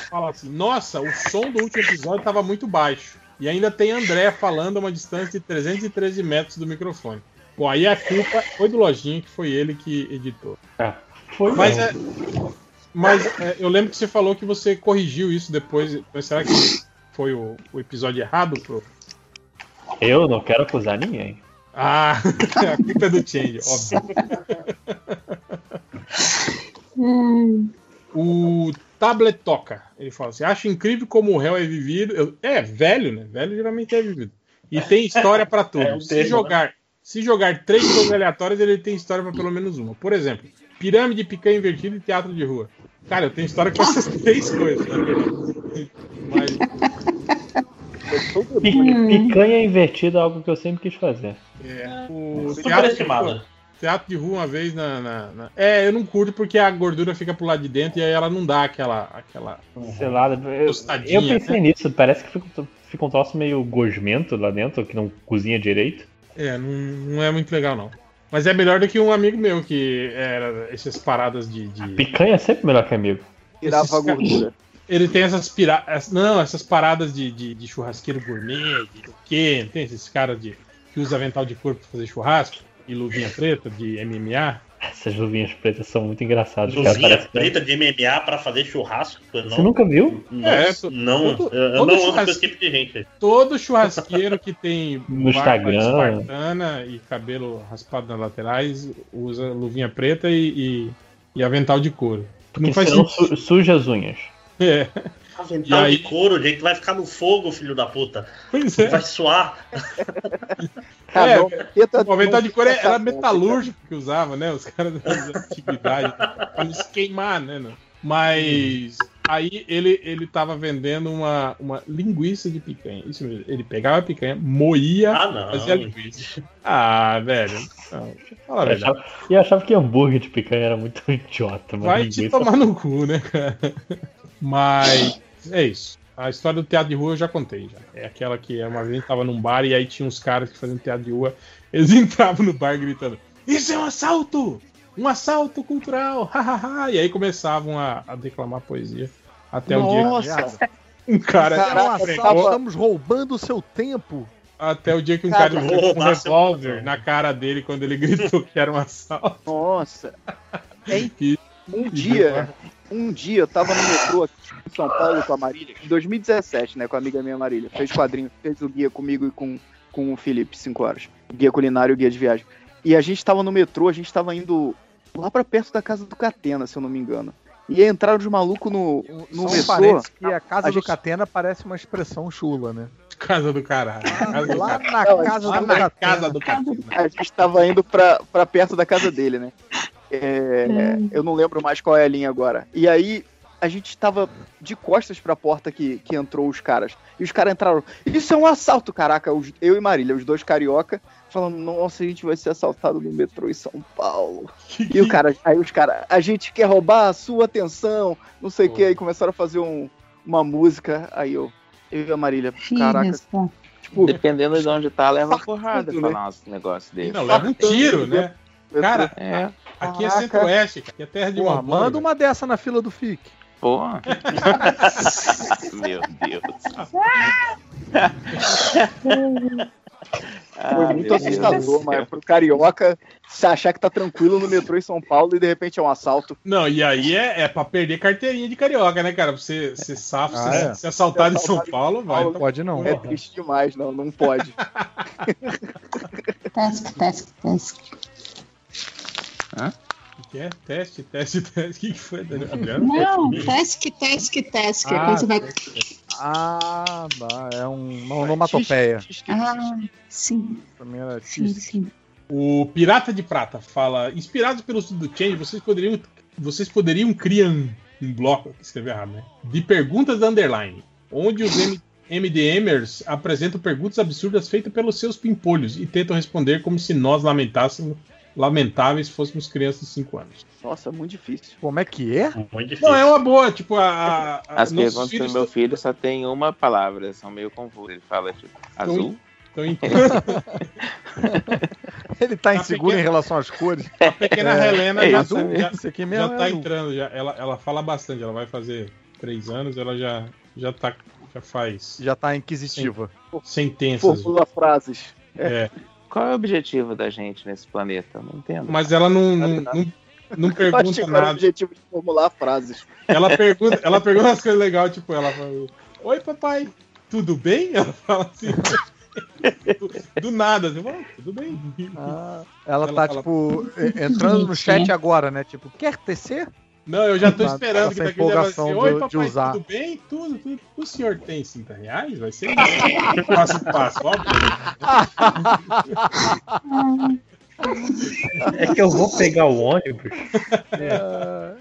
fala assim: Nossa, o som do último episódio estava muito baixo. E ainda tem André falando a uma distância de 313 metros do microfone. Bom, aí a culpa foi do Lojinha, que foi ele que editou. É, foi mas, é, mas é, eu lembro que você falou que você corrigiu isso depois. Será que foi o, o episódio errado? Pro... Eu não quero acusar ninguém. Ah, a culpa é do Change, óbvio. o Tablet toca. Ele fala assim: acho incrível como o réu é vivido. É, velho, né? Velho geralmente é vivido. E tem história para tudo. É, se, jogar, né? se jogar três coisas aleatórias, ele tem história para pelo menos uma. Por exemplo, pirâmide, picanha invertida e teatro de rua. Cara, eu tenho história com essas três coisas, tá Mas. Picanha invertida é algo que eu sempre quis fazer. É. O teatro, teatro de rua uma vez na, na, na, É, eu não curto porque a gordura fica pro lado de dentro e aí ela não dá aquela. aquela Sei lá, eu, eu pensei né? nisso, parece que fica, fica um troço meio gosmento lá dentro, que não cozinha direito. É, não, não é muito legal não. Mas é melhor do que um amigo meu que era essas paradas de. de... picanha é sempre melhor que amigo. Tirava a gordura. Ele tem essas piradas. Não, essas paradas de, de, de churrasqueiro gourmet, de o quê? Tem esses caras de, que usa avental de corpo pra fazer churrasco e luvinha preta de MMA. Essas luvinhas pretas são muito engraçadas. Luvinha preta de MMA para fazer churrasco? Não. Você nunca viu? é, não, todo, eu todo não ando esse tipo de gente. Todo churrasqueiro que tem no Instagram e cabelo raspado nas laterais usa luvinha preta e, e, e avental de couro. Porque não faz su suja as unhas. É. Avental aí... de couro, gente, vai ficar no fogo, filho da puta. Pois é. Vai suar. é, o avental de couro era metalúrgico que usava, né? Os caras da antiguidade. pra não se queimar, né? Mas aí ele, ele tava vendendo uma, uma linguiça de picanha. Isso mesmo. Ele pegava a picanha, moía, ah, fazia linguiça. Ah, velho. Não, fala eu achava, e achava que hambúrguer de picanha era muito idiota. Vai linguiça... te tomar no cu, né, cara? Mas é isso. A história do teatro de rua eu já contei. Já. É aquela que uma vez a gente tava num bar e aí tinha uns caras que faziam teatro de rua. Eles entravam no bar gritando: Isso é um assalto! Um assalto cultural! Hahaha! e aí começavam a, a, declamar poesia. Até Nossa. o dia que. Um cara. Caraca, estamos roubando o seu tempo. Até o dia que um cara, cara um revólver na cara dele quando ele gritou que era um assalto. Nossa! E, um dia, um dia eu tava no metrô aqui São Paulo com a Marília, em 2017, né, com a amiga minha Marília. Fez quadrinho, fez o guia comigo e com, com o Felipe, 5 horas. Guia culinário e guia de viagem. E a gente tava no metrô, a gente tava indo lá para perto da casa do Catena, se eu não me engano. E entraram os malucos no, no Só metrô. que a casa a do gente... Catena parece uma expressão chula, né? Casa do caralho. Casa do lá na, casa, lá do na casa do Catena. A gente tava indo pra, pra perto da casa dele, né? É, hum. Eu não lembro mais qual é a linha agora. E aí a gente estava de costas para a porta que, que entrou os caras. E os caras entraram. Isso é um assalto, caraca. eu e Marília, os dois carioca, falando: Nossa, a gente vai ser assaltado no metrô em São Paulo. e o cara, aí os caras, a gente quer roubar a sua atenção, não sei o que. Aí começaram a fazer um, uma música. Aí eu, eu e a Marília, caraca. Tipo, Dependendo de onde tá, leva porrada tudo, pra né? nosso negócio dele. Não, leva um tiro, né? Cara, é. aqui é centro-oeste, aqui é terra de Pô, Manda uma dessa na fila do FIC. Pô. Meu Deus. Foi muito ah, assustador, mas pro carioca se achar que tá tranquilo no metrô em São Paulo e de repente é um assalto. Não, e aí é, é pra perder carteirinha de carioca, né, cara? Você, você safa, ah, é. se assaltado em São Paulo, vai. Não pode não. É triste demais, não, não pode. task, task, task. Hã? O que é? Teste, teste, teste. O que foi, Adriano? Não, task, task. Ah, é quando você vai. Ah, é um, uma onomatopeia. Ah, sim. Primeira sim, sim. O Pirata de Prata fala: inspirados pelo estudo do Change, vocês poderiam, vocês poderiam criar um, um bloco, escrever errado, né? De perguntas da underline, onde os M MDMers apresentam perguntas absurdas feitas pelos seus pimpolhos e tentam responder como se nós lamentássemos lamentáveis fôssemos crianças de 5 anos. Nossa, muito difícil. Como é que é? Muito difícil. Não, é uma boa, tipo, a. a As perguntas do meu filho só tem uma palavra, são meio confusas. Ele fala, tipo, azul. Ele tá inseguro pequena... em relação às cores. A pequena é, Helena é já, azul, já, já, já tá entrando, já, ela, ela fala bastante, ela vai fazer três anos, ela já, já tá. Já faz. Já tá inquisitiva. Sentenças. Formula frases. É. Qual é o objetivo da gente nesse planeta? Não entendo. Mas ela não, não, não, não pergunta nada. É o objetivo de formular frases. Ela pergunta, ela pergunta umas coisas legais, tipo, ela fala: Oi, papai, tudo bem? Ela fala assim. do, do, nada, assim, tudo bem. Ah, ela, ela tá, fala, tipo, entrando no chat agora, né? Tipo, quer tecer? Não, eu já tô esperando que daqui a assim, Oi, papai, de usar. tudo bem? Tudo, tudo. O senhor tem 50 reais? Vai ser isso. passo a passo, óbvio. É que eu vou pegar o ônibus. É.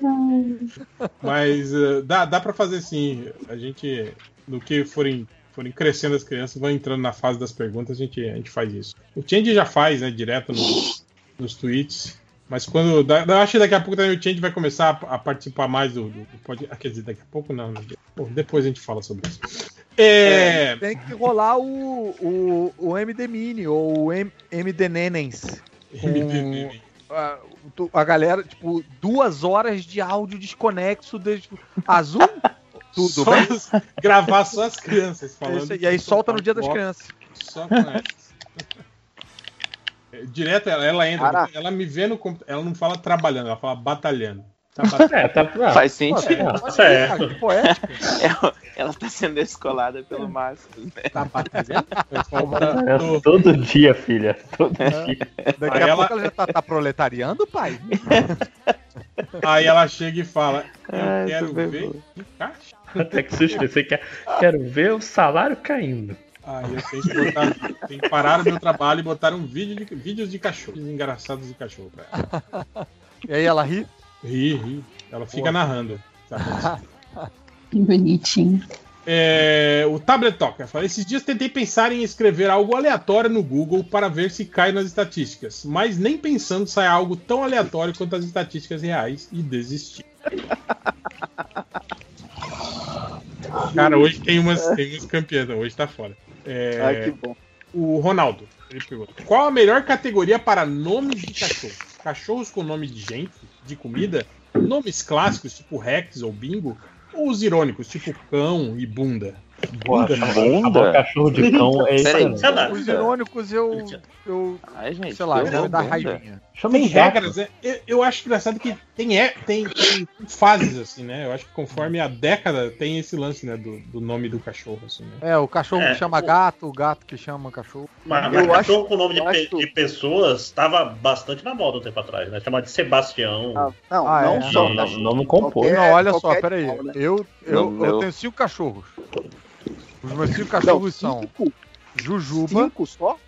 Mas uh, dá, dá pra fazer sim. A gente, no que forem, forem crescendo as crianças, vão entrando na fase das perguntas, a gente, a gente faz isso. O Change já faz, né, direto nos, nos tweets. Mas quando. Eu acho que daqui a pouco também o Change vai começar a, a participar mais do, do, do pode, Quer dizer, daqui a pouco não. Né? Bom, depois a gente fala sobre isso. É... É, tem que rolar o, o, o MD Mini ou o M, MD Nenens. MD. A, a, galera, tipo, duas horas de áudio desconexo desde azul. Tudo só bem? Gravar só as crianças falando. e aí solta no dia das crianças. Só com essas. Direto ela, ela entra, Caraca. ela me vê no computador, ela não fala trabalhando, ela fala batalhando. Tá é, tá, Faz sentido. É, é. poético. Ela, ela tá sendo escolada pelo Márcio. Né? Tá batalhando? É, todo dia, filha. Todo é. dia. Daqui a ela... pouco ela já tá, tá proletariando, pai. Aí ela chega e fala: Eu Ai, quero ver. Até que susto, você quer, quero ver o salário caindo. Aí eu tenho que, botar, tenho que parar o meu trabalho e botar um vídeo de vídeos de cachorro, engraçados de cachorro pra ela. E aí ela ri? Ri, ri. Ela fica narrando. Que bonitinho. É, o Tablet Talker fala: Esses dias tentei pensar em escrever algo aleatório no Google para ver se cai nas estatísticas, mas nem pensando sai algo tão aleatório quanto as estatísticas reais e desisti. Cara, hoje tem umas, tem umas campeãs, hoje tá fora. É, Ai, que bom. O Ronaldo, ele pergunta: Qual a melhor categoria para nomes de cachorros? Cachorros com nome de gente, de comida? Nomes clássicos, tipo Rex ou Bingo? Ou os irônicos, tipo cão e bunda? Bunda? bunda? cachorro de cão é isso. Os irônicos eu. eu Ai, gente, sei lá, vou dar raivinha. Tem regras, né? eu, eu, acho engraçado que tem, é, tem, tem, fases, assim, né? Eu acho que conforme a década tem esse lance, né? Do, do nome do cachorro, assim, né? É, o cachorro é, que chama o... gato, o gato que chama cachorro. Mas, mas cachorro acho, com nome de, pe de, pessoas estava bastante na moda um tempo atrás, né? Chamado de Sebastião. Ah, não, ah, não, é. só. Não, não, não, não compôs. Não, olha só, peraí. Né? Eu, eu, eu, eu tenho cinco cachorros. Os meus cinco cachorros não, cinco? são Jujuba. Cinco só?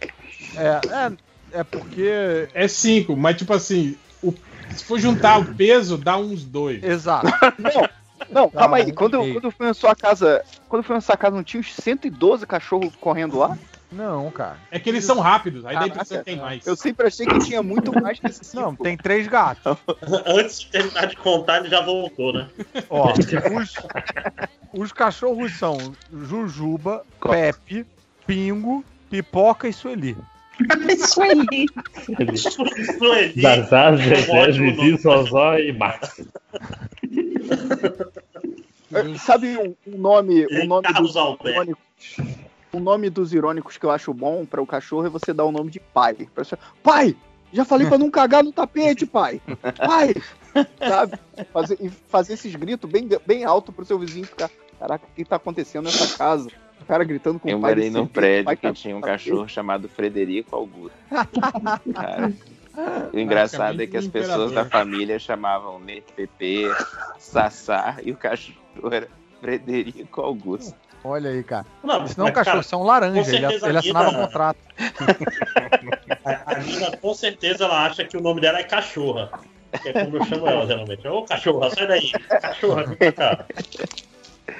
É, é, é porque. É cinco, mas tipo assim, o, se for juntar o peso, dá uns dois. Exato. Não, não, tá, calma aí. Quando, eu, quando eu fui na sua casa. Quando eu fui na sua casa, não tinha uns 112 cachorros correndo lá? Não, cara. É que eles são rápidos, aí Caraca, dá a tem mais. Eu sempre achei que tinha muito mais que esses Não, tem três gatos. Antes de terminar de contar, ele já voltou, né? Ó, os, os cachorros são Jujuba, Pepe, Pingo, Pipoca e Sueli. Sueli. Zazá, Zezé, Zizi, Zozó e Max. É, sabe um, um nome, um nome dos irônicos, um nome dos irônicos que eu acho bom para o cachorro é você dar o nome de pai. Pai, já falei para não cagar no tapete, pai. Pai, sabe? Fazer, e fazer esses gritos bem, bem alto pro seu vizinho ficar. Caraca, o que tá acontecendo nessa casa? O cara gritando com eu o pai. Eu morei num prédio que tá tinha um cachorro chamado Frederico Augusto. cara. O engraçado é que as pessoas da família chamavam Pepe, Sassá e o cachorro era Frederico Augusto. Olha aí, cara. Não, isso não é um cachorro, isso é um laranja. Ele, ele assinava um contrato. a, a Nina, com certeza, ela acha que o nome dela é cachorra. Que é como eu chamo ela, geralmente. Ô, cachorra, sai daí. Cachorra, vem pra cá.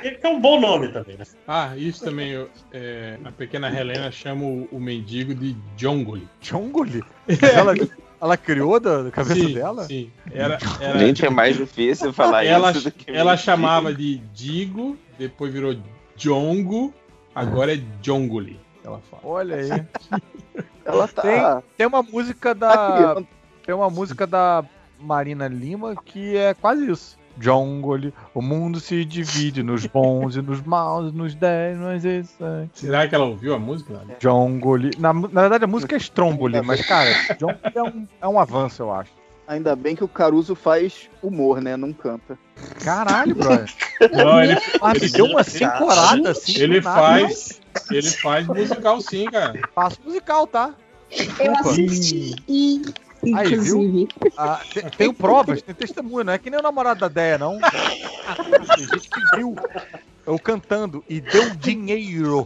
Que é um bom nome também, né? Ah, isso também. Eu, é, a pequena Helena chama o, o mendigo de Jongoli. Jongoli? Ela, ela criou da, da cabeça sim, dela? Sim. Era, era, Gente, é mais difícil falar ela, isso do que Ela chamava de Digo, depois virou Jongo, agora é Jongoli. Ela fala. Olha aí. ela tá... tem, tem uma música da. Tá tem uma música da Marina Lima que é quase isso. Jongoli, o mundo se divide nos bons e nos maus, nos 10, nos excelentes. Será que ela ouviu a música? Jongoli. Na, na verdade, a música é Stromboli, mas, cara, Jongoli é um, é um avanço, eu acho. Ainda bem que o Caruso faz humor, né? Não canta. Caralho, brother. Não, ele, ah, ele deu uma cincorada assim. Ele faz. Ele faz musical sim, cara. Faço musical, tá? Eu assisti. Aí, viu? Ah, tem, tem, provas, tem testemunho, não é que nem o namorado da Deia, não. Tem gente que viu eu cantando e deu dinheiro.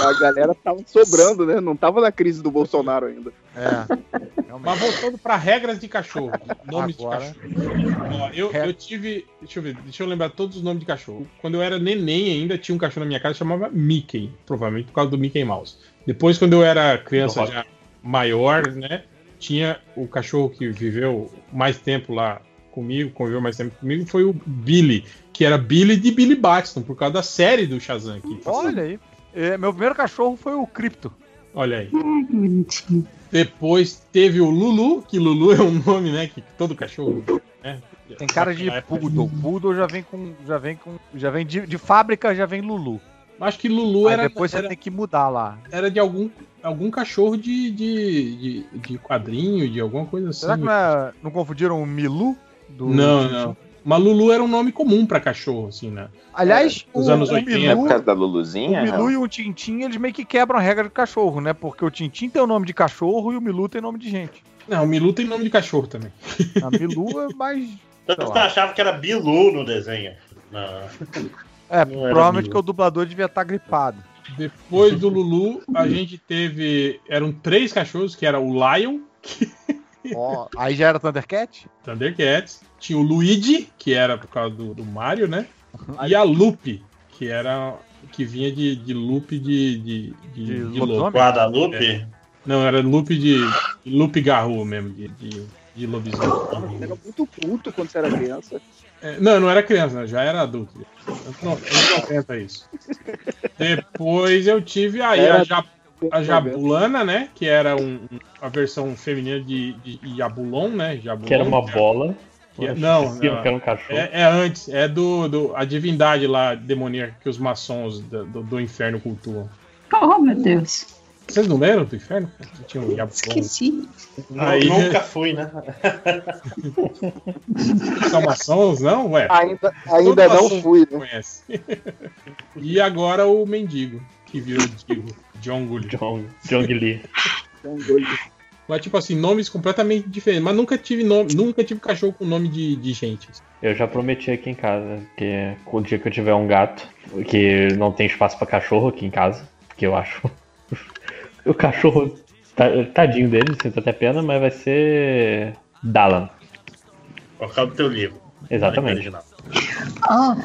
A galera tava sobrando, né? Não tava na crise do Bolsonaro ainda. É. Mas voltando para regras de cachorro. Nomes Agora, de cachorro. Ó, eu, eu tive. Deixa eu ver, deixa eu lembrar todos os nomes de cachorro. Quando eu era neném ainda, tinha um cachorro na minha casa que chamava Mickey. Provavelmente por causa do Mickey Mouse. Depois, quando eu era criança já maior, né? Tinha o cachorro que viveu mais tempo lá comigo, conviveu mais tempo comigo, foi o Billy, que era Billy de Billy Batson, por causa da série do Shazam aqui. Olha aí. É, meu primeiro cachorro foi o Crypto. Olha aí. Depois teve o Lulu, que Lulu é um nome, né? Que todo cachorro. Né? Tem cara de poodle. Poodle já vem com. Já vem com. Já vem de, de fábrica, já vem Lulu. Acho que Lulu Aí era. Depois era, você tem que mudar lá. Era de algum, algum cachorro de, de, de, de quadrinho, de alguma coisa assim. Será que não, é, não confundiram o Milu? Do, não, não. Mas Lulu era um nome comum para cachorro, assim, né? Aliás, é, os anos 80. Milu, por causa da Luluzinha? O Milu não. e o Tintim, eles meio que quebram a regra do cachorro, né? Porque o Tintim tem o nome de cachorro e o Milu tem nome de gente. Não, o Milu tem nome de cachorro também. A Milu é mais. Tanto você achava que era Bilu no desenho. Não. É, não provavelmente que o dublador devia estar tá gripado. Depois do Lulu, a gente teve. Eram três cachorros, que era o Lion. Que... Oh, aí já era Thundercat? Thundercats. Tinha o Luigi, que era por causa do, do Mario, né? E a Lupe, que era. que vinha de, de loop de. de, de, de, de Guadalupe? É. Não, era loop de. de loop garro mesmo, de, de, de lobisomem. Era muito puto quando você era criança. É, não, não era criança, já era adulto. Não, não isso. Depois eu tive aí era... a, Jab, a Jabulana, né? Que era um, a versão feminina de, de Jabulon, né? Jabulon, que era uma bola. Que é, não, não, que era um cachorro. É, é, antes, é do, do a divindade lá demoníaca que os maçons do, do, do inferno cultuam. Oh, meu Deus. Vocês não lembram do inferno? Tinha um Esqueci. Aí... Nunca fui, né? São maçons, não? Ué, ainda ainda não fui, né? Conhece. e agora o mendigo, que virou Digo. John Gulli. John, John Lee. John Mas, tipo assim, nomes completamente diferentes. Mas nunca tive nome, nunca tive cachorro com nome de, de gente. Eu já prometi aqui em casa que o dia que eu tiver um gato, que não tem espaço para cachorro aqui em casa, que eu acho o cachorro, tadinho dele, sinto até pena, mas vai ser Dalan. Por causa do teu livro. Exatamente. Ah,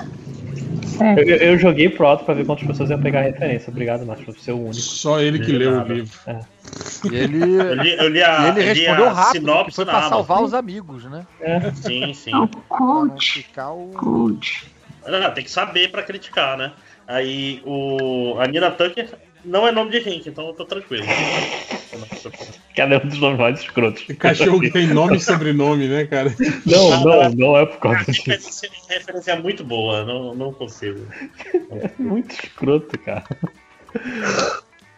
eu, eu, joguei pro alto pra ver quantas pessoas iam pegar a referência. Obrigado, Márcio, por ser o único. Só ele que leu o livro. É. E ele, eu li, eu li a, ele respondeu rápido, foi pra salvar os amigos, né? É. Sim, sim. O coach. O... coach. Não, tem que saber pra criticar, né? Aí o, a Nina Tucker não é nome de gente, então eu tô tranquilo. Cada um dos nomes mais escrotos. Cachorro que tem nome e sobrenome, né, cara? Não, não, não é por causa disso. A referência é muito boa, não, não consigo. É muito escroto, cara.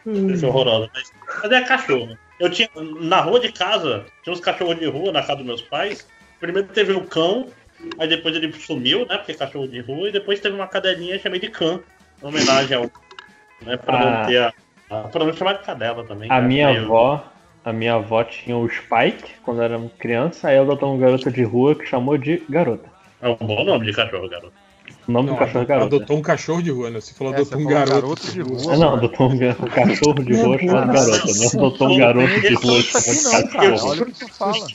Isso é horroroso. Mas, mas é cachorro. Eu tinha. Na rua de casa, tinha uns cachorros de rua na casa dos meus pais. Primeiro teve o cão, aí depois ele sumiu, né? Porque é cachorro de rua, e depois teve uma cadelinha chamei de cã, em homenagem ao. Né, pra ah. não ter a. a pra não chamar de cadela também. A né, minha meio... avó. A minha avó tinha o Spike quando era criança, aí ela adotou uma garota de rua que chamou de garota. É um bom nome de cachorro, garota. O nome não, do cachorro é garoto. Adotou um cachorro de rua, né? Você falou é, adotou um garoto. garoto de rua. É, não, adotou um, um cachorro de rua chamado garoto. Não adotou um garoto de rua chamado cachorro. Olha o que tu fala.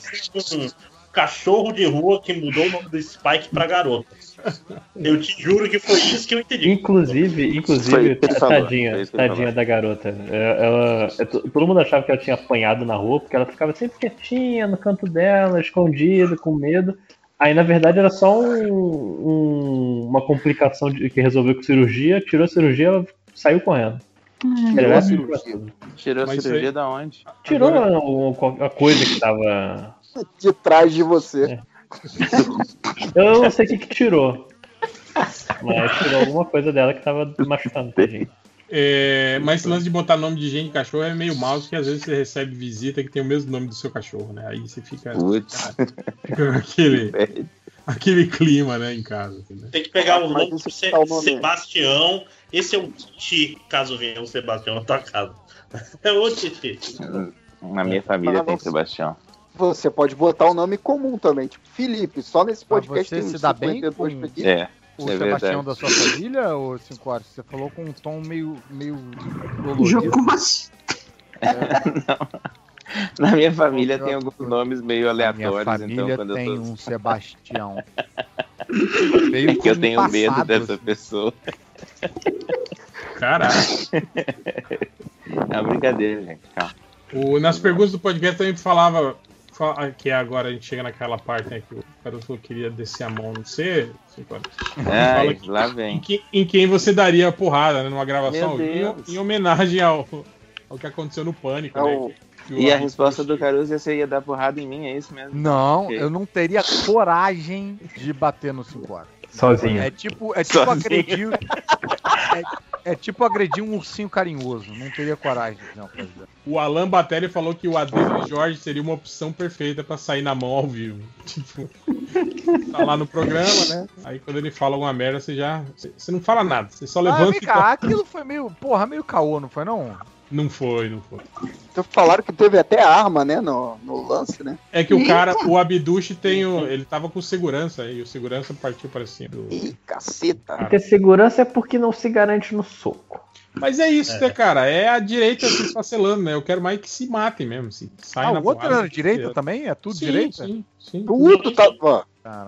Cachorro de rua que mudou o nome do Spike pra garota. Eu te juro que foi isso que eu entendi. Inclusive, inclusive, tadinha, tadinha da garota. É, ela, é, todo mundo achava que ela tinha apanhado na rua, porque ela ficava sempre quietinha no canto dela, escondida, com medo. Aí, na verdade, era só um, um, uma complicação de, que resolveu com cirurgia, tirou a cirurgia ela saiu correndo. Hum. Tirou a cirurgia. Tirou a cirurgia aí... da onde? Tirou Agora... a, a, coisa que tava. De trás de você. É. Eu não sei o que, que tirou. Mas tirou alguma coisa dela que tava machucando gente. É, mas esse lance de botar nome de gente em cachorro é meio mal, porque às vezes você recebe visita que tem o mesmo nome do seu cachorro, né? Aí você fica, fica aquele, aquele clima, né, em casa. Né? Tem que pegar o nome do Se, Sebastião. Esse é o Titi, caso venha o Sebastião na tua casa. É o Titi. Na minha família tem Sebastião. Você pode botar o um nome comum também, tipo Felipe. Só nesse podcast você tem se dá bem com... É o é Sebastião verdade. da sua família, ou cinco horas? Você falou com um tom meio, meio dolorido. É. Não. Na minha família tem alguns nomes meio aleatórios. Minha família então, quando tem eu tô... um Sebastião. Veio é que eu tenho passado, medo dessa assim. pessoa. Caralho. É uma brincadeira, gente. Calma. O, nas perguntas do podcast também falava que agora a gente chega naquela parte né, que o cara queria descer a mão no C. É, que, lá vem. Em, que, em, quem você daria a porrada né, numa gravação em, em, homenagem ao, ao que aconteceu no Pânico. É né, que, que e a resposta do Caruso ia ia dar porrada em mim, é isso mesmo? Não, okay. eu não teria coragem de bater no 5 horas. Sozinho. É tipo, é tipo Sozinho. agredir. É, é, tipo agredir um ursinho carinhoso. Não teria coragem, não, O Alan Batelli falou que o Adriano Jorge seria uma opção perfeita para sair na mão ao vivo. Tipo, tá lá no programa, né? Aí quando ele fala alguma merda, você já. Você não fala nada, você só levanta ah, vem cá, e. Aquilo foi meio. Porra, meio caô, não foi não? Não foi, não foi. Então falaram que teve até arma, né, no, no lance, né? É que o cara, o Abdush tem o, ele tava com segurança e o segurança partiu para cima. Do... Ih, caceta. Porque segurança é porque não se garante no soco. Mas é isso, é. né, cara? É a direita se esfacelando, né? Eu quero mais que se matem mesmo. Se saem ah, o outro era direita também? É tudo sim, direita? Sim, sim. Tudo tá.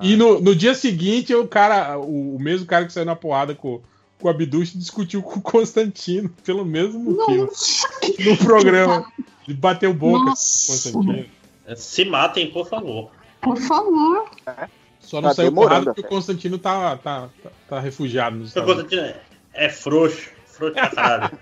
E no, no dia seguinte, o cara, o, o mesmo cara que saiu na porrada com o Abduch discutiu com o Constantino pelo mesmo motivo. Nossa, no programa. Ele bateu boca Nossa. com o Constantino. Se matem, por favor. Por favor. Só não tá saiu porrada porque o Constantino tá, tá, tá, tá refugiado nos Estados Unidos. O Constantino é, é frouxo. Frouxo pra caralho.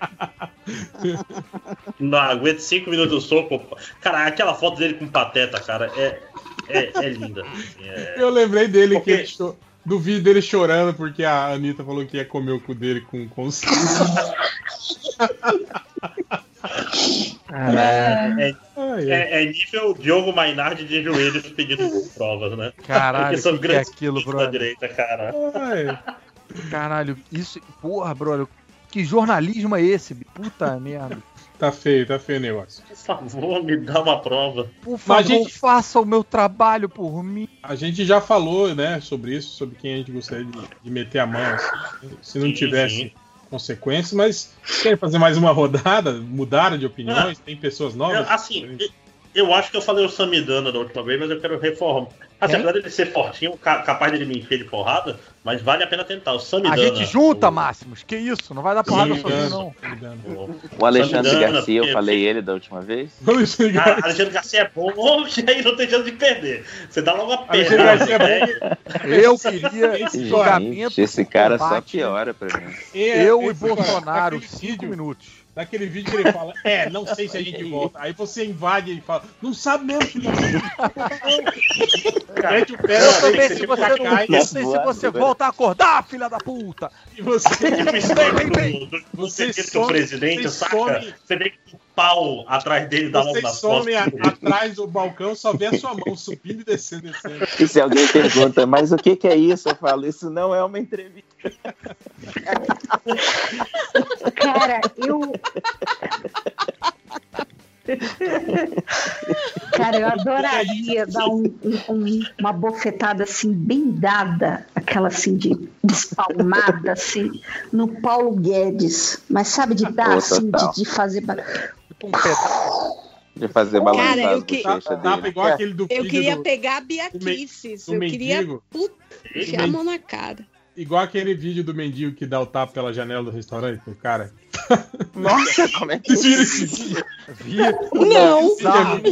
não aguenta cinco minutos do soco. Cara, aquela foto dele com pateta, cara, é, é, é linda. É... Eu lembrei dele porque... que ele do vídeo dele chorando porque a Anitta falou que ia comer o cu dele com consciência. É, é, é, nível Diogo Mainardi de joelhos pedindo provas, né? Caralho, que, que é aquilo, bro? Da direita, cara. Caralho, isso. Porra, brother. Que jornalismo é esse? Puta merda. Tá feio, tá feio o negócio. Por favor, me dá uma prova. Por favor, gente... faça o meu trabalho por mim. A gente já falou, né, sobre isso, sobre quem a gente gostaria de, de meter a mão, assim, se não sim, tivesse sim. consequências, mas quer fazer mais uma rodada? Mudaram de opiniões? Ah, Tem pessoas novas? Assim, eu acho que eu falei o Samidana da última vez, mas eu quero reformar. Assim, é? apesar dele ser fortinho, capaz dele me encher de porrada, mas vale a pena tentar. O Samidana. A gente junta, o... Máximos. Que isso? Não vai dar porrada sozinho, não. O Alexandre Samidana, Garcia, eu falei ele da última vez. Ah, Alexandre Garcia é bom, que aí não tem chance de perder. Você dá logo a perda. Garcia é bom. Eu queria esse julgamento. Esse cara só piora pra mim. Eu e Bolsonaro, cinco minutos. Daquele vídeo que ele fala, é, não sei se a gente volta. Aí você invade e fala, não sabe mesmo que não. Mete o pé, eu também, se você não, cai, não sei se você volta a acordar, filha da puta. E você. vem, vem, vem. Você some, o presidente, você saca? Some, você vê que o pau atrás dele dá logo nas some costas. Some atrás do balcão, só vê a sua mão subindo e descendo, descendo. E se alguém pergunta, mas o que, que é isso? Eu falo, isso não é uma entrevista. Cara, eu. Cara, eu adoraria dar um, um, uma bofetada assim, bem dada, aquela assim de despalmada, assim, no Paulo Guedes. Mas sabe, de dar assim, de, de fazer. De fazer balançar Cara, eu, que... igual aquele do eu queria do... pegar a Bia Kisses. Eu queria. Puta, a mão na cara. Igual aquele vídeo do mendigo que dá o tapa pela janela do restaurante o cara. Nossa, como é que Você viram esse vídeo? Não.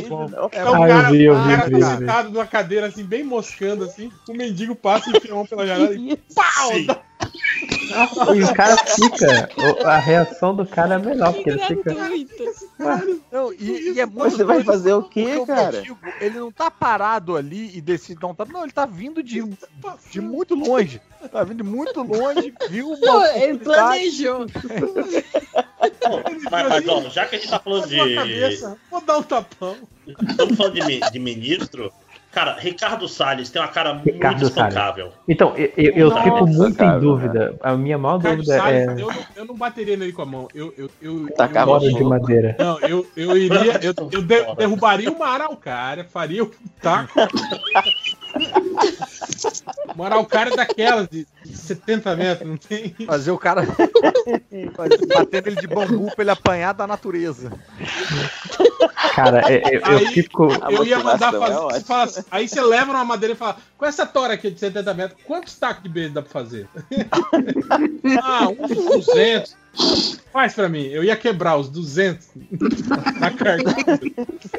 Não. É um cara, ah, vi, eu vi, cara tá sentado numa cadeira assim, bem moscando assim, o mendigo passa e enfia pela janela e pau! E o cara fica. A reação do cara é melhor, porque ele fica. Não, e, e é muito Você vai fazer o quê, cara? ele não tá parado ali e decide dar um tapa. Não, ele tá vindo de, de muito longe. Tá vindo de muito longe, viu? Não, ele planejou. mas, mas ó, já que a gente tá falando de. Vou dar um tapão. Estamos falando de, de ministro. Cara, Ricardo Salles tem uma cara Ricardo muito espancável. Então, eu, eu, eu fico muito em dúvida. A minha maior Ricardo dúvida Salles, é. Eu não, eu não bateria nele com a mão. Eu, eu, eu, tá eu, de madeira. Não, eu, eu iria. Eu, eu de, derrubaria uma araucária, faria o taco. Uma araucária daquelas de 70 metros, não tem? Fazer o cara. Batendo ele de bambu pra ele apanhar da natureza. Cara, eu, eu, aí, fico. Eu ia mandar fazer. É fala, aí você leva uma madeira e fala: com essa tora aqui de 70 metros, quantos tacos de beijo dá pra fazer? ah, uns 200. Faz pra mim, eu ia quebrar os 200 na carga.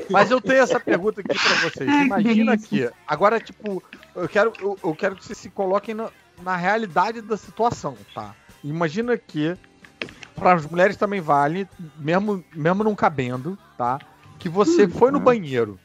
Mas eu tenho essa pergunta aqui pra vocês. Imagina aqui, agora, tipo, eu quero, eu, eu quero que vocês se coloquem na, na realidade da situação, tá? Imagina que para as mulheres também vale, mesmo, mesmo não cabendo, tá? Que você foi no banheiro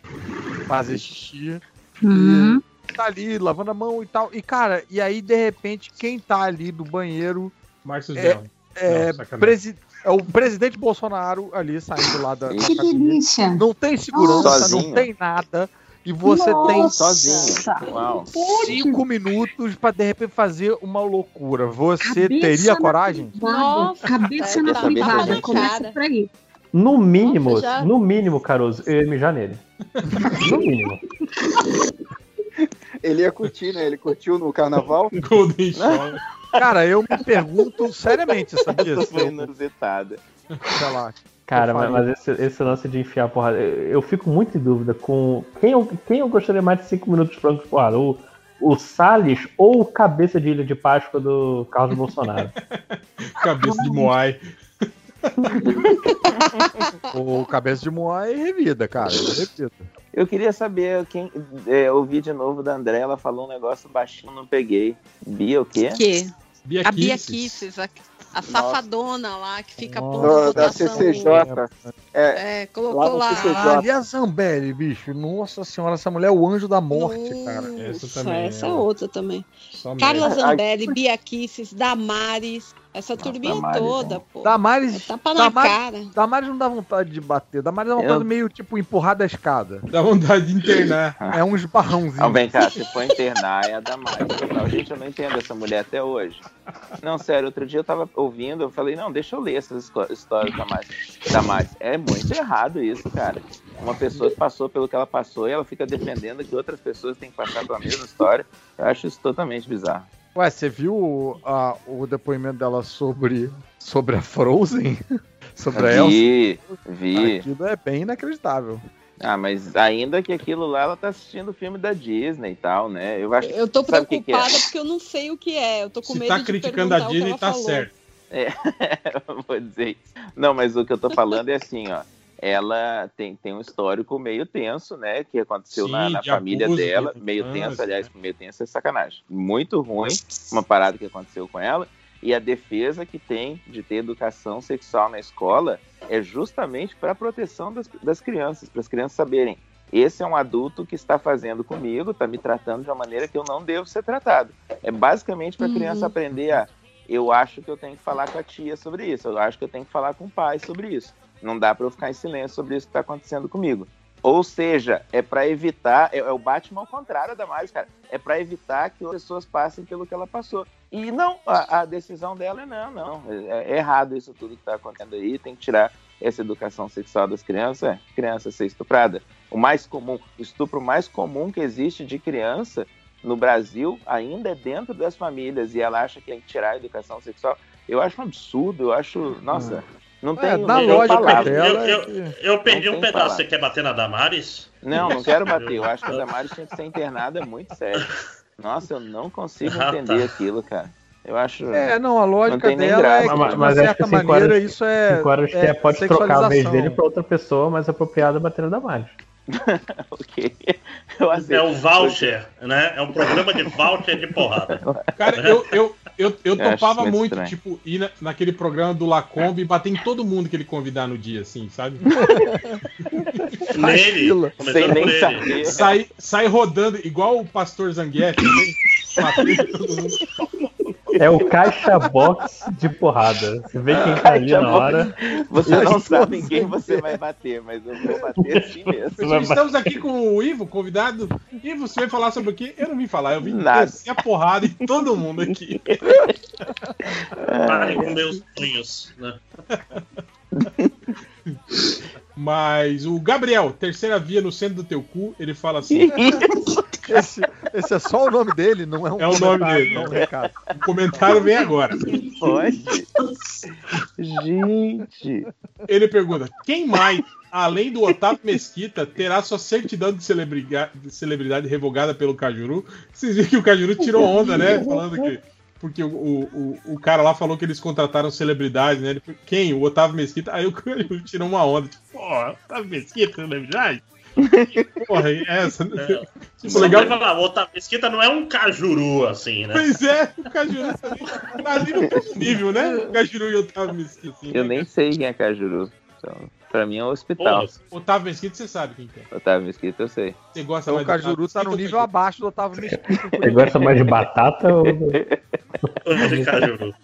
fazer xixi uhum. tá ali lavando a mão e tal. E, cara, e aí, de repente, quem tá ali do banheiro. Márcio é, é, não, presi é o presidente Bolsonaro ali saindo lá da. Que delícia! Não tem segurança, Sozinho. não tem nada. E você Nossa. tem sozinho. cinco minutos para de repente fazer uma loucura. Você Cabeça teria coragem? Nossa, Cabeça na privada, começa por aí. No mínimo, Nossa, no mínimo, Caruso, eu ia mijar nele. no mínimo. Ele ia curtir, né? Ele curtiu no carnaval. Golden Shower. Cara, eu me pergunto seriamente, sabia? Foi inusitada. Sei lá. Cara, mas, mas, esse, esse lance de enfiar porrada, eu, eu, fico muito em dúvida com quem eu, quem eu gostaria mais de 5 minutos francos de porrada, o, o Salles ou o cabeça de Ilha de Páscoa do Carlos Bolsonaro? cabeça de Moai. o cabeça de Moai revida, cara. Revida. Eu queria saber quem. É, ouvi de novo da André, ela falou um negócio baixinho, não peguei. Bia o quê? Que? Bia a Bia Kisses, a, a safadona lá que fica pondo da CCJ. É, é colocou lá. Ah, e a Zambelli, bicho? Nossa senhora, essa mulher é o anjo da morte, Nossa, cara. Essa também. Essa é outra também. Carla Zambelli, Bia Kisses, Damares. Essa turminha Damares, toda, né? pô. Damares. É tapa na Damares, cara. Damares não dá vontade de bater. Damares dá vontade Eu... meio tipo empurrar da escada. Dá vontade de internar. é um esbarrãozinho. Não, vem cá, se for internar é a Damares. Não, gente, eu não entendo essa mulher até hoje. Não, sério, outro dia eu tava ouvindo, eu falei, não, deixa eu ler essas histórias da Damares. Damares. É muito errado isso, cara. Uma pessoa que passou pelo que ela passou e ela fica defendendo que outras pessoas têm que passar pela mesma história. Eu acho isso totalmente bizarro. Ué, você viu a, o depoimento dela sobre, sobre a Frozen? sobre a Elsa? Vi, vi. Aquilo é bem inacreditável. Ah, mas ainda que aquilo lá, ela tá assistindo o filme da Disney e tal, né? Eu acho Eu tô preocupada que que é? porque eu não sei o que é. Eu tô com Se medo tá de criticando a Disney, tá falou. certo. É, vou dizer isso. Não, mas o que eu tô falando é assim, ó ela tem, tem um histórico meio tenso, né? Que aconteceu Sim, na, na família abuso, dela. Meio tenso, aliás, meio tenso é sacanagem. Muito ruim, uma parada que aconteceu com ela. E a defesa que tem de ter educação sexual na escola é justamente para a proteção das, das crianças, para as crianças saberem esse é um adulto que está fazendo comigo, está me tratando de uma maneira que eu não devo ser tratado. É basicamente para a criança uhum. aprender a eu acho que eu tenho que falar com a tia sobre isso, eu acho que eu tenho que falar com o pai sobre isso. Não dá para eu ficar em silêncio sobre isso que está acontecendo comigo. Ou seja, é para evitar, é, é, o Batman ao contrário da Miles, cara. É para evitar que as pessoas passem pelo que ela passou. E não, a, a decisão dela é não, não. É, é errado isso tudo que está acontecendo aí, tem que tirar essa educação sexual das crianças, é criança ser estuprada. O mais comum, o estupro mais comum que existe de criança no Brasil ainda é dentro das famílias e ela acha que tem que tirar a educação sexual. Eu acho um absurdo, eu acho, nossa, não é, tem é, na lógica dela. Eu, eu, eu perdi um pedaço. Palavra. Você quer bater na Damares? Não, não quero bater. Eu acho que a Damares tinha que ser internada muito sério. Nossa, eu não consigo ah, entender tá. aquilo, cara. Eu acho. É, não, a lógica não dela é que, mas, de uma certa maneira, horas, isso é. Cinco horas é, pode trocar a vez dele para outra pessoa mais apropriada batendo da Damares. ok. é o voucher, né? É um programa de voucher de porrada. Cara, eu, eu, eu, eu topava muito, estranho. tipo, ir na, naquele programa do Lacombe e bater em todo mundo que ele convidar no dia, assim, sabe? Nele, sem nem saber. Sai, sai rodando igual o pastor Zanguetti, todo mundo. É o caixa box de porrada. Você vê quem tá ali na hora. Você não sabe em quem você vai bater, mas eu vou bater assim mesmo. Estamos aqui com o Ivo, convidado. Ivo, você vai falar sobre o quê? Eu não vim falar, eu vim descer a porrada em todo mundo aqui. Parem com meus punhos, né? Mas o Gabriel, terceira via no centro do teu cu, ele fala assim. esse, esse, é só o nome dele, não é um É o nome dele, não é um recado. O comentário vem agora. Pode. Gente. Ele pergunta: quem mais, além do Otávio Mesquita, terá sua certidão de celebridade, de celebridade revogada pelo Cajuru? Vocês viram que o Cajuru tirou onda, né? Falando que porque o, o, o cara lá falou que eles contrataram celebridade, né? Ele, quem? O Otávio Mesquita. Aí o cara tirou uma onda, tipo, pô, Otávio Mesquita, celebridade? Porra, é essa. É. Tipo, legal. Falar, o Otávio Mesquita não é um cajuru, assim, né? Pois é, o cajuru também tá ali no mesmo nível, né? O cajuru e o Otávio Mesquita. Assim, Eu né? nem sei quem é cajuru. Então, pra mim é um hospital. Pô, Otávio Mesquita, você sabe quem é. Otávio Mesquita, eu sei. Você gosta então, mais o Cajuru tá no nível abaixo do Otávio Mesquita. Você gosta mais de batata ou. de Cajuru.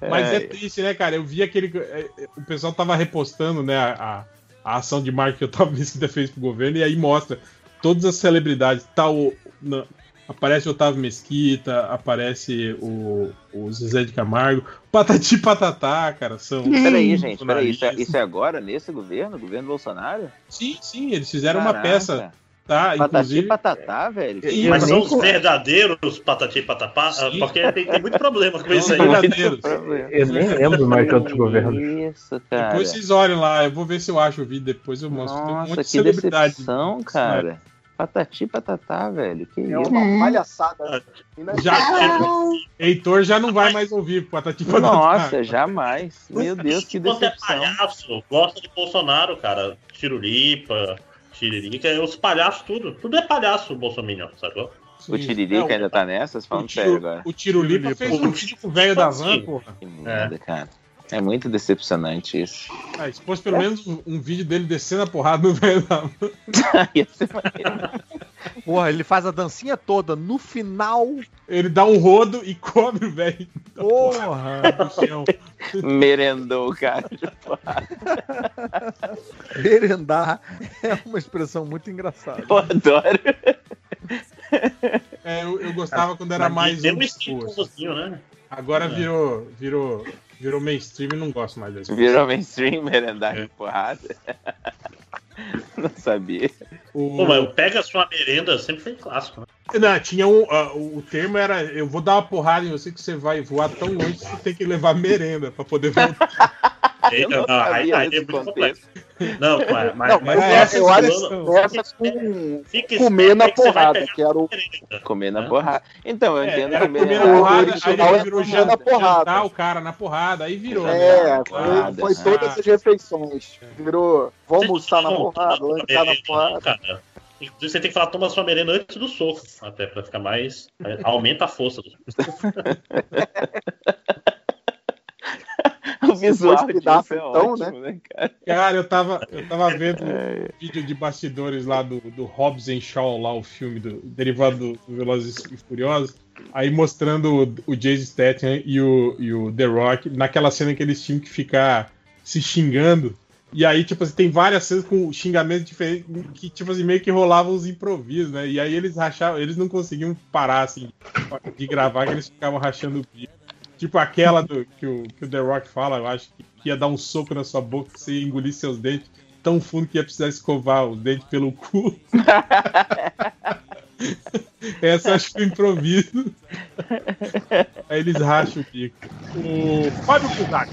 Mas é. é triste, né, cara? Eu vi aquele. É, o pessoal tava repostando, né, a, a ação de marketing que o Otávio Mesquita fez pro governo, e aí mostra todas as celebridades. Tá o, na, Aparece o Otávio Mesquita, aparece o, o Zezé de Camargo, Patati Patatá, cara. São. Peraí, gente, peraí. Isso é, isso é agora, nesse governo, governo Bolsonaro? Sim, sim, eles fizeram Caraca. uma peça. Tá, Patati inclusive... patatá, velho. Sim, mas são os verdadeiros patati patatá, porque tem, tem, muito problema com isso aí. Verdadeiros. Eu nem lembro mais de outros governos. Isso, cara. Depois vocês olhem lá, eu vou ver se eu acho o vídeo, depois eu mostro. Nossa, tem um monte de celebridade. Decepção, cara. Patati patatá, velho. Que é isso? uma palhaçada. Já, Heitor já não vai mais ouvir Patati patatá. Nossa, jamais. Meu Deus, que decepção. é palhaço, gosta de Bolsonaro, cara. Tirulipa, Tiririca, os palhaços, tudo. Tudo é palhaço, o Bolsonaro, sacou? O Tiririca ainda tá nessas? Falando sério agora. O Tirulipa fez um vídeo com o velho da van, porra. Que merda, é. cara. É muito decepcionante isso. Ah, se fosse pelo menos um, um, vídeo dele descendo a porrada no velho da Porra, ele faz a dancinha toda. No final. Ele dá um rodo e cobre o velho. Porra! Merendou o cara de Merendar é uma expressão muito engraçada. Eu adoro. É, eu, eu gostava quando era mais um né? Agora é. virou, virou Virou mainstream e não gosto mais desse. Virou mainstream, merendar é. porrada. não sabia. O... Pô, mas pega a sua merenda sempre foi clássico, né? Não, tinha um. Uh, o termo era: eu vou dar uma porrada em você que você vai voar tão longe que você tem que levar merenda pra poder voltar. Eu não, não, aí, aí é muito complexo. Não, mas, não, mas essa, eu acho com comer na porrada, que era o. Comer na porrada. Então, eu é, entendo comer, comer na porrada, aí depois virou jantar, porrada. o cara na porrada, aí virou. É, né? foi, foi todas as refeições. Virou, vamos almoçar na porrada, lançar na porrada. Inclusive, você tem que falar, toma sua merenda antes do soco, até pra ficar mais. Aumenta a força do o visual disso é então, ótimo, né? né? cara? cara, eu tava, eu tava vendo um vídeo de bastidores lá do, do Hobbs and Shaw, lá o filme do, derivado do, do Velozes e Furiosos, aí mostrando o, o Jason Statham e o, e o The Rock naquela cena que eles tinham que ficar se xingando. E aí, tipo assim, tem várias cenas com xingamentos diferentes que, tipo assim, meio que rolavam os improvisos, né? E aí eles rachavam, eles não conseguiam parar, assim, de gravar, que eles ficavam rachando o bico. Tipo aquela do, que, o, que o The Rock fala, eu acho, que ia dar um soco na sua boca, que você ia engolir seus dentes tão fundo que ia precisar escovar os dentes pelo cu. Essa acho que é improviso. Aí eles racham o bico. O Fábio Kudak.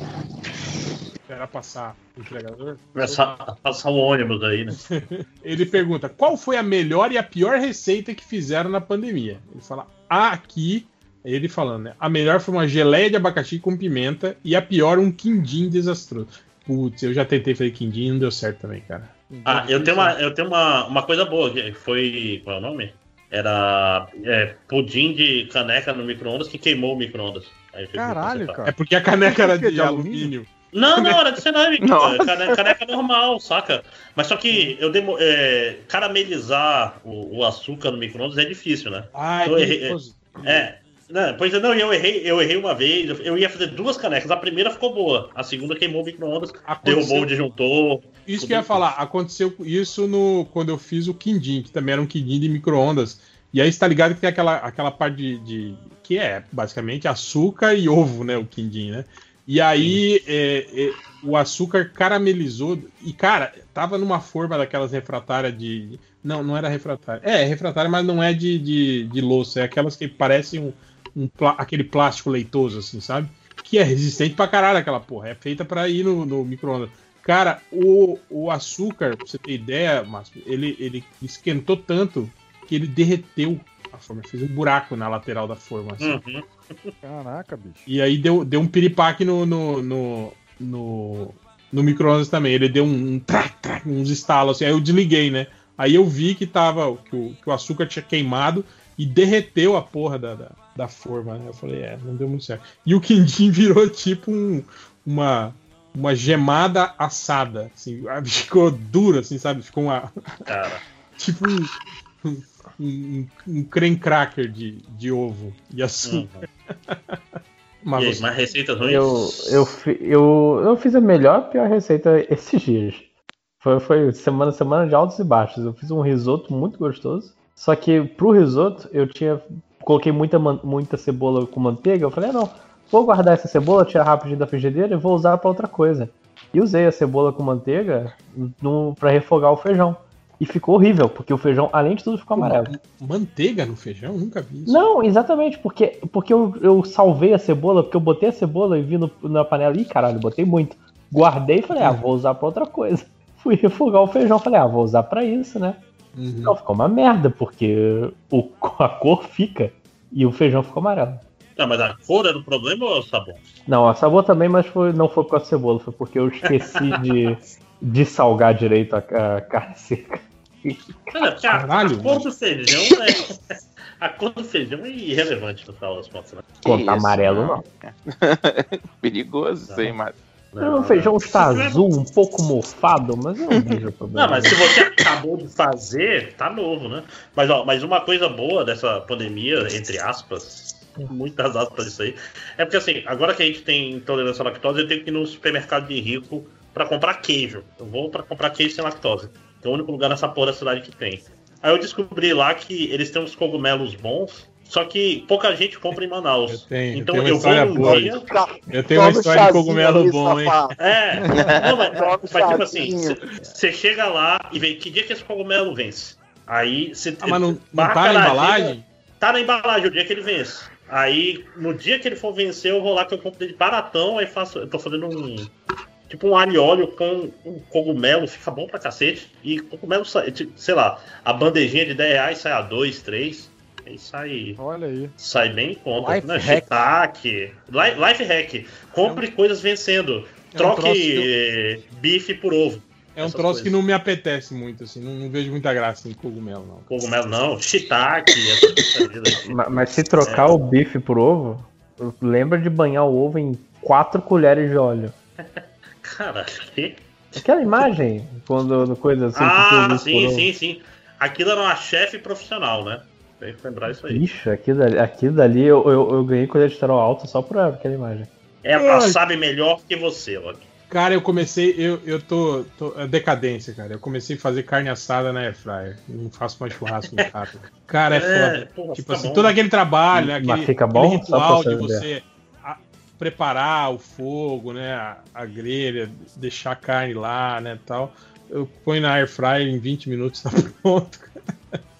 Esperar passar o entregador. A passar o ônibus aí, né? Ele pergunta: qual foi a melhor e a pior receita que fizeram na pandemia? Ele fala: aqui ele falando, né? A melhor foi uma geleia de abacaxi com pimenta e a pior um quindim desastroso. Putz, eu já tentei fazer quindim e não deu certo também, cara. Ah, eu tenho, uma, eu tenho uma, uma coisa boa, que foi. Qual é o nome? Era é, pudim de caneca no micro-ondas que queimou o micro-ondas. Caralho, cara. É porque a caneca era de, de alumínio. Não, não, era de cerâmica. caneca, caneca normal, saca? Mas só que eu demo, é, caramelizar o, o, açúcar no micro-ondas é difícil, né? Ah, então, é, é, é, não, pois é, não, eu errei, eu errei uma vez. Eu ia fazer duas canecas. A primeira ficou boa, a segunda queimou o micro-ondas, derrubou o disjuntor. Isso que eu ia falar, aconteceu isso no quando eu fiz o quindim, que também era um quindim de micro-ondas. E aí está ligado que tem aquela, aquela parte de, de, que é basicamente açúcar e ovo, né? O quindim, né? E aí é, é, o açúcar caramelizou. E, cara, tava numa forma daquelas refratárias de. Não, não era refratária. É, refratária, mas não é de, de, de louça. É aquelas que parecem um, um, aquele plástico leitoso, assim, sabe? Que é resistente pra caralho aquela porra. É feita para ir no, no micro-ondas. Cara, o, o açúcar, pra você ter ideia, Márcio, ele, ele esquentou tanto que ele derreteu a forma. Fez um buraco na lateral da forma. Assim. Uhum. Caraca, bicho. E aí deu, deu um piripaque no, no, no, no, no micro-ondas também. Ele deu um, um trac, trac, uns estalos assim. Aí eu desliguei, né? Aí eu vi que tava que o, que o açúcar tinha queimado e derreteu a porra da, da, da forma, né? Eu falei, é, não deu muito certo. E o quindim virou tipo um, uma, uma gemada assada, assim, ficou duro, assim, sabe? Ficou uma. Cara. tipo um, um, um, um creme cracker de, de ovo e açúcar. Uhum. Mas, e aí, mais receitas ruins? Eu, eu, eu, eu fiz a melhor pior receita esses dias. Foi, foi semana semana de altos e baixos. Eu fiz um risoto muito gostoso. Só que pro risoto eu tinha coloquei muita, muita cebola com manteiga. Eu falei, ah, não, vou guardar essa cebola, tirar rapidinho da frigideira e vou usar para outra coisa. E usei a cebola com manteiga para refogar o feijão. E ficou horrível, porque o feijão, além de tudo, ficou amarelo. Manteiga no feijão? Nunca vi isso. Não, exatamente, porque, porque eu, eu salvei a cebola, porque eu botei a cebola e vi no, na panela. Ih, caralho, botei muito. Guardei e falei, ah, vou usar pra outra coisa. Fui refogar o feijão, falei, ah, vou usar pra isso, né? Uhum. Não, ficou uma merda, porque o, a cor fica e o feijão ficou amarelo. Não, mas a cor era o problema ou o sabor? Não, a sabor também, mas foi, não foi por causa da cebola, foi porque eu esqueci de, de salgar direito a, a carne seca. Não, porque a, Caralho, a cor do feijão é. A cor do feijão é irrelevante no final das contas, né? Conta amarelo, não. Perigoso isso aí, mas. Não, o feijão está azul, um pouco mofado, mas eu não vejo problema. Não, mas se você acabou de fazer, tá novo, né? Mas, ó, mas uma coisa boa dessa pandemia, entre aspas, muitas aspas isso aí, é porque assim, agora que a gente tem intolerância à lactose, eu tenho que ir no supermercado de rico para comprar queijo. Eu vou para comprar queijo sem lactose. É o único lugar nessa porra da cidade que tem. Aí eu descobri lá que eles têm uns cogumelos bons só que pouca gente compra em Manaus. Eu tenho, então eu, tenho eu vou num boa. dia. Eu tenho uma história de cogumelo bom, hein? É, não, mas, mas tipo assim, você chega lá e vê que dia que esse cogumelo vence. Aí você. Ah, mas não, não tá na embalagem? tá na embalagem o dia que ele vence. Aí, no dia que ele for vencer, eu vou lá que eu compro de baratão, aí faço. Eu tô fazendo um. Tipo um alho óleo com um cogumelo, fica bom pra cacete. E cogumelo, sei lá, a bandejinha de 10 reais sai a 2, 3. Aí sai. Olha aí. Sai bem em conta. Life, né? hack. Life, life hack. Compre é um... coisas vencendo. Troque é um bife por ovo. É um troço coisas. que não me apetece muito, assim. Não, não, vejo muita graça em cogumelo, não. Cogumelo não, shiitake. mas, mas se trocar é. o bife por ovo, lembra de banhar o ovo em 4 colheres de óleo. Cara, que? Aquela imagem, quando coisa assim. Ah, sim, sim, sim. Aquilo era uma chefe profissional, né? Tem que lembrar isso aí. Ixi, aquilo dali, aquilo dali eu, eu, eu ganhei colesterol alto só por aquela imagem. Ela sabe melhor que você, Loki. Cara, eu comecei, eu, eu tô, tô. É decadência, cara. Eu comecei a fazer carne assada na Airfryer. Não faço mais churrasco em casa. Cara, é, é foda. Porra, tipo assim, bom. todo aquele trabalho, né? Aquele, Mas fica bom, aquele ritual de você a, preparar o fogo, né? A, a, grelha, deixar a carne lá, né? Tal. Eu ponho na Airfryer em 20 minutos, tá pronto.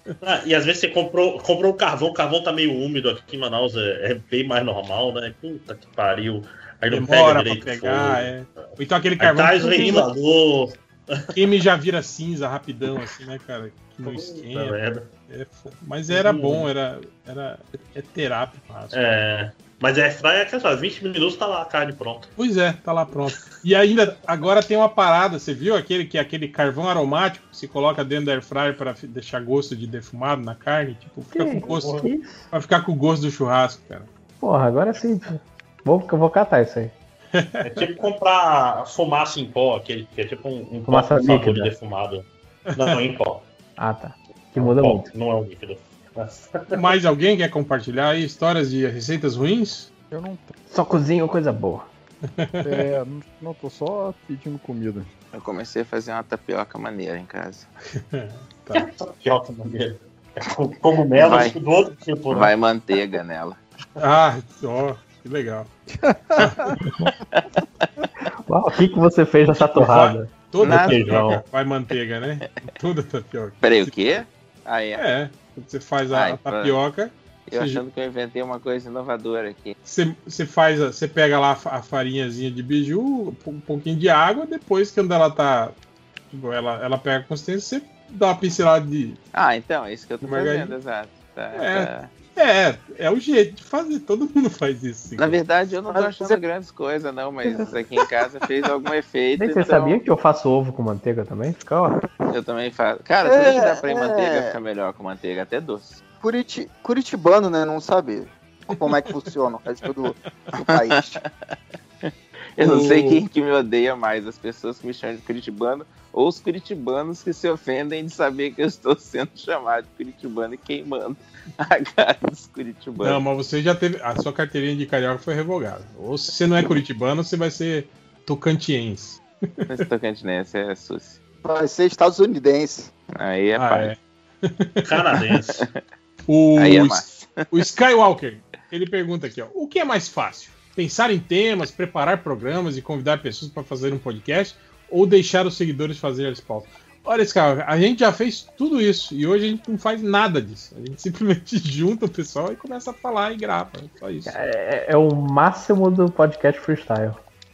Ah, e às vezes você comprou, comprou o carvão, o carvão tá meio úmido aqui em Manaus, é, é bem mais normal, né? Puta que pariu. Aí não Demora pega direito pra pegar, é. Então aquele carvão que queima, queima já vira cinza rapidão, assim, né, cara? Que não esquenta. É, mas era hum. bom, era, era é terapia. É. Mas é fry é que só, 20 minutos tá lá a carne pronta. Pois é, tá lá pronto. E ainda agora tem uma parada, você viu aquele que é aquele carvão aromático que se coloca dentro da air fryer para deixar gosto de defumado na carne, tipo, fica que com gosto, para ficar com o gosto do churrasco, cara. Porra, agora sim. Vou, vou catar isso aí. É tipo comprar fumaça em pó, aquele, que é tipo um, um fumaça pó líquida. defumado. Não, em pó. ah, tá. Que muda pó, muito. Não é um líquido. Mais alguém quer compartilhar aí histórias de receitas ruins? Eu não Só cozinho coisa boa. É, não, tô só pedindo comida. Eu comecei a fazer uma tapioca maneira em casa. tá. tapioca maneira. É cogumelo vai, do outro tipo, né? Vai manteiga nela. Ah, ó, que legal. Uau, o que, que você fez nessa torrada? Toda feijão. Vai manteiga, né? Toda tapioca. Peraí, o quê? Ah, é. É, você faz a, Ai, a tapioca. Eu você... achando que eu inventei uma coisa inovadora aqui. Você, você faz, a, você pega lá a farinhazinha de biju, um pouquinho de água, depois que quando ela tá, tipo, ela, ela pega a consistência, você dá uma pincelada de. Ah, então, é isso que eu tô fazendo, exato. Tá, é, tá. É, é o jeito de fazer, todo mundo faz isso. Sim. Na verdade, eu não tô achando você... grandes coisas, não, mas aqui em casa fez algum efeito. Nem então... Você sabia que eu faço ovo com manteiga também? Fica ótimo. Eu também faço. Cara, é, se dá pra ir é... manteiga, fica melhor com manteiga, até doce. Curit... Curitibano, né, não sabe como é que funciona o resto do, do país. Eu não sei quem que me odeia mais, as pessoas que me chamam de curitibano ou os curitibanos que se ofendem de saber que eu estou sendo chamado de curitibano e queimando a cara dos curitibanos. Não, mas você já teve. A sua carteirinha de carioca foi revogada. Ou se você não é curitibano, você vai ser tocantiense. Esse tocantinense é suci. Vai ser estadunidense. Aí é ah, pai. É. Canadense. O, Aí é o Skywalker, ele pergunta aqui, ó, o que é mais fácil? Pensar em temas, preparar programas e convidar pessoas para fazer um podcast ou deixar os seguidores fazerem as pautas? Olha, Skywalker, a gente já fez tudo isso e hoje a gente não faz nada disso. A gente simplesmente junta o pessoal e começa a falar e grava. Só isso. É, é o máximo do podcast freestyle.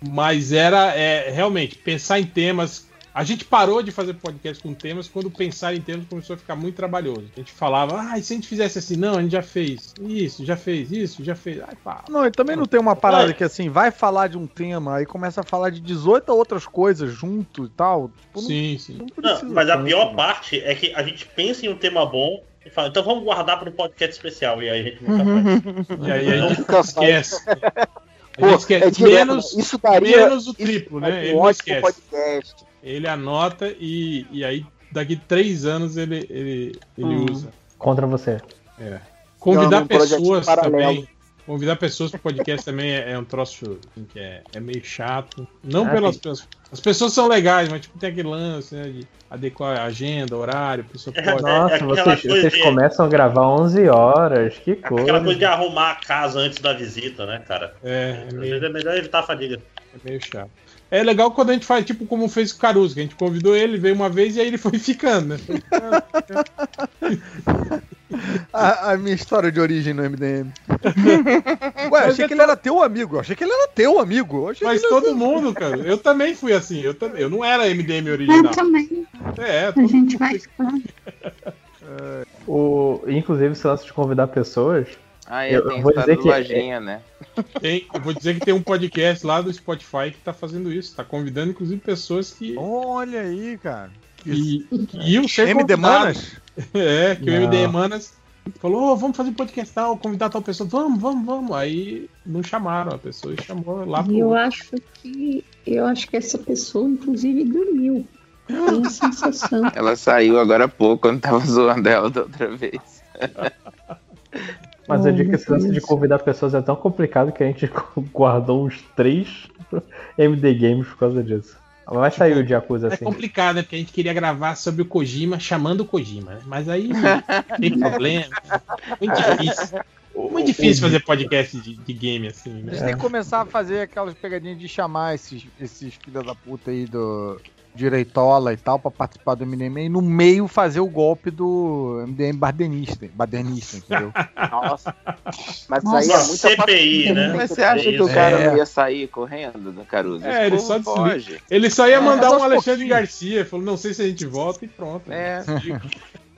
Mas era é, realmente pensar em temas, a gente parou de fazer podcast com temas quando pensar em temas começou a ficar muito trabalhoso. A gente falava, ah, e se a gente fizesse assim? Não, a gente já fez. Isso, já fez, isso, já fez. Ai, pá. Não, e também não tem uma parada que assim, vai falar de um tema, aí começa a falar de 18 outras coisas junto e tal. Tipo, sim, não, sim. Não não, mas a pior parte é que a gente pensa em um tema bom e fala, então vamos guardar para um podcast especial. E aí a gente nunca faz. e aí a gente esquece. A gente esquece. É menos, isso daria, menos o triplo, né? Ele não esquece. Podcast ele anota e, e aí daqui três anos ele, ele, ele hum. usa. Contra você. É. Convidar pessoas também. Convidar pessoas para o podcast também é, é, um troço assim, que é, é meio chato. Não ah, pelas pessoas. As pessoas são legais, mas tipo, tem aquele lance né, de adequar a agenda, horário, a pessoa é, pode. Nossa, é vocês, vocês de... começam a gravar 11 horas, que coisa. Aquela coisa de arrumar a casa antes da visita, né, cara? É, é, meio... é melhor evitar a fadiga. É meio chato. É legal quando a gente faz, tipo, como fez o Caruso, que a gente convidou ele, veio uma vez e aí ele foi ficando, né? a, a, minha história de origem no MDM. Ué, achei que ele era teu amigo. Eu achei que ele era teu amigo. Mas todo era... mundo, cara. Eu também fui assim. Eu, também, eu não era MDM original. Eu também. É, a gente vai o, inclusive, se lance de convidar pessoas. Ah, eu, eu vou dizer que lojinha, é, né? Tem, eu vou dizer que tem um podcast lá do Spotify que tá fazendo isso. Tá convidando, inclusive, pessoas que. Olha aí, cara. E, e o MD Manas? É, que Não. o MD Manas falou: "Ô, vamos fazer podcast tal, convidar tal pessoa. Vamos, vamos, vamos. Aí não chamaram a pessoa e chamou lá E eu pro. acho que eu acho que essa pessoa, inclusive, dormiu. Tenho a sensação. Ela saiu agora há pouco, quando tava zoando ela da outra vez. Mas eu digo que esse lance de convidar pessoas é tão complicado que a gente guardou uns três MD Games por causa disso. Vai sair o de Yakuza É assim. complicado, né? Porque a gente queria gravar sobre o Kojima chamando o Kojima, né? Mas aí tem problema. Muito difícil. Muito difícil fazer podcast de, de game assim, A né? gente tem que começar a fazer aquelas pegadinhas de chamar esses, esses filha da puta aí do direitola e tal pra participar do MDM e no meio fazer o golpe do MDM badenista, badernista, entendeu? Nossa. Mas Nossa, aí é muita CPI, né? Mas você acha que o É. cara não ia sair correndo do Caruso? É, ele só, desliga. ele só ia mandar É, um Alexandre. Garcia. Falou, não sei se a gente volta e pronto. É.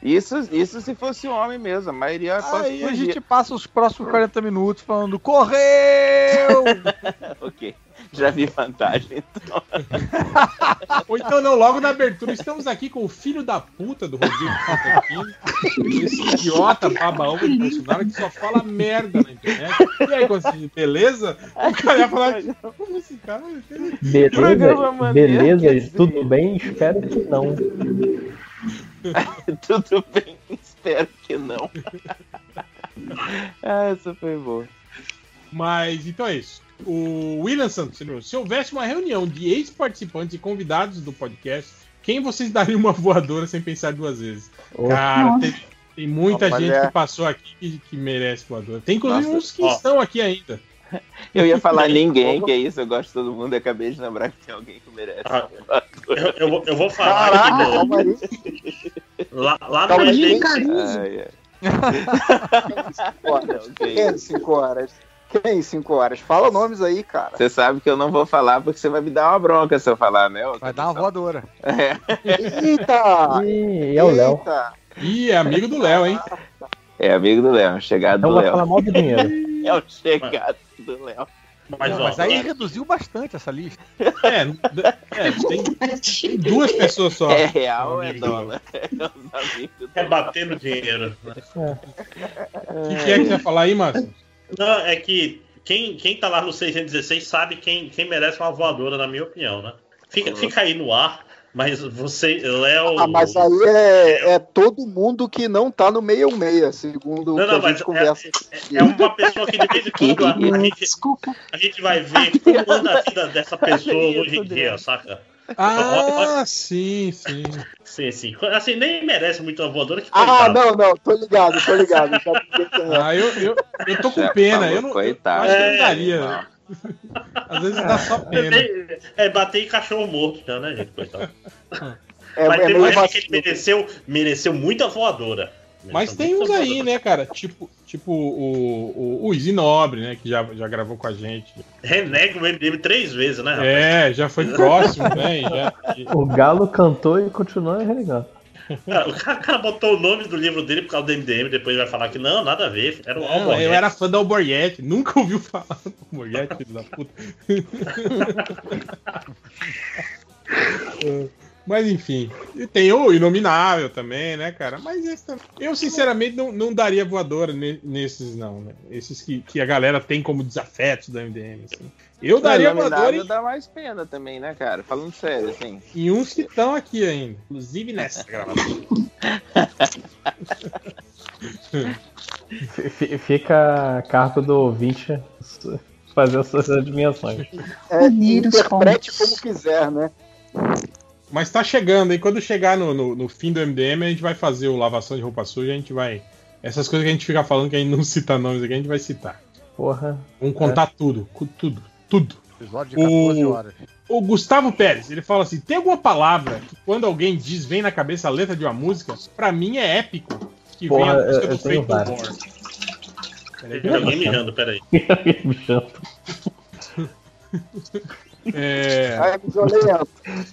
Isso, isso se fosse homem mesmo, a maioria quase Aí a gente passa os próximos 40 minutos falando correu! ok, já vi vantagem então. Ou então não, logo na abertura, estamos aqui com o filho da puta do Rodrigo Constantino, esse idiota baba-ovo de Bolsonaro que só fala merda na internet. E aí, Constantino, beleza? O cara ia falar, como esse cara... Beleza, beleza, tudo bem? Espero que não. Tudo bem, espero que não. ah, essa foi boa. Mas, então é isso. O William Santos, se houvesse uma reunião de ex-participantes e convidados do podcast, quem vocês dariam uma voadora sem pensar duas vezes? Oh. Cara, tem, tem muita Olha. gente que passou aqui que, que merece voadora. Tem inclusive Nossa. uns que Ó. estão aqui ainda. Eu ia falar ninguém, que é isso, eu gosto de todo mundo, e acabei de lembrar que tem alguém que merece. Ah, eu, eu vou- eu vou falar Caraca, lá, lá no Calma. Caruso. Ai, ai. horas. Quem 5 horas? Quem 5 horas? Fala nomes aí, cara. Você sabe que eu não vou falar porque você vai me dar uma bronca se eu falar, né? Vai dar uma voadora. É. Eita! E é o Léo. Ih, é amigo do Léo, hein? É amigo do Léo, chegado Então do vai Léo. falar mal do dinheiro. É o chegado do Léo. Mas, Não, ó, mas aí reduziu bastante essa lista. É, é tem, tem duas pessoas só. É real ou é dólar? É é bater no dinheiro. O que, que é que você vai falar aí, Márcio? Não, é que quem, quem tá lá no 616 sabe quem, quem merece uma voadora, na minha opinião, né? Fica, fica aí no ar, mas você, Léo. Ah, mas aí é, é todo mundo que não tá no 66, segundo Não, o que não, a mas gente conversa. é, é uma pessoa que de vez em quando a, a gente, a gente vai ver como anda a vida dessa pessoa hoje em dia, saca? Ah, sim, sim. Sim, sim. Assim, nem merece muito uma voadora que Ah, coitado. não, não, tô ligado, tô ligado. É. Ah, eu, eu, eu tô com pena. falou, Eu não, eu coitado. acho que eu não É, daria. Às vezes dá só É, pena. é bater em cachorro morto já, né, gente? Coitado. É, Mas é teve época que ele mereceu, mereceu muita voadora. Mas tem uns aí, né, cara? Tipo, tipo o, o, o Easy Nobre, né? Que já, já gravou com a gente. Renega o MDM três vezes, né, rapaz? É, já foi próximo, né? já- O Galo cantou e continuou. Cara, o cara, o cara botou o nome do livro dele por causa do MDM, depois vai falar que não, nada a ver. Era o Não, eu era fã da Alborguete, nunca ouviu falar do Alborguete, filho da puta. Mas enfim, e tem o Inominável também, né, cara? Mas esse também- eu sinceramente não, não daria voadora ne- nesses, não, né? Esses que, que a galera tem como desafetos da MDM. assim. Eu daria voadora em, dá mais pena também, né, cara? Falando sério, assim. em uns que estão aqui ainda, inclusive nessa gravação. Fica a cargo do ouvinte fazer as suas adivinhações. É, interprete como quiser, né? Mas tá chegando, e quando chegar no, no, no fim do MDM, a gente vai fazer o lavação de roupa suja, a gente vai. Essas coisas que a gente fica falando que a gente não cita nomes aqui, a gente vai citar. Porra. Vamos contar tudo, cu- tudo, tudo. Episódio de 14 O- horas. O Gustavo Pérez, ele fala assim: tem alguma palavra que quando alguém diz vem na cabeça a letra de uma música, pra mim é épico. Que Porra, vem a música eu- do várias. Born. Peraí, Tem alguém mijando, peraí. Me chama. É, Ai.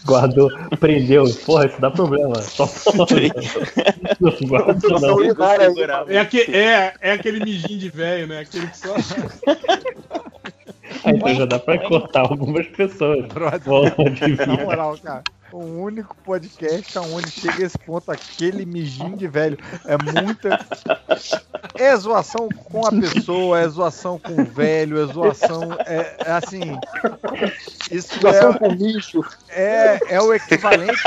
Guardou, prendeu. Porra, isso dá problema. Só Não guarda, São não. é, aque- é, é aquele mijinho de velho, né? Aquele que só. Então já dá pra cortar algumas pessoas. Na moral, cara o único podcast aonde chega esse ponto, aquele mijinho de velho. É muita. É zoação com a pessoa, é zoação com o velho, é zoação. É, é assim. Isso zoação é, com bicho. É, é o equivalente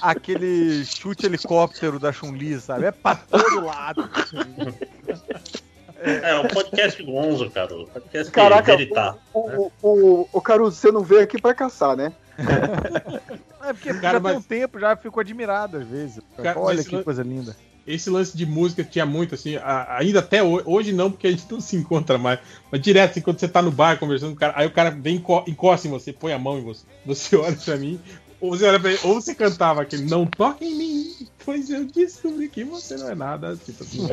àquele chute helicóptero da Chun-Li, sabe? É pra todo lado. É, é um podcast gonzo, cara. Um podcast Caraca, o, o, o, o, Caruso, você não veio aqui pra caçar, né? é porque cara, já mas... tem um tempo, já fico admirado às vezes. Cara, Olha que coisa linda. Esse lance de música tinha muito, assim, a, ainda até hoje, hoje, não, porque a gente não se encontra mais, mas direto, assim, quando você tá no bar conversando com o cara, aí o cara vem, encosta em você, põe a mão em você, você olha pra mim, ou você, olha pra ele, ou você cantava aquele Não toque em mim, pois eu descobri que você não é nada. Tipo assim.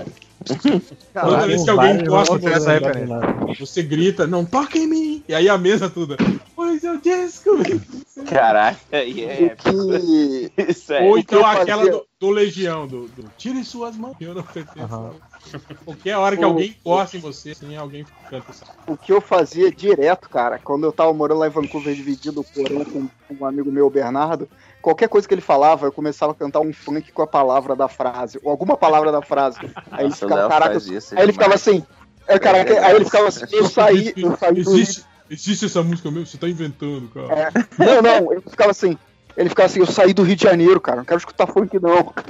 Toda vez que alguém encosta você, você grita, não toque em mim. E aí a mesa toda. Pois eu descobri. Caraca, e é. Isso é. Ou então aquela do, do, Legião, do, do Tire suas mãos. Eu não pertenço. Uhum. Qualquer hora que o, alguém encosta em você, assim, alguém canta isso. O que eu fazia direto, cara, quando eu tava morando lá em Vancouver, dividido o porão com um amigo meu, Bernardo, qualquer coisa que ele falava, eu começava a cantar um funk com a palavra da frase, ou alguma palavra da frase. Aí ele ficava, caraca, aí ele ficava assim, é, caraca, aí ele ficava assim, eu saí, eu saí existe, existe essa música mesmo? Você tá inventando, cara. É, não, não, ele ficava assim, ele ficava assim, eu saí do Rio de Janeiro, cara, não quero escutar funk não.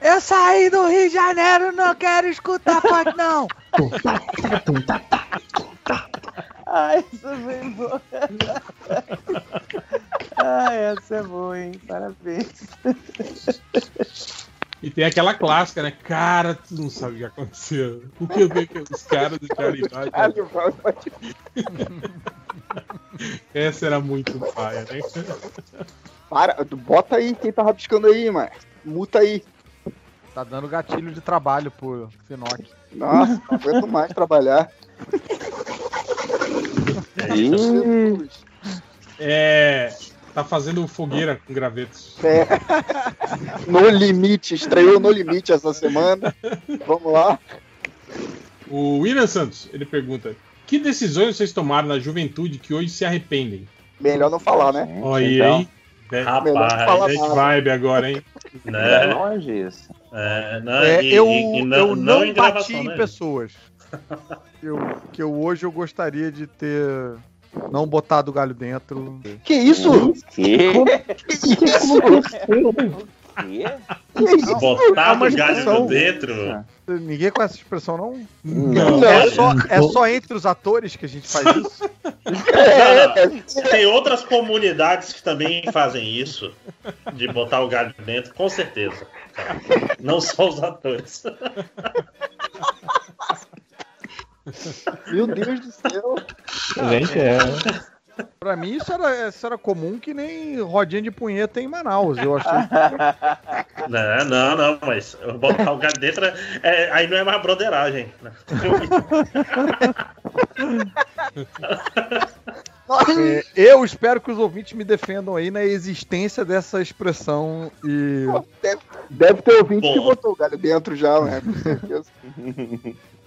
Eu saí do Rio de Janeiro, não quero escutar funk, não. Ai, essa foi boa. Ai, essa é boa, hein? Parabéns. E tem aquela clássica, né? Cara, tu não sabe o que aconteceu. O que eu vi que os caras do caridade. Essa era muito paia, né? Para, bota aí quem tá rabiscando aí, mano. Muta aí. Tá dando gatilho de trabalho pro Finoc. Nossa, não aguento mais trabalhar. é. Tá fazendo fogueira com gravetos. É. No Limite, estreou No Limite essa semana. Vamos lá. O William Santos, ele pergunta: Que decisões vocês tomaram na juventude que hoje se arrependem? Melhor não falar, né? Olha aí, então, hein? Rapaz, vibe agora, hein? Né? É longe isso. É, não, é, e, eu, e, e não, eu não, não bati em né? pessoas. eu, que eu hoje eu gostaria de ter não botado o galho dentro. Que isso? Que? que isso? Botar o galho dentro. Ninguém conhece essa expressão, não? Não. É só, é só entre os atores que a gente faz isso? Tem outras comunidades que também fazem isso, de botar o galho dentro, com certeza. Não só os atores. Meu Deus do céu. Gente, é. Pra mim isso era, isso era comum que nem rodinha de punheta em Manaus, eu achei. Não, não, não, mas botar o gato dentro, é, aí não é mais broderagem. É, eu espero que os ouvintes me defendam aí na existência dessa expressão e. Deve, deve ter ouvinte que botou o galho dentro já, né? Com certeza.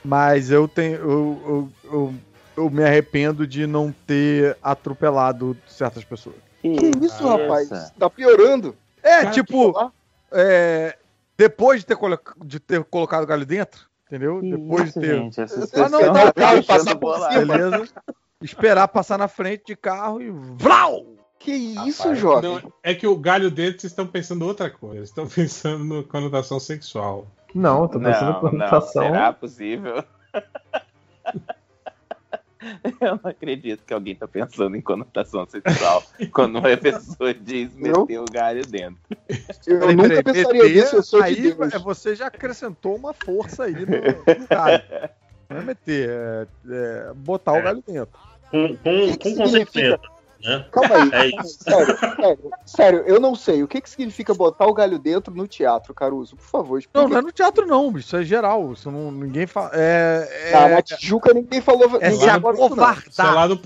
Mas eu tenho. Eu, eu, eu eu me arrependo de não ter atropelado certas pessoas. Que isso, rapaz? Tá piorando. É, Cara, tipo, é, depois de ter, de ter colocado o galho dentro, entendeu? Que depois isso, de ter. Gente, ah, não, não, o carro passar por cima. Beleza. Esperar passar na frente de carro e. Vlau! Que isso, Rapaz, jovem? Não, é que o galho dentro vocês estão pensando outra coisa. Estão pensando na conotação sexual. Não, tô pensando na conotação. Não, será possível? Eu não acredito que alguém tá pensando em conotação sexual quando uma pessoa diz meter o galho dentro. Eu peraí, nunca peraí, pensaria meter, nisso, eu sou aí de Deus. você já acrescentou uma força aí no, no galho. Não é meter, é, é botar é. o galho dentro. Com, com, com consequência. Né? Calma aí. É. Sério, sério, sério, eu não sei. O que, que significa botar o galho dentro no teatro, Caruso? Por favor, explica. Não, não é no teatro, não, bicho. Isso é geral. Isso não, ninguém fala. É, é... Ah, na Tijuca ninguém falou. É ninguém se acovardar.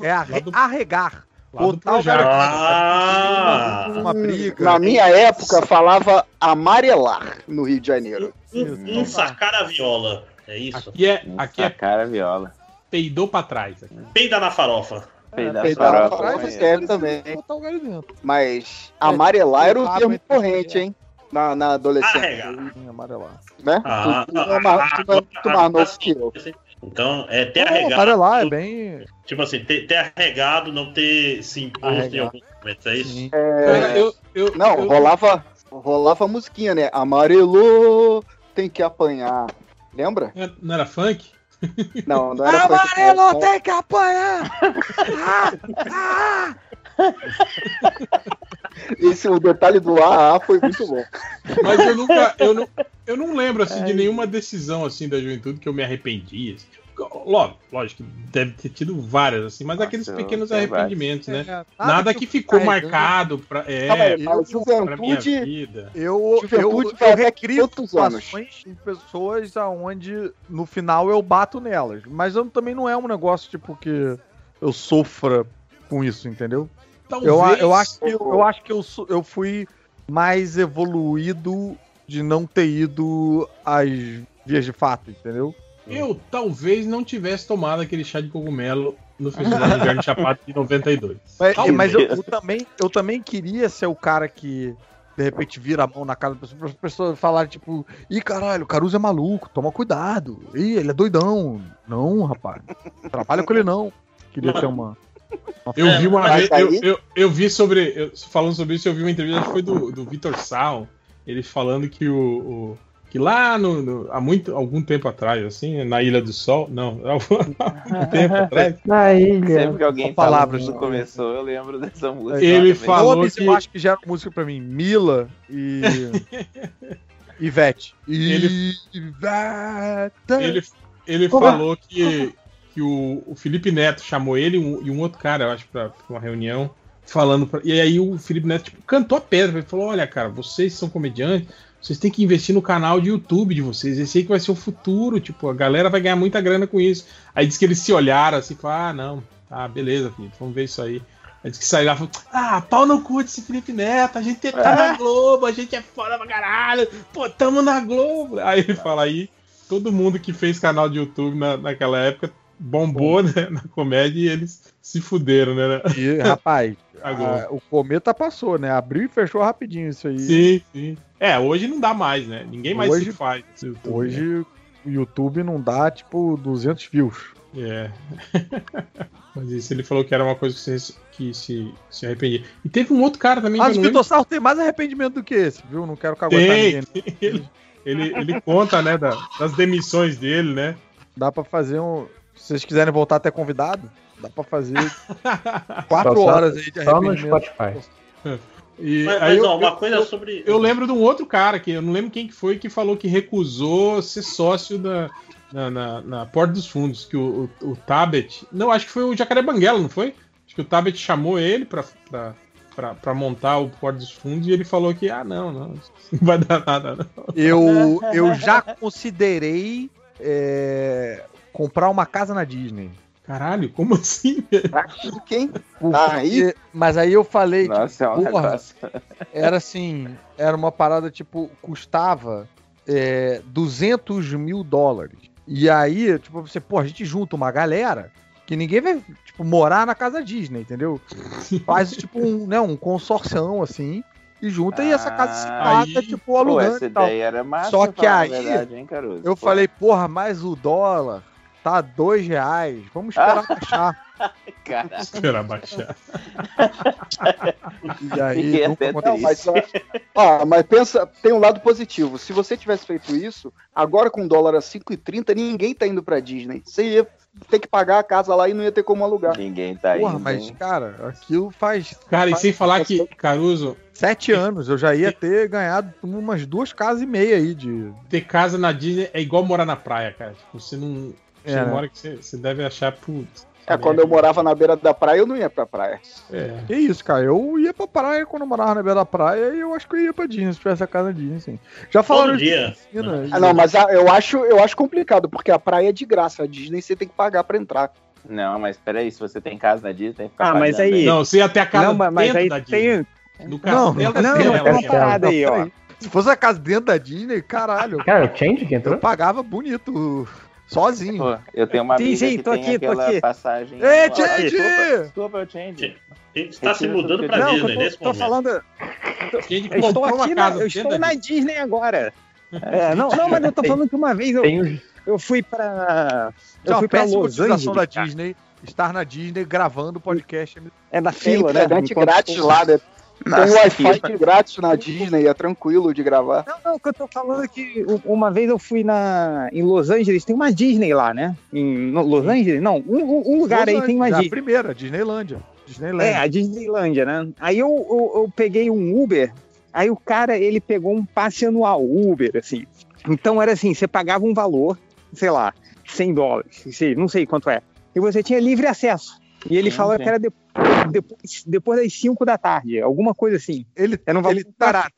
É, é do... arregar. Botar o galho ah, uma briga. Na minha época, falava amarelar no Rio de Janeiro. Um, um sacar a viola. É isso? Aqui é, aqui é, sacar a viola peidou pra trás. Peida na farofa. Peida na farofa serve também. Mas amarelar era o termo corrente, hein? Na, na adolescência. Amarelar. Né? Ah, tu, é mais, tu é muito mais novo que eu. Então, é ter Pô, arregado. amarelar é bem. Tipo assim, ter, ter arregado, não ter se imposto em Arregar. alguns momentos, é isso? É, Eu, eu, não, eu- rolava, rolava a musiquinha, né? Amarelou, tem que apanhar. Lembra? Não era funk? Não, não era Amarelo tem que apanhar! Ah, ah. Esse, o detalhe do AA foi muito bom. Mas eu nunca. Eu não, eu não lembro assim, de nenhuma decisão assim da juventude que eu me arrependi. assim. Lógico, lógico que deve ter tido várias, assim, mas Nossa, aqueles eu pequenos arrependimentos, né? É, nada Nada que que ficou carregando. marcado pra, é, Calma aí, eu- pra minha juventude, vida. Eu, eu, Juventude eu, recrio 500 anos. situações em pessoas aonde no final eu bato nelas. Mas eu, também não é um negócio tipo que eu sofra com isso, entendeu? Talvez, Eu, eu acho que, eu acho que eu, eu fui mais evoluído de não ter ido às vias de fato, entendeu? Eu talvez não tivesse tomado aquele chá de cogumelo no Festival de Inverno de Chapada de 92. Mas, Talvez. mas eu, eu também, eu também queria ser o cara que de repente vira a mão na cara da pessoa, para as pessoas falarem, tipo, ih, caralho, o Caruso é maluco, toma cuidado. Ih, ele é doidão. Não, rapaz. Trabalha com ele não. Queria ter uma. uma Eu vi uma vez, eu, eu, eu vi sobre. eu- falando sobre isso, eu vi uma entrevista acho que foi do, do Vitor Sal, ele falando que o. o- que lá no, no- há muito, algum tempo atrás, assim, na Ilha do Sol, não, há muito tempo atrás, Na ilha. Sempre que alguém palavras, quando né? começou, eu lembro dessa música. Ele também. falou que- eu acho que gera música pra mim. Mila e. Ivete. Ele- Ivete. ele, ele falou que, que o, o Felipe Neto chamou ele e um, e um outro cara, eu acho, pra, pra uma reunião, falando. pra- e aí o Felipe Neto tipo, cantou a pedra. Ele falou: Olha, cara, vocês são comediantes, vocês têm que investir no canal de YouTube de vocês. Esse aí que vai ser o futuro. Tipo, a galera vai ganhar muita grana com isso. Aí disse que eles se olharam assim, falaram: Ah, não, tá, beleza, filho, vamos ver isso aí. Aí disse que saiu lá e falou: Ah, pau no cu desse Felipe Neto, a gente tá na Globo, a gente é foda pra caralho, pô, tamo na Globo. Aí ele fala aí, todo mundo que fez canal de YouTube na, naquela época bombou né, na comédia e eles se fuderam, né? E, rapaz, a- o cometa passou, né? Abriu e fechou rapidinho isso aí. Sim, sim. É, hoje não dá mais, né? Ninguém mais Hoje- se faz. YouTube, né? Hoje o YouTube não dá, tipo, 200 views. É. Mas isso ele falou que era uma coisa que, se, que se, se arrependia. E teve um outro cara também Mas que o Sarro tem mais arrependimento do que esse, viu? Não quero caguetar ninguém. ele, ele, ele conta, né, da- das demissões dele, né? Dá pra fazer um. Se vocês quiserem voltar até convidado, dá pra fazer quatro Só- horas aí de Só no. Spotify. E Mas, aí mas, eu, ó, uma coisa eu- sobre. eu lembro de um outro cara, que eu não lembro quem que foi, que falou que recusou ser sócio da, na, na, na Porta dos Fundos, que o, o, o Tabet. Não, acho que foi o Jacaré Banguela, não foi? Acho que o Tabet chamou ele pra, pra, pra, pra montar o Porta dos Fundos e ele falou que, ah, não, não, não vai dar nada, não. Eu, eu já considerei é, comprar uma casa na Disney. Caralho, como assim, velho? Quem? Aí? Mas aí eu falei, Nossa, é um tipo, porra, negócio. era assim, era uma parada tipo, custava é, 200 mil dólares. E aí, tipo, você, pô, a gente junta uma galera que ninguém vai, tipo, morar na casa Disney, entendeu? Faz, tipo, um, né, um consorção, assim, e junta e essa casa se Ah, paga, aí- tipo, Pô, alugando essa e tal. ideia era massa, Só que aí, verdade, hein, Caruso? Eu Pô, falei, porra, mas o dólar tá dois reais, vamos esperar baixar. Cara, Esperar baixar. E aí, Fiquei nunca até aconteceu. Não, mas, ó, mas pensa, tem um lado positivo. Se você tivesse feito isso, agora com dólar a 5,30, ninguém tá indo pra Disney. Você ia ter que pagar a casa lá e não ia ter como alugar. ninguém tá Porra, indo. mas, cara, aquilo faz Cara, e faz sem falar que, Caruso, sete anos. Eu já ia ter ganhado umas duas casas e meia aí de. ter casa na Disney é igual morar na praia, cara. Tipo, você não. É, Chega né? uma hora que você, você deve achar, putz. É, quando eu morava na beira da praia, eu não ia pra praia. É. Que isso, cara. Eu ia pra praia quando eu morava na beira da praia e eu acho que eu ia pra Disney se tivesse a casa Disney, sim. Já falaram Todo dia. na piscina, Ah, não, mas a- eu acho, eu acho complicado, porque a praia é de graça. A Disney você tem que pagar pra entrar. Não, mas peraí, se você tem casa na Disney, tem que ficar Ah, mas aí-? Não, você ia ter a casa Não, mas, aí da Disney. tem. No Não, castelo não, da Não, Disney, tem uma parada aí, ó. Se fosse a casa dentro da Disney, caralho, Cara, o Change que eu entrou? pagava bonito. Sozinho. Pô, eu tenho uma amiga sim, que tem aqui, aquela passagem. Ei, Change! Desculpa, desculpa, Change. Está se mudando pra Disney tô, nesse tô momento. Falando... Eu estou aqui na, eu estou na Disney agora. É, não, não, mas eu tô falando que uma vez eu, eu fui pra. Eu fui pra Los Angeles. da Disney estar na Disney gravando podcast. É na fila, né? É grátis lá, né? Tem Wi-Fi grátis na Disney, é tranquilo de gravar. Não, não, o que eu tô falando é que uma vez eu fui na, em Los Angeles, tem uma Disney lá, né? Em Los Angeles? Não, um, um lugar Los aí tem uma Disney. A primeira, Disneylândia. Disneylandia. É, a Disneylândia, né? Aí eu, eu, eu, peguei um Uber, aí o cara, ele pegou um passe anual, Uber, assim. Então era assim, você pagava um valor, sei lá, 100 dólares, não sei quanto é, e você tinha livre acesso. E ele sim, falou sim. que era de, depois, depois das 5 da tarde, alguma coisa assim. Ele, era um valor ele barato.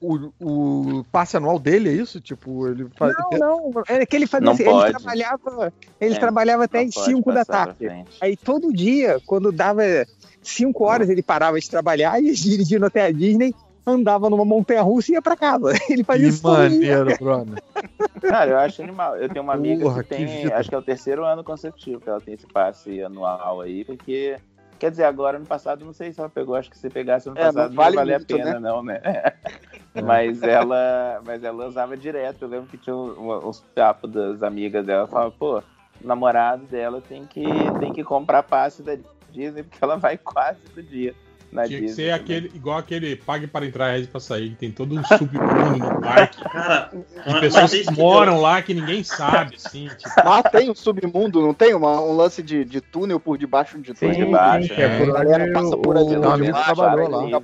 o, o passe anual dele, é isso? Tipo, ele faz... Não, não. É que ele fazia assim, ele trabalhava, ele é, trabalhava até as 5 da tarde. Aí todo dia, quando dava 5 horas, ele parava de trabalhar e ia dirigindo até a Disney andava numa montanha russa e ia pra casa. Ele fazia que isso. maneiro, Bruno. Cara, eu acho animal. Eu tenho uma amiga Porra, que tem, que acho que é o terceiro ano consecutivo que ela tem esse passe anual aí, porque. Quer dizer, agora no passado, não sei se ela pegou, acho que se pegasse no é, passado não, vale não valia a pena, né? não, né? É. Mas ela mas ela usava direto. Eu lembro que tinha uns papos das amigas dela, falava, pô, o namorado dela tem que, tem que comprar passe da Disney, porque ela vai quase todo dia na Tinha Disney que ser aquele, igual aquele Pague para entrar, reze para sair, que tem todo um submundo no parque. Cara, de pessoas que moram lá que ninguém sabe, assim. Tipo... Lá tem um submundo, não tem uma, um lance de, de túnel por debaixo de túnel. Sim, baixo, é, é. A galera passa por ali. O trabalhou lá.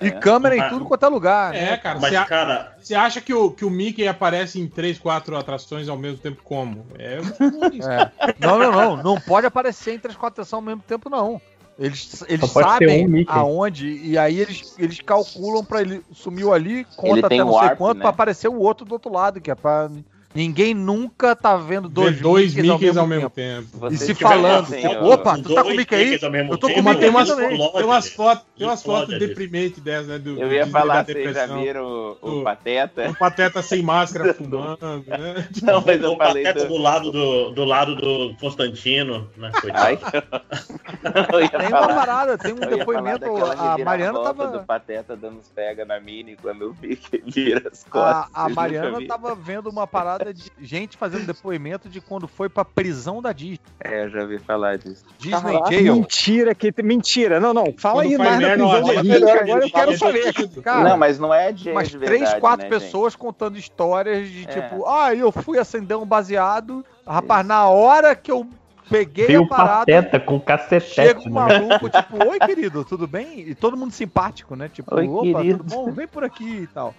E é. câmera em tudo quanto é lugar. É, né? cara. Mas, você, cara... você acha que o, que o Mickey aparece em 3, 4 atrações ao mesmo tempo como? É, é. Não, não, não. Não pode aparecer em 3, 4 atrações ao mesmo tempo, não. Eles, eles sabem um aonde, e aí eles, eles calculam para ele sumiu ali, conta até não sei quanto, né? para aparecer o outro do outro lado, que é pra Ninguém nunca tá vendo dois, Vê dois Mickeys, Mickeys ao mesmo, tempo. tempo. E se falando, assim, opa, tu tá com o Mickey aí? Eu tô com o Mickey tem umas, tem umas fotos, tem umas fotos deprimentes dessas, né? Do, eu ia do falar, vocês já viram o, o Pateta? O Pateta sem máscara fumando, né? Não, mas eu o falei Pateta do... do... lado do, do lado do Constantino, né? Ai, tem uma parada, tem um depoimento, a Mariana tava... do Pateta dando os pega na mini quando eu vi que vira as costas. A Mariana tava vendo uma parada parada de gente fazendo depoimento de quando foi pra prisão da Disney. É, eu já ouvi falar disso. Disney ah, Jail. Mentira, que mentira. Não, não. Fala quando aí mais da prisão da Disney, agora eu quero saber. Cara, não, mas não é jail Mas três, quatro né, pessoas gente? contando histórias de é. tipo, ah, eu fui acender um baseado, rapaz, na hora que eu peguei Veio a parada. Pateta com cacetete. Chega um né? maluco, tipo, oi querido, tudo bem? E todo mundo simpático, né? Tipo, oi, opa, querido. tudo bom? Vem por aqui e tal.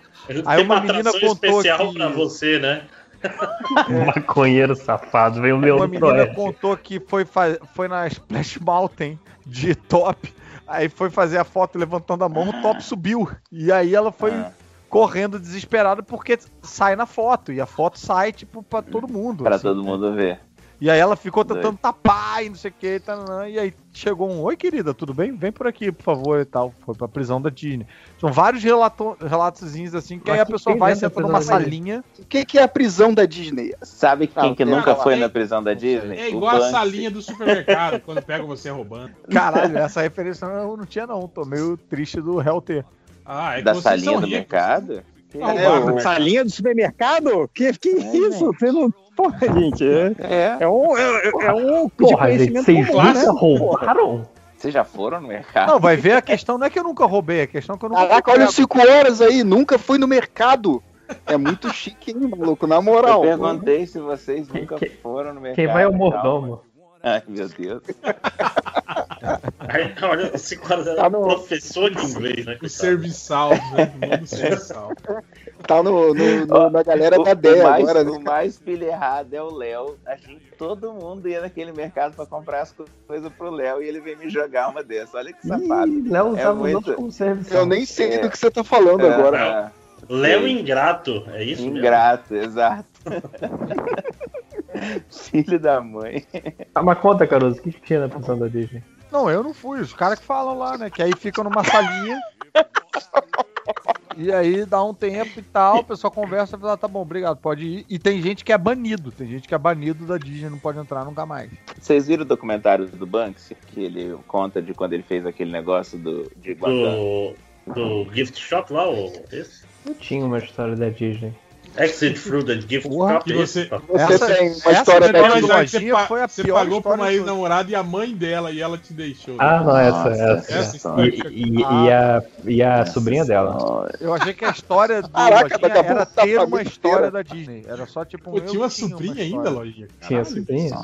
Aí uma, uma menina contou especial que... pra você, né? Maconheiro safado, veio o meu Uma menina contou que foi, foi na Splash Mountain de top. Aí foi fazer a foto levantando a mão, o top subiu. E aí ela foi ah. correndo desesperada porque sai na foto. E a foto sai, tipo, pra todo mundo. Pra assim, todo né? mundo ver. E aí ela ficou tentando tapar e não sei o que, tá, e aí chegou um, oi querida, tudo bem? Vem por aqui, por favor, e tal. Foi pra prisão da Disney. São vários relato, relatozinhos assim, que Mas aí a pessoa vai, senta numa salinha. O que, que é a prisão da Disney? Sabe quem ah, que nunca foi na prisão da Disney? É igual a salinha do supermercado, quando pega você roubando. Caralho, essa referência eu não tinha não, tô meio triste do Hellter. Ah, é da salinha do mercado? Não, é, salinha do supermercado? Que, que é, isso? Você não Porra, gente, é, é. é um, é, é um Porra, gente, vocês comum, né? roubaram? Vocês já foram no mercado? Não, vai ver a questão, não é que eu nunca roubei, a questão é que eu nunca. Caraca, olha os 5 horas aí, nunca fui no mercado. É muito chique, hein, maluco? Na moral. Eu perguntei se vocês nunca quem, foram no mercado. Quem vai é o mordomo. Ai, meu Deus. Aí, olha, esse cara tá no... professor de inglês, né? O serviçal, né? O serviçal. Tá no, no, no na galera o, da DEA agora, né? O mais filho errado é o Léo. A gente, todo mundo ia naquele mercado pra comprar as coisas pro Léo e ele veio me jogar uma dessas. Olha que safado. Léo usava é muito... como serviçal. Eu nem sei é. do que você tá falando é, agora. Léo Ingrato, é isso Ingrato, mesmo? exato. Filho da mãe. Ah, mas conta, Caruso, o que, que tinha na prisão da Disney? Não, eu não fui, os caras que falam lá, né? Que aí ficam numa salinha. E aí dá um tempo e tal, o pessoal conversa e fala, tá bom, obrigado, pode ir. E tem gente que é banido, tem gente que é banido da Disney, não pode entrar nunca mais. Vocês viram o documentário do Banksy? Que ele conta de quando ele fez aquele negócio do, de do, do gift shop lá, ou esse? Não tinha uma história da Disney. Exit through the gift shop. Você, você essa, tem uma história da lojinha foi a Você pagou pra uma ex-namorada e a mãe dela e ela te deixou. Ah, não, essa, essa. essa e, e, ah, e, a, e a sobrinha dela. Eu achei que a história do Caraca, lojinha era ter uma história da Disney. Era só tipo um. Pô, tinha uma sobrinha ainda, lojinha. Tinha sobrinha.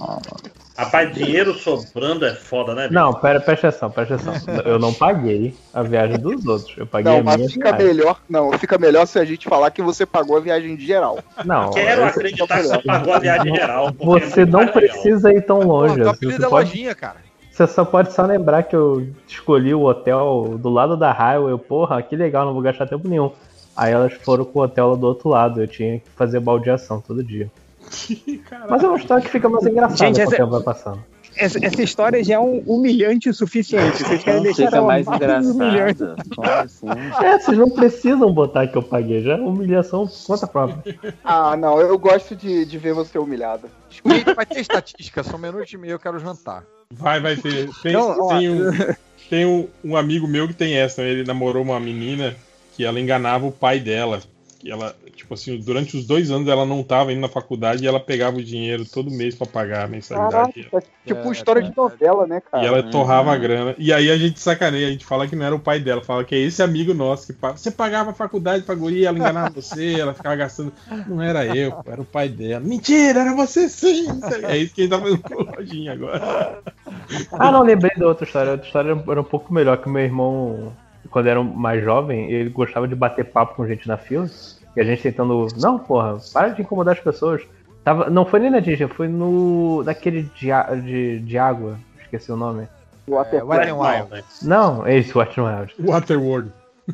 Rapaz, dinheiro sobrando é foda, né? Não, pera, presta atenção, presta atenção. Eu não paguei a viagem dos outros. Eu paguei não, a minha. Mas fica viagem. melhor. Não, fica melhor se a gente falar que você pagou a viagem de geral. Não. Quero acreditar que você pagou a viagem de geral. Você não precisa ir tão longe. Pô, você, pode... lojinha, cara. você só pode só lembrar que eu escolhi o hotel do lado da highway. Eu, porra, que legal, não vou gastar tempo nenhum. Aí elas foram com o hotel do outro lado. Eu tinha que fazer baldeação todo dia. Mas é uma história que fica mais engraçada Gente, essa... vai passando essa, essa, história já é um humilhante o suficiente. Vocês querem deixar fica mais, mais humilhante. Assim? É, vocês não precisam botar que eu paguei, já é humilhação conta própria. Ah, não, eu gosto de, de ver você humilhado. Vai ter estatística, são meia-noite e meia, eu quero jantar. Vai, vai ter. Tem, não, tem, um, tem um, um, amigo meu que tem essa, ele namorou uma menina que ela enganava o pai dela. Ela, tipo assim, durante os dois anos ela não estava indo na faculdade e ela pegava o dinheiro todo mês para pagar a mensalidade. Caraca, é tipo é, história de novela, né, cara? E ela torrava a uhum. grana. E aí a gente sacaneia, a gente fala que não era o pai dela, fala que é esse amigo nosso que você pagava a faculdade pra guria, ela enganava você, ela ficava gastando. Não era eu, era o pai dela. Mentira, era você sim! É isso que a gente tá fazendo com lojinha agora. Ah, não, lembrei da outra história. A outra história era um pouco melhor que o meu irmão quando era mais jovem, ele gostava de bater papo com gente na fila. E a gente tentando. Não, porra, para de incomodar as pessoas. Tava, não foi nem na Disney, foi no. daquele de, de, de água. Esqueci o nome. Water, é, Water Wild. Não, é esse, Water Wild. Waterworld.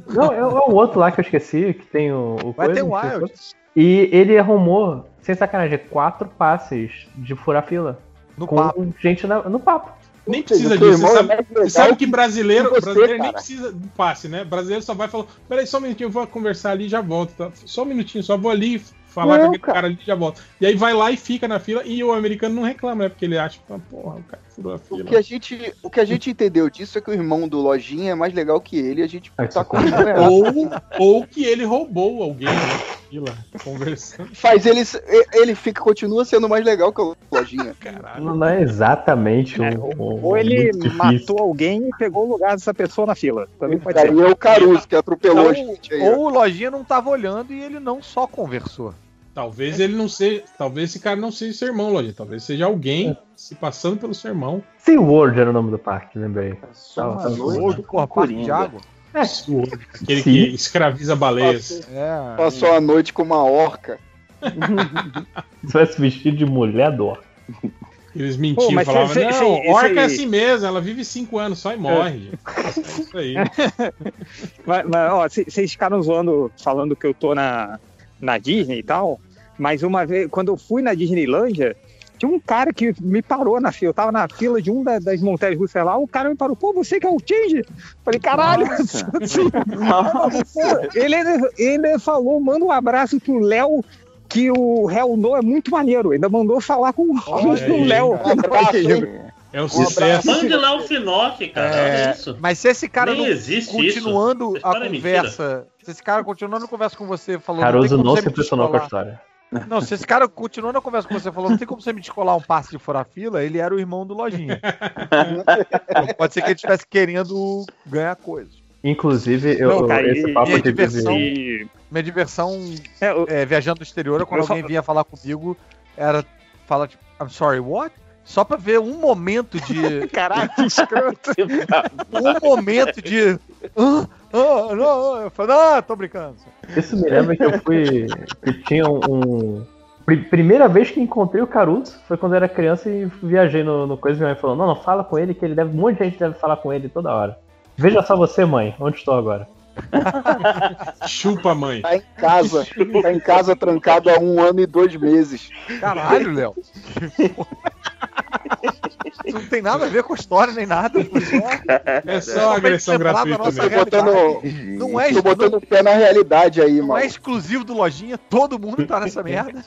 Não, é, é um outro lá que eu esqueci, que tem o. o Water Wild. E ele arrumou, sem sacanagem, quatro passes de furar fila. No com papo. gente na, no papo. Nem precisa disso. Você sabe, é sabe que brasileiro, que você, brasileiro nem precisa do passe, né? Brasileiro só vai falar: peraí, só um minutinho, eu vou conversar ali e já volto. Tá? Só um minutinho, só vou ali falar não, com aquele cara. cara ali e já volta. E aí vai lá e fica na fila e o americano não reclama, né? Porque ele acha, porra, o cara furou a fila. O que a gente, o que a gente entendeu disso é que o irmão do Lojinha é mais legal que ele e a gente tá com ou, ou que ele roubou alguém na fila, conversando. Faz ele, ele fica, continua sendo mais legal que o Lojinha. Caralho. Não é exatamente é, um, um, Ou ele matou alguém e pegou o lugar dessa pessoa na fila. Também pode ser. é o Caruso que atropelou então, a gente aí. Ou o Lojinha não tava olhando e ele não só conversou. Talvez ele não seja. Talvez esse cara não seja seu irmão, Lojinha. Talvez seja alguém é. se passando pelo seu irmão. Sea World era o nome do parque, lembrei. Uma noite, porra, parque de água. É. Aquele Sim. que escraviza baleias. Passou, é. Passou a noite com uma orca. Você vai se vestir de mulher do orca. Eles mentiam, Pô, falavam, cê, não, cê, orca é assim mesmo, ela vive cinco anos só e morre. É, é isso aí. mas, mas, ó, vocês ficaram zoando, falando que eu tô na, na Disney e tal, mas uma vez, quando eu fui na Disneylândia, tinha um cara que me parou na fila. Eu tava na fila de um da, das montanhas russas lá, o cara me parou, pô, você que é o Change? Falei, caralho, Nossa. Nossa. ele, ele falou, manda um abraço pro Léo que o Hell No é muito maneiro. Ainda mandou falar com o Léo. É um sucesso. Mande lá o Finoc, cara. É, isso. Mas se esse cara Nem não, continuando a é conversa, se esse cara continuando a conversa com você, falando. Caruso não, não se impressionou com a história. Não, se esse cara continuando a conversa com você, falou, não tem como você me descolar um passe de fora fila, ele era o irmão do Lojinha. então, pode ser que ele estivesse querendo ganhar coisas. Inclusive, eu, não, cara, esse papo minha de diversão, minha diversão é, eu... é, viajando no exterior, quando alguém vinha falar comigo, era falar tipo, I'm sorry, what? Só pra ver um momento de. Caraca, escroto. um momento de. Ah, ah, não, eu falei, ah, tô brincando. Isso me lembra que eu fui. que tinha um. Primeira vez que encontrei o Caruso foi quando eu era criança e viajei no, no coisa e minha mãe falou: Não, não, fala com ele que ele deve. Um monte de gente deve falar com ele toda hora. Veja só você, mãe, onde estou agora? Chupa, mãe. Tá em casa. Tá em casa trancado há um ano e dois meses. Caralho, Léo. Isso não tem nada a ver com a história nem nada. É só agressão gratuita. Tô botando, não é, tô botando o pé na realidade aí, mano. Não é exclusivo do Lojinha, todo mundo tá nessa merda.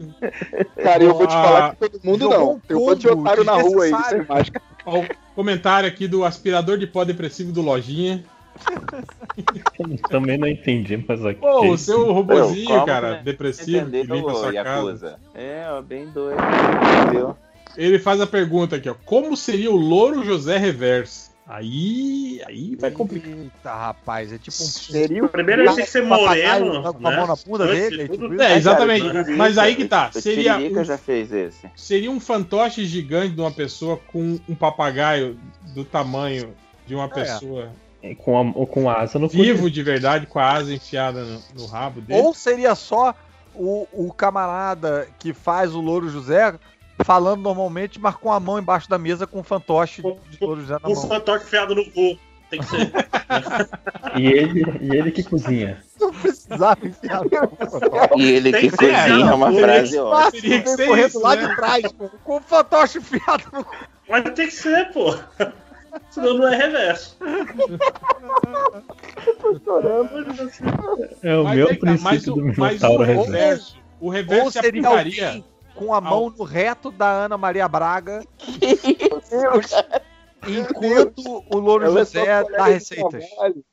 Cara, eu vou te falar que todo mundo não. Tem um monte de otário na rua aí, sem máscara. Ó, o comentário aqui do aspirador de pó depressivo do Lojinha. Também não entendi, mas aqui. Pô, o seu robozinho, cara, né? depressivo, que vem pra sua casa. É, ó, bem doido. Entendeu? Ele faz a pergunta aqui, ó. Como seria o Louro José Reverso? Aí, aí vai complicar. Eita, rapaz, é tipo um. Seria o primeiro ele tem que ser moreno. Com a mão na bunda dele. É, tipo é, exatamente. Mas aí que tá. Seria. Um, já fez esse. Seria um fantoche gigante de uma pessoa com um papagaio do tamanho de uma é. pessoa. É, com, a, com asa no Vivo de verdade, com a asa enfiada no, no rabo dele. Ou seria só o, o camarada que faz o Louro José falando normalmente, mas com a mão embaixo da mesa com o fantoche de José na um mão. Um fantoche enfiado no cu. Tem que ser. e, ele, e ele que cozinha. Não precisava enfiar E ele que, que cozinha é uma frase ótima. Teria que ser correndo lá né? de trás, com o fantoche enfiado no cu. Mas tem que ser, pô. Senão não é reverso. É o mas meu é, princípio do Minotauro reverso. O reverso Ou seria aplicaria com a mão no reto da Ana Maria Braga. Enquanto o Louro Ela José dá receitas.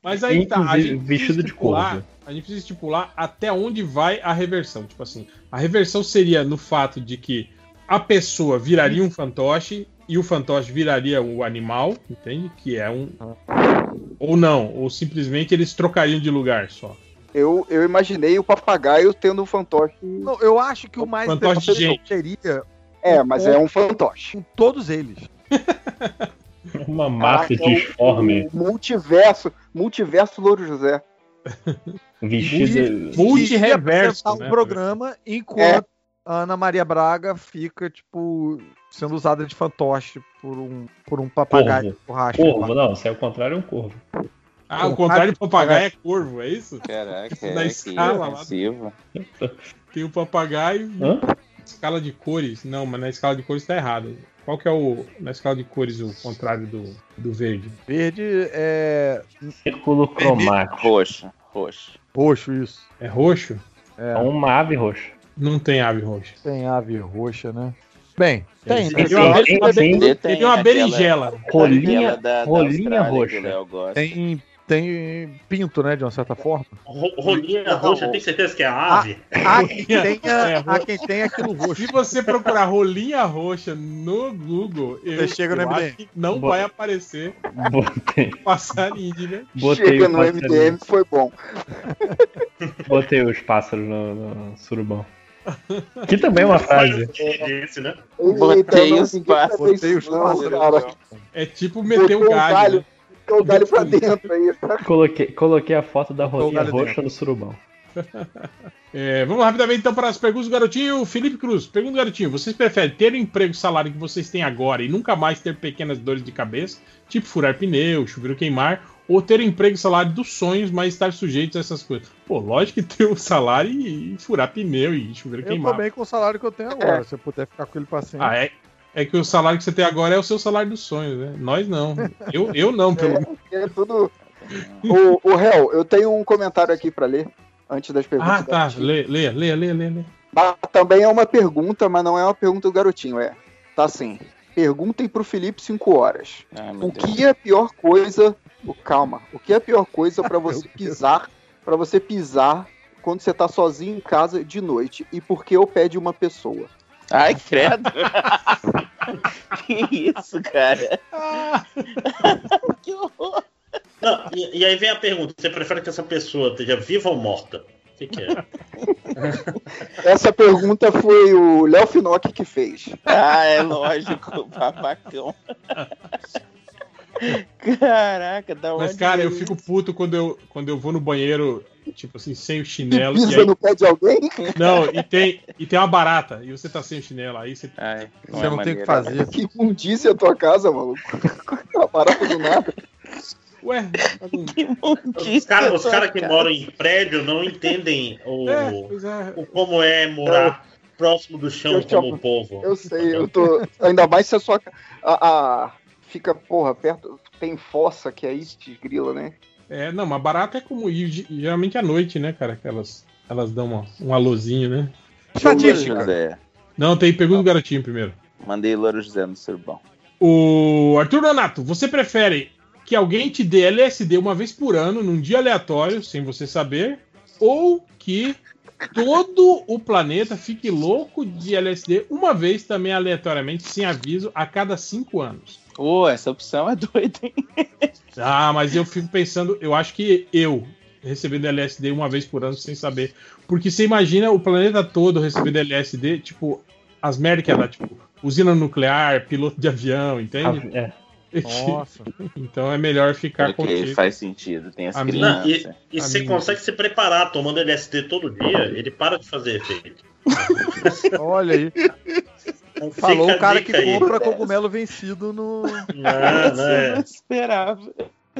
Mas aí tá, a gente vestido de cor. A gente precisa estipular até onde vai a reversão. Tipo assim, a reversão seria no fato de que a pessoa viraria um fantoche e o fantoche viraria o animal, entende? Que é um. Ou não, ou simplesmente eles trocariam de lugar só. Eu, eu imaginei o papagaio tendo um fantoche. Não, eu acho que o mais fantoche gente. seria. É, mas é um fantoche. Com todos eles. Uma massa disforme. O, o multiverso, multiverso Louro José. Vestido. Multireverso. Né? um programa enquanto é. Ana Maria Braga fica, tipo, sendo usada de fantoche por um, por um papagaio borracha. Corvo, não, se é o contrário, é um corvo. Ah, o contrário de papagaio é corvo, é isso? Caraca, Na é escala lá. Tem o papagaio, Hã? escala de cores. Não, mas na escala de cores tá errado. Qual que é o, na escala de cores, o contrário do, do verde? Verde é. Círculo cromático. Roxo. Roxo. Roxo, isso. É roxo? É. é uma ave roxa. Não tem ave roxa. Tem ave roxa, né? Bem, tem. Tem, tem, tem, tem uma berinjela. Rolinha, rolinha roxa. Tem tem pinto, né, de uma certa forma. Rolinha roxa, tem certeza que é a ave? Há, quem, tenha, é, há quem tenha aquilo roxo. Se você procurar rolinha roxa no Google, eu, você chega no MDM. não vai aparecer Botei. passarinho de né? Botei chega no MDM, foi bom. Botei os pássaros no, no surubão. Que também é uma frase. Esse, né? Botei os pássaros. Botei os pássaros. É tipo meter o galho. Né? O galho pra dentro aí. Coloquei, coloquei a foto da rolinha roxa dentro. no surubão. É, vamos rapidamente então para as perguntas do garotinho. Felipe Cruz, pergunta do garotinho: vocês preferem ter o emprego salário que vocês têm agora e nunca mais ter pequenas dores de cabeça, tipo furar pneu, chuveiro queimar, ou ter o emprego salário dos sonhos, mas estar sujeitos a essas coisas? Pô, lógico que ter o salário e, furar pneu e chuveiro eu queimar. Eu também com o salário que eu tenho agora, é. se eu puder ficar com ele para sempre. Ah, é? É que o salário que você tem agora é o seu salário dos sonhos, né? Nós não. Eu, eu não, pelo menos. É, é, tudo. O, o Hel, eu tenho um comentário aqui para ler antes das perguntas. Ah, tá. Leia, leia, leia, leia, leia. Também é uma pergunta, mas não é uma pergunta do garotinho, é. Tá assim. Perguntem pro Felipe 5 horas. Ai, o que é a pior coisa. Oh, calma. O que é a pior coisa para você pisar? para você pisar quando você tá sozinho em casa de noite? E por que eu pede uma pessoa? Ai, credo. que isso, cara? que horror. Não, e, e, aí vem a pergunta: você prefere que essa pessoa esteja viva ou morta? O que, que é? Essa pergunta foi o Léo Finocchi que fez. Ah, é lógico, babacão. Caraca, da onde Mas, cara, eu fico puto quando eu, quando eu vou no banheiro, tipo assim, sem o chinelo. E pisa aí... no pé de alguém? Não, e tem, e tem uma barata, e você tá sem o chinelo, aí você, Ai, não você é não tem o que fazer. Que imundícia a tua casa, maluco. uma barata do nada. Ué, os caras os cara que moram em prédio não entendem o, é, é. o como é morar próximo do chão como o povo. Eu sei, eu tô. Ainda mais se a sua. A, a, fica, porra, perto. Tem fossa que aí te grila, né? É, não, mas barata é como ir geralmente à noite, né, cara? Que elas, elas dão uma, um alôzinho, né? Estatística. Não, tem pergunta do garotinho primeiro. Mandei Louro José no Surbão. O Arthur Donato, você prefere que alguém te dê LSD uma vez por ano, num dia aleatório, sem você saber, ou que todo o planeta fique louco de LSD uma vez também aleatoriamente, sem aviso, a cada cinco anos? Pô, oh, essa opção é doida, hein? ah, mas eu fico pensando, eu acho que eu, recebendo LSD uma vez por ano sem saber. Porque você imagina o planeta todo recebendo LSD, tipo, as merdas que é tipo, usina nuclear, piloto de avião, entende? É. Nossa. então é melhor ficar Porque contigo. faz sentido, tem as a crianças. Não, e, e você consegue se preparar tomando LSD todo dia, ele para de fazer efeito. Olha aí. Falou o cara que compra aí. cogumelo vencido no. Não, não é. não esperava.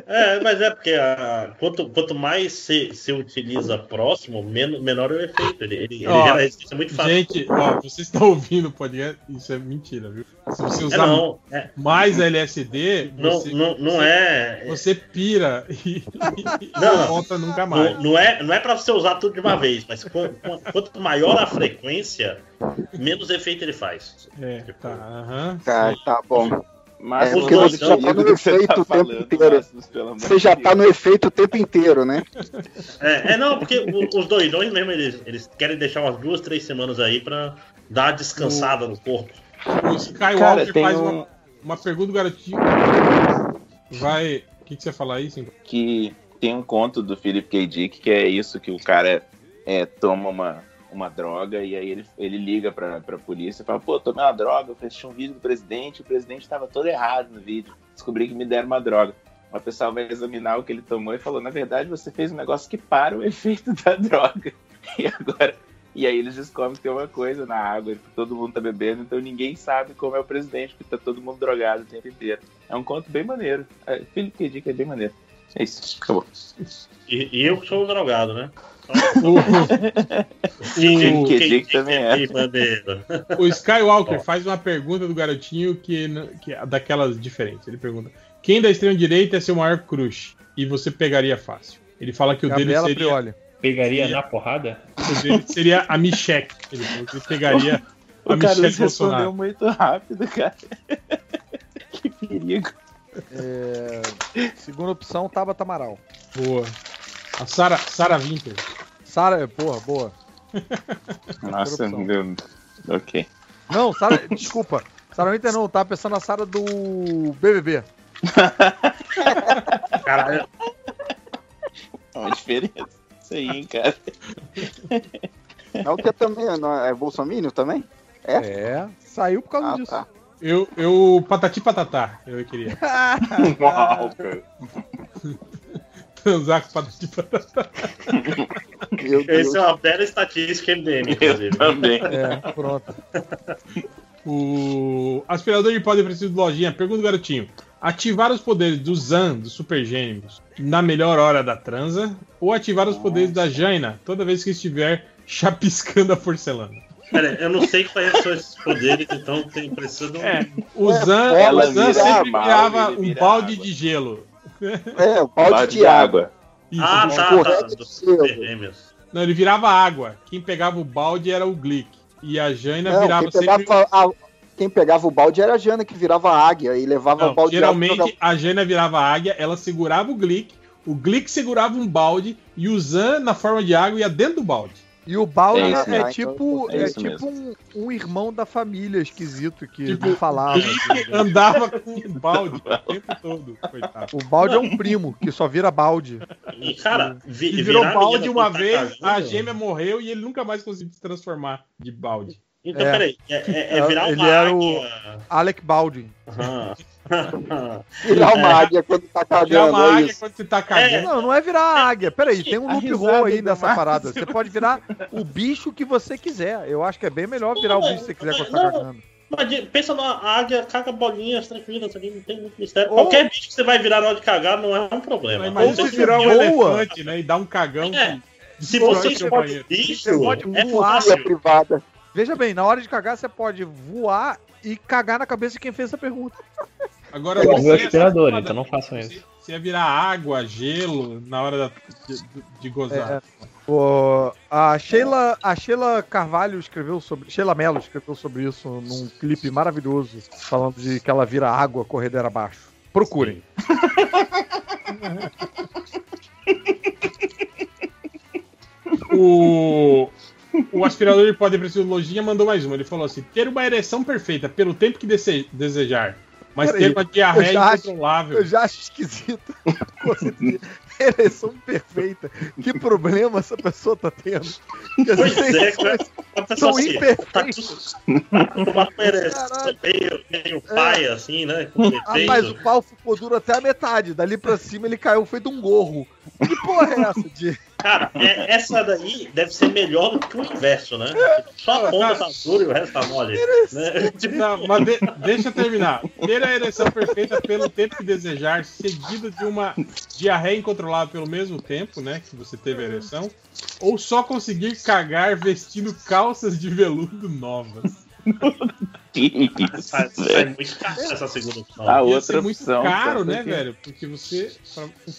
É, mas é porque a, quanto, quanto mais você utiliza próximo, men, menor é o efeito. Ele, ele, ó, ele gera resistência muito fácil. Gente, ó, vocês estão ouvindo o podcast, isso é mentira, viu? Se você é, usar é não, é, mais LSD, não, você, não, não é. Você pira e, não, não volta nunca mais. Não, não, é, não é pra você usar tudo de uma vez, mas quanto maior a frequência, menos efeito ele faz. É, tipo, tá, uh -huh, tá, tá bom. Mas é, porque você já tá no efeito tá o tempo inteiro. Você já tá no efeito o tempo inteiro, né? É, é não, porque os doidões mesmo, eles, eles querem deixar umas duas, três semanas aí pra dar uma descansada o, no corpo. O Skywalker Cara, faz um... uma, uma pergunta garotinho. Vai. O que, que você fala aí, sim? Que tem um conto do Philip K. Dick que é isso, que o cara é, toma uma, uma droga e aí ele, ele liga pra, pra polícia e fala, pô, tomei uma droga, eu assisti um vídeo do presidente, o presidente estava todo errado no vídeo, descobri que me deram uma droga. O pessoal vai examinar o que ele tomou e falou, na verdade você fez um negócio que para o efeito da droga. E agora... E aí eles descobrem que tem uma coisa na água, que todo mundo tá bebendo, então ninguém sabe como é o presidente, porque tá todo mundo drogado o tempo inteiro. É um conto bem maneiro. É, Philip K. Dick é bem maneiro. É isso, acabou. E, e eu que sou drogado, né? O, que, também é. O Skywalker faz uma pergunta do garotinho que, que é daquelas diferentes. Ele pergunta: quem da extrema direita é seu maior crush? E você pegaria fácil. Ele fala que o Gabriela dele seria. Prioli. Pegaria seria, na porrada? O dele seria a Michelle. Ele, ele pegaria a Michelle Bolsonaro. respondeu muito rápido, cara. que perigo. É, segunda opção, Tabata Amaral. Boa. A Sara, Sara Winter. Sara, porra, boa. Nossa, meu Deus. Ok. Não, Sara, desculpa. Sara Winter não, tava pensando na Sara do BBB. Caralho. É uma diferença. Isso aí, hein, cara. É o que também é, é Bolsonaro também? É? É, saiu por causa ah, disso. Tá. Eu, eu, patati patatá, eu queria. Uau, cara. Transar com patati patatá. Esse é uma bela estatística MDM, inclusive. Eu também. É, pronto. O aspirador de pó depressivo de lojinha, pergunta do garotinho. Ativar os poderes do Zan, dos Super Gêmeos, na melhor hora da transa, ou ativar os poderes da Jaina toda vez que estiver chapiscando a porcelana? Pera, eu não sei quais são esses poderes, então tem preciso. É, o Zan, é, o Zan sempre virava um balde água. de gelo. É, o balde, balde de, de água. água. Isso, ah, tá, tá. Dos Não, ele virava água. Quem pegava o balde era o Glick. E a Jaina não, virava quem sempre. A, quem pegava o balde era a Jana, que virava águia e levava não, o balde Geralmente água, a Jaina virava águia, ela segurava o Glick, o Glick segurava um balde e o Zan, na forma de água, ia dentro do balde. E o Baldi é, é, é, tipo, é, é tipo um, um, irmão da família esquisito que tipo, falava. Assim, andava com o balde o tempo todo, coitado. O balde é um primo que só vira balde. E, cara, vi, e virou balde uma vez, a gêmea morreu e ele nunca mais conseguiu se transformar de balde. Então, é. peraí, é, é, é virar Ele era o Alec Baldwin. Uhum. Virar uma águia quando tá cagando. Virar uma águia quando você tá cagando. É. Não, não é virar águia. Peraí, tem um loophole aí nessa parada. Você pode virar o bicho que você quiser. Eu acho que é bem melhor virar o bicho que você quiser quando tá cagando. Mas pensa na águia, caga bolinhas tranquilas ali, não tem muito mistério. Ou... Qualquer bicho que você vai virar na hora de cagar não é um problema. Mas se virar um elefante, né? E dar um cagão. É. Se você escolhe bicho, você pode é fácil. privada. Veja bem, na hora de cagar, você pode voar e cagar na cabeça de quem fez essa pergunta. Agora, eu o aspirador, então não façam isso. Se ia virar água, gelo na hora da, de, de, gozar. É, o, a, Sheila, a Sheila Carvalho escreveu sobre. Sheila Mello escreveu sobre isso num clipe maravilhoso, falando de que ela vira água corredeira abaixo. Procurem. o, o aspirador de pó depressivo Lojinha mandou mais uma. Ele falou assim: ter uma ereção perfeita pelo tempo que desejar mas Pera ter aí, uma diarreia eu incontrolável. eu já acho esquisito. Ereção perfeita. Que problema essa pessoa tá tendo? Que pois é, cara. São assim, imperfeitos. Tá uma ereção meio, meio é. pai, assim, né? Ah, mas o pau ficou duro até a metade. Dali pra cima ele caiu feito um gorro. Que porra é essa de... Cara, é, essa daí deve ser melhor do que o inverso, né? Só a ponta tá dura e o resto tá mole. Né? Não, mas de, deixa eu terminar. Ter a ereção perfeita pelo tempo que desejar, seguida de uma diarreia incontrolável pelo mesmo tempo, né? Que você teve a ereção. Ou só conseguir cagar vestindo calças de veludo novas. Que isso, sai, sai muito caro essa segunda opção. A outra muito opção, caro, né, que... velho? Porque você.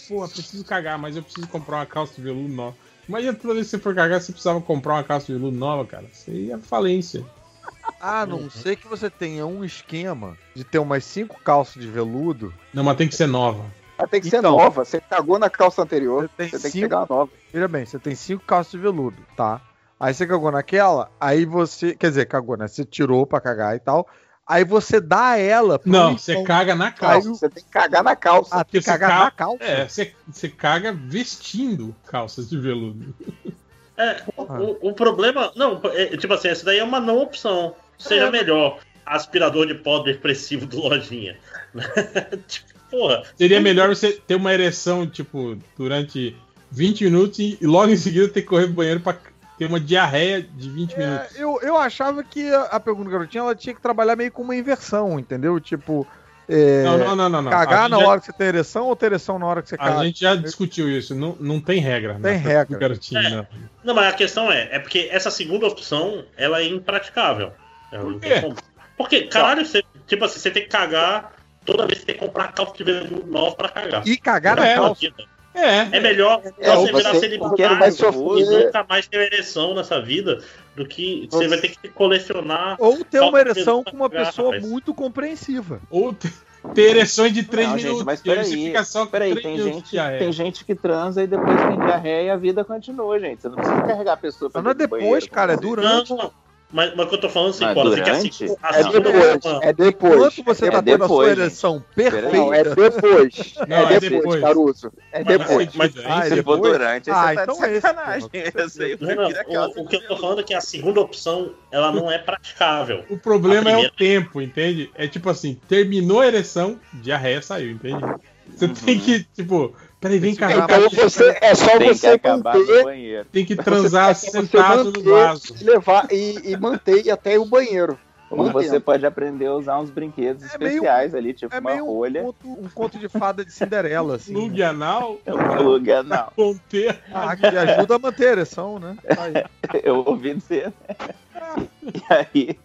Pô, preciso cagar, mas eu preciso comprar uma calça de veludo nova. Imagina toda vez que você for cagar, você precisava comprar uma calça de veludo nova, cara. Isso aí é falência. A não ser que você tenha um esquema de ter umas cinco calças de veludo. Não, mas tem que ser nova. Mas tem que então, ser nova. Você cagou na calça anterior. Você tem, você tem cinco... que pegar nova. Veja bem, você tem cinco calças de veludo, tá? Aí você cagou naquela, aí você. Quer dizer, cagou, né? Você tirou pra cagar e tal. Aí você dá ela. Não, você caga na calça. Você tem que cagar na calça. Ah, tem que cagar ca... na calça? É, você, você caga vestindo calças de veludo. É, o, o, problema. Não, é, tipo assim, essa daí é uma não opção. Seja é. melhor aspirador de pó depressivo do lojinha. tipo, porra. Seria melhor você ter uma ereção, tipo, durante 20 minutos e logo em seguida ter que correr pro banheiro pra ter uma diarreia de 20 é, minutos. Eu, eu achava que a, pergunta garotinha ela tinha que trabalhar meio com uma inversão, entendeu? Tipo. É, não, não, não, não, não. Cagar na já... hora que você tem ereção ou ter ereção na hora que você caga? A gente já discutiu isso, não, não tem regra. Tem regra. Garotinha, é. não. não, mas a questão é, é porque essa segunda opção, ela é impraticável. Por quê? Porque, caralho, você, tipo assim, você tem que cagar toda vez que você tem que comprar calça de veludo nova pra cagar. E cagar na calça. É. É melhor é, você virar celibatário e nunca mais ter ereção nessa vida do que você, você vai ter que colecionar. Ou ter uma ereção com uma pessoa rapaz. muito compreensiva. Ou ter, ter ereções de 3 minutos. Gente, mas peraí, peraí tem, gente, tem gente que transa e depois tem diarreia e a vida continua, gente. Você não precisa carregar a pessoa pra Não é depois, banheiro, cara, é durante. Não, mas, mas o que eu tô falando assim, pô, durante? Assim, é, depois, é depois. Enquanto você é tá tendo a sua ereção perfeita. Não, é depois. Não, é, é, depois, Caruso. É depois. Mas, mas, mas ah, se for durante, ah, você tá então de é sacanagem. não, não, o, o que eu tô falando é que a segunda opção, ela não é praticável. O problema é o tempo, entende? É tipo assim, terminou a ereção, diarreia saiu, entende? Você uhum. tem que, tipo, Peraí, vem cá. Então você, é só tem você que manter. Tem que transar sentado no vaso. Levar, e, e manter até o banheiro. Ou você pode aprender a usar uns brinquedos é especiais meio, ali, tipo é uma rolha. Um conto, um conto, de fada de Cinderela, assim. Plug anal? É um plug anal. Ah, que ajuda a manter a ereção, né? Eu ouvi dizer. E aí,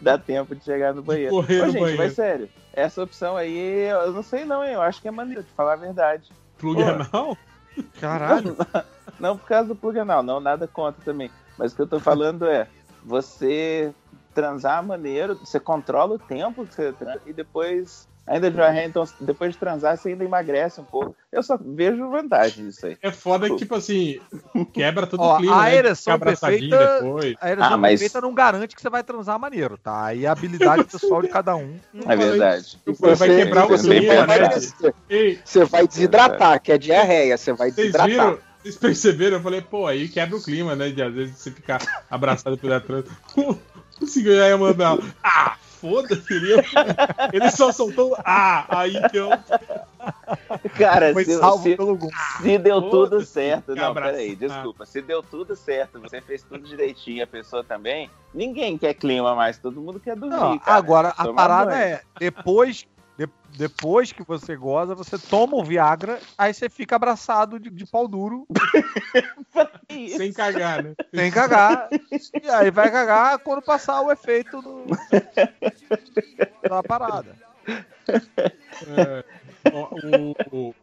dá tempo de chegar no banheiro. Correr Ô, no gente, banheiro. mas sério, essa opção aí, eu não sei não, hein? Eu acho que é maneiro, de falar a verdade. Plug anal? Caralho. Não, não, por causa do plug anal, não, nada contra também. Mas o que eu tô falando é, você transar maneiro, você controla o tempo que você transa e depois ainda já então depois de transar você ainda emagrece um pouco. Eu só vejo vantagem disso aí. É foda que, tipo assim, quebra todo Ó, o clima. A né? ereção né? perfeita, depois. A ereção ah, mas... perfeita não garante que você vai transar maneiro, tá? Aí a habilidade pessoal de cada um. É verdade. Você vai quebrar o clima, né? Você vai desidratar, que é diarreia, você vai desidratar. Vocês viram? Vocês perceberam? Eu falei, pô, aí quebra o clima, né? De às vezes você ficar abraçado por atrás. Conseguiu ia mandar. Ah, foda-se. Ele, ele só soltou. Ah, aí então. Cara, Foi se, se, se deu tudo certo. Não, peraí, desculpa. Se deu tudo certo, você fez tudo direitinho, a pessoa também. Ninguém quer clima mais, todo mundo quer dormir. Não, cara. Agora, a parada banho. é: depois De, depois que você goza, você toma o Viagra, aí você fica abraçado de, de pau duro. Sem cagar, né? Sem cagar. E aí vai cagar quando passar o efeito do, da parada. É, o, o,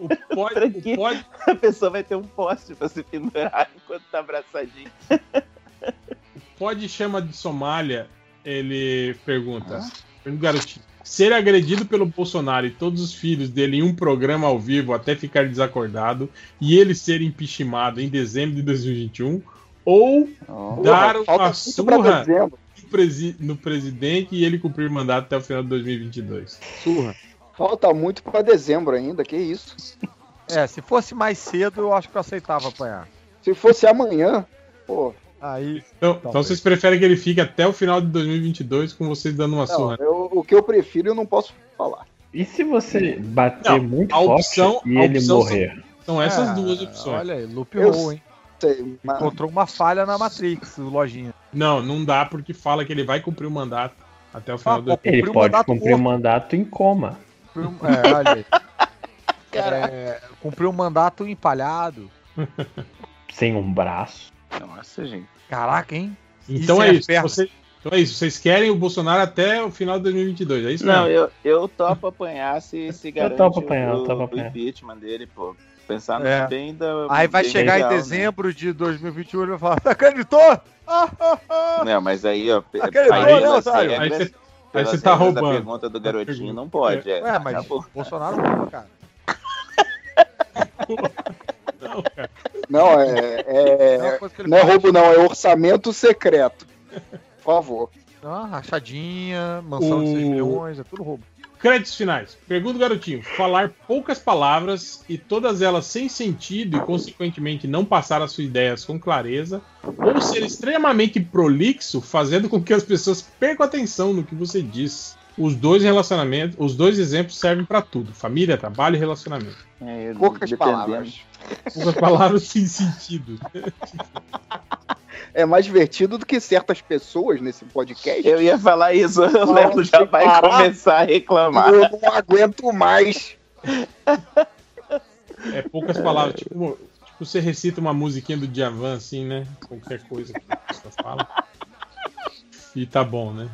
o, pode, o pode... A pessoa vai ter um poste pra se pendurar enquanto tá abraçadinho. O pode chama de Somália, ele pergunta. Ah? Garotinho. Ser agredido pelo Bolsonaro e todos os filhos dele em um programa ao vivo até ficar desacordado e ele ser impeachmentado em dezembro de 2021 ou oh, dar uma surra no, presi no presidente e ele cumprir mandato até o final de 2022. Surra. Falta muito para dezembro ainda, que isso. É, se fosse mais cedo, eu acho que eu aceitava apanhar. Se fosse amanhã, pô. Aí. Então, então vocês preferem que ele fique até o final de 2022 com vocês dando uma não, surra? Eu, o que eu prefiro eu não posso falar. E se você bater não, muito opção, forte e ele morrer? São, são essas é, duas opções. Olha aí, loophole, hein? Sei, mas... Encontrou uma falha na Matrix, lojinha. Não, não dá porque fala que ele vai cumprir o mandato até o final ah, do Ele pode cumprir o mandato em coma. É, olha aí. É, cumpriu um mandato empalhado. Sem um braço. Nossa, gente. Caraca, hein? Então é isso. Você, então é isso. Vocês querem o Bolsonaro até o final de 2022, é isso? Não, eu, eu topo apanhar se, se garante eu topo apanhar, o, eu topo apanhar. o impeachment dele, pô. Pensar no é. bem da. Aí vai chegar legal, em né? dezembro né? de 2021 e vai falar: acreditou? Não, mas aí, ó. Acreditou, aí, né, Otário? Aí você, aí você tá roubando. A pergunta do garotinho não pode. É, é mas acabou. Bolsonaro rouba, cara. Não, cara. Não, é. é não, não é roubo, não, é orçamento secreto. Por favor. Ah, rachadinha, mansão o... de 6 milhões, é tudo roubo. Créditos finais. Pergunta garotinho: falar poucas palavras e todas elas sem sentido e, consequentemente, não passar as suas ideias com clareza, ou ser extremamente prolixo, fazendo com que as pessoas percam atenção no que você diz. Os dois relacionamentos, os dois exemplos servem para tudo: família, trabalho e relacionamento. É, Poucas palavras. Poucas palavras sem sentido. é mais divertido do que certas pessoas nesse podcast. Eu ia falar isso, o Léo já vai parar. começar a reclamar. Eu não aguento mais. É poucas palavras, tipo, tipo você recita uma musiquinha do Djavan, assim, né? Qualquer coisa que você fala. E tá bom, né?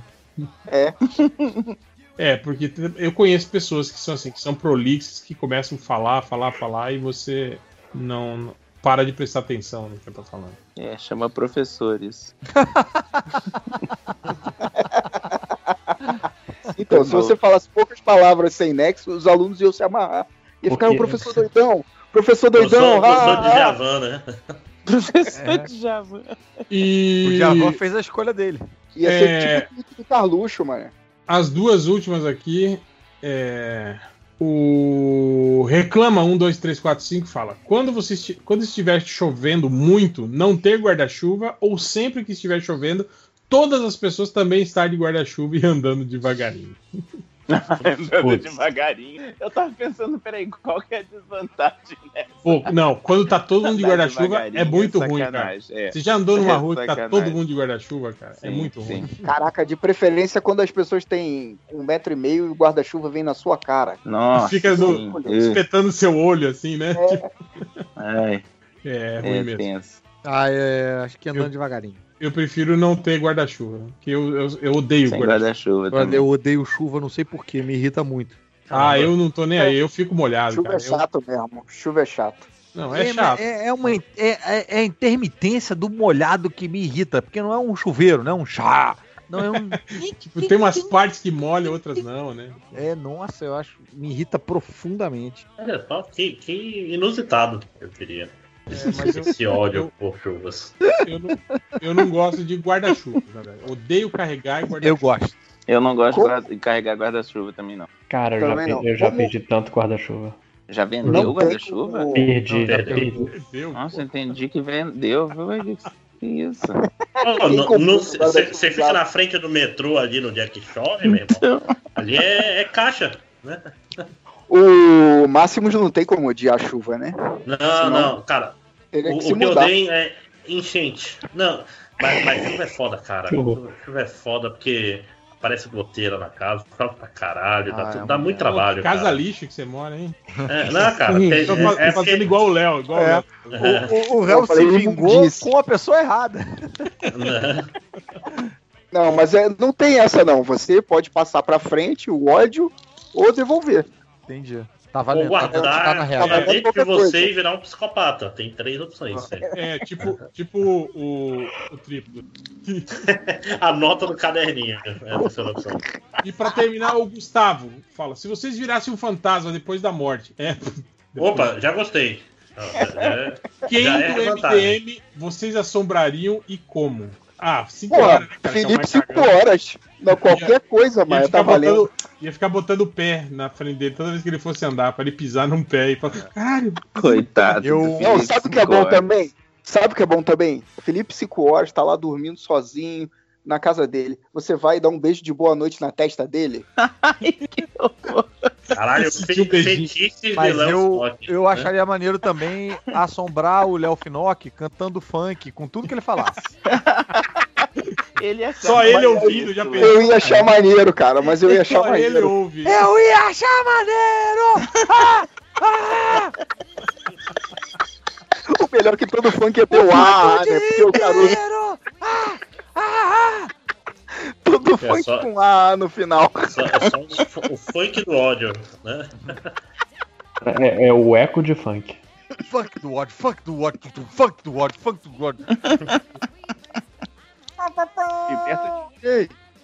É. É, porque eu conheço pessoas que são assim, que são prolixas, que começam a falar, falar, falar e você não para de prestar atenção no que eu tô falando. É, chama professores. então, se você falasse poucas palavras sem nexo, os alunos iam se amarrar. Ia ficar um professor doidão. Professor doidão. Professor, professor de Javan, né? Professor é. de Javan. E... O Javan fez a escolha dele. Ia ser é... tipo o Carluxo, mano. As duas últimas aqui. É... O Reclama 1, 2, 3, 4, 5 fala: quando, você esti... quando estiver chovendo muito, não ter guarda-chuva, ou sempre que estiver chovendo, todas as pessoas também estar de guarda-chuva e andando devagarinho. Andando devagarinho. Eu tava pensando, peraí, qual que é a desvantagem nessa? Pô, não, quando tá todo mundo de guarda-chuva é muito é ruim, cara. É. Você já andou numa é rua que tá todo mundo de guarda-chuva, cara? É sim, é muito sim. ruim. Caraca, de preferência quando as pessoas têm um metro e meio e o guarda-chuva vem na sua cara. Nossa. Fica no, espetando seu olho, assim, né? É, tipo... é, é ruim mesmo. Tenso. Ah, é, acho que andando eu... devagarinho. Eu prefiro não ter guarda-chuva. Que eu, eu, eu odeio guarda-chuva. Guarda eu odeio chuva, não sei porquê, me irrita muito. Ah, eu não tô nem aí, eu fico molhado. Chuva cara. é chato eu... mesmo. Chuva é chato. Não, é, é chato. É, é uma é, é, é, a intermitência do molhado que me irrita, porque não é um chuveiro, não é um chá. Não é um. tipo, tem umas partes que molham, outras não, né? É, nossa, eu acho. Me irrita profundamente. Olha só, que, que inusitado, eu queria. É, Esse eu, ódio eu, por chuvas. Eu não, eu não gosto de guarda-chuva, Odeio carregar e guarda-chuva. Eu gosto. Eu não gosto Como? de carregar guarda-chuva também, não. Cara, eu também já, não. eu já perdi tanto guarda-chuva. Já vendeu guarda-chuva? Perdi, já perdi. Nossa, entendi que vendeu, viu? Que isso? Você fica na frente do metrô ali no dia que chove, meu irmão. Então. Ali é, é caixa, né? O Máximos não tem como odiar a chuva, né? Não, Senão, não, cara. O, que, o que eu dei é enchente. Não, mas, mas chuva é foda, cara. Chuva é foda porque parece goteira na casa, fala pra caralho, dá, ah, é dá muito é, trabalho. Casa cara. lixo que você mora, hein? É, não, cara. Tem, é, é, fazendo igual o Léo, igual é. o Léo. O, réu se vingou com a pessoa errada. Não, mas é, não tem essa não. Você pode passar pra frente o ódio ou devolver. Entendi. Tá valendo. Ou guardar tá, tá real. Tá dentro de você e virar um psicopata. Tem três opções. É, tipo, tipo o, o triplo. Anota no caderninho. É a terceira opção. E pra terminar, o Gustavo fala: se vocês virassem um fantasma depois da morte. É. Opa, já gostei. É, Quem já é do MDM vocês assombrariam e como? Ah, 5 horas, né, cara? Felipe, 5 horas. Não, qualquer ia, coisa, mas tá valendo. Botando, ia ficar botando o pé na frente dele toda vez que ele fosse andar, pra ele pisar num pé e falar, caralho. Coitado. Eu... Não, sabe o que é bom também? Sabe o que é bom também? Felipe, 5 horas, tá lá dormindo sozinho na casa dele. Você vai dar um beijo de boa noite na testa dele? Ai, que horror. Caralho, fetiche Mas eu, eu né? acharia maneiro também assombrar o Léo Finock cantando funk com tudo que ele falasse. Ele Só ele ouvindo, já pensou. Eu ia achar maneiro, cara, mas eu ia achar Só maneiro. Ele ouve. Eu ia achar maneiro! Ah, ah! O melhor é que todo funk é ter o A, né? Porque o Caruso. Ah, ah, ah. Tudo é funk só, com A no final. É só, é só o, o, funk do ódio, né? É, é, o eco de funk. Funk do ódio, funk do ódio, funk do ódio, funk do ódio.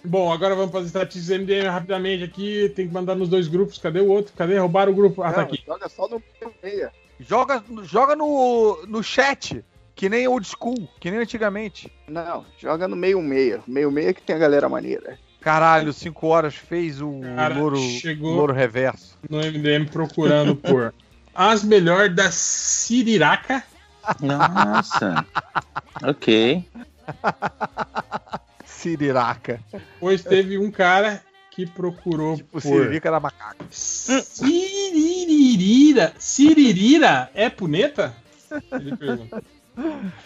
Bom, agora vamos para as estatísticas MDM rapidamente aqui. Tem que mandar nos dois grupos. Cadê o outro? Cadê? Roubaram o grupo. Ah, tá aqui. Joga só no meia. Joga, joga no, no chat. Que nem old school, que nem antigamente. Não, joga no meio meia. Meio meia que tem a galera maneira. Caralho, 5 horas fez o Cara, louro, chegou louro reverso. No MDM procurando por as melhores da Siriraca. Nossa. ok. Siriraca. Pois teve um cara que procurou tipo, por... Siririca era macaco. Siririra. Siririra é puneta? Ele pergunta.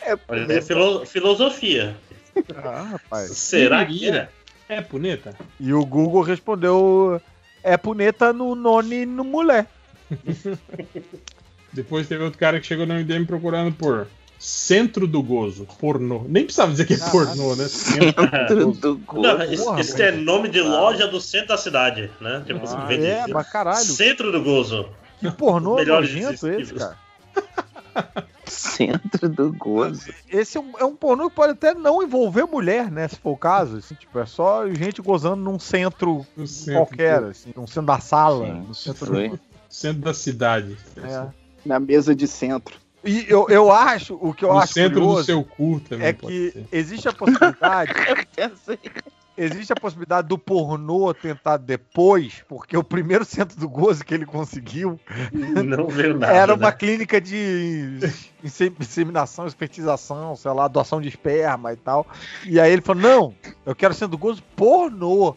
É, é filo filosofia. Ah, rapaz. Será que é? É puneta? E o Google respondeu: é puneta no nome no mulher. Depois teve outro cara que chegou no MDM procurando por Centro do Gozo, pornô. Nem precisava dizer que é ah, pornô, né? Centro do Gozo. Não, isso, é nome de loja do centro da cidade, né? Tipo, ah, é, mas caralho. Centro do Gozo. Que pornô nojento esse, cara. Centro do gozo. Esse é um, é um pornô que pode até não envolver mulher, né? Se for o caso. Assim, tipo, é só gente gozando num centro, no centro qualquer, assim, num centro da sala. Sim, no centro, do... centro da cidade. É. Na mesa de centro. E eu, eu acho, o que eu no acho centro do seu cu também é que ser. existe a possibilidade existe a possibilidade do pornô tentar depois, porque o primeiro centro do gozo que ele conseguiu não veio nada, era uma né? clínica de inseminação, espertização, sei lá, doação de esperma e tal. E aí ele falou: não, eu quero centro do gozo pornô.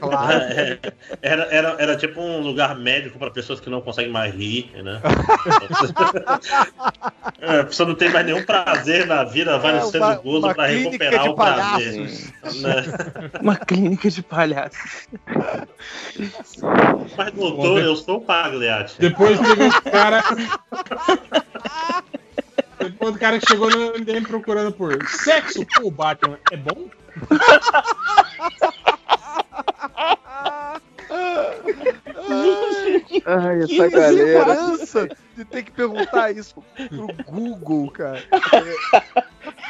Claro. É, era, era, era tipo um lugar médico para pessoas que não conseguem mais rir, né? é, a pessoa não tem mais nenhum prazer na vida, vai é, no centro gozo para recuperar o prazer. Né? Uma clínica de palhaços. Mas, doutor, eu sou o Pagliatti. Depois teve um cara. Depois o cara que chegou no MDM procurando por sexo com o Batman é bom? Ai, essa galera. de ter que perguntar isso pro Google, cara.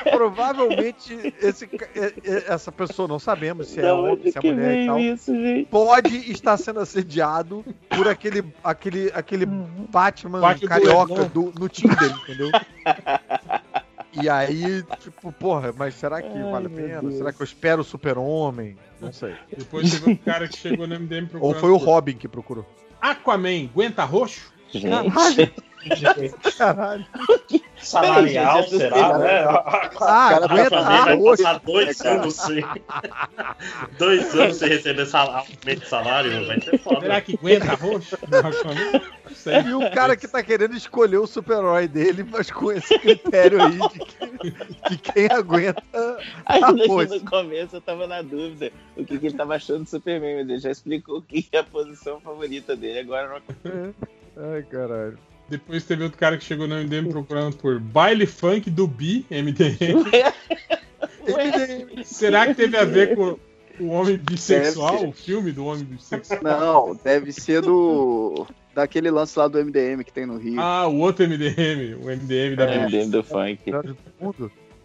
É, provavelmente esse, essa pessoa, não sabemos se é homem, se é mulher e tal, isso, pode estar sendo assediado por aquele, aquele, aquele Batman, Batman carioca do, no Tinder, entendeu? E aí, tipo, porra, mas será que Ai, vale a pena? Será que eu espero o super-homem? Não sei. Depois teve um cara que chegou no MDM procurando. Ou foi o Robin que procurou. Aquaman, aguenta roxo? Caralho. Caralho. Salarial, será, né? Ah, aguenta roxo. Passar dois anos sem. dois anos sem receber salário, aumento de salário, vai ser foda. Será que aguenta roxo? E o cara que tá querendo escolher o super-herói dele, mas com esse critério aí de que de quem aguenta. Ainda que no começo eu tava na dúvida o que, que ele tava achando do Superman, mas ele já explicou o que é a posição favorita dele. Agora não. Ai, caralho. Depois teve outro cara que chegou no MDM procurando por baile funk do Bi MDM. Será que teve a ver com o homem bissexual? O filme do homem bissexual? Não, deve ser do. Daquele lance lá do MDM que tem no Rio. Ah, o outro MDM. O MDM da é, MDM do funk.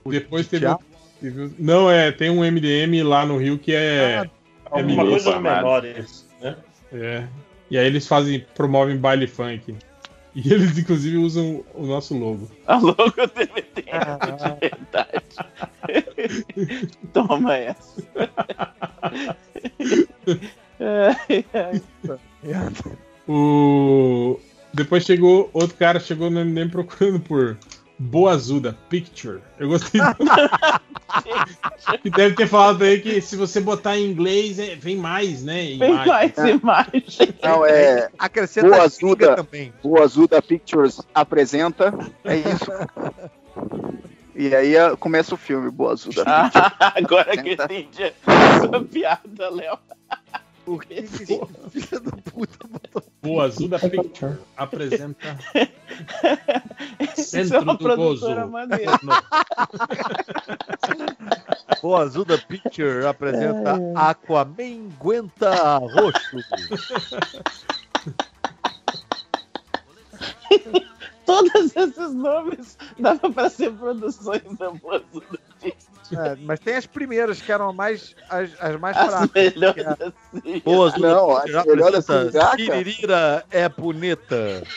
Depois teve, teve, Não, é, tem um MDM lá no Rio que é. Ah, é alguma coisa menores, né? É. E aí eles fazem, promovem baile funk. E eles, inclusive, usam o nosso logo. A logo do MDM, ah. de verdade. Toma essa. ai, ai. O... Depois chegou, outro cara chegou no MDM procurando por Boa Azuda Picture. Eu gostei do... que deve ter falado aí que se você botar em inglês, é, vem mais, né? Vem mais é. imagem. Não, é. Acrescenta Boa Azuda também. Boa Azuda Pictures apresenta. É isso. E aí começa o filme, Boa Azuda. Ah, agora que eu entendi a sua piada, Léo. Por que filho da puta botou. Boa Azul da Picture apresenta. Centro do Gozo. Boa Azul da Picture apresenta é. Aquaman Guenta Roxo. Todos esses nomes dava para ser produções da Boa Azul da Picture. É, mas tem as primeiras que eram mais, as, as mais as fracas. Melhores é... assim. Boas, não, as melhores assim. Siririra é bonita.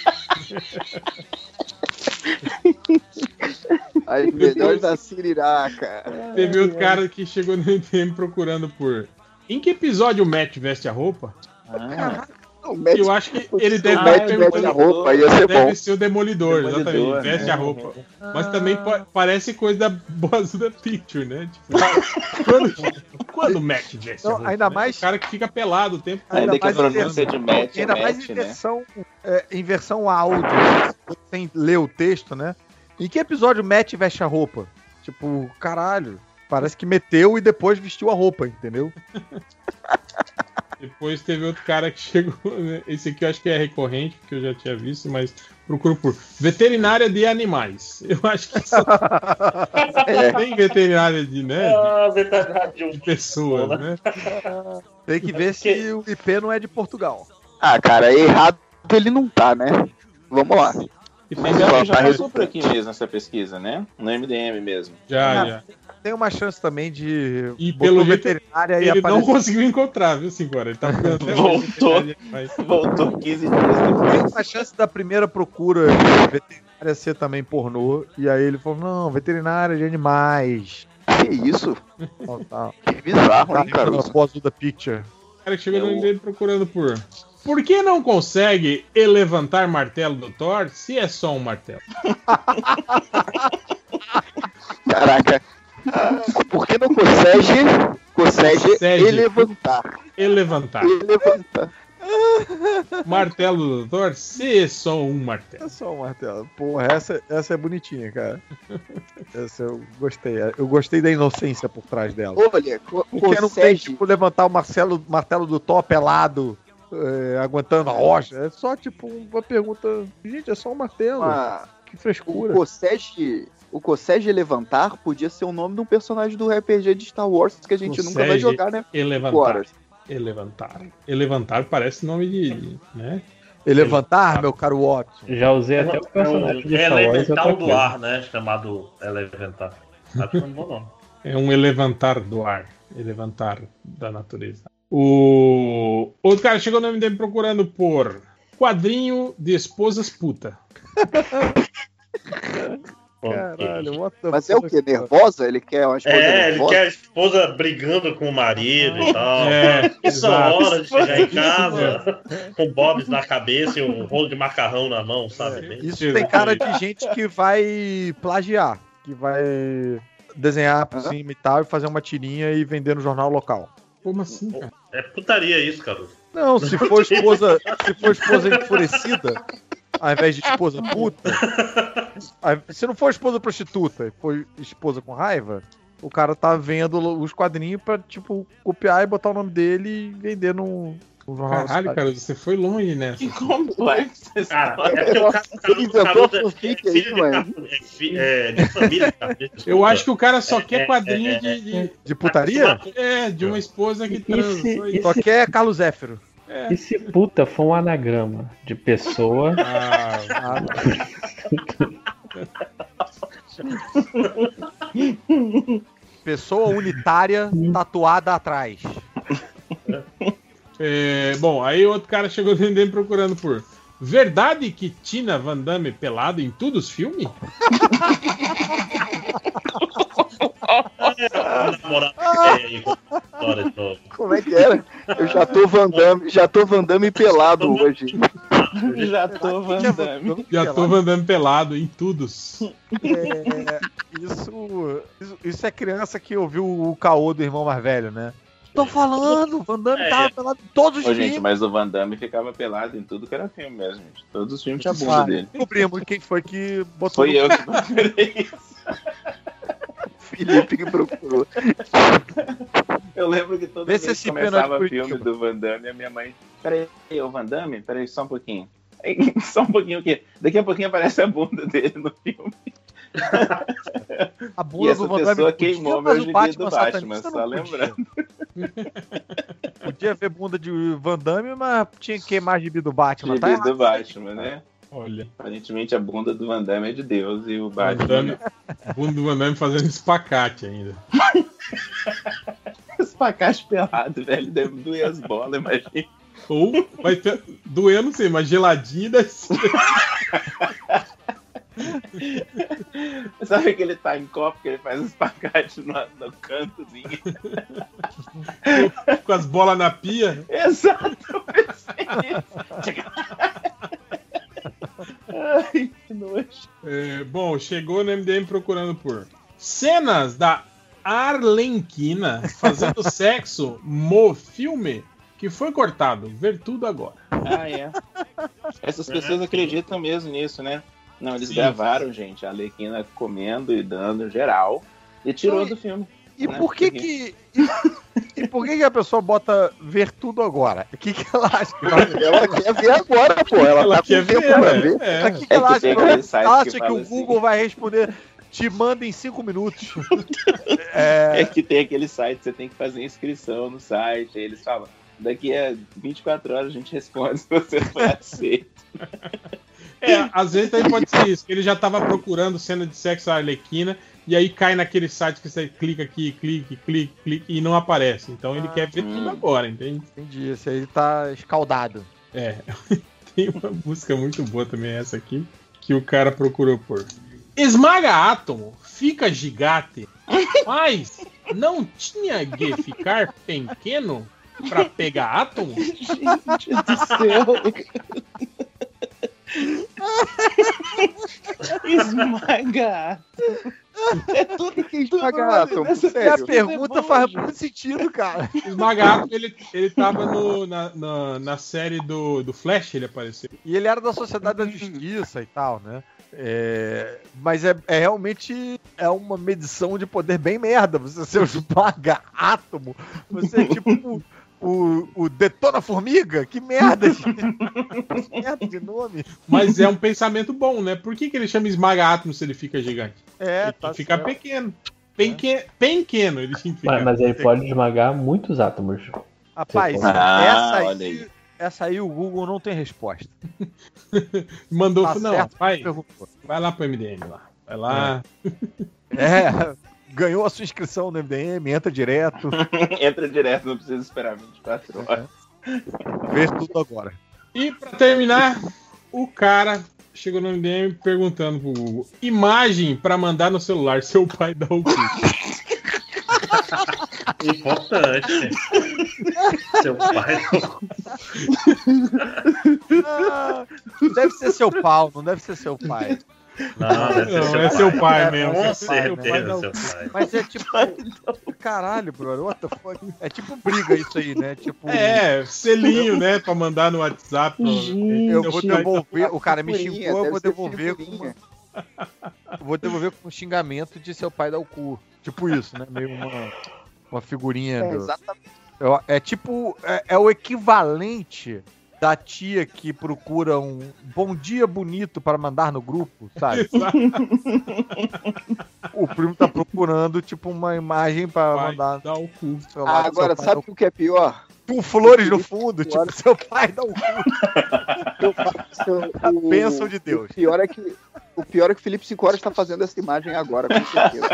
As melhores da Siriraca. Teve outro cara que chegou no MTM procurando por. Em que episódio o Matt veste a roupa? Ah. Matt, eu acho que ele deve estar a roupa, ia ser deve bom. ser o Demolidor, Demolidor exatamente. Né? Veste a roupa. Ah. Mas também parece coisa da Boas da Picture, né? Tipo, quando, quando o Matt veste Não, a roupa, ainda né? mais o cara que fica pelado o tempo Ainda, ainda mais pronúncia de Matt Ainda mais em né? versão, é, em versão áudio, sem ler o texto, né? Em que episódio o Matt veste a roupa? Tipo, caralho. Parece que meteu e depois vestiu a roupa, entendeu? Depois teve outro cara que chegou. Né? Esse aqui eu acho que é recorrente, porque eu já tinha visto, mas procuro por veterinária de animais. Eu acho que só... é. tem veterinária de, né? Ah, veterinária de, de pessoas, né? Tem que ver se o IP não é de Portugal. Ah, cara, errado ele não tá, né? Vamos lá. Mas ela já passou por aqui mesmo essa pesquisa, né? No MDM mesmo. Já, ah, já tem uma chance também de. E pelo veterinária ele aparecer... não conseguiu encontrar, viu, senhora? Ele tá Voltou. Voltou 15 dias depois. Tem uma chance da primeira procura de veterinária ser também pornô. E aí ele falou: não, veterinária de animais. Que isso? Que bizarro, hein, cara? Após da picture. O cara que chegou no dele procurando por. Por que não consegue levantar martelo do Thor se é só um martelo? Caraca. Por que não consegue, consegue, consegue elevantar? Elevantar. Elevantar. martelo do doutor? Se é só um martelo. É só um martelo. Porra, essa, essa é bonitinha, cara. Essa eu gostei. Eu gostei da inocência por trás dela. Olha, co Porque consegue... não tem, tipo, levantar o Marcelo, martelo do Thor pelado. É, aguentando a rocha. É só tipo uma pergunta. Gente, é só um martelo. Uma... Que frescura. O Consegue o Kosege Levantar podia ser o nome de um personagem do RPG de Star Wars que a gente Kosege nunca vai jogar, né? Elevantar. Elevantar. Elevantar parece nome de. Né? Elevantar, meu caro Watson. Já usei até o personagem. É elemental do ar, né? Chamado Elevantar. Acho que é um bom nome. É um elevantar do ar. Elevantar da natureza. O outro cara chegou no MDM procurando por quadrinho de esposas puta. Caralho, what the Mas é o que? Nervosa? Ele quer uma esposa É, nervosa? ele quer a esposa brigando com o marido e tal. É, Isso é hora de chegar em casa com bobs na cabeça e um rolo de macarrão na mão, sabe? É, isso tem cara de gente que vai plagiar, que vai desenhar por uhum. cima e tal, e fazer uma tirinha e vender no jornal local. Como assim, cara? É putaria isso, cara. Não, se for esposa, se for esposa enfurecida, ao invés de esposa puta. Se não for esposa prostituta, for esposa com raiva, o cara tá vendo os quadrinhos pra, tipo, copiar e botar o nome dele e vender no. Caralho, cara, você foi longe nessa. Que complexo. Cara, é porque o cara, o cara, o cara, é, de família. Eu acho que o cara só quer quadrinho de, de, de putaria? É, de uma esposa que transa. Só quer Carlos Zéfiro. É. E se puta for um anagrama de pessoa. Ah, pessoa unitária tatuada atrás. É, bom, aí outro cara chegou dentro procurando por. Verdade que Tina Van Damme pelado em todos os filmes? Como é que era? Eu já tô Van Damme, já tô Van Damme pelado hoje. Já tô Van Damme. Já tô Van Damme pelado em todos. É, isso, isso, isso é criança que ouviu o caô do irmão mais velho, né? Tô falando, Van Damme é, tava pelado em todos os Ô, filmes. Gente, mas o Van Damme ficava pelado em tudo que era filme mesmo, gente. Todos os filmes tinha bunda dele. Descobrimos quem foi que botou. Foi no... eu que procurei isso. Felipe que procurou. Eu lembro que toda Vê vez que começava filme do Van Damme, a minha mãe. Peraí, o Van Damme? Peraí, só um pouquinho. Só um pouquinho o quê? Daqui a pouquinho aparece a bunda dele no filme. A bunda do Van Damme queimou meu gibi do Batman, só lembrando. Podia ver bunda de Van Damme, mas tinha que queimar gibi do Batman. Gibi tá do Batman, né? Olha. Aparentemente a bunda do Van Damme é de Deus e o Batman. Damme, a bunda do Van Damme fazendo espacate ainda. espacate pelado, velho. Deve doer as bolas, imagina. Ou vai ter, doer, não sei, mas geladinho deve ser. Sabe que ele tá em copo, que ele faz os pacates no, no cantozinho. Com as bolas na pia? Exato, Ai, que nojo. É, bom, chegou no MDM procurando por cenas da Arlenquina fazendo sexo no filme que foi cortado. Ver tudo agora. Ah, é. Essas pessoas acreditam mesmo nisso, né? Não, eles Sim. gravaram, gente, a Alequina comendo e dando geral e tirou do filme. E né? por que que. E, e, por que que a pessoa bota ver tudo agora? O que que ela acha? Que ela quer ver agora, pô. Ela, ela tá quer ver, pra ver. É. O que, que é ela que acha? Ela acha que, que o assim. Google vai responder te manda em 5 minutos. é... é... que tem aquele site, você tem que fazer inscrição no site, aí eles falam, daqui a 24 horas a gente responde se você foi aceito. É, às vezes também pode ser isso, que ele já tava procurando cena de sexo arlequina e aí cai naquele site que você clica aqui, clique, clique, clique e não aparece. Então ele ah, quer ver hum. tudo agora, entende? Entendi, esse aí tá escaldado. É. Tem uma música muito boa também essa aqui, que o cara procurou por. Esmaga átomo, fica gigante, mas não tinha que ficar pequeno pra pegar átomo? Gente do céu. Esmaga. É tudo que esmaga átomo. a pergunta faz muito sentido, cara. Esmaga átomo, ele, ele tava no, na, na, na, série do, do Flash, ele apareceu. E ele era da Sociedade da Justiça e tal, né? É, mas é, é, realmente é uma medição de poder bem merda. Você ser esmaga átomo. Você é tipo o, o Detona Formiga? Que merda de, que merda de nome. Mas é um pensamento bom, né? Por que, que ele chama Esmaga Átomo se ele fica gigante? É, ele tá fica certo. pequeno. Penque... É. Pequeno ele fica. Mas, mas ele pode esmagar muitos átomos. Rapaz, ah, essa, aí, aí, essa aí o Google não tem resposta. Mandou, tá não, certo, vai, vai lá pro MDM lá. Vai lá. É. é ganhou a sua inscrição no MDM, entra direto. entra direto, não precisa esperar 24 horas. É. Vê tudo agora. E para terminar, o cara chegou no MDM perguntando pro Google: imagem para mandar no celular, seu pai dá o quê? Importante. seu pai. Ah, deve ser seu pau, não deve ser seu pai. Não, não, é seu pai é, mesmo. Com certeza, seu pai. Mas é tipo. Caralho, brother, what the fuck? É tipo briga isso aí, né? Tipo. É, selinho, né? Pra mandar no WhatsApp. eu vou devolver. O cara me xingou, eu vou devolver com. Vou devolver com um xingamento de seu pai dar o cu. Tipo isso, né? Meio uma, uma figurinha. É, do... exatamente. É, tipo. É, é o equivalente da tia que procura um bom dia bonito para mandar no grupo, sabe? o primo tá procurando, tipo, uma imagem para mandar. Dá o cu. Ah, agora, sabe o que é pior? Com flores no fundo, tipo, seu pai dá o cu. A bênção de Deus. O pior é que o pior é que o Felipe Cinco está fazendo essa imagem agora, com certeza.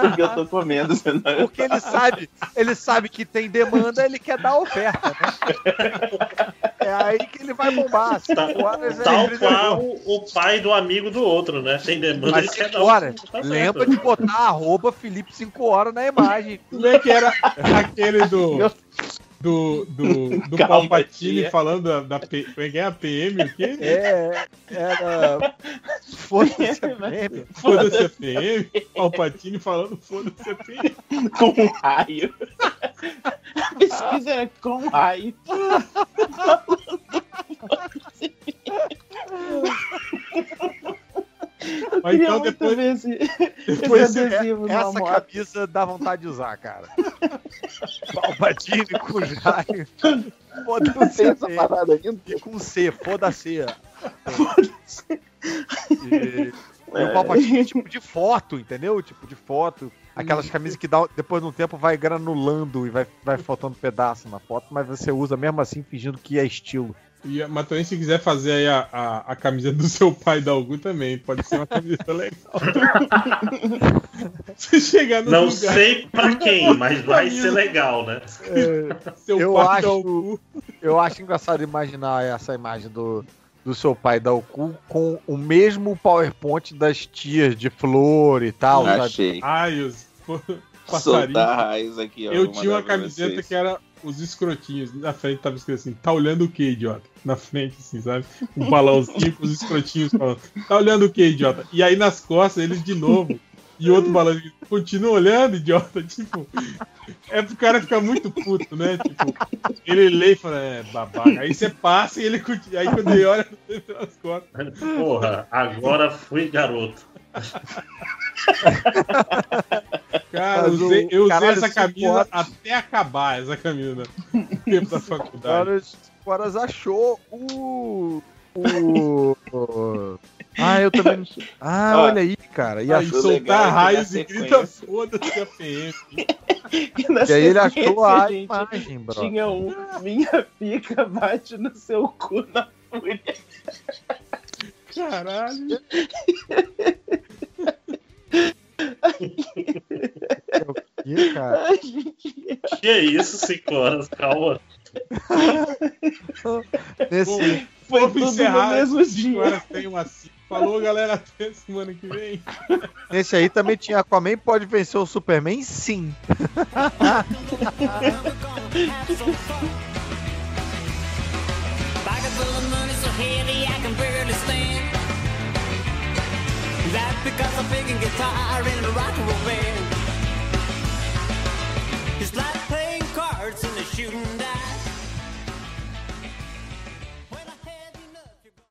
Porque eu tô comendo, senão Porque ele sabe, ele sabe que tem demanda, ele quer dar oferta, né? É aí que ele vai bombar. Tá, tal qual o pai do amigo do outro, né? Tem demanda, Mas ele quer dar hora, tá Lembra de botar arroba Felipe 5 horas na imagem. Como é que era aquele do do, do, do Palpatine falando da, da P, é é a PM? O quê? É, era. Foda-se a PM. Foda-se a PM. Palpatine falando foda-se a PM. Com um raio. Pesquisa é com raio. Mas então depois, esse, depois esse adesivo, essa camisa dá vontade de usar, cara. Palpatine com Jair. Foda-se essa parada ainda. E com C, foda-se. Foda-se. E, e o Palpatine tipo de foto, entendeu? Tipo de foto. Aquelas camisas que dá, depois de um tempo vai granulando e vai, vai faltando pedaço na foto, mas você usa mesmo assim fingindo que é estilo. E, mas também se quiser fazer aí a, a, a camisa do seu pai da Algu também, pode ser uma camiseta legal. Você chegar no Não lugar, sei pra quem, mas vai ser legal, né? É, eu, acho, eu acho engraçado imaginar essa imagem do, do seu pai da Algu com o mesmo PowerPoint das tias de flor e tal. Achei. Ai, os passarinhos. raiz aqui, ó, eu tinha uma camiseta que era os escrotinhos. Na frente tava escrito assim, tá olhando o que, idiota? Na frente, assim, sabe? Um balãozinho com os escrotinhos falando, tá olhando o que, idiota? E aí nas costas, eles de novo. E outro balão continua olhando, idiota. Tipo, é pro cara ficar muito puto, né? Tipo, ele lê e fala, é, babaca. Aí você passa e ele continua. Aí quando ele olha, nas costas. Porra, agora fui garoto. Cara, eu usei, eu usei essa camisa horas... até acabar essa camisa no tempo da faculdade. Horas, horas achou o. O. Ah, eu também não sei. Ah, ah olha aí, cara. E aí, soltar raios e grita foda-se a PM. e, e aí ele achou a gente, imagem, bro. Tinha um. Minha pica bate no seu cu na fúria. Caralho. que, cara? Que isso, 5 horas, calma. Nesse... Foi tudo encerrar, no mesmo dia. tem uma Falou, galera, até semana que vem. Nesse aí também tinha Aquaman pode vencer o Superman? Sim. that because I'm picking guitar in a rock and roll band? he's like playing cards and shooting down.